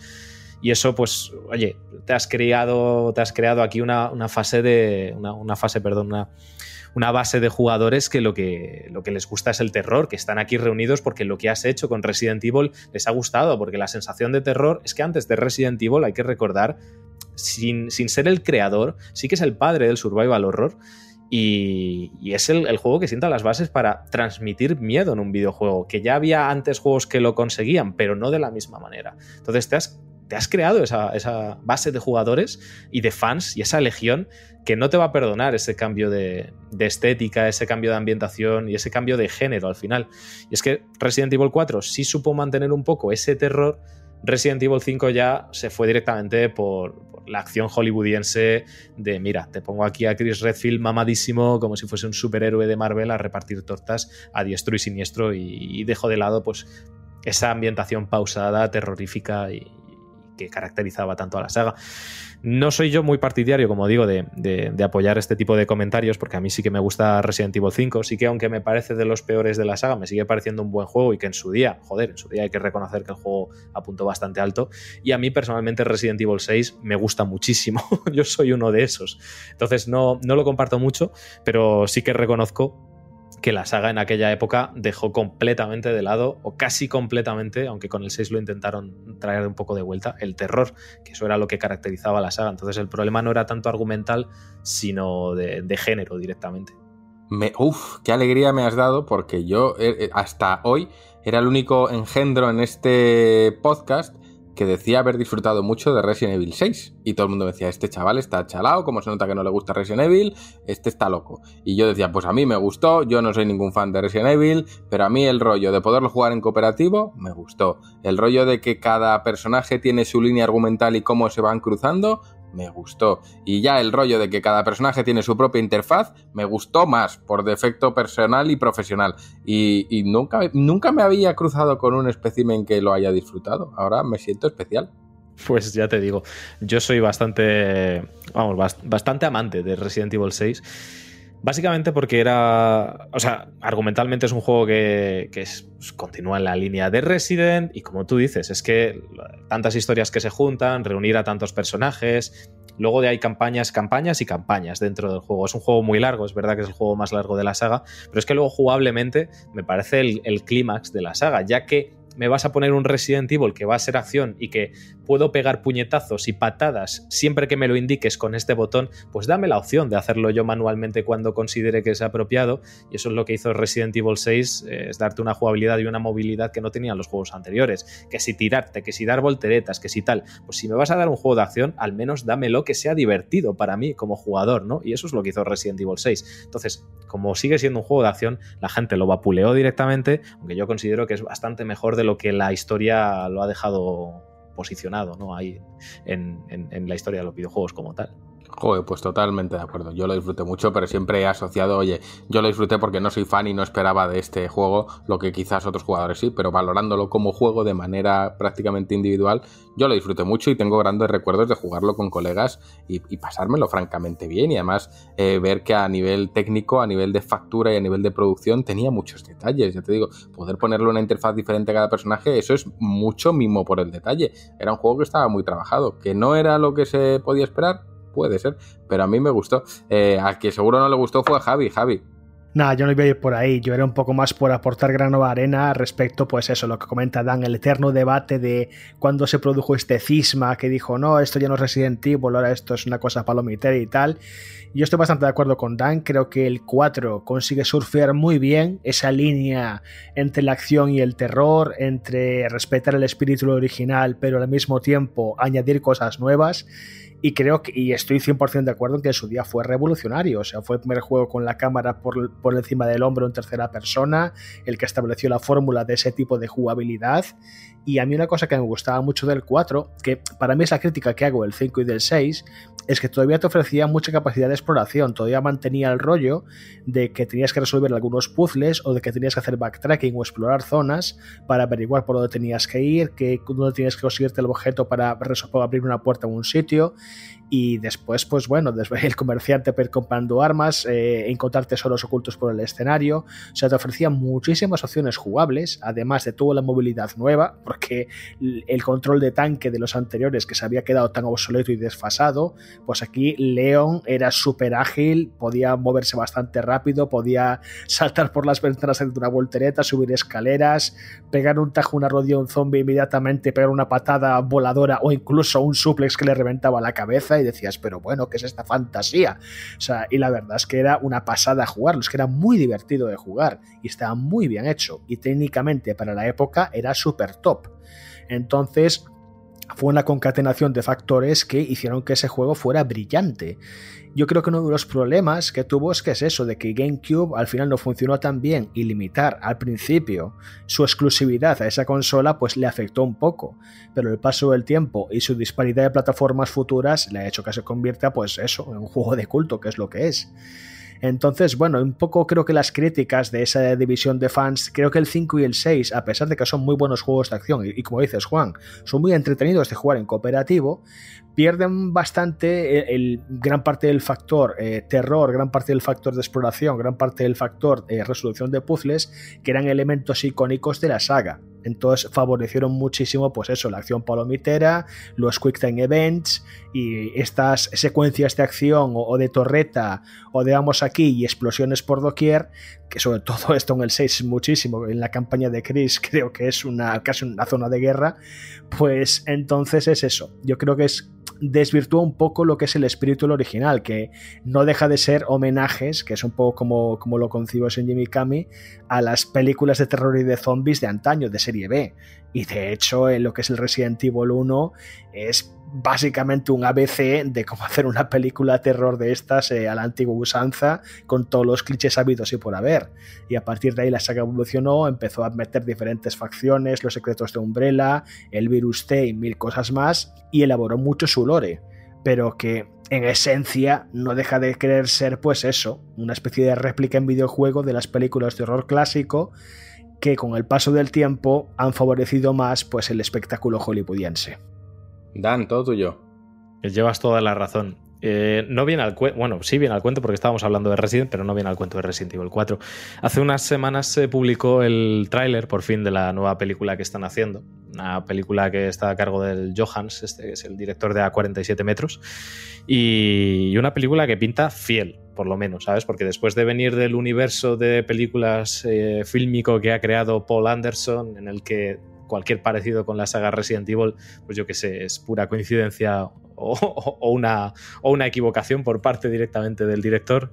Y eso, pues, oye, te has creado, te has creado aquí una, fase de. Una, fase, perdón, una, una, base de jugadores que lo, que lo que les gusta es el terror, que están aquí reunidos porque lo que has hecho con Resident Evil les ha gustado, porque la sensación de terror es que antes de Resident Evil hay que recordar, sin, sin ser el creador, sí que es el padre del survival horror y, es el, juego que sienta las bases para transmitir miedo en un videojuego, que ya había antes juegos que lo conseguían, pero no de la misma manera. Entonces te has, creado esa, base de jugadores y de fans y esa legión que no te va a perdonar ese cambio de, de, estética, ese cambio de ambientación y ese cambio de género al final. Y es que Resident Evil 4 sí supo mantener un poco ese terror. Resident Evil 5 ya se fue directamente por la acción hollywoodiense de, mira, te pongo aquí a Chris Redfield mamadísimo como si fuese un superhéroe de Marvel a repartir tortas a diestro y siniestro y, dejo de lado pues esa ambientación pausada, terrorífica y, que caracterizaba tanto a la saga. No soy yo muy partidario, como digo, de, apoyar este tipo de comentarios, porque a mí sí que me gusta Resident Evil 5, sí que aunque me parece de los peores de la saga, me sigue pareciendo un buen juego y que en su día, joder, en su día hay que reconocer que el juego apuntó bastante alto. Y a mí personalmente Resident Evil 6 me gusta muchísimo, (laughs) yo soy uno de esos. Entonces no, no lo comparto mucho, pero sí que reconozco que la saga en aquella época dejó completamente de lado, o casi completamente, aunque con el 6 lo intentaron traer un poco de vuelta, el terror, que eso era lo que caracterizaba la saga. Entonces el problema no era tanto argumental, sino de, género directamente. Me, uf, qué alegría me has dado, porque yo eh, hasta hoy era el único engendro en este podcast que decía haber disfrutado mucho de Resident Evil 6. Y todo el mundo decía, este chaval está chalao, como se nota que no le gusta Resident Evil, este está loco. Y yo decía, pues a mí me gustó, yo no soy ningún fan de Resident Evil, pero a mí el rollo de poderlo jugar en cooperativo me gustó. El rollo de que cada personaje tiene su línea argumental y cómo se van cruzando, me gustó. Y ya el rollo de que cada personaje tiene su propia interfaz, me gustó más, por defecto personal y profesional. Y, y nunca, nunca me había cruzado con un espécimen que lo haya disfrutado. Ahora me siento especial. Pues ya te digo, yo soy bastante, vamos, bastante amante de Resident Evil 6. Básicamente porque era. O sea, argumentalmente es un juego que, que es, pues, continúa en la línea de Resident. Y como tú dices, es que tantas historias que se juntan, reunir a tantos personajes. Luego de hay campañas, campañas y campañas dentro del juego. Es un juego muy largo, es verdad que es el juego más largo de la saga. Pero es que luego jugablemente me parece el clímax de la saga, ya que me vas a poner un Resident Evil que va a ser acción y que puedo pegar puñetazos y patadas siempre que me lo indiques con este botón, pues dame la opción de hacerlo yo manualmente cuando considere que es apropiado. Y eso es lo que hizo Resident Evil 6, eh, es darte una jugabilidad y una movilidad que no tenían los juegos anteriores. Que si tirarte, que si dar volteretas, que si tal. Pues si me vas a dar un juego de acción, al menos dámelo que sea divertido para mí como jugador, ¿no? Y eso es lo que hizo Resident Evil 6. Entonces, como sigue siendo un juego de acción, la gente lo vapuleó directamente, aunque yo considero que es bastante mejor lo que la historia lo ha dejado posicionado ¿no? ahí en, en, en la historia de los videojuegos como tal. Joder, pues totalmente de acuerdo. Yo lo disfruté mucho, pero siempre he asociado, oye, yo lo disfruté porque no soy fan y no esperaba de este juego lo que quizás otros jugadores sí, pero valorándolo como juego de manera prácticamente individual, yo lo disfruté mucho y tengo grandes recuerdos de jugarlo con colegas y, pasármelo francamente bien y además eh, ver que a nivel técnico, a nivel de factura y a nivel de producción tenía muchos detalles. Ya te digo, poder ponerle una interfaz diferente a cada personaje, eso es mucho mimo por el detalle. Era un juego que estaba muy trabajado, que no era lo que se podía esperar, puede ser, pero a mí me gustó. Eh, a que seguro no le gustó fue a Javi. Javi. Nada, yo no iba a ir por ahí, yo era un poco más por aportar gran nueva arena respecto, pues eso, lo que comenta Dan, el eterno debate de cuando se produjo este cisma que dijo, no, esto ya no es Resident Evil, ahora esto es una cosa palomitera y tal. Yo estoy bastante de acuerdo con Dan, creo que el 4 consigue surfear muy bien esa línea entre la acción y el terror, entre respetar el espíritu original, pero al mismo tiempo añadir cosas nuevas. Y creo que, y estoy 100% de acuerdo en que en su día fue revolucionario. O sea, fue el primer juego con la cámara por, por encima del hombro en tercera persona, el que estableció la fórmula de ese tipo de jugabilidad. Y a mí una cosa que me gustaba mucho del 4, que para mí es la crítica que hago del 5 y del 6, es que todavía te ofrecía mucha capacidad de exploración, todavía mantenía el rollo de que tenías que resolver algunos puzzles o de que tenías que hacer backtracking o explorar zonas para averiguar por dónde tenías que ir, que, dónde tenías que conseguirte el objeto para, para abrir una puerta en un sitio y después, pues bueno, (laughs) el comerciante comprando armas, eh, encontrar tesoros ocultos por el escenario. O sea, te ofrecía muchísimas opciones jugables, además de toda la movilidad nueva, (laughs) porque el control de tanque de los anteriores que se había quedado tan obsoleto y desfasado, pues aquí Leon era súper ágil, podía moverse bastante rápido, podía (laughs) saltar por las ventanas de una voltereta, subir escaleras, pegar un tajo, una rodilla a un zombie inmediatamente, pegar una patada voladora o incluso un suplex que le reventaba la cabeza y decías, pero bueno, ¿qué es esta fantasía? O sea, y la verdad es que era una pasada jugarlo, es que era muy divertido de jugar y estaba muy bien hecho y técnicamente para la época era súper top. Entonces, fue una concatenación de factores que hicieron que ese juego fuera brillante. Yo creo que uno de los problemas que tuvo es que es eso, de que GameCube al final no funcionó tan bien y limitar al principio su exclusividad a esa consola pues le afectó un poco, pero el paso del tiempo y su disparidad de plataformas futuras le ha hecho que se convierta pues eso, en un juego de culto, que es lo que es. Entonces, bueno, un poco creo que las críticas de esa división de fans, creo que el 5 y el 6, a pesar de que son muy buenos juegos de acción, y, como dices Juan, son muy entretenidos de jugar en cooperativo, pierden bastante el, gran parte del factor eh, terror, gran parte del factor de exploración, gran parte del factor de resolución de puzzles, que eran elementos icónicos de la saga. Entonces favorecieron muchísimo, pues eso, la acción palomitera, los Quick Time Events y estas secuencias de acción o, de torreta o de vamos aquí y explosiones por doquier, que sobre (laughs) todo esto en el 6 muchísimo, en la campaña de Chris (laughs) creo que es una casi una zona de guerra, pues entonces es eso. Yo creo que es desvirtúa un poco lo que es el espíritu del original, que no deja de ser homenajes, que es un poco como, como lo concibo en Jimmy Kami, a las películas de terror y de zombies de antaño, de serie. Y de hecho, en lo que es el Resident Evil 1 es básicamente un ABC de cómo (laughs) hacer una película terror de estas eh, a la antigua usanza, con todos los clichés habidos y por haber. Y a partir de ahí la saga evolucionó, empezó a meter diferentes facciones, los secretos de Umbrella, el virus T y mil cosas más, y elaboró mucho su lore, pero que en esencia no deja de querer ser pues eso, una especie de réplica en videojuego de las películas de horror clásico que con el paso del tiempo han favorecido más pues el espectáculo hollywoodiense. Dan, todo tuyo. Llevas toda la razón. Eh, no viene al cuento, bueno, sí viene al cuento porque estábamos hablando de Resident, pero no viene al cuento de Resident Evil 4. Hace unas semanas se publicó el tráiler, por fin, de la nueva película que están haciendo. Una película que está a cargo del Johans, este que es el director de A47 metros. Y una película que pinta fiel, por lo menos, ¿sabes? Porque después de venir del universo de películas eh, fílmico que ha creado Paul Anderson, en el que cualquier parecido con la saga Resident Evil, pues yo que sé, es pura coincidencia o, una, o una equivocación por parte directamente del director.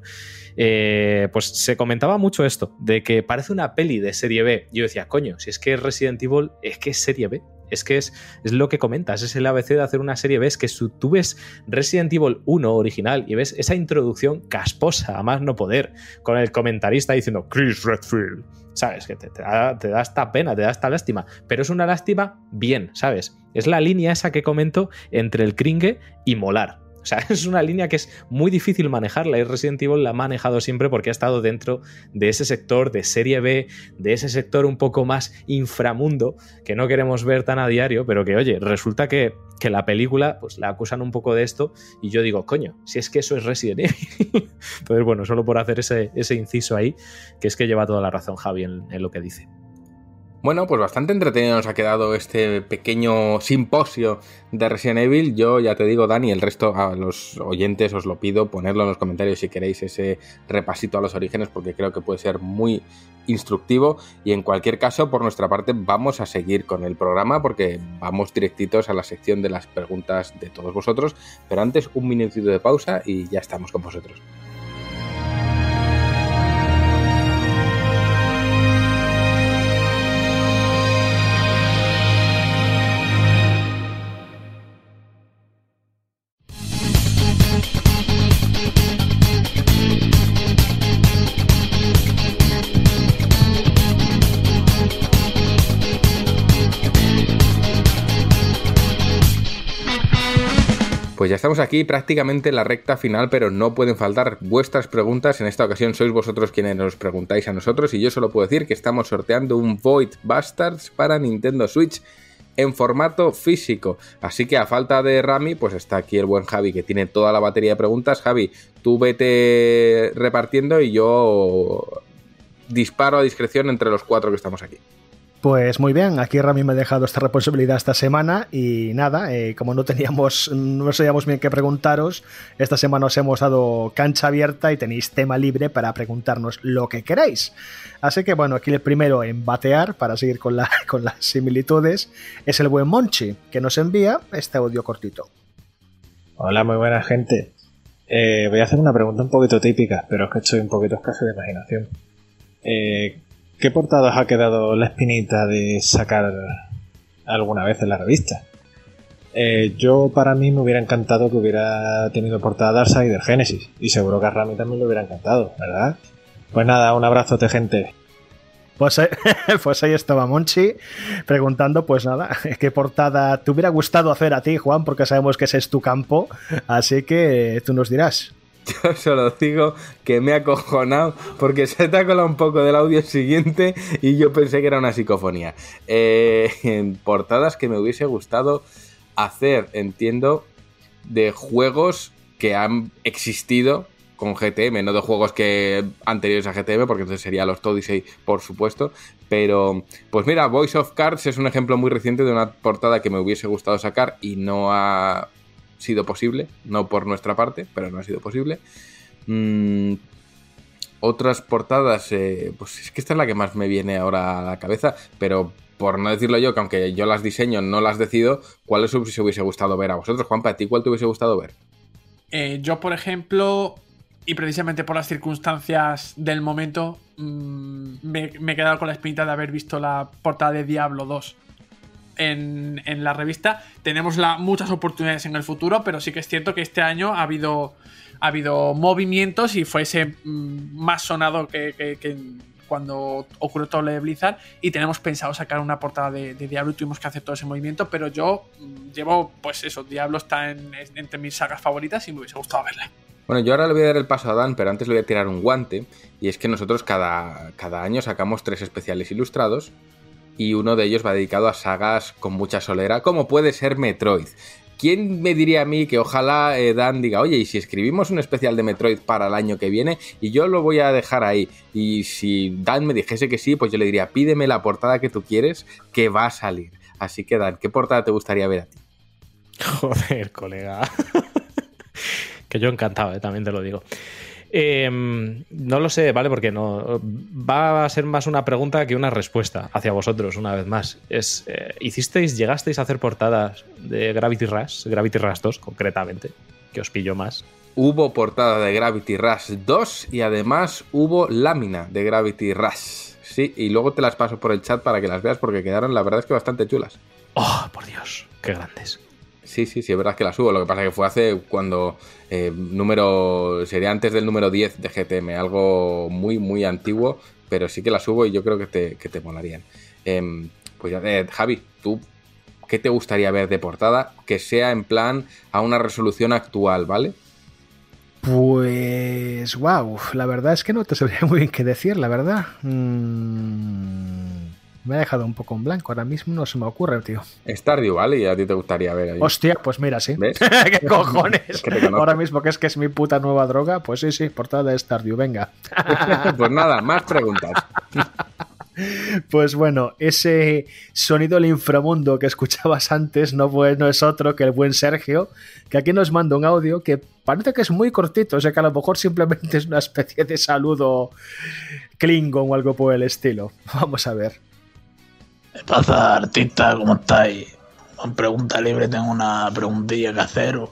Eh, pues se comentaba mucho esto, de que parece una peli de serie B. Yo decía, coño, si es que es Resident Evil, es que es serie B. Es que es, es lo que comentas, es el ABC de hacer una serie B. Es que tú ves Resident Evil 1 original y ves esa introducción casposa, a más no poder, con el comentarista diciendo Chris Redfield. ¿Sabes? Que te, da, te da esta pena, te da esta lástima. Pero es una lástima bien, ¿sabes? Es la línea esa que comento entre el cringe y molar. Sea, (laughs) es una línea que es muy difícil manejarla y Resident Evil la ha manejado siempre porque ha estado dentro de ese sector de serie B, de ese sector un poco más inframundo que no queremos ver tan a diario, pero que, oye, resulta que, la película, pues la acusan un poco de esto y yo digo, coño, si es que eso es Resident Evil. (laughs) Entonces, bueno, solo por hacer ese, inciso ahí, que es que lleva toda la razón Javi en lo que dice. Bueno, pues bastante entretenido nos ha quedado este pequeño simposio de Resident Evil. Yo ya te digo, Dani, el resto a los oyentes os lo pido, ponerlo en los comentarios si queréis ese repasito a los orígenes, porque creo que puede ser muy instructivo. Y en cualquier caso, por nuestra parte, vamos a seguir con el programa porque vamos directitos a la sección de las preguntas de todos vosotros. Pero antes, un minutito de pausa y ya estamos con vosotros. Ya estamos aquí prácticamente en la recta final, pero no pueden faltar vuestras preguntas. En esta ocasión sois vosotros quienes nos preguntáis a nosotros y yo solo puedo decir que estamos sorteando un Void Bastards para Nintendo Switch en formato físico. Así que a falta de Rami, pues está aquí el buen Javi que tiene toda la batería de preguntas. Javi, tú vete repartiendo y yo disparo a discreción entre los cuatro que estamos aquí. Pues muy bien, aquí Rami me ha dejado esta responsabilidad esta semana y nada, eh, como no teníamos, no sabíamos bien qué preguntaros, esta semana os hemos dado cancha abierta y tenéis tema libre para preguntarnos lo que queráis. Así que bueno, aquí el primero en batear, para seguir con, la, (laughs) con las similitudes, es el buen Monchi, que nos envía este audio cortito. Hola, muy buena gente. Eh, voy a hacer una pregunta un poquito típica, pero es que estoy un poquito escaso de imaginación. Eh, ¿Qué portadas ha quedado la espinita de sacar alguna vez en la revista? Eh, yo para mí me hubiera encantado que hubiera tenido portada Darkseid Genesis y seguro que a Rami también le hubiera encantado, ¿verdad? Pues nada, un abrazote gente. Pues, (laughs) pues ahí estaba Monchi preguntando, pues nada, (laughs) qué portada te hubiera gustado hacer a ti, Juan, porque sabemos que ese es tu campo, así que tú nos dirás. Yo solo digo que me ha acojonado porque se te ha colado un poco del audio siguiente y yo pensé que era una psicofonía. Eh, en portadas que me hubiese gustado hacer, entiendo, de juegos que han existido con GTM, no de juegos que anteriores a GTM, porque entonces sería los Odyssey, por supuesto. Pero, pues mira, Voice of Cards es un ejemplo muy reciente de una portada que me hubiese gustado sacar y no ha sido posible, no por nuestra parte, pero no ha sido posible. Mm, otras portadas, eh, pues es que esta es la que más me viene ahora a la cabeza, pero por no decirlo yo, que aunque yo las diseño, no las decido, ¿cuál os hubiese gustado ver a vosotros? Juanpa, ¿a ti cuál te hubiese gustado ver? Eh, yo, por ejemplo, y precisamente por las circunstancias del momento, mm, me, me he quedado con la espinita de haber visto la portada de Diablo 2 en, la revista. Tenemos muchas oportunidades en el futuro, pero sí que es cierto que este año ha habido, ha habido movimientos y fue ese mm, más sonado que, cuando ocurrió todo lo de Blizzard y tenemos pensado sacar una portada de, Diablo y tuvimos que hacer todo ese movimiento, pero yo mm, llevo, pues eso, Diablo está en- entre mis sagas favoritas y me hubiese gustado verla. Bueno, yo ahora le voy a dar el paso a Dan, pero antes le voy a tirar un guante. Y es que nosotros cada, cada año sacamos tres especiales ilustrados. Y uno de ellos va dedicado a sagas con mucha solera, como puede ser Metroid. ¿Quién me diría a mí que ojalá eh, Dan diga, oye, y si escribimos un especial de Metroid para el año que viene? Y yo lo voy a dejar ahí. Y si Dan me dijese que sí, pues yo le diría, pídeme la portada que tú quieres, que va a salir. Así que Dan, ¿qué portada te gustaría ver a ti? (laughs) Joder, colega. (laughs) que yo encantado, eh, también te lo digo. Eh, no lo sé, ¿vale? Porque no va a ser más una pregunta que una respuesta hacia vosotros, una vez más. Es, eh, ¿Hicisteis, llegasteis a hacer portadas de Gravity Rush, Gravity Rush 2 concretamente, que os pillo más? Hubo portada de Gravity Rush 2 y además hubo lámina de Gravity Rush. Sí, y luego te las paso por el chat para que las veas porque quedaron, la verdad es que bastante chulas. ¡Oh, por Dios! ¡Qué grandes! Sí, sí, sí, es verdad que las hubo. Lo que pasa es que fue hace cuando eh, número. sería antes del número 10 de GTM, algo muy, muy antiguo, pero sí que las hubo y yo creo que te, que te molarían. Em, pues ya, eh, Javi, tú, ¿qué te gustaría ver de portada? Que sea en plan a una resolución actual, ¿vale? Pues, wow, la verdad es que no te sabría (laughs) muy bien qué decir, la verdad. Mm, me ha dejado un poco en blanco, ahora mismo no se me ocurre, tío. Stardew, ¿vale? Y a ti te gustaría ver ahí. Hostia, pues mira, sí. ¿Ves? (laughs) ¿Qué cojones? Es que. (laughs) Ahora mismo que es que es mi puta nueva droga, pues sí, sí, portada de Stardew, venga. (laughs) pues nada, más preguntas. Pues bueno, ese sonido del inframundo que escuchabas antes no, fue- no es otro que el buen Sergio, que aquí nos manda un audio que parece que es muy cortito, o sea que a lo mejor simplemente es una especie de saludo Klingon o algo por el estilo. Vamos a ver. ¿Qué pasa, artista? ¿Cómo estáis? Con pregunta libre tengo una preguntilla que haceros.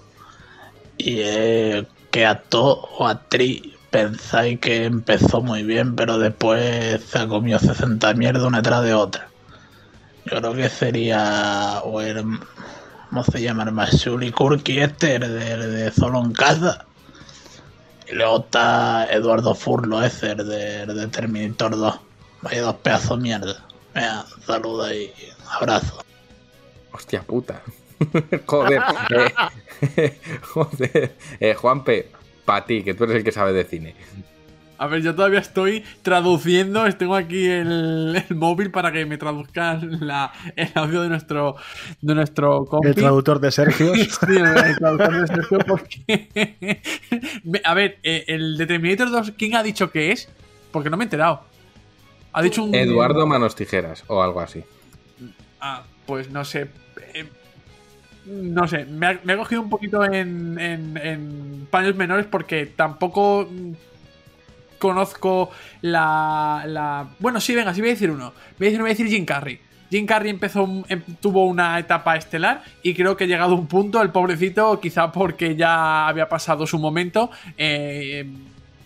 Y es, ¿qué actor o actriz pensáis que empezó muy bien, pero después se ha comido 60 mierdas una detrás de otra? Yo creo que sería... O el, ¿Cómo se llama? El Mashuli Kurki este, el de, de Solo en Casa. Y luego está Eduardo Furlo ese, el de, el de Terminator 2. Vaya dos pedazos de mierda. Venga, saluda y abrazo. Hostia puta. (laughs) joder. eh, (laughs) joder. Eh, Juanpe, para ti, que tú eres el que sabe de cine. A ver, yo todavía estoy traduciendo, tengo aquí el, el móvil para que me traduzcan la- el audio de nuestro, de nuestro compi. El traductor de Sergio. (laughs) Sí, el traductor de Sergio, porque... A ver, eh, el de Terminator 2, ¿quién ha dicho que es? Porque no me he enterado. Ha dicho un... Eduardo Manos Tijeras o algo así. Ah, pues no sé. Eh, no sé, me ha, me ha cogido un poquito en, en- en paños menores porque tampoco conozco la, la- Bueno, sí, venga, sí voy a decir uno. Voy a decir, voy a decir Jim Carrey. Jim Carrey empezó, un- em- tuvo una etapa estelar y creo que ha llegado un punto, el pobrecito, quizá porque ya había pasado su momento, eh,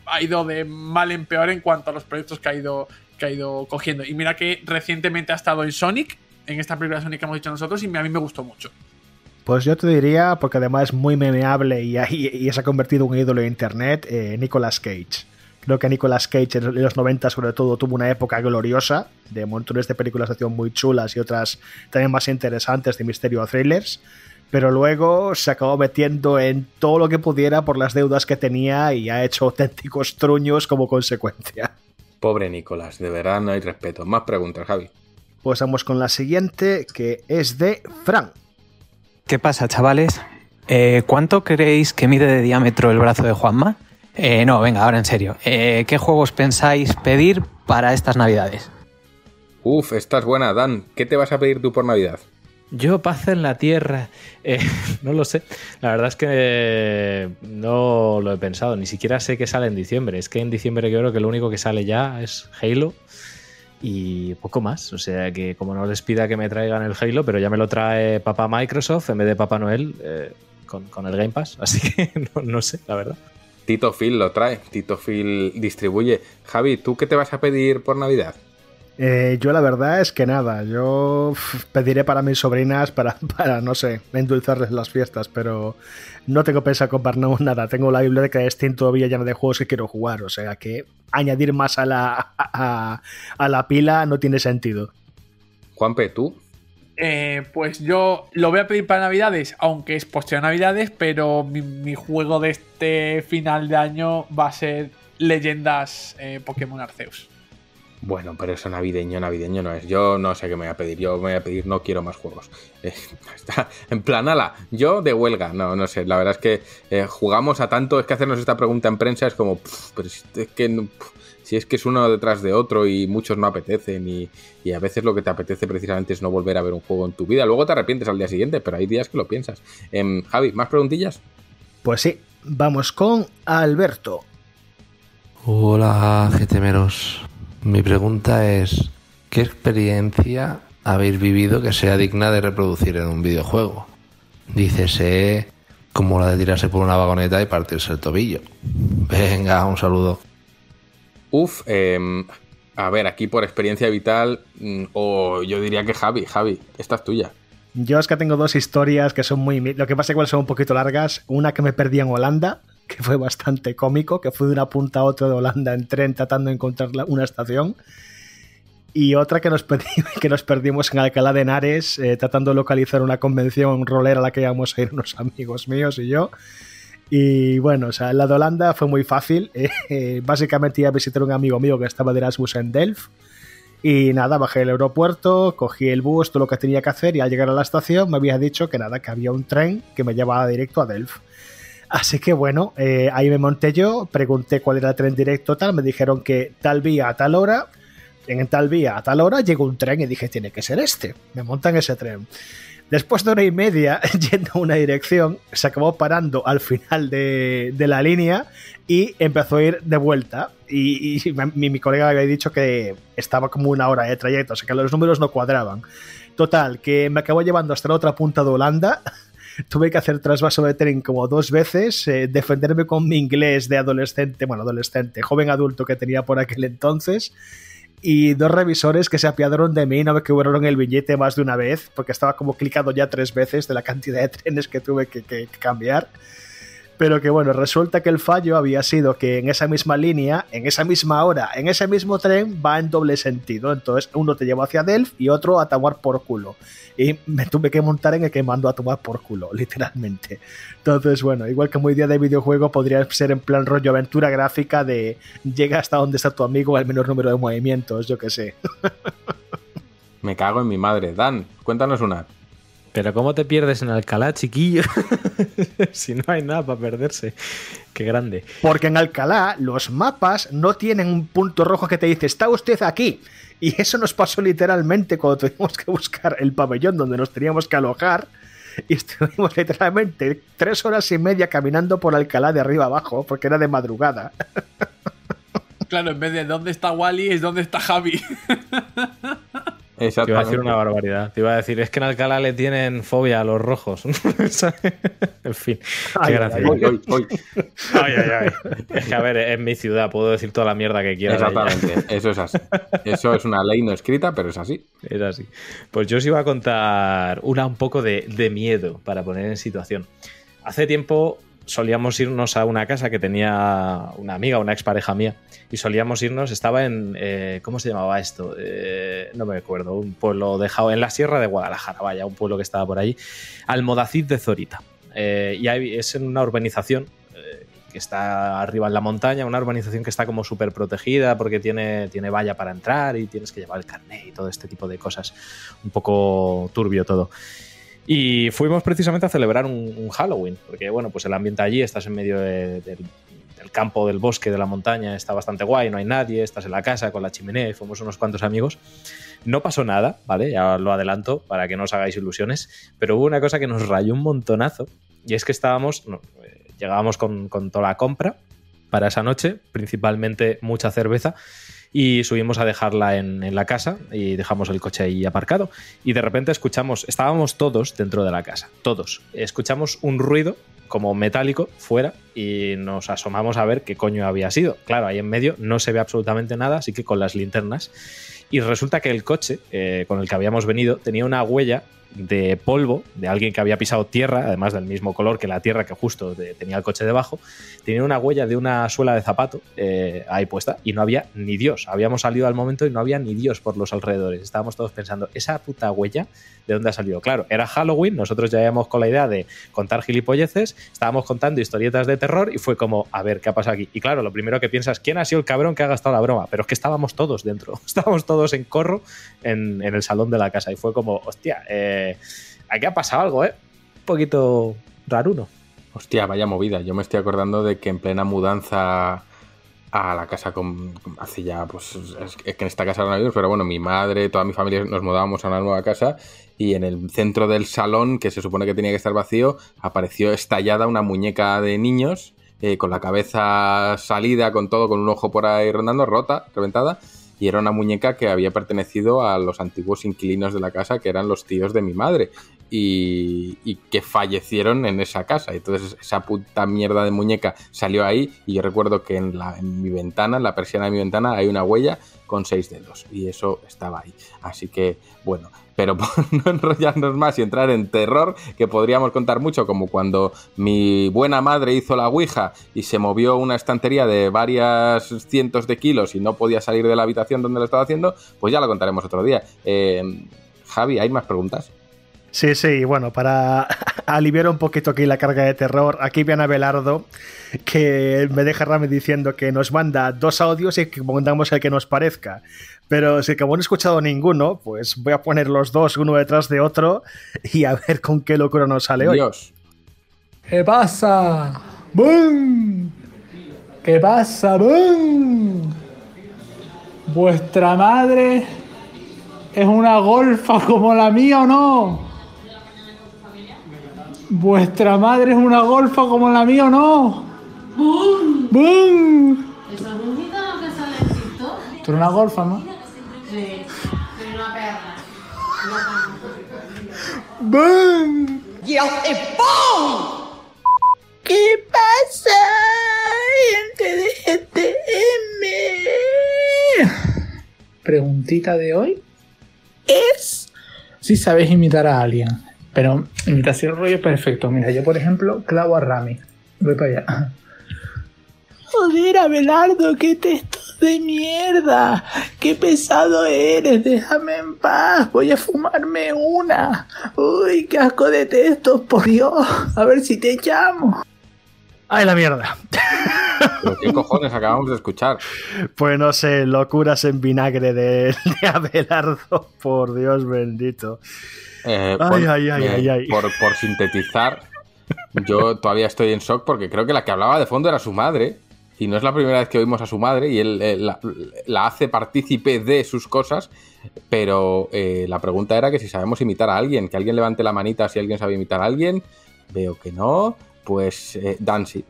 ha ido de mal en peor en cuanto a los proyectos que ha ido, que ha ido cogiendo. Y mira que recientemente ha estado en Sonic, en esta película de Sonic que hemos dicho nosotros, y a mí me gustó mucho. Pues yo te diría, porque además es muy memeable y, y, y se ha convertido en un ídolo de internet, eh, Nicolas Cage. Creo que Nicolas Cage en los 90 sobre todo tuvo una época gloriosa de montones de películas de acción muy chulas y otras también más interesantes de misterio o thrillers. Pero luego se acabó metiendo en todo lo que pudiera por las deudas que tenía y ha hecho auténticos truños como consecuencia. Pobre Nicolás, de verdad no hay respeto. Más preguntas, Javi. Pues vamos con la siguiente, que es de Fran. ¿Qué pasa, chavales? Eh, ¿Cuánto creéis que mide de diámetro el brazo de Juanma? Eh, no, venga, ahora en serio. Eh, ¿Qué juegos pensáis pedir para estas navidades? Uf, esta es buena, Dan. ¿Qué te vas a pedir tú por Navidad? Yo paz en la tierra. Eh, (laughs) no lo sé. La verdad es que no lo he pensado. Ni siquiera sé que sale en diciembre. Es que en diciembre yo creo que lo único que sale ya es Halo y poco más. O sea que como no les pida que me traigan el Halo, pero ya me lo trae papá Microsoft en vez de papá Noel eh, con, con, el Game Pass. (laughs) Así que no, no, sé, la verdad. Tito Phil lo trae. Tito Phil distribuye. Javi, ¿tú qué te vas a pedir por Navidad? Eh, yo la verdad es que nada, yo pediré para mis sobrinas para, (laughs) para, no sé, endulzarles las fiestas, pero no tengo pensado comprarnos (laughs) nada. Tengo la biblioteca de Steam todavía llena de juegos que quiero jugar, o sea que añadir más a la, a, a la pila no tiene sentido. Juanpe, ¿tú? Eh, pues yo lo voy a pedir para Navidades, aunque es posterior a Navidades, pero mi, mi, juego de este final de año va a ser Leyendas eh, Pokémon Arceus. Bueno, pero eso navideño, navideño no es. Yo no sé qué me voy a pedir. Yo me voy a pedir, no quiero más juegos. (laughs) Eh, está en plan, ala, yo de huelga. No, no sé. La verdad es que eh, jugamos a tanto. Es que hacernos esta pregunta en prensa es como, pff, pero es que pff, si es que es uno detrás de otro y muchos no apetecen. Y, y, a veces lo que te apetece precisamente es no volver a ver un juego en tu vida. Luego te arrepientes al día siguiente, pero hay días que lo piensas. Eh, Javi, ¿más preguntillas? Pues sí, vamos con Alberto. Hola, GTMeros. Mi pregunta es, ¿qué experiencia habéis vivido que sea digna de reproducir en un videojuego? Dícese como la de tirarse por una vagoneta y partirse el tobillo. Venga, un saludo. Uf, eh, a ver, aquí por experiencia vital, mm, o yo diría que Javi, Javi, esta es tuya. Yo es que tengo dos historias que son muy... Lo que pasa es que son un poquito largas. Una que me perdí en Holanda, que fue bastante cómico, que fue de una punta a otra de Holanda en tren tratando de encontrar una estación. Y otra que nos, (laughs) que perdimos en Alcalá de Henares, eh, tratando de localizar una convención rolera a la que íbamos a ir unos (laughs) amigos míos y yo. Y bueno, o sea, la de Holanda fue muy fácil. (laughs) Eh, básicamente iba a visitar un amigo mío que estaba de Erasmus en Delft. Y nada, bajé el aeropuerto, cogí el bus, todo lo que tenía que hacer. Y al llegar a la estación me había dicho que nada, que había un tren que me llevaba directo a Delft. Así que bueno, eh, ahí me monté yo, pregunté cuál era el tren directo, tal, me dijeron que tal vía a tal hora, en tal vía a tal hora llegó un tren y dije, tiene que ser este, me montan ese tren. Después de hora y media (laughs) yendo a una dirección, se acabó parando al final de, la línea y empezó a ir de vuelta. Y, y mi, mi, colega había dicho que estaba como una hora de trayecto, o sea que los números no cuadraban. Total, que me acabó llevando hasta la otra punta de Holanda tuve que hacer trasvaso de tren como dos veces, eh, defenderme con mi inglés de adolescente, bueno, adolescente, joven adulto que tenía por aquel entonces, y dos revisores que se apiadaron de mí y no me quebraron el billete más de una vez, porque estaba como clicado ya tres veces de la cantidad de trenes que tuve que, que, que cambiar. Pero que bueno, resulta que el fallo había sido que en esa misma línea, en esa misma hora, en ese mismo tren va en doble sentido. Entonces uno te lleva hacia Delft y otro a tomar por culo. Y me tuve que montar en el que mando a tomar por culo, (laughs) literalmente. Entonces, bueno, igual que muy día de videojuego, podría ser en plan rollo aventura gráfica de llega hasta donde está tu amigo al menor número de movimientos, yo que sé. (laughs) Me cago en mi madre. Dan, cuéntanos una. Pero ¿cómo te pierdes en Alcalá, chiquillo? (laughs) si no hay nada para perderse. Qué grande. Porque en Alcalá los mapas no tienen un punto rojo que te dice, está usted aquí. Y eso nos pasó literalmente cuando tuvimos que buscar el pabellón donde nos teníamos que alojar. Y estuvimos literalmente tres horas y media caminando por Alcalá de arriba abajo, porque era de madrugada. Claro, en vez de dónde está Wally es dónde está Javi. (laughs) Te iba a decir una barbaridad. Te iba a decir, es que en Alcalá le tienen fobia a los rojos. (laughs) en fin, qué Ay, gracia. ay, Hoy, hoy, hoy. Ay, ay, ay. Es que, a ver, es mi ciudad, puedo decir toda la mierda que quiera. Exactamente. Eso es así. Eso es una ley no escrita, pero es así. Es así. Pues yo os iba a contar una un poco de, de miedo para poner en situación. Hace tiempo solíamos irnos a una casa que tenía una amiga, una expareja mía, y solíamos irnos, estaba en, eh, ¿cómo se llamaba esto? Eh, no me acuerdo, un pueblo dejado en la sierra de Guadalajara, vaya, un pueblo que estaba por ahí, Almodacid de Zorita. Eh, y hay- es en una urbanización eh, que está arriba en la montaña, una urbanización que está como súper protegida porque tiene, tiene valla para entrar y tienes que llevar el carnet y todo este tipo de cosas. Un poco turbio todo. Y fuimos precisamente a celebrar un, Halloween, porque bueno, pues el ambiente allí, estás en medio de- del, campo, del bosque, de la montaña, está bastante guay, no hay nadie, estás en la casa con la chimenea y fuimos unos cuantos amigos. No pasó nada, ¿vale? Ya lo adelanto para que no os hagáis ilusiones, pero hubo una cosa que nos rayó un montonazo y es que estábamos, eh, llegábamos con, con toda la compra para esa noche, principalmente mucha cerveza, y subimos a dejarla en, la casa y dejamos el coche ahí aparcado. Y de repente escuchamos, estábamos todos dentro de la casa, todos. Escuchamos un ruido como metálico fuera y nos asomamos a ver qué coño había sido. Claro, ahí en medio no se ve absolutamente nada, así que con las linternas. Y resulta que el coche eh, con el que habíamos venido tenía una huella de polvo de alguien que había pisado tierra, además del mismo color que la tierra que justo tenía el coche debajo, tenía una huella de una suela de zapato eh, ahí puesta y no había ni Dios. Habíamos salido al momento y no había ni Dios por los alrededores. Estábamos todos pensando, ¿esa puta huella de dónde ha salido? Claro, era Halloween, nosotros ya íbamos con la idea de contar gilipolleces, estábamos contando historietas de terror y fue como, a ver, ¿qué ha pasado aquí? Y claro, lo primero que piensas, ¿quién ha sido el cabrón que ha gastado la broma? Pero es que estábamos todos dentro, (laughs) estábamos todos en corro en, en el salón de la casa y fue como, hostia, eh, aquí ha pasado algo, ¿eh? Un poquito raruno. Hostia, vaya movida. Yo me estoy acordando de que en plena mudanza a la casa con hace ya pues es, que en esta casa no hay pero bueno mi madre toda mi familia nos mudábamos a una nueva casa y en el centro del salón que se supone que tenía que estar vacío apareció estallada una muñeca de niños eh, con la cabeza salida con todo con un ojo por ahí rondando rota reventada y era una muñeca que había pertenecido a los antiguos inquilinos de la casa que eran los tíos de mi madre y, y que fallecieron en esa casa. Entonces esa puta mierda de muñeca salió ahí y yo recuerdo que en, la, en mi ventana, en la persiana de mi ventana, hay una huella con seis dedos y eso estaba ahí. Así que, bueno, pero por (laughs) no enrollarnos más y entrar en terror, que podríamos contar mucho, como cuando mi buena madre hizo la Ouija y se movió una estantería de varias cientos de kilos y no podía salir de la habitación donde lo estaba haciendo, pues ya lo contaremos otro día. Eh, Javi, ¿hay más preguntas? Sí, sí, bueno, para (laughs) aliviar un poquito aquí la carga de terror, aquí viene Abelardo, que me deja Rame diciendo que nos manda dos audios y que pongamos el que nos parezca. Pero si como no he escuchado ninguno, pues voy a poner los dos uno detrás de otro y a ver con qué locura nos sale hoy. Dios. ¿Qué pasa? ¡Bum! ¿Qué pasa? ¡Bum! ¿Vuestra madre es una golfa como la mía o no? ¿Vuestra madre es una golfa como la mía o no? ¡Bum! ¡Bum! ¿Eso es un gitano que sale en TikTok? Tú eres una golfa, ¿no? Sí, soy una perra. ¡Bum! ¡Y hace ¡pum! ¿Qué pasa, gente de GTM? Preguntita de hoy es si sabes imitar a alguien. Pero imitación rollo perfecto. Mira, yo por ejemplo clavo a Rami. Voy para allá. Joder, Abelardo, qué texto de mierda. Qué pesado eres, déjame en paz. Voy a fumarme una. Uy, qué asco de textos, por Dios. A ver si te llamo. ¡Ay, la mierda! ¿Pero qué cojones acabamos de escuchar? Pues no sé, locuras en vinagre de, de Abelardo, por Dios bendito. Eh, Ay, por, ay, ay, eh, ay, ay. Por, por sintetizar, yo todavía estoy en shock porque creo que la que hablaba de fondo era su madre. Y no es la primera vez que oímos a su madre y él eh, la, la hace partícipe de sus cosas. Pero eh, la pregunta era que si sabemos imitar a alguien, que alguien levante la manita si alguien sabe imitar a alguien. Veo que no. Pues eh, Dancy.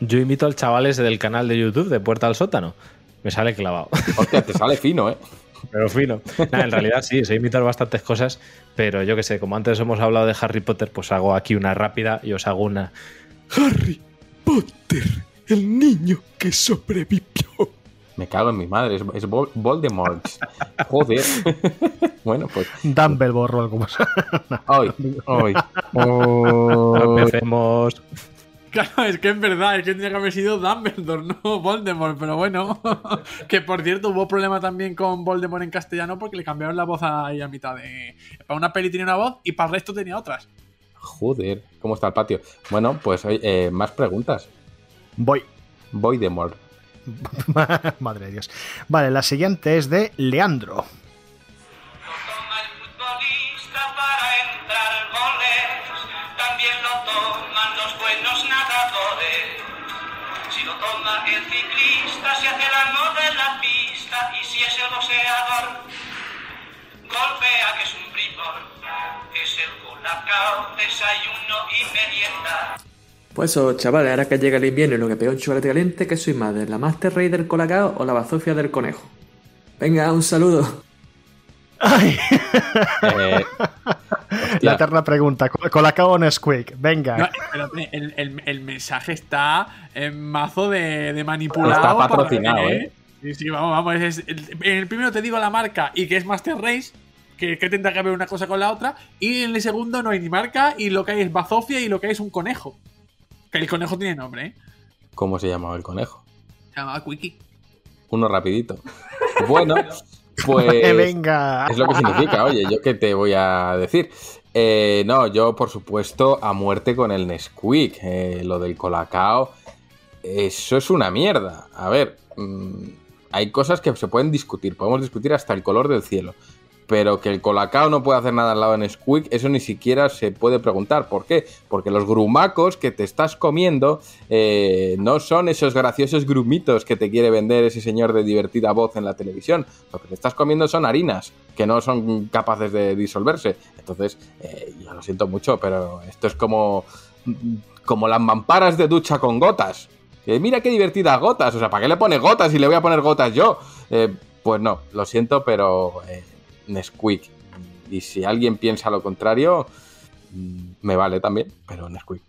Yo invito al chaval ese del canal de YouTube de Puerta al Sótano. Me sale clavado. Hostia, te sale fino, ¿eh? (laughs) Pero fino. Nah, en realidad sí, sé imitar bastantes cosas, pero yo que sé, como antes hemos hablado de Harry Potter, pues hago aquí una rápida y os hago una. Harry Potter, el niño que sobrevivió. Me cago en mi madre, es, es Vol- Voldemort. Joder. (laughs) bueno, pues. Dumbledore o algo más. Hoy, hoy. Empecemos. Claro, es que es verdad, es que tendría que haber sido Dumbledore, no Voldemort, pero bueno. (laughs) que por cierto, hubo problema también con Voldemort en castellano porque le cambiaron la voz ahí a mitad de. Para una peli tenía una voz y para el resto tenía otras. Joder, ¿cómo está el patio? Bueno, pues eh, más preguntas. Voy. Voldemort. (laughs) Madre de Dios. Vale, la siguiente es de Leandro. También lo toman los buenos nadadores. Si lo toma el ciclista, se hace la moda en la pista. Y si es el boxeador, golpea que es un primor. Es el colacao, desayuno y merienda. Pues eso, chavales, ahora que llega el invierno y lo que pega un chocolate caliente, ¿qué soy más? ¿De la Master Race del Colacao o la bazofia del conejo? Venga, un saludo. Eh, (laughs) La eterna pregunta. Colacao o Nesquik. Venga. No, espérate, el, el- el mensaje está en mazo de, de manipulado. Está para- patrocinado, ¿eh? Sí, sí, vamos, vamos. es- el- en el primero te digo la marca y que es Master Race, que, que tendrá que ver una cosa con la otra. Y en el segundo no hay ni marca y lo que hay es bazofia y lo que hay es un conejo. El conejo tiene nombre, ¿eh? ¿Cómo se llamaba el conejo? Se llama Quickie. Uno rapidito. Bueno, (laughs) pues. Venga. Es lo que significa, oye, yo qué te voy a decir. Eh, no, yo por supuesto a muerte con el Nesquik. Eh, lo del Colacao. Eso es una mierda. A ver, mm, hay cosas que se pueden discutir. Podemos discutir hasta el color del cielo. Pero que el Colacao no puede hacer nada al lado de Nesquik, eso ni siquiera se puede preguntar. ¿Por qué? Porque los grumacos que te estás comiendo eh, no son esos graciosos grumitos que te quiere vender ese señor de divertida voz en la televisión. Lo que te estás comiendo son harinas que no son capaces de disolverse. Entonces, eh, yo lo siento mucho, pero esto es como, como las mamparas de ducha con gotas. Mira qué divertidas gotas. O sea, ¿para qué le pone gotas y le voy a poner gotas yo? Eh, pues no, lo siento, pero eh, Nesquik. Y si alguien piensa lo contrario, me vale también, pero Nesquik.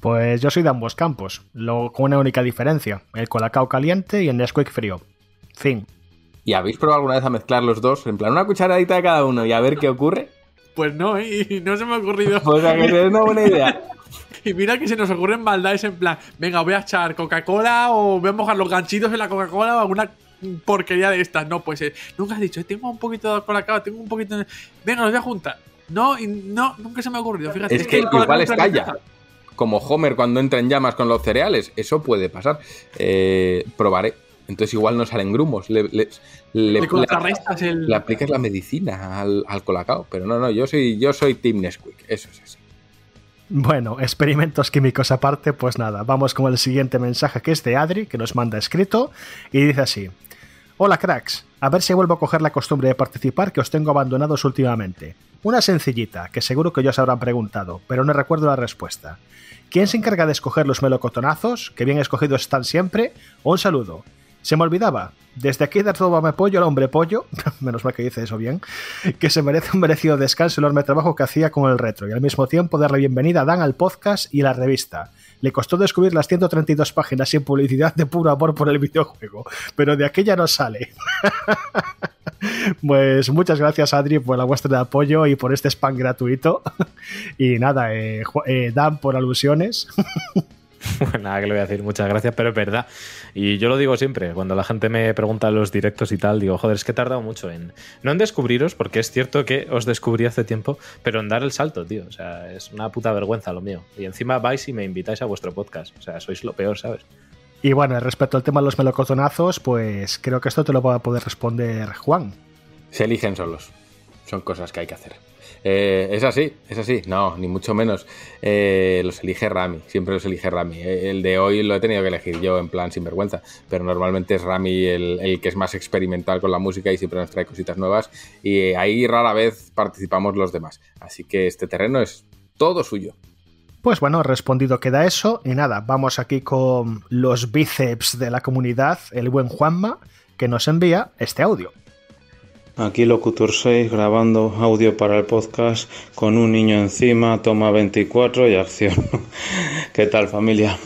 Pues yo soy de ambos campos, lo, con una única diferencia: el Colacao caliente y el Nesquik frío. Fin. ¿Y habéis probado alguna vez a mezclar los dos? En plan, una cucharadita de cada uno y a ver qué ocurre. Pues no, ¿eh? y no se me ha ocurrido. (laughs) Pues a que es una buena idea. (laughs) Y mira que se nos ocurren maldades en plan, venga, voy a echar Coca-Cola o voy a mojar los ganchitos en la Coca-Cola o alguna porquería de estas. No, pues eh, nunca has dicho, tengo un poquito de Colacao, tengo un poquito de... Venga, los voy a juntar. No, y no, nunca se me ha ocurrido, fíjate. Es que igual estalla. Como Homer cuando entra en llamas con los cereales. Eso puede pasar. Eh, probaré. Entonces igual no salen grumos. Le, le, le- Le contrarrestas el- le aplicas la medicina al, al colacao. Pero no, no, yo soy, yo soy Team Nesquik. Eso es así. Bueno, experimentos químicos aparte, pues nada, vamos con el siguiente mensaje que es de Adri, que nos manda escrito, y dice así. Hola cracks, a ver si vuelvo a coger la costumbre de participar que os tengo abandonados últimamente. Una sencillita, que seguro que ya os habrán preguntado, pero no recuerdo la respuesta. ¿Quién se encarga de escoger los melocotonazos? Que bien escogidos están siempre. Un saludo. Se me olvidaba. Desde aquí dar todo a pollo al hombre pollo, (laughs) menos mal que dice eso bien, que se merece un merecido descanso el enorme trabajo que hacía con el retro y al mismo tiempo darle bienvenida a Dan al podcast y la revista. Le costó descubrir las 132 páginas sin publicidad de puro amor por el videojuego, pero de aquella no sale. (laughs) Pues muchas gracias Adri por la vuestra de apoyo y por este spam gratuito. (laughs) Y nada, eh, eh, Dan por alusiones. (laughs) (laughs) Nada que le voy a decir, muchas gracias, pero es verdad. Y yo lo digo siempre, cuando la gente me pregunta en los directos y tal, digo, joder, es que he tardado mucho en. No en descubriros, porque es cierto que os descubrí hace tiempo, pero en dar el salto, tío. O sea, es una puta vergüenza lo mío. Y encima vais y me invitáis a vuestro podcast. O sea, sois lo peor, ¿sabes? Y bueno, respecto al tema de los melocotonazos, pues creo que esto te lo va a poder responder Juan. Se eligen solos. Son cosas que hay que hacer. Eh, es así, es así. No, ni mucho menos. Eh, los elige Rami, siempre los elige Rami. Eh, El de hoy lo he tenido que elegir yo en plan sinvergüenza, pero normalmente es Rami el, el que es más experimental con la música y siempre nos trae cositas nuevas. Y ahí rara vez participamos los demás. Así que este terreno es todo suyo. Pues bueno, respondido queda eso. Y nada, vamos aquí con los bíceps de la comunidad, el buen Juanma, que nos envía este audio. Aquí Locutor 6 grabando audio para el podcast con un niño encima, toma 24 y acción. (laughs) ¿Qué tal familia?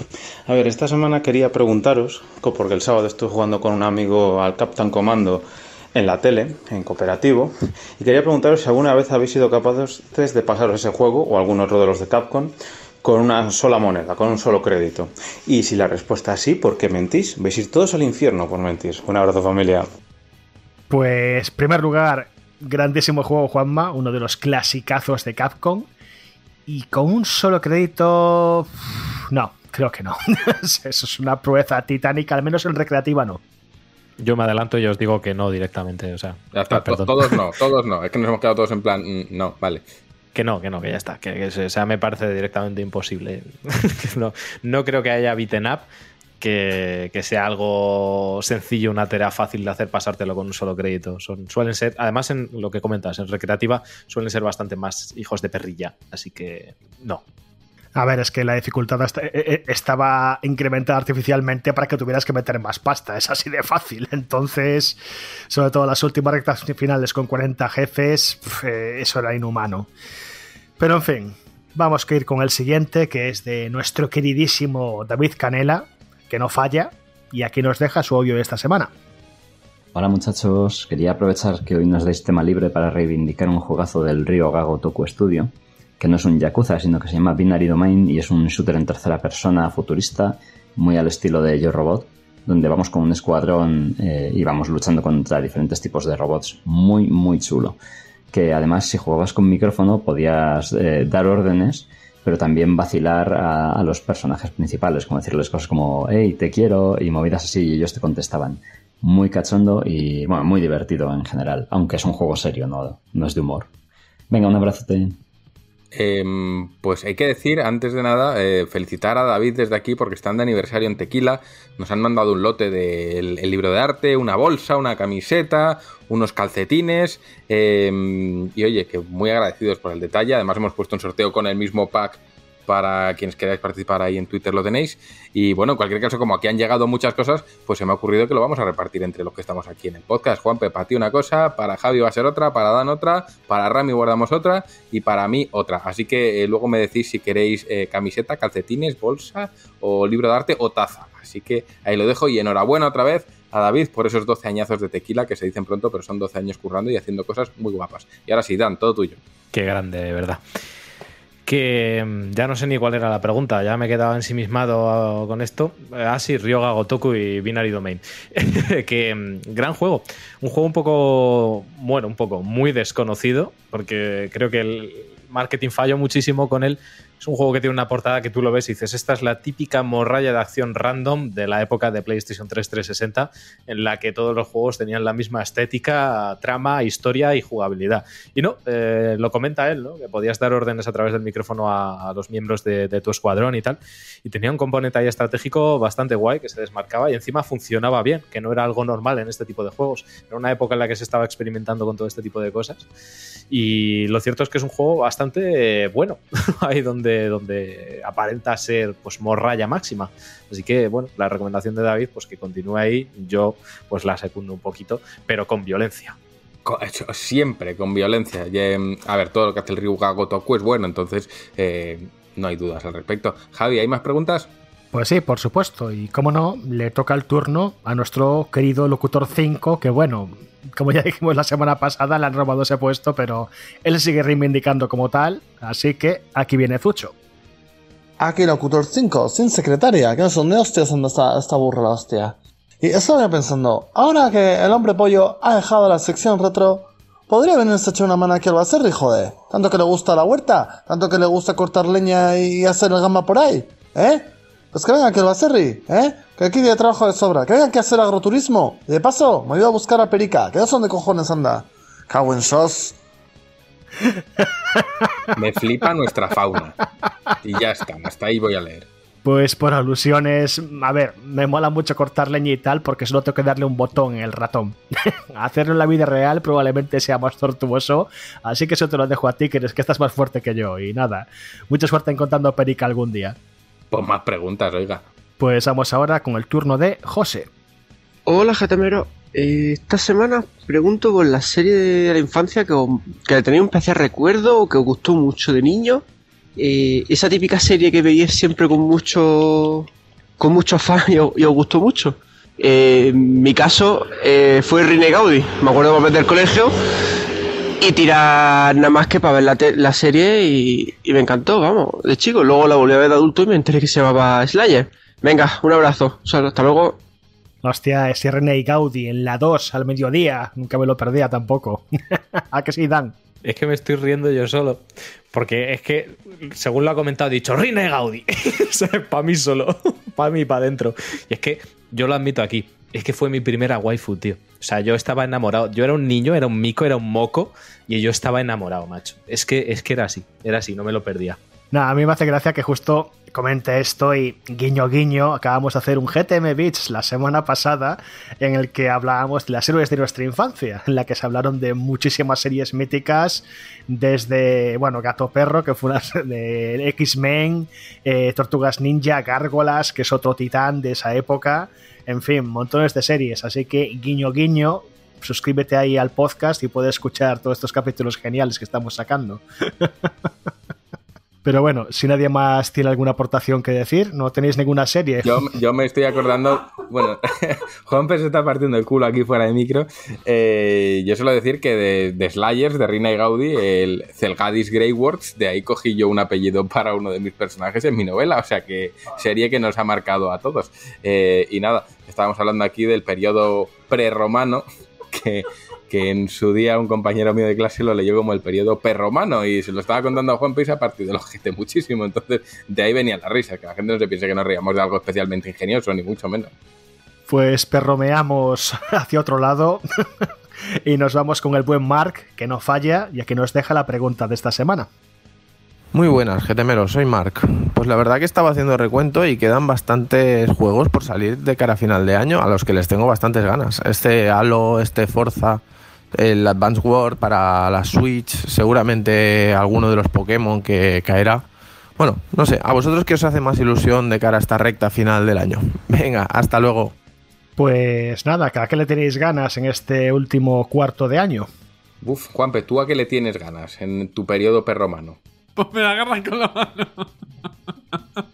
A ver, esta semana quería preguntaros, porque el sábado estuve jugando con un amigo al Captain Commando en la tele, en cooperativo, y quería preguntaros si alguna vez habéis sido capaces de pasaros ese juego o algún otro de los de Capcom con una sola moneda, con un solo crédito. Y si la respuesta es sí, ¿por qué mentís? Vais a ir todos al infierno por mentir. Un abrazo familia. Pues, en primer lugar, grandísimo juego, Juanma, uno de los clasicazos de Capcom. Y con un solo crédito. No, creo que no. (laughs) Eso es una proeza titánica, al menos en recreativa no. Yo me adelanto y os digo que no directamente. O sea, Ya está, perdón. to- todos no, (laughs) todos no. Es que nos hemos quedado todos en plan, mm, no, vale. Que no, que no, que ya está. Que, o sea, me parece directamente imposible. (laughs) No, no creo que haya beaten up que, sea algo sencillo, una tarea fácil de hacer pasártelo con un solo crédito. Son, suelen ser, además en lo que comentas, en recreativa suelen ser bastante más hijos de perrilla. Así que no. A ver, es que la dificultad eh, eh, estaba incrementada artificialmente para que tuvieras que meter más pasta. Es así de fácil. (laughs) Entonces, sobre todo las últimas rectas finales con 40 jefes, eh, eso era inhumano. Pero en fin, vamos a ir con el siguiente, que es de nuestro queridísimo David Canela, que no falla, y aquí nos deja su audio de esta semana. Hola muchachos, quería aprovechar que hoy nos dais tema libre para reivindicar un juegazo del Río Gago Toku Studio, que no es un Yakuza, sino que se llama Binary Domain y es un shooter en tercera persona futurista, muy al estilo de Yo Robot, donde vamos con un escuadrón eh, y vamos luchando contra diferentes tipos de robots. Muy, muy chulo. Que además, si jugabas con micrófono, podías eh, dar órdenes, pero también vacilar a, los personajes principales, como decirles cosas como, hey, te quiero, y movidas así, y ellos te contestaban. Muy cachondo y, bueno, muy divertido en general, aunque es un juego serio, no, no es de humor. Venga, un abrazote. Em, pues hay que decir, antes de nada, eh, felicitar a David desde aquí porque están de aniversario en Tequila. Nos han mandado un lote del el libro de arte, una bolsa, una camiseta, unos calcetines. em, y oye, que muy agradecidos por el detalle. Además, hemos puesto un sorteo con el mismo pack para quienes queráis participar ahí en Twitter lo tenéis. Y bueno, en cualquier caso, como aquí han llegado muchas cosas, pues se me ha ocurrido que lo vamos a repartir entre los que estamos aquí en el podcast. Juanpe, para ti una cosa, para Javi va a ser otra, para Dan otra, para Rami guardamos otra y para mí otra. Así que eh, luego me decís si queréis eh, camiseta, calcetines, bolsa o libro de arte o taza. Así que ahí lo dejo y enhorabuena otra vez a David por esos 12 añazos de tequila que se dicen pronto, pero son 12 años currando y haciendo cosas muy guapas. Y ahora sí, Dan, todo tuyo. Qué grande, de verdad. Que mm, ya no sé ni cuál era la pregunta, ya me he quedado ensimismado con esto. Ah, Ryoga Gotoku y Binary Domain. (laughs) que mm, gran juego. Un juego un poco, bueno, un poco muy desconocido, porque creo que el marketing falló muchísimo con él. Es un juego que tiene una portada que tú lo ves y dices, esta es la típica morralla de acción random de la época de PlayStation 3 360, en la que todos los juegos tenían la misma estética, trama, historia y jugabilidad. Y no, eh, lo comenta él, ¿no? que podías dar órdenes a través del micrófono a, los miembros de, de tu escuadrón y tal. Y tenía un componente ahí estratégico bastante guay que se desmarcaba y encima funcionaba bien, que no era algo normal en este tipo de juegos. Era una época en la que se estaba experimentando con todo este tipo de cosas. Y lo cierto es que es un juego bastante eh, bueno, (laughs) ahí donde, donde aparenta ser pues morralla máxima. Así que, bueno, la recomendación de David, pues que continúe ahí, yo pues la secundo un poquito, pero con violencia. Siempre con violencia. Em, a ver, todo lo que hace el Ryuga Gotoku es bueno, entonces eh, no hay dudas al respecto. Javi, ¿hay más preguntas? Pues sí, por supuesto. Y como no, le toca el turno a nuestro querido locutor 5, que bueno, como ya dijimos la semana pasada, le han robado ese puesto, pero él sigue reivindicando como tal. Así que aquí viene Zucho. Aquí locutor 5, sin secretaria, que no sé dónde hostias anda esta, esta burra la hostia. Y estaba pensando, ahora que el hombre pollo ha dejado la sección retro, podría venirse a echar una mano aquí al Baserri, joder. Tanto que le gusta la huerta, tanto que le gusta cortar leña y hacer el gamba por ahí, ¿eh? Pues que venga aquí al Baserri, ¿eh? Que aquí hay trabajo de sobra, que venga aquí a hacer agroturismo. Y de paso, me ayuda a buscar a Perica, que no sé dónde cojones anda. Cago en sos. (laughs) Me flipa nuestra fauna. Y ya está, hasta ahí voy a leer. Pues por alusiones, a ver, me mola mucho cortar leña y tal porque solo tengo que darle un botón en el ratón. (laughs) Hacerlo en la vida real probablemente sea más tortuoso, así que eso te lo dejo a ti, que eres que estás más fuerte que yo. Y nada, mucha suerte encontrando a Perica algún día. Pues más preguntas, oiga. Pues vamos ahora con el turno de José. Hola, Getemero. Eh, esta semana pregunto por la serie de la infancia que, os- que le tenéis un especial recuerdo o que os gustó mucho de niño. Eh, esa típica serie que veíais siempre con mucho con mucho afán y, os- y os gustó mucho. Eh, en mi caso eh, fue Rine Gaudi. Me acuerdo volver del colegio y tirar nada más que para ver la, te- la serie y, y me encantó, vamos, de chico. Luego la volví a ver de adulto y me enteré que se llamaba Slayer. Venga, un abrazo. O sea, hasta luego. Hostia, ese René y Gaudi en la 2 al mediodía. Nunca me lo perdía tampoco. (laughs) ¿A que sí, Dan? Es que me estoy riendo yo solo. Porque es que, según lo ha comentado, he dicho Rine Gaudi. (laughs) para mí solo. (laughs) para mí, para adentro. Y es que yo lo admito aquí. Es que fue mi primera waifu, tío. O sea, yo estaba enamorado. Yo era un niño, era un mico, era un moco. Y yo estaba enamorado, macho. Es que, es que era así. Era así, no me lo perdía. Nada, a mí me hace gracia que justo comente esto y guiño guiño, acabamos de hacer un GTM Beats la semana pasada en el que hablábamos de las héroes de nuestra infancia, en la que se hablaron de muchísimas series míticas, desde, bueno, Gato Perro, que fue una (laughs) de X-Men, eh, Tortugas Ninja, Gárgolas, que es otro titán de esa época, en fin, montones de series, así que guiño guiño, suscríbete ahí al podcast y puedes escuchar todos estos capítulos geniales que estamos sacando. (laughs) Pero bueno, si nadie más tiene alguna aportación que decir, no tenéis ninguna serie. Yo, yo me estoy acordando, bueno, (laughs) Juanpe se está partiendo el culo aquí fuera de micro. Eh, yo suelo decir que de, de Slayers, de Rina y Gaudi, el Celgadis Greywords, de ahí cogí yo un apellido para uno de mis personajes en mi novela, o sea que serie que nos ha marcado a todos. Eh, y nada, estábamos hablando aquí del periodo prerromano, (laughs) que, que en su día un compañero mío de clase lo leyó como el periodo perromano y se lo estaba contando a Juan y se ha partido el ojete muchísimo. Entonces, de ahí venía la risa, que la gente no se piense que nos reíamos de algo especialmente ingenioso, ni mucho menos. Pues perromeamos (laughs) hacia otro lado (laughs) y nos vamos con el buen Mark, que no falla y aquí nos deja la pregunta de esta semana. Muy buenas, GTMeros, soy Mark. Pues la verdad que estaba haciendo recuento y quedan bastantes juegos por salir de cara a final de año a los que les tengo bastantes ganas. Este Halo, este Forza, el Advance War para la Switch, seguramente alguno de los Pokémon que caerá. Bueno, no sé, ¿a vosotros qué os hace más ilusión de cara a esta recta final del año? (laughs) Venga, hasta luego. Pues nada, ¿a qué le tenéis ganas en este último cuarto de año? Uf, Juanpe, ¿tú a qué le tienes ganas en tu periodo perromano? Pues me la agarran con la mano. (laughs)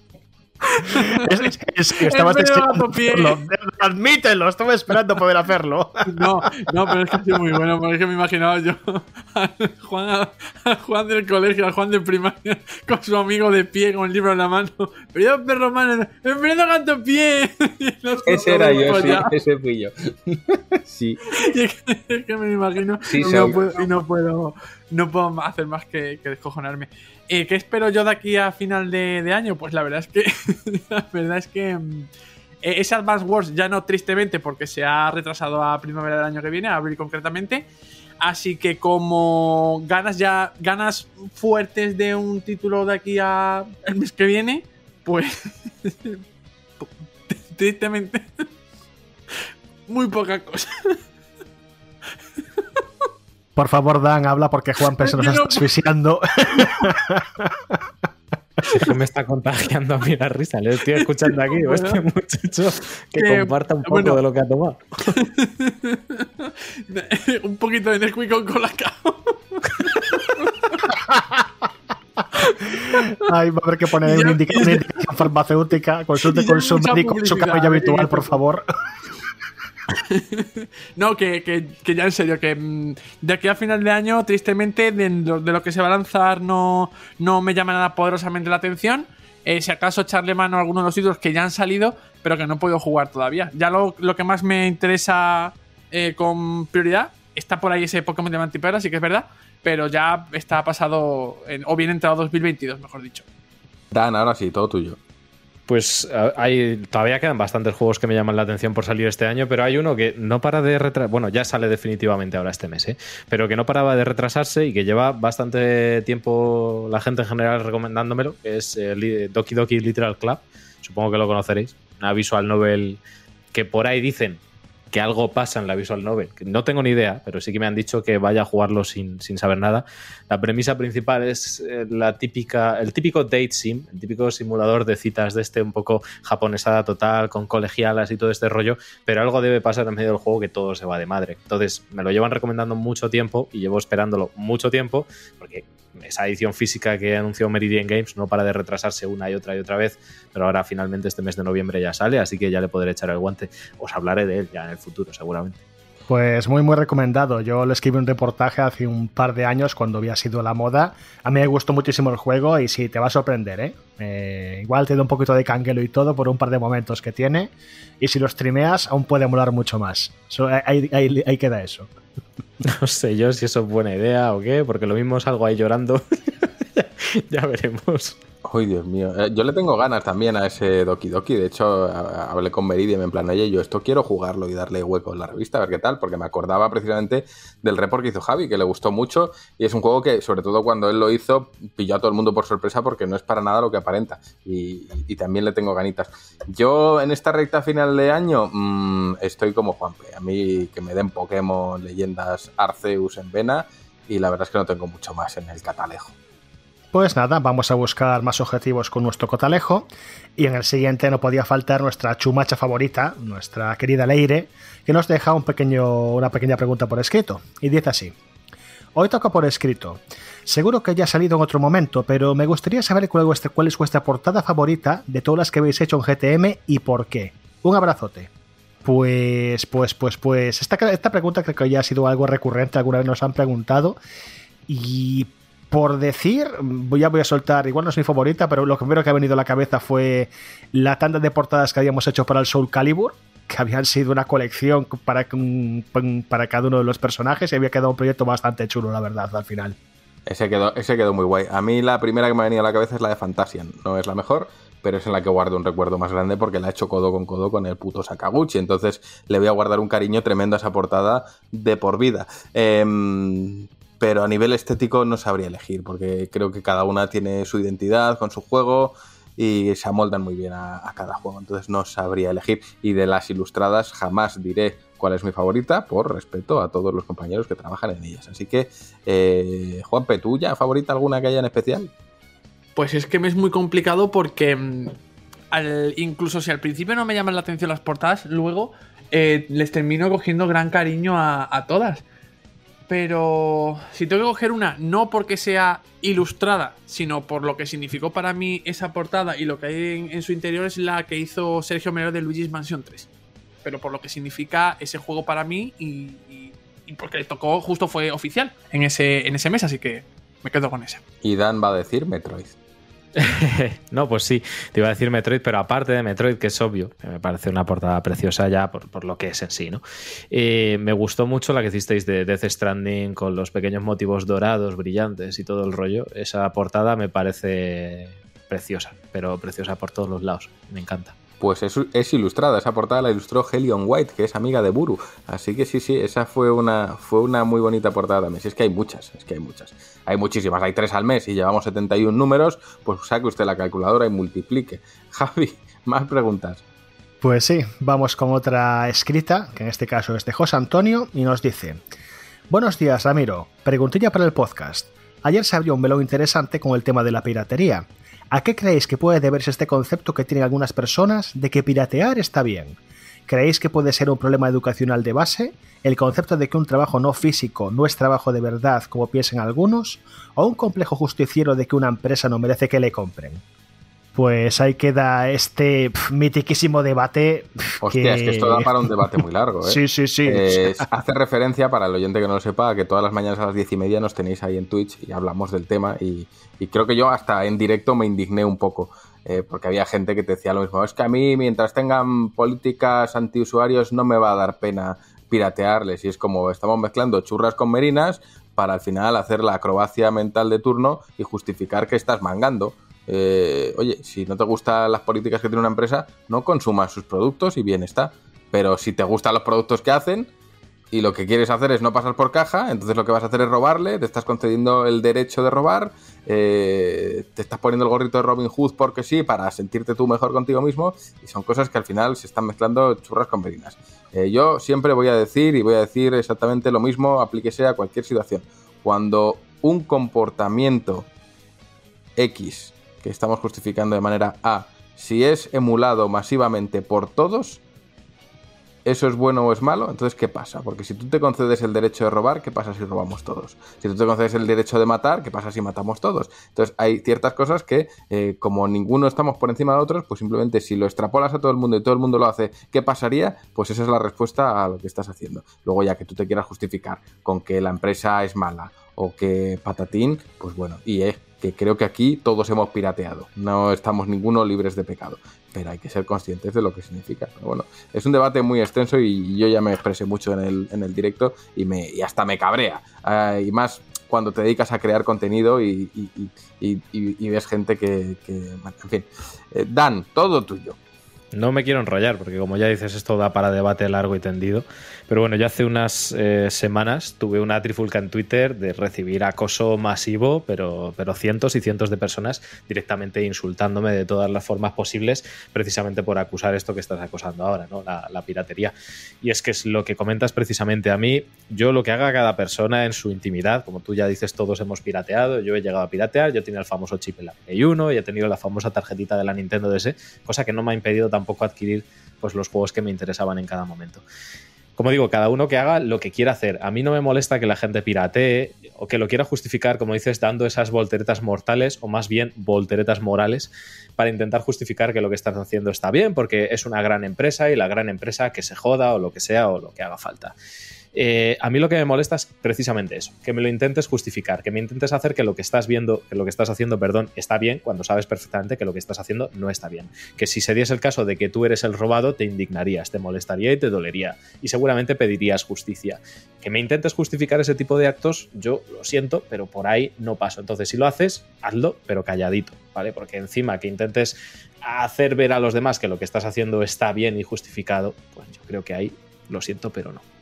Es, es- es que (laughs) estabas hacerlo. Admítelo, estaba esperando poder hacerlo. (laughs) No, no, pero es que ha sido muy bueno, porque es que me imaginaba yo a Juan, a, a Juan del colegio, a Juan de primaria, con su amigo de pie, con el libro en la mano. Pero yo, perro mano, el perro gato pie. (laughs) Ese era yo, sí, ese fui yo. sí. Y es que, es que me imagino Sí, y, no puedo, y no puedo no puedo hacer más que, descojonarme. Eh, ¿Qué espero yo de aquí a final de, de año? Pues la verdad es que (laughs) la verdad es que mm, eh, ese Advance Wars ya no tristemente porque se ha retrasado a primavera del año que viene, a abril concretamente. Así que como ganas ya ganas fuertes de un título de aquí a el mes que viene, pues (laughs) tristemente (laughs) muy poca cosa. Por favor, Dan, habla porque Juan se nos está asfixiando. Que me está contagiando a mí la risa. Le estoy escuchando aquí. o Este muchacho que Que, comparta un poco bueno. de lo que ha tomado. (laughs) un poquito de Nesquik con colacao. Ay, va a haber que poner una, indica- una indicación farmacéutica. Consulte (laughs) con su médico, su cabello habitual, eh. por favor. (laughs) No, que, que- que ya en serio, que mm, de aquí a final de año, tristemente, de lo, de lo que se va a lanzar no, no me llama nada poderosamente la atención. Eh, si acaso echarle mano a algunos de los títulos que ya han salido, pero que no he podido jugar todavía. Ya lo, lo que más me interesa eh, con prioridad está por ahí ese Pokémon de Mantipera, sí que es verdad, pero ya está pasado, o bien entrado 2022, mejor dicho. Dan, ahora sí, todo tuyo. Pues hay, todavía quedan bastantes juegos que me llaman la atención por salir este año, pero hay uno que no para de retrasarse. Bueno, ya sale definitivamente ahora este mes, ¿eh? pero que no paraba de retrasarse y que lleva bastante tiempo la gente en general recomendándomelo, que es Doki Doki Literal Club. Supongo que lo conoceréis. Una visual novel que por ahí dicen que algo pasa en la visual novel. No tengo ni idea, pero sí que me han dicho que vaya a jugarlo sin, sin saber nada. La premisa principal es eh, la típica, el típico date sim, el típico simulador de citas de este un poco japonesada total, con colegialas y todo este rollo, pero algo debe pasar en medio del juego que todo se va de madre. Entonces, me lo llevan recomendando mucho tiempo y llevo esperándolo mucho tiempo, porque esa edición física que anunció Meridian Games no para de retrasarse una y otra y otra vez, pero ahora finalmente este mes de noviembre ya sale, así que ya le podré echar el guante. Os hablaré de él ya en el futuro, seguramente. Pues muy, muy recomendado. Yo le escribí un reportaje hace un par de años cuando había sido la moda. A mí me gustó muchísimo el juego y sí, te va a sorprender, ¿eh? Eh, igual te da un poquito de canguelo y todo por un par de momentos que tiene. Y si lo streameas, aún puede molar mucho más. So, ahí, ahí- ahí queda eso. (laughs) No sé yo si eso es buena idea o qué, porque lo mismo salgo ahí llorando. (laughs) ya veremos. Uy, Dios mío. Eh, yo le tengo ganas también a ese Doki Doki. De hecho, hablé con Meridian en plan, oye, yo esto quiero jugarlo y darle hueco en la revista, a ver qué tal, porque me acordaba precisamente del report que hizo Javi, que le gustó mucho. Y es un juego que, sobre todo cuando él lo hizo, pilló a todo el mundo por sorpresa porque no es para nada lo que aparenta. Y, y también le tengo ganitas. Yo, en esta recta final de año, mm, estoy como Juanpe. A mí que me den Pokémon, leyendas Arceus en vena. Y la verdad es que no tengo mucho más en el catalejo. Pues nada, vamos a buscar más objetivos con nuestro cotalejo. Y en el siguiente no podía faltar nuestra chumacha favorita, nuestra querida Leire, que nos deja una pequeña pregunta por escrito. Y dice así. Hoy toca por escrito. Seguro que ya ha salido en otro momento, pero me gustaría saber cuál, es vuestra- portada favorita de todas las que habéis hecho en GTM y por qué. Un abrazote. Pues, pues, pues, pues. Esta pregunta creo que ya ha sido algo recurrente, alguna vez nos han preguntado. Y por decir, voy a, voy a soltar, igual no es mi favorita, pero lo primero que ha venido a la cabeza fue la tanda de portadas que habíamos hecho para el Soul Calibur, que habían sido una colección para, para cada uno de los personajes y había quedado un proyecto bastante chulo, la verdad, al final. Ese quedó, ese quedó muy guay. A mí la primera que me ha venido a la cabeza es la de Fantasian. No es la mejor, pero es en la que guardo un recuerdo más grande porque la he hecho codo con codo con el puto Sakaguchi. Entonces le voy a guardar un cariño tremendo a esa portada de por vida. Em, pero a nivel estético no sabría elegir porque creo que cada una tiene su identidad con su juego y se amoldan muy bien a, cada juego. Entonces no sabría elegir. Y de las ilustradas jamás diré cuál es mi favorita por respeto a todos los compañeros que trabajan en ellas. Así que, eh, Juanpe, ¿tuya favorita alguna que haya en especial? Pues es que me es muy complicado porque mm, al- incluso si al principio no me llaman la atención las portadas, luego eh, les termino cogiendo gran cariño a todas. Pero si tengo que coger una, no porque sea ilustrada, sino por lo que significó para mí esa portada y lo que hay en, su interior es la que hizo Sergio Mero de Luigi's Mansion 3. Pero por lo que significa ese juego para mí y, y- y porque le tocó, justo fue oficial en ese, en ese mes, así que me quedo con esa. Y Dan va a decir Metroid. (laughs) no, pues sí, te iba a decir Metroid, pero aparte de Metroid, que es obvio, me parece una portada preciosa ya por, por lo que es en sí, ¿no? Eh, me gustó mucho la que hicisteis de Death Stranding con los pequeños motivos dorados, brillantes y todo el rollo. Esa portada me parece preciosa, pero preciosa por todos los lados. Me encanta. Pues es, ilustrada, esa portada la ilustró Helion White, que es amiga de Buru. Así que sí, sí, esa fue una, fue una muy bonita portada también. Si es que hay muchas, es que hay muchas. Hay muchísimas, hay tres al mes y llevamos 71 números, pues saque usted la calculadora y multiplique. (laughs) Javi, más preguntas. Pues sí, vamos con otra escrita, que en este caso es de José Antonio, y nos dice: Buenos días, Ramiro. Preguntilla para el podcast. Ayer se abrió un melón interesante con el tema de la piratería. ¿A qué creéis que puede deberse este concepto que tienen algunas personas de que piratear está bien? ¿Creéis que puede ser un problema educacional de base? ¿El concepto de que un trabajo no físico no es trabajo de verdad como piensan algunos? ¿O un complejo justiciero de que una empresa no merece que le compren? Pues ahí queda este pf, mitiquísimo debate. Hostia, es que esto da para un debate muy largo, (laughs) ¿eh? Sí, sí, sí. Eh, hace referencia, para el oyente que no lo sepa, a que todas las mañanas a las diez y media nos tenéis ahí en Twitch y hablamos del tema. Y, y creo que yo hasta en directo me indigné un poco, eh, porque había gente que te decía lo mismo. Es que a mí, mientras tengan políticas antiusuarios, no me va a dar pena piratearles. Y es como estamos mezclando churras con merinas para al final hacer la acrobacia mental de turno y justificar que estás mangando. Eh, oye, si no te gustan las políticas que tiene una empresa, no consumas sus productos y bien está. Pero si te gustan los productos que hacen, y lo que quieres hacer es no pasar por caja, entonces lo que vas a hacer es robarle, te estás concediendo el derecho de robar, eh, te estás poniendo el gorrito de Robin Hood porque sí, para sentirte tú mejor contigo mismo, y son cosas que al final se están mezclando churras con verinas. Eh, yo siempre voy a decir y voy a decir exactamente lo mismo, aplíquese a cualquier situación. Cuando un comportamiento X que estamos justificando de manera A, si es emulado masivamente por todos, ¿eso es bueno o es malo? Entonces, ¿qué pasa? Porque si tú te concedes el derecho de robar, ¿qué pasa si robamos todos? Si tú te concedes el derecho de matar, ¿qué pasa si matamos todos? Entonces, hay ciertas cosas que, eh, como ninguno estamos por encima de otros, pues simplemente si lo extrapolas a todo el mundo y todo el mundo lo hace, ¿qué pasaría? Pues esa es la respuesta a lo que estás haciendo. Luego, ya que tú te quieras justificar con que la empresa es mala o que patatín, pues bueno, y es que creo que aquí todos hemos pirateado, no estamos ninguno libres de pecado, pero hay que ser conscientes de lo que significa. Bueno, es un debate muy extenso y yo ya me expresé mucho en el, en el directo y, me, hasta me cabrea. Ah, y más cuando te dedicas a crear contenido y, y- ves gente que, que- En fin, Eh, Dan, todo tuyo. No me quiero enrollar, porque como ya dices, esto da para debate largo y tendido. Pero bueno, yo hace unas eh, semanas tuve una trifulca en Twitter de recibir acoso masivo, pero, pero cientos y cientos de personas directamente insultándome de todas las formas posibles, precisamente por acusar esto que estás acosando ahora, ¿no? La, piratería. Y es que es lo que comentas precisamente a mí. Yo lo que haga cada persona en su intimidad, como tú ya dices, todos hemos pirateado, yo he llegado a piratear, yo tenía el famoso chip en la Play 1 y he tenido la famosa tarjetita de la Nintendo DS, cosa que no me ha impedido tampoco adquirir pues, los juegos que me interesaban en cada momento. Como digo, cada uno que haga lo que quiera hacer. A mí no me molesta que la gente piratee o que lo quiera justificar, como dices, dando esas volteretas mortales o más bien volteretas morales para intentar justificar que lo que estás haciendo está bien porque es una gran empresa y la gran empresa que se joda o lo que sea o lo que haga falta. Eh, a mí lo que me molesta es precisamente eso, que me lo intentes justificar, que me intentes hacer que lo que estás viendo, que lo que estás haciendo, perdón, está bien cuando sabes perfectamente que lo que estás haciendo no está bien. Que si se diese el caso de que tú eres el robado, te indignarías, te molestaría y te dolería y seguramente pedirías justicia. Que me intentes justificar ese tipo de actos, yo lo siento, pero por ahí no paso. Entonces, si lo haces, hazlo, pero calladito, ¿vale? Porque encima que intentes hacer ver a los demás que lo que estás haciendo está bien y justificado, pues yo creo que ahí lo siento, pero no.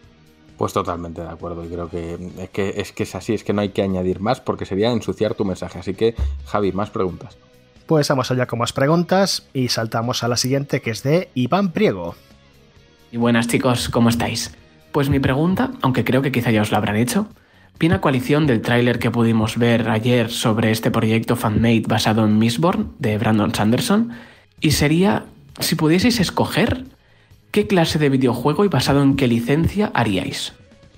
Pues totalmente de acuerdo y creo que es, que es que es así, es que no hay que añadir más porque sería ensuciar tu mensaje. Así que, Javi, más preguntas. Pues vamos allá con más preguntas y saltamos a la siguiente que es de Iván Priego. Y buenas chicos, ¿cómo estáis? Pues mi pregunta, aunque creo que quizá ya os la habrán hecho, viene a coalición del tráiler que pudimos ver ayer sobre este proyecto fanmade basado en Mistborn de Brandon Sanderson, y sería, si pudieseis escoger, ¿qué clase de videojuego y basado en qué licencia haríais?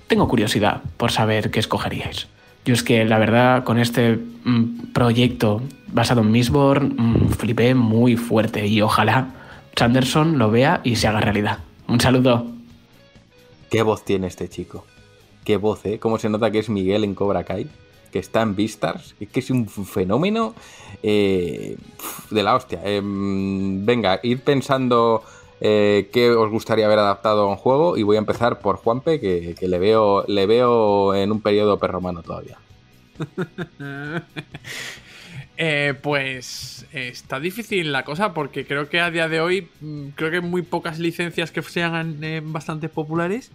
Tengo curiosidad por saber qué escogeríais. Yo es que la verdad con este mm, proyecto basado en Mistborn mm, flipé muy fuerte y ojalá Sanderson lo vea y se haga realidad. Un saludo. ¿Qué voz tiene este chico? ¿Qué voz, eh? ¿Cómo se nota que es Miguel en Cobra Kai? Que está en Beastars. Es que es un fenómeno eh, de la hostia. Eh, venga, ir pensando eh, qué os gustaría haber adaptado a un juego y voy a empezar por Juanpe, que, que le, veo, le veo en un periodo perromano todavía. (laughs) Eh, pues está difícil la cosa porque creo que a día de hoy mm, creo que muy pocas licencias que sean eh, bastante populares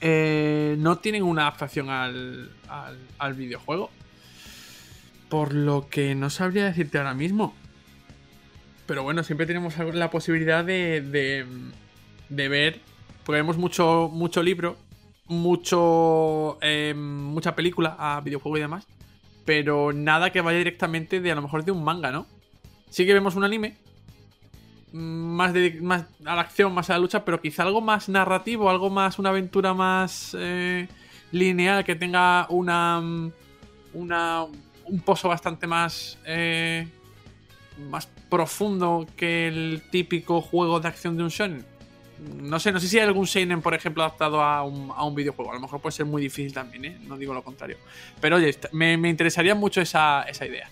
eh, no tienen una adaptación al, al- al videojuego. Por lo que no sabría decirte ahora mismo. Pero bueno, siempre tenemos la posibilidad de, de, de ver. Porque vemos mucho, mucho libro, mucho, eh, mucha película a videojuego y demás. Pero nada que vaya directamente de a lo mejor de un manga, ¿no? Sí que vemos un anime. Más, de, más a la acción, más a la lucha, pero quizá algo más narrativo, algo más, una aventura más eh, lineal, que tenga una. una un pozo bastante más. eh, más profundo que el típico juego de acción de un shonen. No sé, no sé si hay algún seinen, por ejemplo, adaptado a un, a un videojuego. A lo mejor puede ser muy difícil también, ¿eh? No digo lo contrario. Pero oye, me, me interesaría mucho esa, esa idea.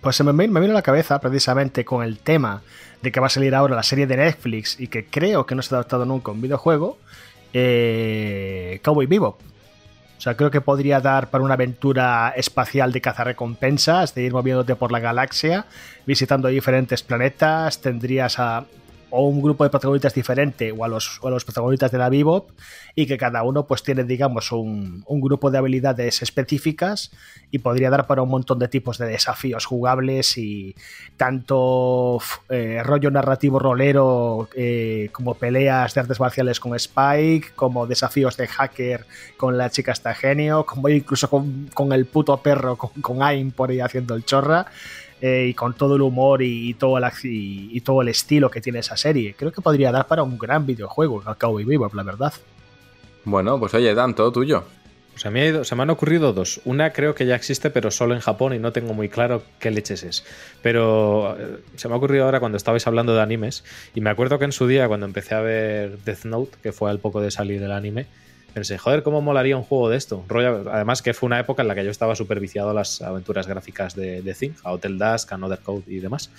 Pues se me, me vino a la cabeza precisamente con el tema de que va a salir ahora la serie de Netflix y que creo que no se ha adaptado nunca a un videojuego, eh, Cowboy Bebop. O sea, creo que podría dar para una aventura espacial de cazarrecompensas, de ir moviéndote por la galaxia, visitando diferentes planetas, tendrías a o un grupo de protagonistas diferente o a los, o a los protagonistas de la Bebop y que cada uno pues tiene digamos un, un grupo de habilidades específicas y podría dar para un montón de tipos de desafíos jugables y tanto eh, rollo narrativo rolero eh, como peleas de artes marciales con Spike, como desafíos de hacker con la chica está genio, como incluso con, con el puto perro, con, con Aim por ahí haciendo el chorra. Eh, y con todo el humor y, y todo el, y, y todo el estilo que tiene esa serie. Creo que podría dar para un gran videojuego, el Cowboy Bebop, la verdad. Bueno, pues oye, Dan, todo tuyo. O sea, me ha ido- se me han ocurrido dos. Una creo que ya existe, pero solo en Japón y no tengo muy claro qué leches es. Pero eh, se me ha ocurrido ahora cuando estabais hablando de animes. Y me acuerdo que en su día, cuando empecé a ver Death Note, que fue al poco de salir el anime, pensé, joder, ¿cómo molaría un juego de esto? Rollo- además, que fue una época en la que yo estaba súper viciado a las aventuras gráficas de, de a Hotel Dusk, a Another Code y demás.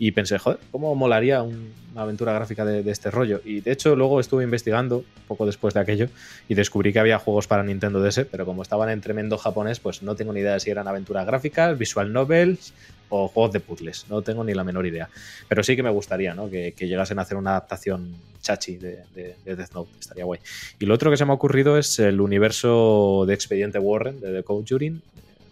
Y pensé, joder, ¿cómo molaría un- una aventura gráfica de, de este rollo? Y de hecho, luego estuve investigando, poco después de aquello, y descubrí que había juegos para Nintendo DS, pero como estaban en tremendo japonés, pues no tengo ni idea de si eran aventuras gráficas, visual novels o juegos de puzzles. No tengo ni la menor idea. Pero sí que me gustaría, ¿no? Que, llegasen a hacer una adaptación chachi de, de- de Death Note. Estaría guay. Y lo otro que se me ha ocurrido es el universo de Expediente Warren, de The Conjuring.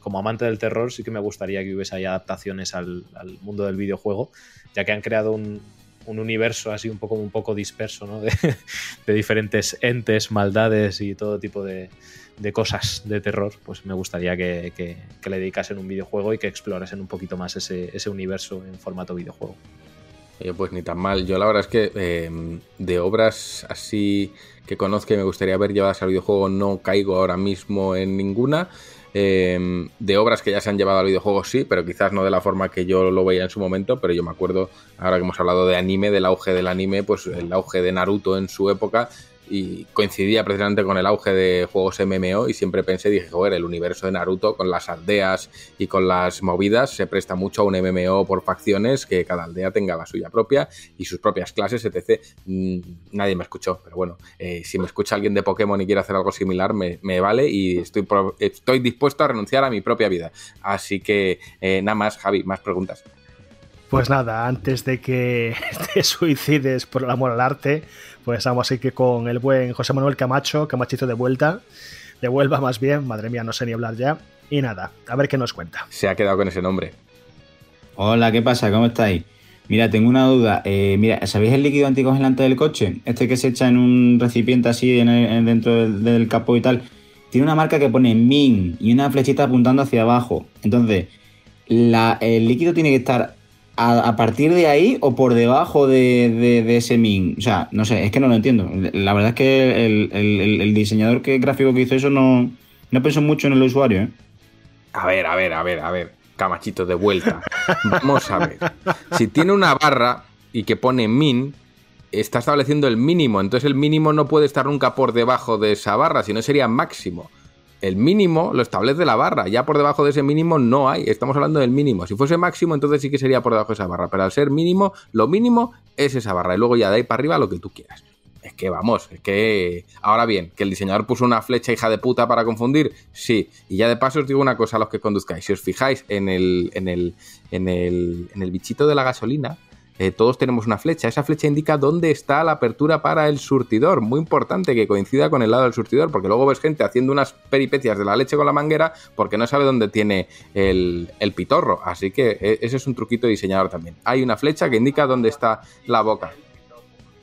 Como amante del terror, sí que me gustaría que hubiese ahí adaptaciones al, mundo del videojuego, ya que han creado un, un universo así un poco, un poco disperso, ¿no? (laughs) De diferentes entes, maldades y todo tipo de, de cosas de terror, pues me gustaría que, que- le dedicasen un videojuego y que explorasen un poquito más ese, ese universo en formato videojuego. Oye, pues ni tan mal. Yo la verdad es que eh, de obras así que conozca y me gustaría ver llevadas al videojuego no caigo ahora mismo en ninguna. Eh, de obras que ya se han llevado al videojuego sí, pero quizás no de la forma que yo lo veía en su momento, pero yo me acuerdo, ahora que hemos hablado de anime, del auge del anime, pues el auge de Naruto en su época y coincidía precisamente con el auge de juegos MMO y siempre pensé, dije, joder, el universo de Naruto con las aldeas y con las movidas se presta mucho a un MMO por facciones, que cada aldea tenga la suya propia y sus propias clases, etc. Mm, Nadie me escuchó, pero bueno, eh, si me escucha alguien de Pokémon y quiere hacer algo similar, me, vale y estoy, pro- estoy dispuesto a renunciar a mi propia vida. Así que eh, nada más, Javi, más preguntas. Pues nada, antes de que (laughs) te suicides por el amor al arte, pues vamos a ir que con el buen José Manuel Camacho, Camachito de vuelta, de vuelva más bien, madre mía, no sé ni hablar ya. Y nada, a ver qué nos cuenta. Se ha quedado con ese nombre. Hola, ¿qué pasa? ¿Cómo estáis? Mira, tengo una duda. Eh, mira, ¿sabéis el líquido anticongelante del coche? Este que se echa en un recipiente así en el- en- dentro del, del capó y tal. Tiene una marca que pone MIN y una flechita apuntando hacia abajo. Entonces, la- el líquido tiene que estar a, partir de ahí o por debajo de, de- ese MIN. O sea, no sé, es que no lo entiendo. La verdad es que el, el- diseñador que, gráfico que hizo eso no, no pensó mucho en el usuario, ¿eh? A ver, a ver, a ver, a ver. Camachito, de vuelta. Vamos a ver. Si tiene una barra y que pone min, está estableciendo el mínimo. Entonces el mínimo no puede estar nunca por debajo de esa barra, sino sería máximo. El mínimo lo establece la barra. Ya por debajo de ese mínimo no hay. Estamos hablando del mínimo. Si fuese máximo, entonces sí que sería por debajo de esa barra. Pero al ser mínimo, lo mínimo es esa barra. Y luego ya de ahí para arriba lo que tú quieras. Es que vamos, es que. Ahora bien, que el diseñador puso una flecha hija de puta para confundir, sí. Y ya de paso os digo una cosa a los que conduzcáis. Si os fijáis en el, en el, en el, en el bichito de la gasolina, eh, todos tenemos una flecha. Esa flecha indica dónde está la apertura para el surtidor. Muy importante que coincida con el lado del surtidor, porque luego ves gente haciendo unas peripecias de la leche con la manguera porque no sabe dónde tiene el, el pitorro. Así que eh, ese es un truquito de diseñador también. Hay una flecha que indica dónde está la boca.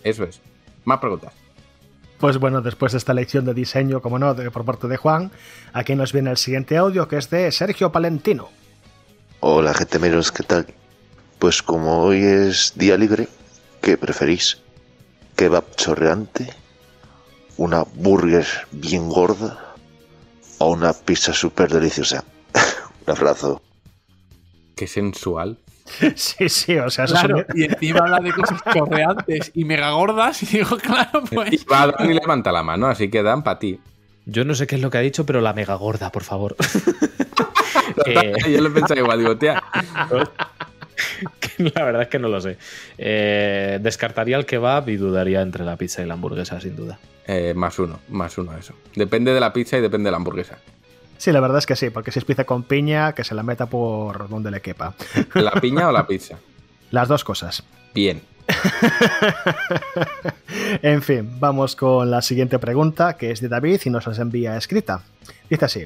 Eso es. Más preguntas. Pues bueno, después de esta lección de diseño, como no, de- por parte de Juan, aquí nos viene el siguiente audio que es de Sergio Palentino. Hola, gentemeros, ¿qué tal? Pues como hoy es día libre, ¿qué preferís? ¿Kebab chorreante? ¿Una burger bien gorda? ¿O una pizza súper deliciosa? (laughs) Un abrazo. Qué sensual. (laughs) Sí, sí, o sea, Claro, y encima habla de cosas chorreantes y mega gordas y digo, claro, pues... Y va Dan y levanta la mano, así que Dan para ti. Yo no sé qué es lo que ha dicho, pero la mega gorda, por favor. Eh, (laughs) Yo lo he pensado igual, digo, tía. (laughs) la verdad es que no lo sé. Eh, descartaría el kebab y dudaría entre la pizza y la hamburguesa, sin duda. Eh, más uno, más uno eso. Depende de la pizza y depende de la hamburguesa. Sí, la verdad es que sí, porque si es pizza con piña, que se la meta por donde le quepa. ¿La (laughs) piña o la pizza? Las dos cosas. Bien. (laughs) En fin, vamos con la siguiente pregunta, que es de David y nos las envía escrita. Dice así: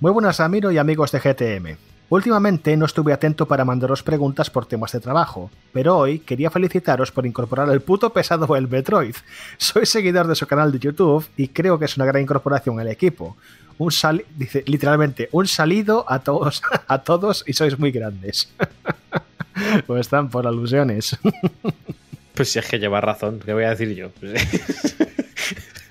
Muy buenas, Ramiro y amigos de GTM. Últimamente no estuve atento para mandaros preguntas por temas de trabajo, pero hoy quería felicitaros por incorporar el puto pesado el Metroid. (laughs) Soy seguidor de su canal de YouTube y creo que es una gran incorporación al equipo. Un sal dice literalmente un salido a todos, (laughs) a todos y sois muy grandes. (laughs) pues están por alusiones. Pues si es que lleva razón, ¿qué voy a decir yo?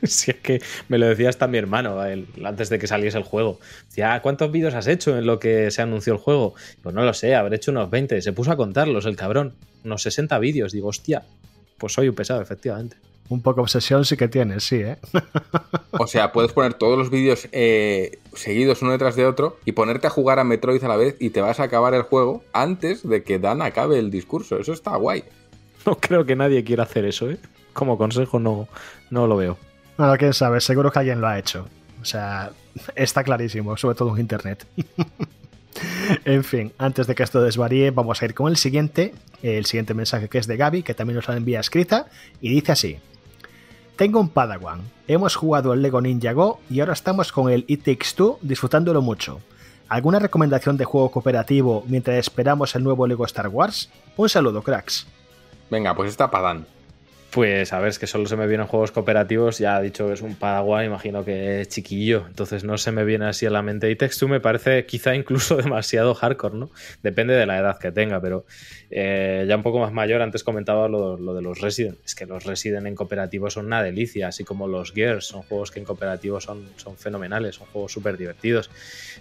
(laughs) si es que me lo decía hasta mi hermano él, antes de que saliese el juego. Decía, "Ah, ¿cuántos vídeos has hecho en lo que se anunció el juego? Pues no lo sé, habré hecho unos 20. Se puso a contarlos el cabrón. Unos 60 vídeos. Digo, hostia, pues soy un pesado, efectivamente. Un poco obsesión sí que tienes, sí, ¿eh? (laughs) O sea, puedes poner todos los vídeos eh, seguidos uno detrás de otro y ponerte a jugar a Metroid a la vez y te vas a acabar el juego antes de que Dan acabe el discurso. Eso está guay. No creo que nadie quiera hacer eso, ¿eh? Como consejo no, no lo veo. Bueno, quién sabe, seguro que alguien lo ha hecho. O sea, (laughs) está clarísimo, sobre todo en internet. (laughs) en fin, antes de que esto desvaríe, vamos a ir con el siguiente. El siguiente mensaje que es de Gaby, que también nos la envía escrita, y dice así. Tengo un Padawan. Hemos jugado el Lego Ninja Go y ahora estamos con el It Takes Two disfrutándolo mucho. ¿Alguna recomendación de juego cooperativo mientras esperamos el nuevo Lego Star Wars? Un saludo, cracks. Venga, pues está para Dan. Pues a ver, es que solo se me vienen juegos cooperativos. Ya ha dicho que es un Padawan, imagino que es chiquillo. Entonces no se me viene así a la mente. Y Text 2 me parece quizá incluso (laughs) demasiado hardcore, ¿no? Depende de la edad que tenga, pero eh, ya un poco más mayor, antes comentaba lo, de los Resident. Es que los Resident en cooperativo son una delicia, así como los Gears. Son juegos que en cooperativo son, son fenomenales, son juegos súper divertidos.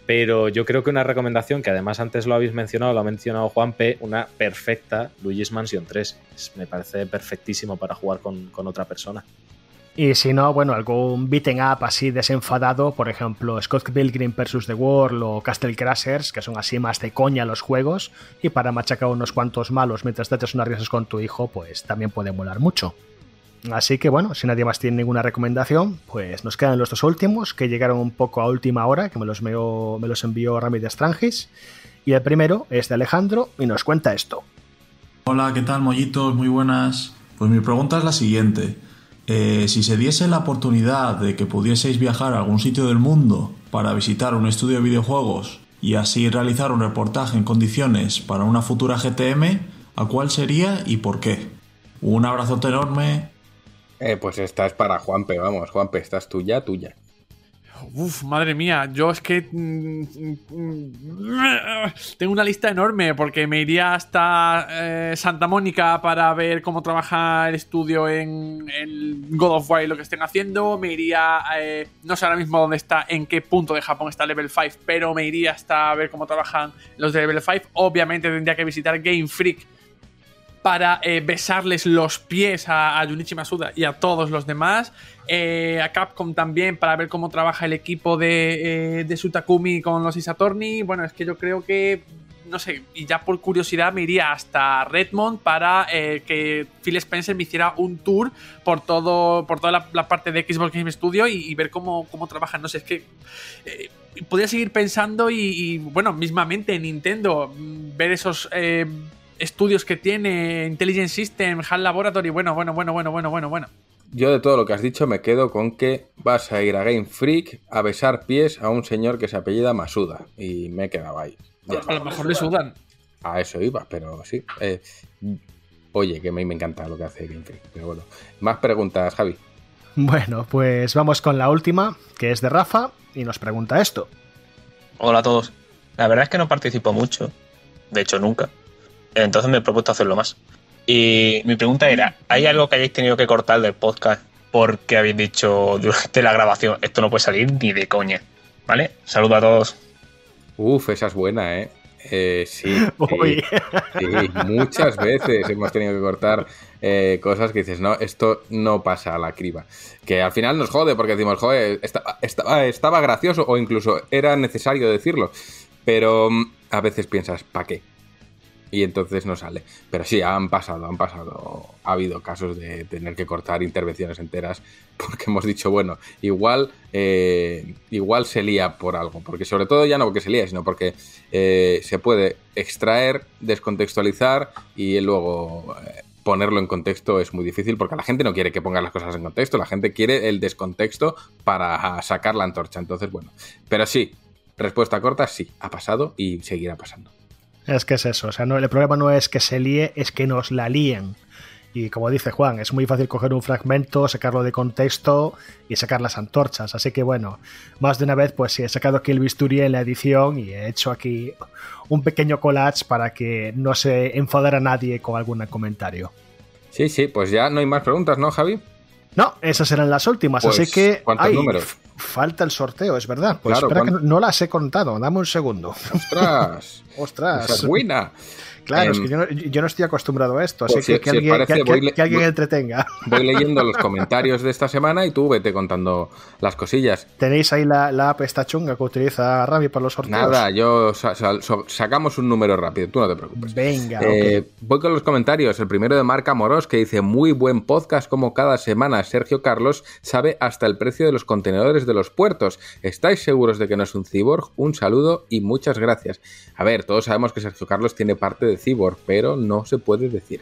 Pero yo creo que una recomendación, que además antes lo habéis mencionado, lo ha mencionado Juan P., una perfecta Luigi's Mansion 3. Es, me parece perfectísimo para jugar con, con, otra persona. Y si no, bueno, algún beaten up así desenfadado, por ejemplo, Scott Pilgrim vs. The World o Castle Crashers, que son así más de coña los juegos, y para machacar unos cuantos malos mientras te echas unas risas con tu hijo, pues también puede molar mucho. Así que bueno, si nadie más tiene ninguna recomendación, pues nos quedan los dos últimos, que llegaron un poco a última hora, que me los, meo, me los envió Rami de Strangis. Y el primero es de Alejandro y nos cuenta esto. Hola, ¿qué tal, mollitos? Muy buenas. Pues mi pregunta es la siguiente. Eh, si se diese la oportunidad de que pudieseis viajar a algún sitio del mundo para visitar un estudio de videojuegos y así realizar un reportaje en condiciones para una futura GTM, ¿a cuál sería y por qué? Un abrazote enorme. Eh, pues esta es para Juanpe, vamos, Juanpe, esta es tuya, tuya. Uf, madre mía, yo es que tengo una lista enorme porque me iría hasta eh, Santa Mónica para ver cómo trabaja el estudio en God of War y lo que estén haciendo. Me iría, eh, no sé ahora mismo dónde está, en qué punto de Japón está Level 5, pero me iría hasta ver cómo trabajan los de Level 5. Obviamente tendría que visitar Game Freak para eh, besarles los pies a, Junichi Masuda y a todos los demás. Eh, a Capcom también para ver cómo trabaja el equipo de, eh, de Sutakumi con los Isatorni. Bueno, es que yo creo que, no sé, y ya por curiosidad me iría hasta Redmond para que Phil Spencer me hiciera un tour por todo por toda la, parte de Xbox Game Studio y, y, ver cómo, cómo trabajan. No sé, es que podría seguir pensando y, y, bueno, mismamente en Nintendo, ver esos estudios que tiene, Intelligent System, HAL Laboratory, bueno, bueno, bueno, bueno, bueno, bueno, bueno. Yo de todo lo que has dicho me quedo con que vas a ir a Game Freak a besar pies a un señor que se apellida Masuda. Y me he quedado ahí. Ya. A lo mejor le sudan. A eso iba, pero sí. Eh, oye, que a mí me encanta lo que hace Game Freak. Pero bueno, más preguntas, Javi. Bueno, pues vamos con la última, que es de Rafa, y nos pregunta esto. Hola a todos. La verdad es que no participo mucho. De hecho, nunca. Entonces me he propuesto hacerlo más. Y mi pregunta era, ¿hay algo que hayáis tenido que cortar del podcast porque habéis dicho durante la grabación, esto no puede salir ni de coña? ¿Vale? Saludos a todos. Uf, esa es buena, ¿eh? eh sí, (laughs) sí, sí, muchas veces hemos tenido que cortar eh, cosas que dices, no, esto no pasa a la criba. Que al final nos jode porque decimos, joder, estaba, estaba, estaba gracioso o incluso era necesario decirlo. Pero a veces piensas, ¿para qué? Y entonces no sale. Pero sí, han pasado, han pasado, ha habido casos de tener que cortar intervenciones enteras (laughs) porque hemos dicho, bueno, igual, eh, igual se lía por algo, porque sobre todo ya no porque se lía, sino porque eh, se puede extraer, descontextualizar y luego eh, ponerlo en contexto es muy difícil porque la gente no quiere que pongas las cosas en contexto, la gente quiere el descontexto para sacar la antorcha. Entonces, bueno, pero sí, respuesta corta, sí, ha pasado y seguirá pasando. Es que es eso, o sea, no, el problema no es que se líe, es que nos la líen. Y como dice Juan, es muy fácil coger un fragmento, sacarlo de contexto y sacar las antorchas. Así que bueno, más de una vez pues sí, he sacado aquí el bisturí en la edición y he hecho aquí un pequeño collage para que no se enfadara nadie con algún comentario. Sí, sí, pues ya no hay más preguntas, ¿no, Javi? No, esas eran las últimas, Pues, así que... ¿cuántos números? Falta el sorteo, es verdad. Pues Claro, espera que ¿cuán- no, no las he contado, dame un segundo. ¡Ostras! (laughs) ¡Ostras! Esa es buena. Claro, es Em, que yo no, yo no estoy acostumbrado a esto, así Pues que si- que si alguien, parece, que- voy que alguien entretenga. (laughs) Voy leyendo los comentarios de esta semana y tú vete contando las cosillas. ¿Tenéis ahí la, la app esta chunga que utiliza Rami para los sorteos? Nada, yo sa- sa- so- sacamos un número rápido, tú no te preocupes. Venga, Eh. Voy con los comentarios. El primero de Marca Moros que dice: Muy buen podcast, como cada semana. Sergio Carlos sabe hasta el precio de los contenedores de los puertos. ¿Estáis seguros de que no es un cyborg? Un saludo y muchas gracias. A ver, todos sabemos que Sergio Carlos tiene parte de cyborg, pero no se puede decir.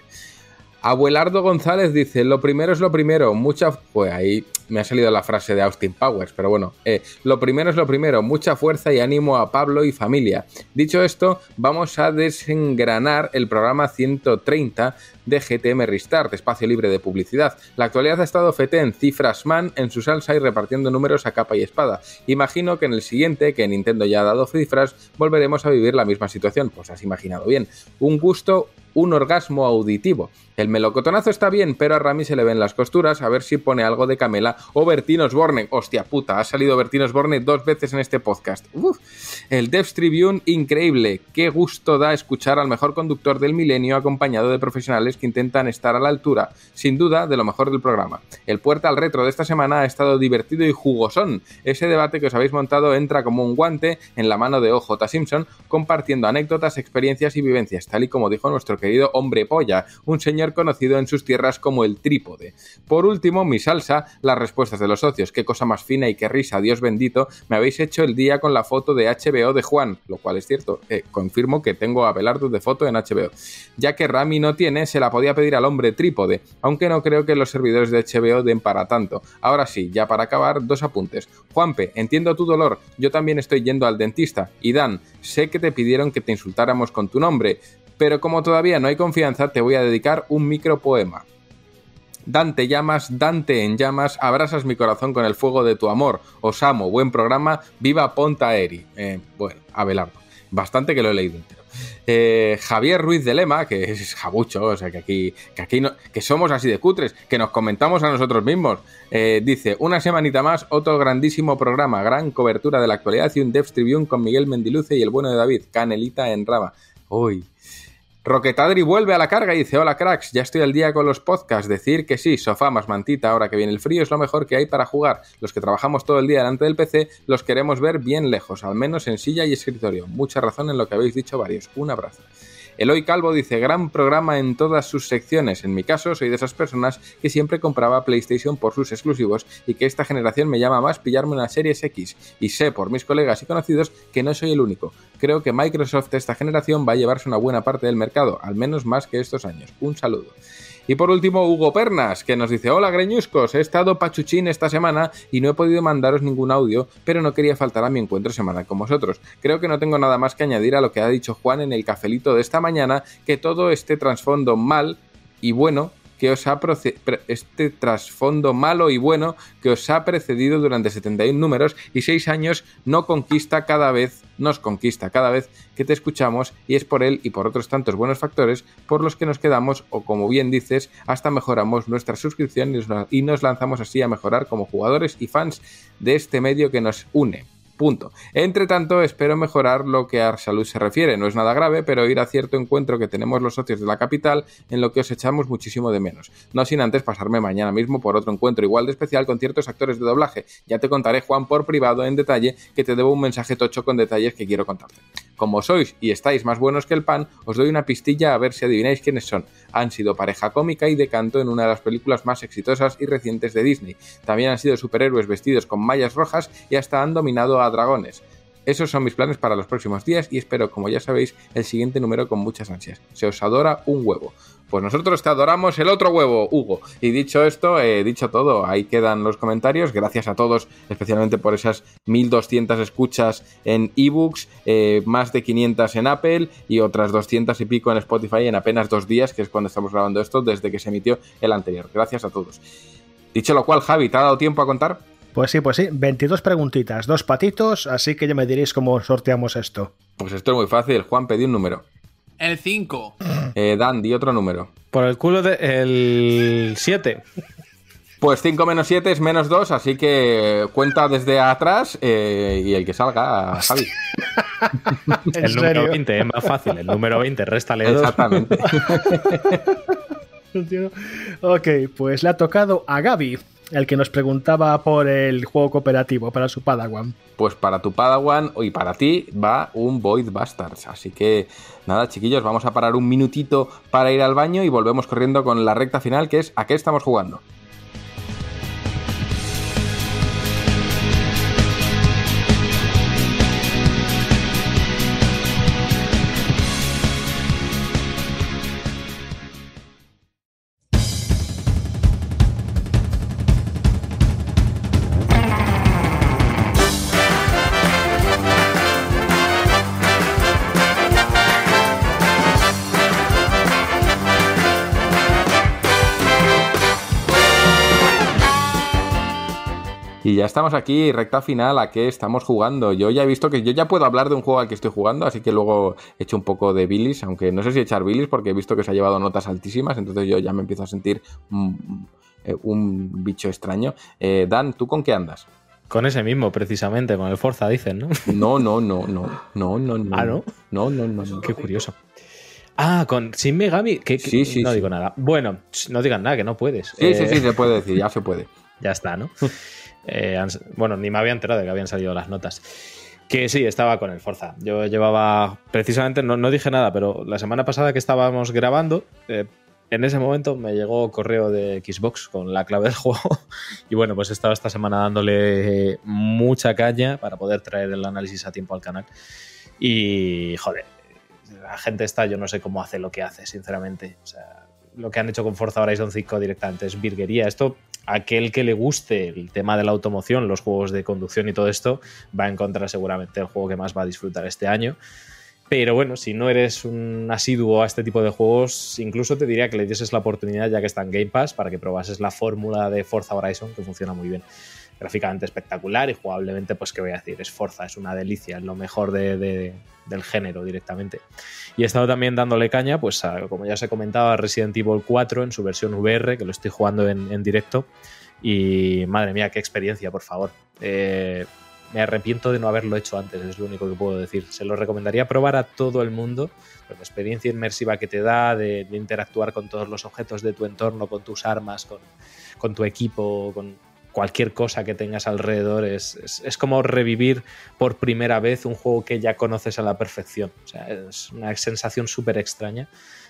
Abuelardo González dice, lo primero es lo primero, mucha... Pues ahí me ha salido la frase de Austin Powers, pero bueno, eh, lo primero es lo primero, mucha fuerza y ánimo a Pablo y familia. Dicho esto, vamos a desengranar el programa 130 de GTM Restart, espacio libre de publicidad. La actualidad ha estado fete en cifras man en su salsa y repartiendo números a capa y espada. Imagino que en el siguiente, que Nintendo ya ha dado cifras, volveremos a vivir la misma situación. Pues has imaginado bien. Un gusto, un orgasmo auditivo. El melocotonazo está bien, pero a Rami se le ven las costuras, a ver si pone algo de Camela o Bertín Osborne. Hostia puta, ha salido Bertín Osborne dos veces en este podcast. Uf. El Devs Tribune, increíble. Qué gusto da escuchar al mejor conductor del milenio acompañado de profesionales que intentan estar a la altura, sin duda, de lo mejor del programa. El puerta al retro de esta semana ha estado divertido y jugosón. Ese debate que os habéis montado entra como un guante en la mano de OJ Simpson, compartiendo anécdotas, experiencias y vivencias, tal y como dijo nuestro querido hombre polla, un señor conocido en sus tierras como el trípode. Por último, mi salsa, las respuestas de los socios, qué cosa más fina y qué risa, Dios bendito, me habéis hecho el día con la foto de HBO de Juan, lo cual es cierto, eh, confirmo que tengo a Belardo de foto en HBO. Ya que Rami no tiene, se la podía pedir al hombre trípode, aunque no creo que los servidores de HBO den para tanto. Ahora sí, ya para acabar, dos apuntes. Juanpe, entiendo tu dolor, yo también estoy yendo al dentista. Y Dan, sé que te pidieron que te insultáramos con tu nombre, pero como todavía no hay confianza, te voy a dedicar un micropoema. Dante llamas, Dante en llamas, abrasas mi corazón con el fuego de tu amor. Os amo, buen programa, viva Ponta Eri. Eh, bueno, Abelardo, bastante que lo he leído entero. Eh, Javier Ruiz de Lema, que es jabucho, o sea que aquí, que aquí no, que somos así de cutres, que nos comentamos a nosotros mismos. Eh, dice, una semanita más, otro grandísimo programa, gran cobertura de la actualidad y un Devs Tribune con Miguel Mendiluce y el bueno de David, Canelita en rama. Uy, Roquetadri vuelve a la carga y dice, hola cracks, ya estoy al día con los podcasts, decir que sí, sofá más mantita, ahora que viene el frío es lo mejor que hay para jugar. Los que trabajamos todo el día delante del PC los queremos ver bien lejos, al menos en silla y escritorio. Mucha razón en lo que habéis dicho varios. Un abrazo. Eloy Calvo dice, gran programa en todas sus secciones. En mi caso, soy de esas personas que siempre compraba PlayStation por sus exclusivos y que esta generación me llama más pillarme una Series X. Y sé por mis colegas y conocidos que no soy el único. Creo que Microsoft esta generación va a llevarse una buena parte del mercado, al menos más que estos años. Un saludo. Y por último, Hugo Pernas, que nos dice, hola greñuscos, he estado pachuchín esta semana y no he podido mandaros ningún audio, pero no quería faltar a mi encuentro semanal con vosotros. Creo que no tengo nada más que añadir a lo que ha dicho Juan en el cafelito de esta mañana, que todo este trasfondo mal y bueno que os ha este trasfondo malo y bueno que os ha precedido durante 71 números y 6 años no conquista cada vez, nos conquista cada vez que te escuchamos y es por él y por otros tantos buenos factores por los que nos quedamos o como bien dices hasta mejoramos nuestra suscripción y nos lanzamos así a mejorar como jugadores y fans de este medio que nos une. Punto. Entre tanto, espero mejorar lo que a salud se refiere. No es nada grave, pero ir a cierto encuentro que tenemos los socios de la capital en lo que os echamos muchísimo de menos. No sin antes pasarme mañana mismo por otro encuentro igual de especial con ciertos actores de doblaje. Ya te contaré, Juan, por privado en detalle, que te debo un mensaje tocho con detalles que quiero contarte. Como sois y estáis más buenos que el pan, os doy una pistilla a ver si adivináis quiénes son. Han sido pareja cómica y de canto en una de las películas más exitosas y recientes de Disney. También han sido superhéroes vestidos con mallas rojas y hasta han dominado a dragones. Esos son mis planes para los próximos días y espero, como ya sabéis, el siguiente número con muchas ansias. Se os adora un huevo. Pues nosotros te adoramos el otro huevo, Hugo. Y dicho esto, eh, dicho todo, ahí quedan los comentarios. Gracias a todos, especialmente por esas 1200 escuchas en ebooks, eh, más de 500 en Apple y otras 200 y pico en Spotify en apenas dos días, que es cuando estamos grabando esto, desde que se emitió el anterior. Gracias a todos. Dicho lo cual, Javi, ¿te ha dado tiempo a contar? Pues sí, pues sí, 22 preguntitas, dos patitos, así que ya me diréis cómo sorteamos esto. Pues esto es muy fácil. Juan, pedí un número. El 5. (clears throat) Eh, Dan, di otro número. Por el culo de el 7. Pues 5 menos 7 es menos 2, así que cuenta desde atrás eh, y el que salga, Javi. (laughs) el número 20 es más fácil. El número 20, réstale 2. Exactamente. (laughs) ok, pues le ha tocado a Gaby, el que nos preguntaba por el juego cooperativo para su Padawan. Pues para tu Padawan y para ti va un Void Bastards. Así que nada, chiquillos, vamos a parar un minutito para ir al baño y volvemos corriendo con la recta final, que es ¿a qué estamos jugando? Ya estamos aquí, recta final, ¿a qué estamos jugando? Yo ya he visto que yo ya puedo hablar de un juego al que estoy jugando, así que luego he hecho un poco de bilis, aunque no sé si echar bilis porque he visto que se ha llevado notas altísimas, entonces yo ya me empiezo a sentir mm, eh, un bicho extraño. Eh, Dan, ¿tú con qué andas? Con ese mismo, precisamente, con el Forza, dicen, ¿no? (laughs) No, no, no, no, no, no, no. Ah, ¿no? No, no, no, no. Qué curioso. Ah, con Shin Megami. que Sí, sí, no sí. digo nada. Bueno, no digan nada, que no puedes. Sí, sí, Eh, sí, se puede decir, ya (laughs) se puede. Ya está, ¿no? Eh, bueno, ni me había enterado de que habían salido las notas. Que sí, estaba con el Forza. Yo llevaba, precisamente, no, no dije nada, pero la semana pasada que estábamos grabando, eh, en ese momento me llegó correo de Xbox con la clave del (laughs) juego. Y bueno, pues he estado esta semana dándole mucha caña para poder traer el análisis a tiempo al canal. Y, joder, la gente está, yo no sé cómo hace lo que hace, sinceramente. O sea, lo que han hecho con Forza Horizon 5 directamente es virguería. Esto, aquel que le guste el tema de la automoción, los juegos de conducción y todo esto, va a encontrar seguramente el juego que más va a disfrutar este año. Pero bueno, si no eres un asiduo a este tipo de juegos, incluso te diría que le dieses la oportunidad ya que está en Game Pass para que probases la fórmula de Forza Horizon, que funciona muy bien. Gráficamente espectacular y jugablemente, pues qué voy a decir, es Forza, es una delicia, es lo mejor de- de- del género directamente. Y he estado también dándole caña, pues a- como ya os he comentado, a Resident Evil 4 en su versión VR, que lo estoy jugando en, en directo. Y madre mía, qué experiencia, por favor. Eh, me arrepiento de no haberlo hecho antes, es lo único que puedo decir. Se lo recomendaría probar a todo el mundo. la experiencia inmersiva que te da de, de interactuar con todos los objetos de tu entorno, con tus armas, con, con tu equipo, con cualquier cosa que tengas alrededor, es, es- es como revivir por primera vez un juego que ya conoces a la perfección. O sea, es una sensación súper extraña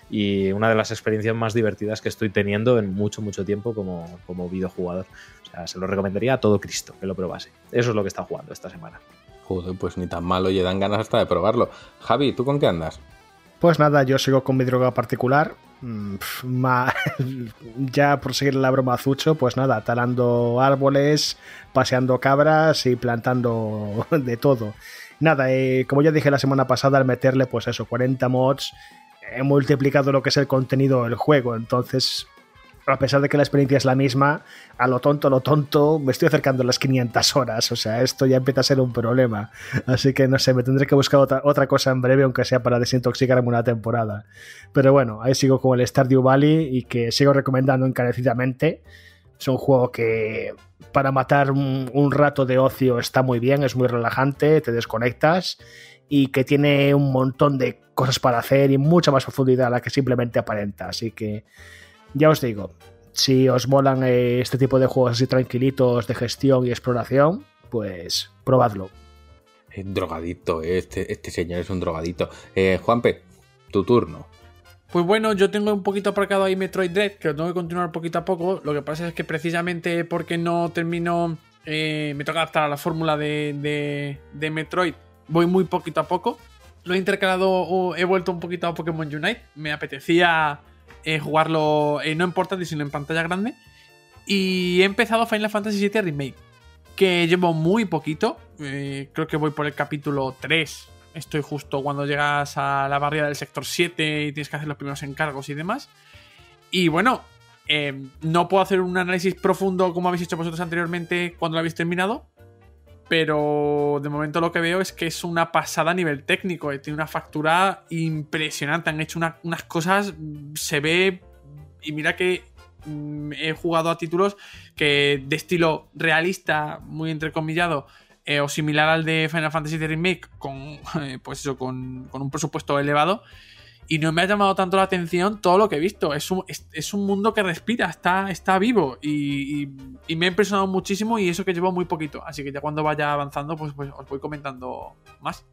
y una de las experiencias más divertidas que estoy teniendo en mucho, mucho tiempo como, como videojugador. O sea, se lo recomendaría a todo Cristo que lo probase. Eso es lo que está jugando esta semana. Joder, pues ni tan malo, y dan ganas hasta de probarlo. Javi, ¿tú con qué andas? Pues nada, yo sigo con mi droga particular. Mm, (laughs) ya por seguir la broma Zucho, pues nada, talando árboles, paseando cabras y plantando (laughs) de todo. Nada, eh, como ya dije la semana pasada, al meterle pues eso, 40 mods, he multiplicado lo que es el contenido del juego. Entonces, a pesar de que la experiencia es la misma, a lo tonto, lo tonto, me estoy acercando a las 500 horas. O sea, esto ya empieza a ser un problema. Así que no sé, me tendré que buscar otra, otra cosa en breve, aunque sea para desintoxicarme una temporada. Pero bueno, ahí sigo con el Stardew Valley y que sigo recomendando encarecidamente. Es un juego que para matar un rato de ocio está muy bien, es muy relajante, te desconectas y que tiene un montón de cosas para hacer y mucha más profundidad a la que simplemente aparenta. Así que ya os digo, si os molan eh, este tipo de juegos así tranquilitos de gestión y exploración, pues probadlo. Drogadito, eh, este, este señor es un drogadito. Eh, Juanpe, tu turno. Pues bueno, yo tengo un poquito aparcado ahí Metroid Dread, que lo tengo que continuar poquito a poco. Lo que pasa es que precisamente porque no termino, eh, me toca adaptar a la fórmula de, de- de Metroid, voy muy poquito a poco. Lo he intercalado, he vuelto un poquito a Pokémon Unite. Me apetecía eh, jugarlo eh, no en portátil, sino en pantalla grande. Y he empezado Final Fantasy VII Remake, que llevo muy poquito. eh, creo que voy por el capítulo 3. Estoy justo cuando llegas a la barrera del sector 7 y tienes que hacer los primeros encargos y demás. Y bueno, no puedo hacer un análisis profundo como habéis hecho vosotros anteriormente cuando lo habéis terminado. Pero de momento lo que veo es que es una pasada a nivel técnico. eh, Tiene una factura impresionante. Han hecho una- unas cosas. Se ve. Y mira que mm, he jugado a títulos que de estilo realista, muy entrecomillado, eh, o similar al de Final Fantasy VII Remake, con, (laughs) eh, pues eso, con un presupuesto elevado. Y no me ha llamado tanto la atención todo lo que he visto. Es un, es, un mundo que respira, está, está vivo. Y, y- y me ha impresionado muchísimo y eso que llevo muy poquito. Así que ya cuando vaya avanzando, pues, pues os voy comentando más.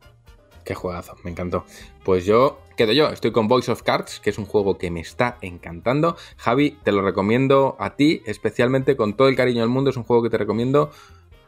Qué juegazo, me encantó. Pues yo quedo yo, estoy con Voice of Cards, que es un juego que me está encantando. Javi, te lo recomiendo a ti, especialmente con todo el cariño del mundo. Es un juego que te recomiendo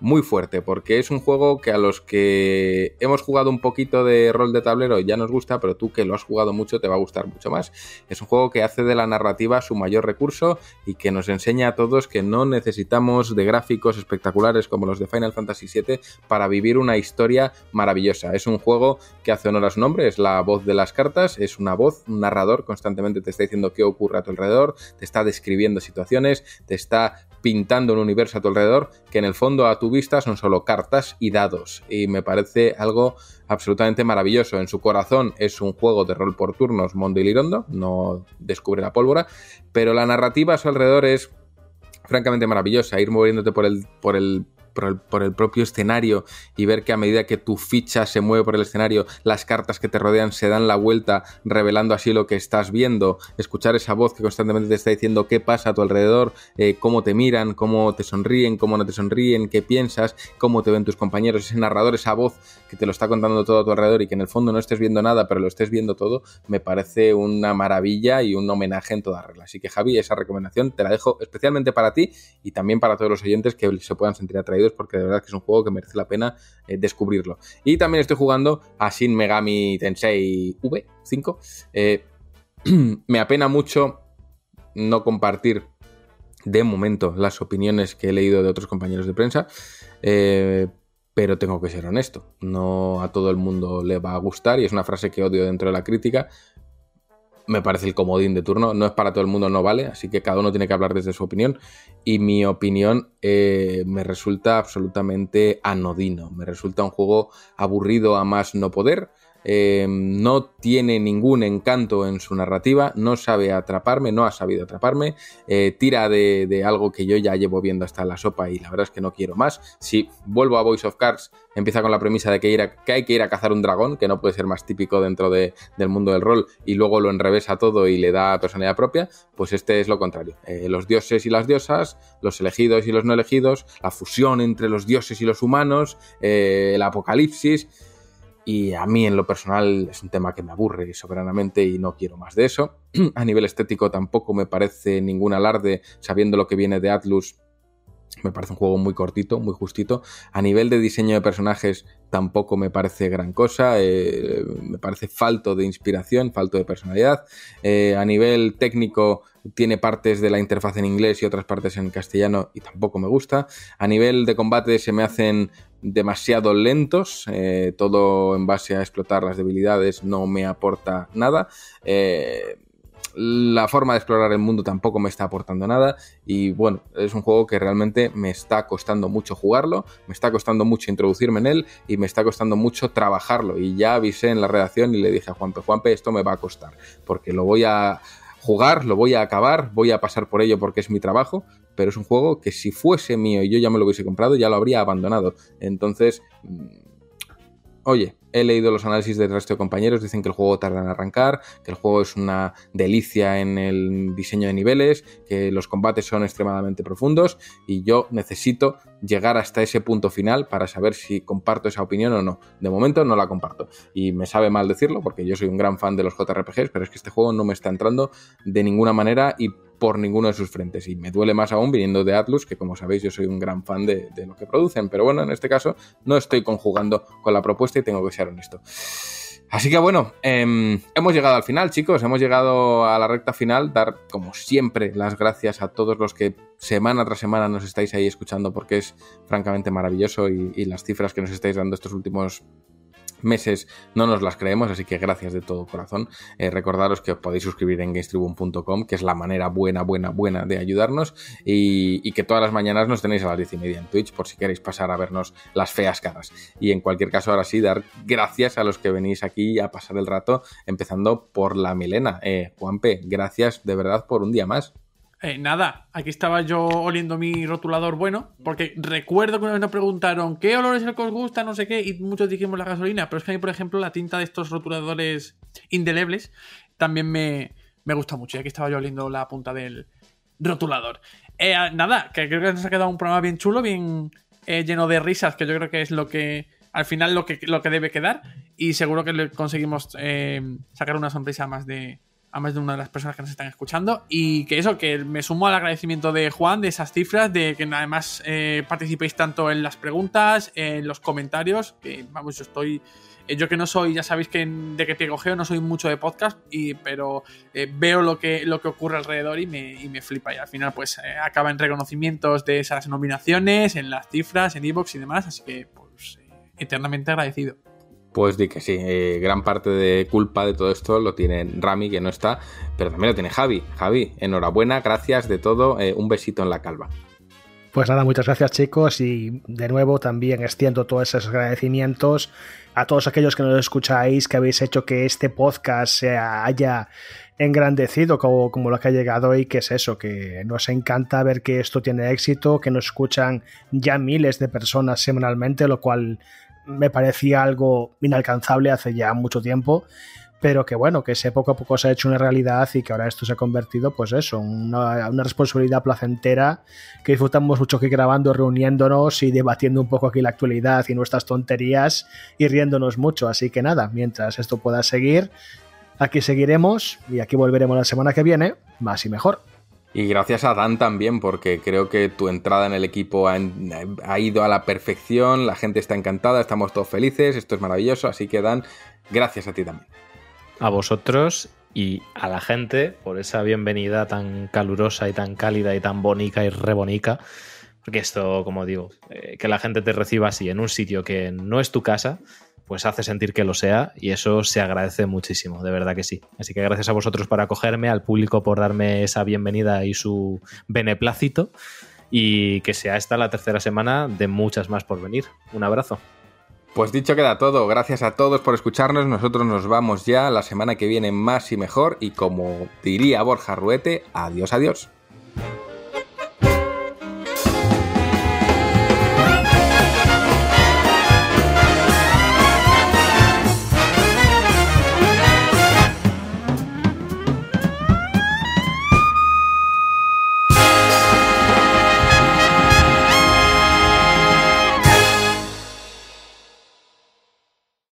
muy fuerte, porque es un juego que a los que hemos jugado un poquito de rol de tablero ya nos gusta, pero tú que lo has jugado mucho te va a gustar mucho más. Es un juego que hace de la narrativa su mayor recurso y que nos enseña a todos que no necesitamos de gráficos espectaculares como los de Final Fantasy VII para vivir una historia maravillosa. Es un juego que hace honor a su nombre, es la voz de las cartas, es una voz, un narrador, constantemente te está diciendo qué ocurre a tu alrededor, te está describiendo situaciones, te está pintando un universo a tu alrededor que en el fondo a tu vista son solo cartas y dados y me parece algo absolutamente maravilloso. En su corazón es un juego de rol por turnos Mondo y Lirondo, no descubre la pólvora, pero la narrativa a su alrededor es francamente maravillosa, ir moviéndote por el, por el, por el, propio escenario y ver que a medida que tu ficha se mueve por el escenario, las cartas que te rodean se dan la vuelta, revelando así lo que estás viendo, escuchar esa voz que constantemente te está diciendo qué pasa a tu alrededor, eh, cómo te miran, cómo te sonríen, cómo no te sonríen, qué piensas, cómo te ven tus compañeros, ese narrador, esa voz que te lo está contando todo a tu alrededor y que en el fondo no estés viendo nada, pero lo estés viendo todo, me parece una maravilla y un homenaje en toda regla. Así que Javi, esa recomendación te la dejo especialmente para ti y también para todos los oyentes que se puedan sentir atraídos porque de verdad que es un juego que merece la pena eh, descubrirlo. Y también estoy jugando a Shin Megami Tensei V5. Eh, (clears throat) me apena mucho no compartir de momento las opiniones que he leído de otros compañeros de prensa. eh, pero tengo que ser honesto, no a todo el mundo le va a gustar y es una frase que odio dentro de la crítica. Me parece el comodín de turno, no es para todo el mundo, no vale, así que cada uno tiene que hablar desde su opinión. Y mi opinión eh, me resulta absolutamente anodino, me resulta un juego aburrido a más no poder, eh, no tiene ningún encanto en su narrativa, no sabe atraparme, no ha sabido atraparme, eh, tira de, algo que yo ya llevo viendo hasta la sopa y la verdad es que no quiero más. Si vuelvo a Voice of Cards, empieza con la premisa de que, hay que ir a cazar un dragón, que no puede ser más típico dentro de- del mundo del rol, y luego lo enrevesa todo y le da personalidad propia, pues este es lo contrario. Eh, los dioses y las diosas, los elegidos y los no elegidos, la fusión entre los dioses y los humanos, el apocalipsis. Y a mí en lo personal es un tema que me aburre soberanamente y no quiero más de eso. (clears throat) A nivel estético tampoco me parece ningún alarde, sabiendo lo que viene de Atlus. Me parece un juego muy cortito, muy justito. A nivel de diseño de personajes tampoco me parece gran cosa. eh, me parece falto de inspiración, falto de personalidad. Eh, a nivel técnico tiene partes de la interfaz en inglés y otras partes en castellano y tampoco me gusta. A nivel de combate se me hacen demasiado lentos, eh, todo en base a explotar las debilidades no me aporta nada. Eh, la forma de explorar el mundo tampoco me está aportando nada y bueno, es un juego que realmente me está costando mucho jugarlo, me está costando mucho introducirme en él y me está costando mucho trabajarlo y ya avisé en la redacción y le dije a Juanpe, Juanpe, esto me va a costar porque lo voy a jugar, lo voy a acabar, voy a pasar por ello porque es mi trabajo, pero es un juego que si fuese mío y yo ya me lo hubiese comprado, ya lo habría abandonado. Entonces, mm, oye, he leído los análisis del resto de compañeros, dicen que el juego tarda en arrancar, que el juego es una delicia en el diseño de niveles, que los combates son extremadamente profundos y yo necesito llegar hasta ese punto final para saber si comparto esa opinión o no. De momento no la comparto y me sabe mal decirlo porque yo soy un gran fan de los JRPGs, pero es que este juego no me está entrando de ninguna manera y por ninguno de sus frentes. Y me duele más aún viniendo de Atlus, que como sabéis yo soy un gran fan de, de lo que producen. Pero bueno, en este caso no estoy conjugando con la propuesta y tengo que ser honesto. Así que bueno, eh, hemos llegado al final, chicos. Hemos llegado a la recta final. Dar, como siempre, las gracias a todos los que semana tras semana nos estáis ahí escuchando, porque es francamente maravilloso y las cifras que nos estáis dando estos últimos meses no nos las creemos, así que gracias de todo corazón. Eh, recordaros que os podéis suscribir en gamestribune.com, que es la manera buena, buena, buena de ayudarnos y, que todas las mañanas nos tenéis a las diez y media en Twitch por si queréis pasar a vernos las feas caras. Y en cualquier caso, ahora sí, dar gracias a los que venís aquí a pasar el rato, empezando por la Milena. Eh, Juanpe, gracias de verdad por un día más. Eh, nada, aquí estaba yo oliendo mi rotulador bueno, porque recuerdo que una vez nos preguntaron qué olor es el que os gusta, no sé qué, y muchos dijimos la gasolina, pero es que a mí, por ejemplo, la tinta de estos rotuladores indelebles también me, me gusta mucho, y aquí estaba yo oliendo la punta del rotulador. Eh, nada, que creo que nos ha quedado un programa bien chulo, bien eh, lleno de risas, que yo creo que es lo que al final lo que, lo que debe quedar, y seguro que le conseguimos eh, sacar una sonrisa más de, a más de una de las personas que nos están escuchando. Y que eso, que me sumo al agradecimiento de Juan, de esas cifras, de que además eh, participéis tanto en las preguntas, en los comentarios, que vamos, yo estoy... eh, Yo que no soy, ya sabéis que de que te cogeo no soy mucho de podcast, y, pero eh, veo lo que, lo que ocurre alrededor y me, y me flipa. Y al final, pues eh, acaba en reconocimientos de esas nominaciones, en las cifras, en Evox y demás. Así que, pues, eh, eternamente agradecido. Pues di que sí, eh, gran parte de culpa de todo esto lo tiene Rami, que no está, pero también lo tiene Javi. Javi, enhorabuena, gracias de todo, eh, un besito en la calva. Pues nada, muchas gracias chicos y de nuevo también extiendo todos esos agradecimientos a todos aquellos que nos escucháis, que habéis hecho que este podcast se haya engrandecido como, como lo que ha llegado y que es eso, que nos encanta ver que esto tiene éxito, que nos escuchan ya miles de personas semanalmente, lo cual me parecía algo inalcanzable hace ya mucho tiempo pero que bueno, que ese poco a poco se ha hecho una realidad y que ahora esto se ha convertido, pues eso, una, una responsabilidad placentera que disfrutamos mucho aquí grabando, reuniéndonos y debatiendo un poco aquí la actualidad y nuestras tonterías y riéndonos mucho. Así que nada, mientras esto pueda seguir, aquí seguiremos y aquí volveremos la semana que viene, más y mejor. Y gracias a Dan también, porque creo que tu entrada en el equipo ha, ido a la perfección, la gente está encantada, estamos todos felices, esto es maravilloso, así que Dan, gracias a ti también. a vosotros y a la gente por esa bienvenida tan calurosa y tan cálida y tan bonica y rebonica. Porque esto, como digo, eh, que la gente te reciba así en un sitio que no es tu casa, pues hace sentir que lo sea y eso se agradece muchísimo, de verdad que sí. Así que gracias a vosotros por acogerme, al público por darme esa bienvenida y su beneplácito y que sea esta la tercera semana de muchas más por venir. Un abrazo. Pues dicho queda todo, gracias a todos por escucharnos, nosotros nos vamos ya la semana que viene más y mejor y como diría Borja Ruete, adiós, adiós.